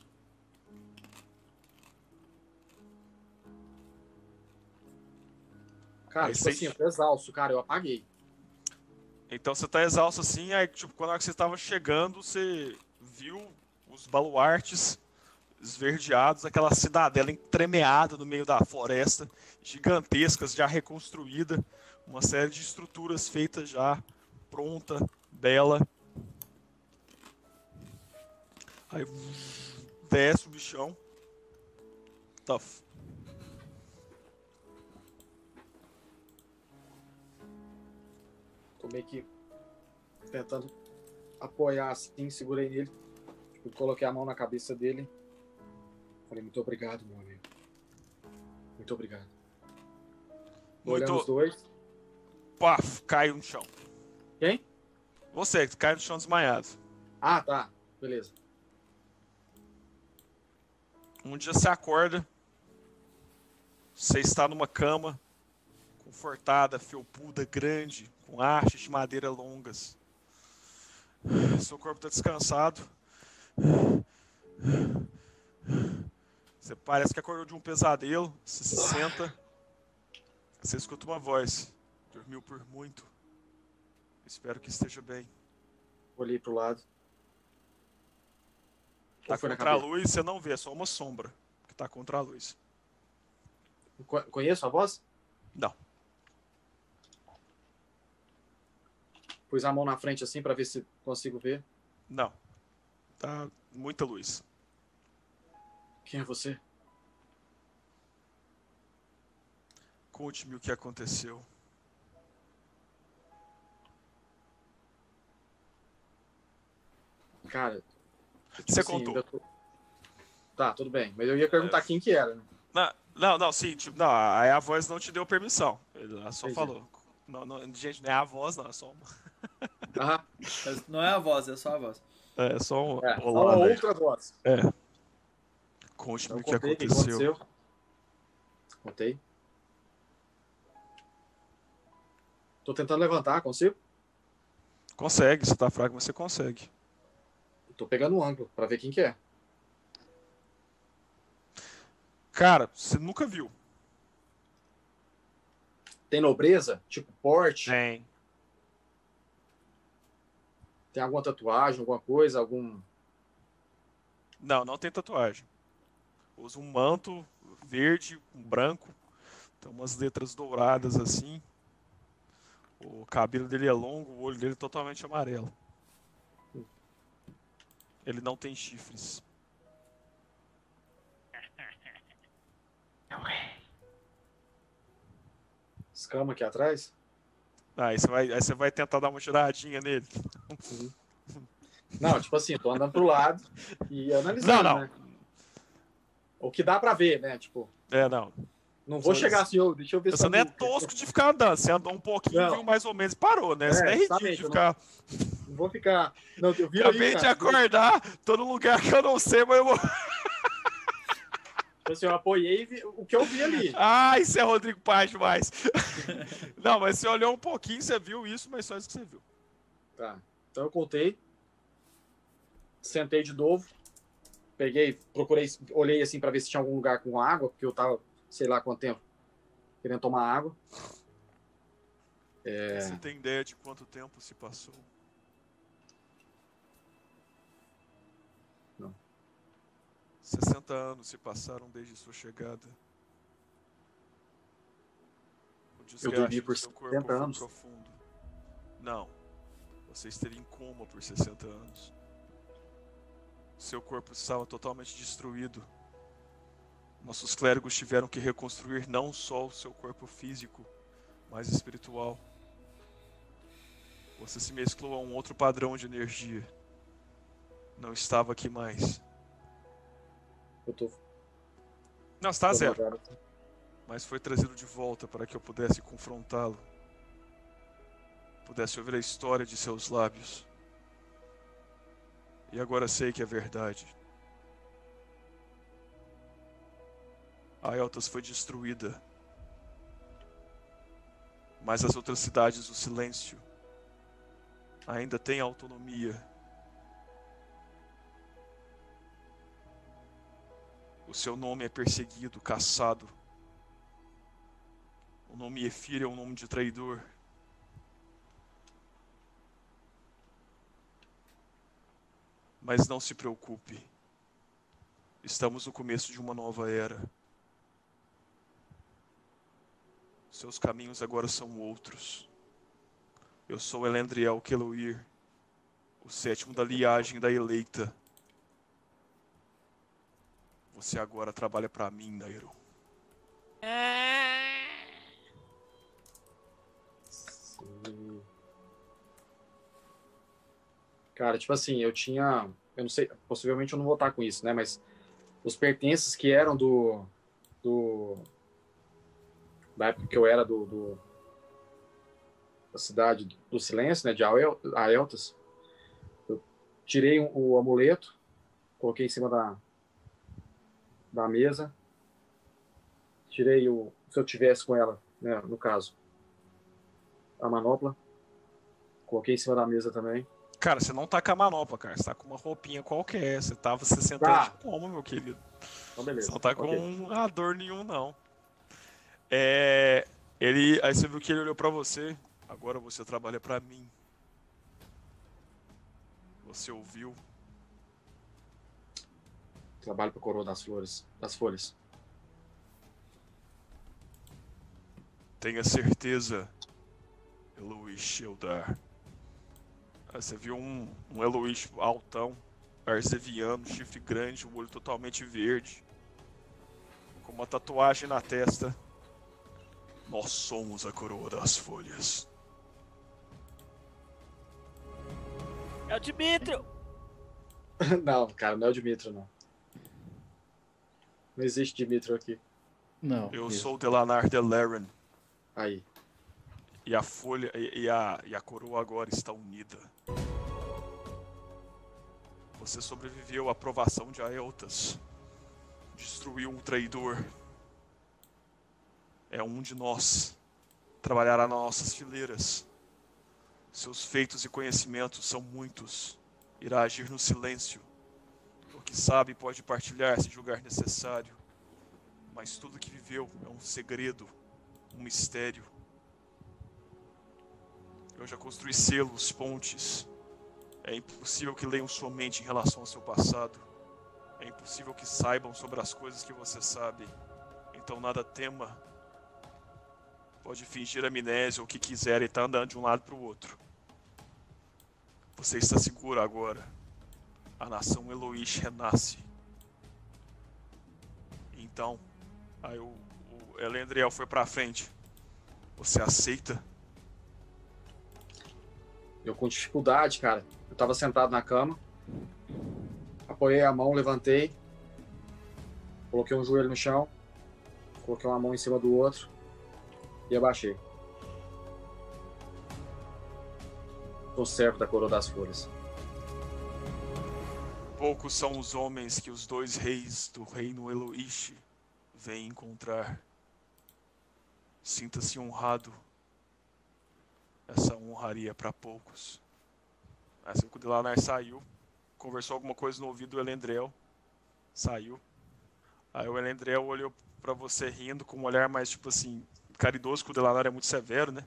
Cara, Aí tipo assim, eu tô exausto, cara, eu apaguei. Então você tá exausto assim, aí tipo, quando você tava chegando, você viu os baluartes esverdeados, aquela cidadela entremeada no meio da floresta, gigantescas, já reconstruída, uma série de estruturas feitas já, pronta, bela. Aí desce o bichão. Tough. Tô meio que tentando apoiar assim, segurei nele. Tipo, coloquei a mão na cabeça dele. Falei, muito obrigado, meu amigo. Muito obrigado. Olhando os Muito. dois. Paf, cai no chão. Quem? Você, que cai no chão desmaiado. Ah, tá. Beleza. Um dia você acorda, você está numa cama confortada, felpuda, grande, com hastes de madeira longas. Seu corpo está descansado. Você parece que acordou de um pesadelo. Você se senta. Você escuta uma voz. Dormiu por muito. Espero que esteja bem. Olhei pro lado. Tá contra a luz, você não vê, é só uma sombra que tá contra a luz. Co- Conheço a voz? Não. Pus a mão na frente assim pra ver se consigo ver. Não. Tá muita luz. Quem é você? Conte-me o que aconteceu. Cara. Tipo Você contou. ainda tô- Tá, tudo bem. Mas eu ia perguntar É. quem que era, né? Não, não, não, sim, tipo, não, aí a voz não te deu permissão. Ela só Entendi. falou. Não, não, gente, não é a voz, não, é só uma. <laughs> Ah, Mas Não é a voz, é só a voz. É só uma. é. bolada Uma aí. outra voz. É. Então, Conte-me eu o que contei o que aconteceu. aconteceu. Contei. Tô tentando levantar, consigo? Consegue, você tá fraco, mas você consegue. Tô pegando um ângulo pra ver quem que é. Cara, você nunca viu. Tem nobreza? Tipo porte? Tem. Tem alguma tatuagem, alguma coisa, algum. Não, não tem tatuagem. Usa um manto verde, um branco. Tem umas letras douradas assim. O cabelo dele é longo, o olho dele é totalmente amarelo. Ele não tem chifres. Escama aqui atrás? Ah, Aí você vai, aí você vai tentar dar uma tiradinha nele. Não, tipo assim, tô andando pro lado e analisando, Não, não. né? O que dá pra ver, né? Tipo, É, não. Não vou Você- chegar assim, ô, deixa eu ver Você essa não é tosco de ficar andando. Você andou um pouquinho, Não. viu mais ou menos parou, né? Você É, não é ridículo de eu não- ficar. Não vou ficar. Não, eu vi Acabei ali, de acordar, tô num lugar que eu não sei, mas eu vou. Tipo assim, eu apoiei e vi o que eu vi ali. <laughs> Ah, isso é Rodrigo Paz demais. <laughs> não, mas você olhou um pouquinho, você viu isso, mas só isso que você viu. Tá. Então eu contei. Sentei de novo. Peguei, procurei, olhei assim pra ver se tinha algum lugar com água, porque eu tava, sei lá quanto tempo, querendo tomar água. É. Você tem ideia de quanto tempo se passou? Não. 60 anos se passaram desde sua chegada. Desgaste dormi por do seu 70 foi anos? profundo. Não. Você estaria em coma por 60 anos. Seu corpo estava totalmente destruído. Nossos clérigos tiveram que reconstruir não só o seu corpo físico, mas espiritual. Você se mesclou a um outro padrão de energia. Não estava aqui mais. Eu tô. Não, está tô zero. Mas foi trazido de volta para que eu pudesse confrontá-lo. Pudesse ouvir a história de seus lábios. E agora sei que é verdade. A Eltas foi destruída. Mas as outras cidades do silêncio ainda têm autonomia. O seu nome é perseguido, caçado. O nome Efir é um nome de traidor. Mas não se preocupe. Estamos no começo de uma nova era. Seus caminhos agora são outros. Eu sou Elendriel Keloir, o sétimo da liagem da eleita. Você agora trabalha para mim, Nairo. Sim. Cara, tipo assim, eu tinha. Eu não sei, possivelmente eu não vou estar com isso, né? Mas os pertences que eram do. do da época que eu era do, do da cidade do silêncio, né? De Ael- Aeltas. Eu tirei o, amuleto, coloquei em cima da, da mesa. Tirei o. Se eu tivesse com ela, né? No caso, a manopla. Coloquei em cima da mesa também. Cara, você não tá com a manopla, cara. Você tá com uma roupinha qualquer. Você tava se sentando Tá. de como, meu querido? Então, beleza. Você não tá com Ok. um ador nenhum, não. É. Ele. Aí você viu que ele olhou pra você. Agora você trabalha pra mim. Você ouviu? Trabalho para coroa das flores, das folhas. Tenha certeza, Eloís Sheldar. Aí você viu um, um Eloís altão, arzeviano, chifre grande, o olho totalmente verde, com uma tatuagem na testa. Nós somos a coroa das folhas. É o Dimitrio! não, cara, não é o Dimitro, não. Não existe Dimitro aqui. Não. Eu isso. sou Delanar Delaren, Aí. e a folha e, e a, e a coroa agora está unida. Você sobreviveu à provação de Aeltas. Destruiu um traidor. É um de nós. Trabalhará nas nossas fileiras. Seus feitos e conhecimentos são muitos. Irá agir no silêncio. O que sabe pode partilhar se julgar necessário. Mas tudo que viveu é um segredo, um mistério. Eu já construí selos, pontes. É impossível que leiam sua mente em relação ao seu passado. É impossível que saibam sobre as coisas que você sabe. Então nada tema. Pode fingir amnésia ou o que quiser e tá andando de um lado para o outro. Você está seguro agora. A nação Eloish renasce. Então, aí o, o Elendriel foi pra frente. Você aceita? Eu com dificuldade, cara. Eu tava sentado na cama. Apoiei a mão, levantei. Coloquei um joelho no chão. Coloquei uma mão em cima do outro. E abaixei. Sou servo da coroa das folhas. Poucos são os homens que os dois reis do reino Eloish vêm encontrar. Sinta-se honrado. Essa honraria para poucos. Assim que o saiu, conversou alguma coisa no ouvido do Elendrel, saiu. Aí o Elendrel olhou para você rindo com um olhar mais tipo assim, caridoso, que o Delanar é muito severo, né?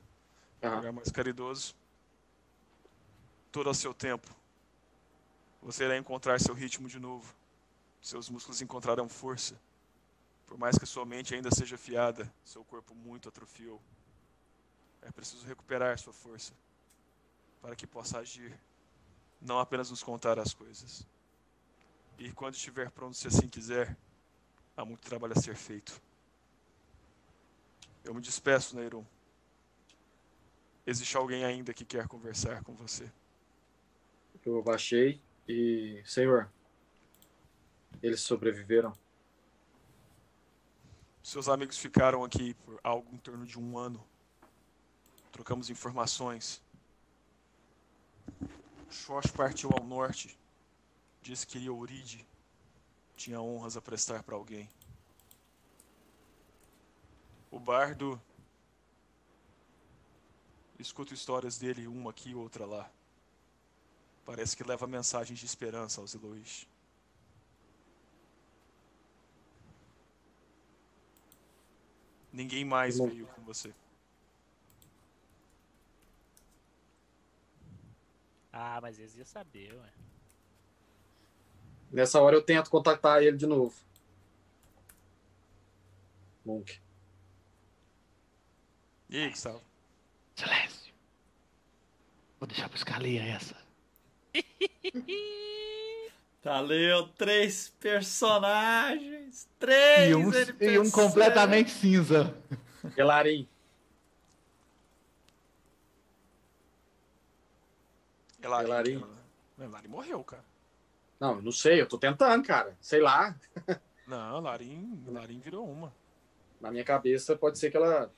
Um Aham. olhar mais caridoso. Todo a seu tempo. Você irá encontrar seu ritmo de novo. Seus músculos encontrarão força. Por mais que sua mente ainda seja fiada, seu corpo muito atrofiou. É preciso recuperar sua força para que possa agir, não apenas nos contar as coisas. E quando estiver pronto, se assim quiser, há muito trabalho a ser feito. Eu me despeço, Neiron. Existe alguém ainda que quer conversar com você? Eu abaixei e. Senhor. Eles sobreviveram. Seus amigos ficaram aqui por algo em torno de um ano. Trocamos informações. Xox partiu ao norte. Disse que Uribe tinha honras a prestar para alguém. O bardo. Escuto histórias dele, uma aqui e outra lá. Parece que leva mensagens de esperança aos Eloís. Ninguém mais Não. veio com você. Ah, mas eles iam saber, ué. Nessa hora eu tento contactar ele de novo. Monk. E aí, Gustavo? Silêncio. Vou deixar pro Scalia essa. <laughs> Valeu, três personagens. Três E um, e um completamente cinza. Elarim. Elarim. Elarim. cara. Mas Larim morreu, cara. Não, não sei, eu tô tentando, cara. Sei lá. Não, Larim, Larim virou uma. Na minha cabeça, pode ser que ela.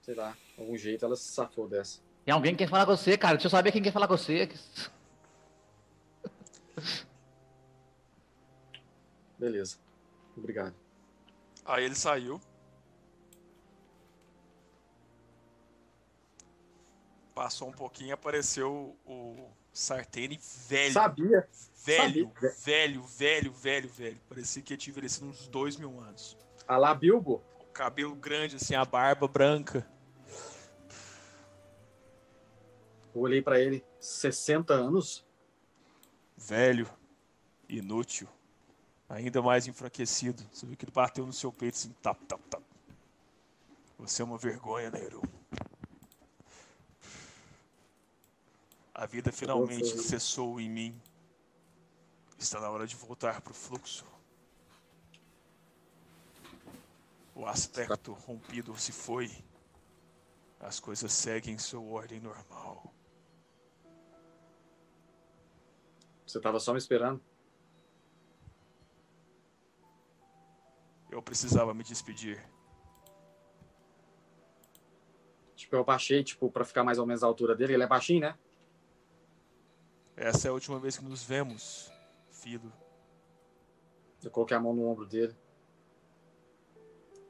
Sei lá, de algum jeito ela se safou dessa. Tem alguém que quer falar com você, cara. Deixa eu saber quem quer falar com você. <laughs> Beleza. Obrigado. Aí ele saiu. Passou um pouquinho, apareceu o Sartene velho. Sabia. velho, sabia. velho, velho, velho, velho. Parecia que tinha envelhecido uns dois mil anos. A lá Bilbo. O cabelo grande, assim, a barba branca. Eu olhei pra ele. 60 anos? Velho, inútil, ainda mais enfraquecido. Você viu que ele bateu no seu peito assim, tap, tap, tap. Você é uma vergonha, Nero. A vida finalmente cessou em mim. Está na hora de voltar pro fluxo. O aspecto rompido se foi. As coisas seguem sua ordem normal. Você tava só me esperando. Eu precisava me despedir. Tipo, eu baixei, tipo, pra ficar mais ou menos à altura dele. Ele é baixinho, né? Essa é a última vez que nos vemos, filho. Eu coloquei a mão no ombro dele.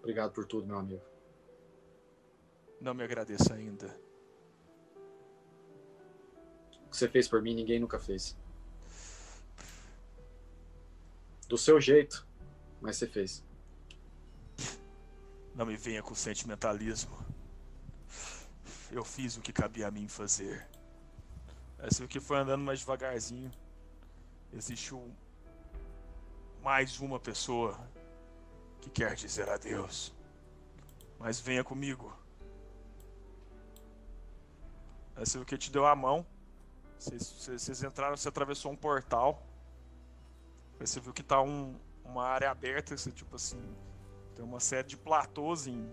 Obrigado por tudo, meu amigo. Não me agradeça ainda. O que você fez por mim, ninguém nunca fez. Do seu jeito, mas você fez. Não me venha com sentimentalismo. Eu fiz o que cabia a mim fazer. Esse que foi andando mais devagarzinho. Existiu mais uma pessoa que quer dizer adeus. Mas venha comigo. Esse o que te deu a mão. Vocês, entraram, você atravessou um portal. Aí você viu que tá um- uma área aberta, você, tipo assim, tem uma série de platôs em,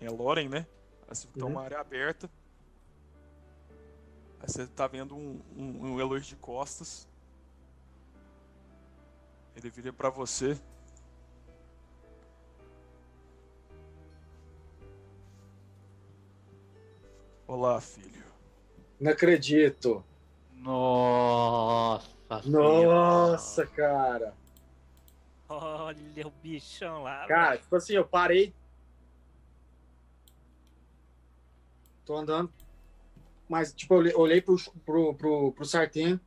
em Loren, né? Aí você viu que tá Uhum. uma área aberta. Aí você tá vendo um, um, um de costas. Ele vira pra você. Olá, filho. Não acredito. Nossa Nossa, cara. Olha o bichão lá. Cara, tipo assim, eu parei. Tô andando. Mas, tipo, eu olhei, pro, pro, pro, pro Sartén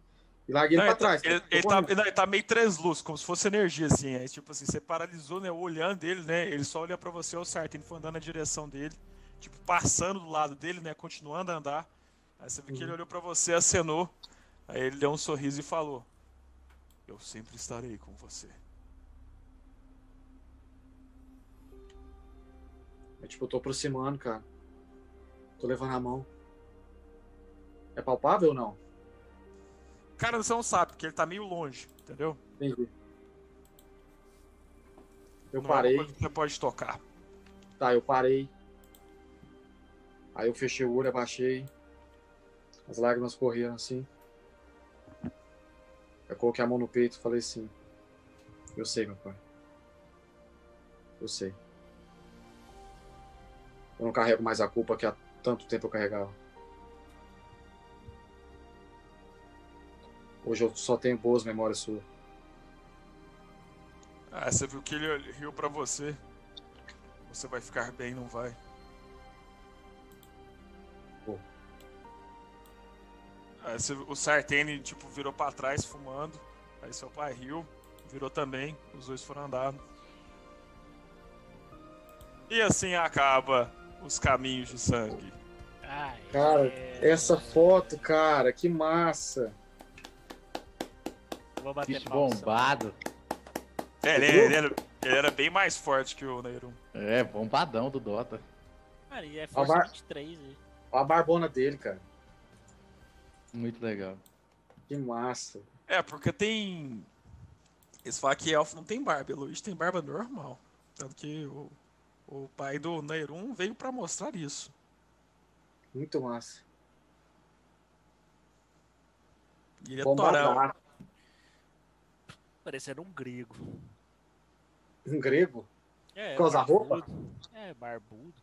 e larguei ele Não, pra ele, trás. tá, ele, Tô ele tá, ele- ele tá meio translúcido, como se fosse energia, assim. Aí, tipo assim, você paralisou, né? Olhando ele, né? Ele só olha pra você, o Sartén foi andando na direção dele. Tipo, passando do lado dele, né? Continuando a andar. Aí você viu que ele olhou pra você, acenou. Aí ele deu um sorriso e falou: Eu sempre estarei com você. É, tipo, eu tô aproximando, cara. Tô levando a mão. É palpável ou não? Cara, você não sabe, porque ele tá meio longe, entendeu? Entendi. Eu Não é parei. que você pode tocar. Tá, eu parei. Aí eu fechei o olho, abaixei. As lágrimas correram assim. Eu coloquei a mão no peito e falei assim: Eu sei, meu pai. Eu sei. Eu não carrego mais a culpa que há tanto tempo eu carregava. Hoje eu só tenho boas memórias suas. Ah, você viu que ele riu pra você. Você vai ficar bem, não vai? O Sartene, tipo, virou pra trás fumando. Aí seu pai riu, virou também. Os dois foram andando. E assim acaba os caminhos de sangue. Ai, Cara, é, Essa foto, cara, que massa. Vou bater Bicho palma, bombado. É, ele, ele era, ele era bem mais forte que o Neirum. É, bombadão do Dota. Cara, e é A força bar- 23 aí. Olha a barbona dele, cara. Muito legal. Que massa. É, porque tem. Eles falam que elfo não tem barba, Eloís tem barba normal. Tanto que o, o pai do Neirum veio pra mostrar isso. Muito massa. E ele é torão. Parecendo um grego. Um grego? É, Por causa da roupa? barbudo. É, barbudo.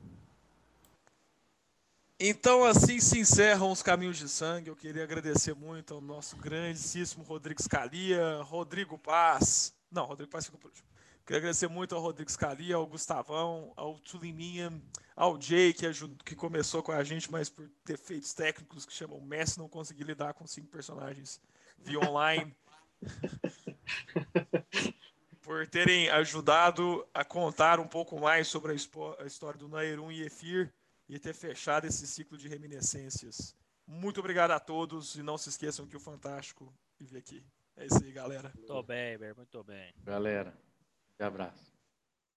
Então, assim se encerram os caminhos de sangue. Eu queria agradecer muito ao nosso grandíssimo Rodrigo Scalia, Rodrigo Paz. Não, Rodrigo Paz ficou por último. Queria agradecer muito ao Rodrigo Scalia, ao Gustavão, ao Tuliminha, ao Jay, que, ajudou, que começou com a gente, mas por defeitos técnicos que chamam Messi, não consegui lidar com cinco personagens via online. <laughs> por terem ajudado a contar um pouco mais sobre a, a história do Nairun e Efir e ter fechado esse ciclo de reminiscências. Muito obrigado a todos e não se esqueçam que o Fantástico vive aqui. É isso aí, galera. Muito bem, Ber, muito bem. Galera, um abraço.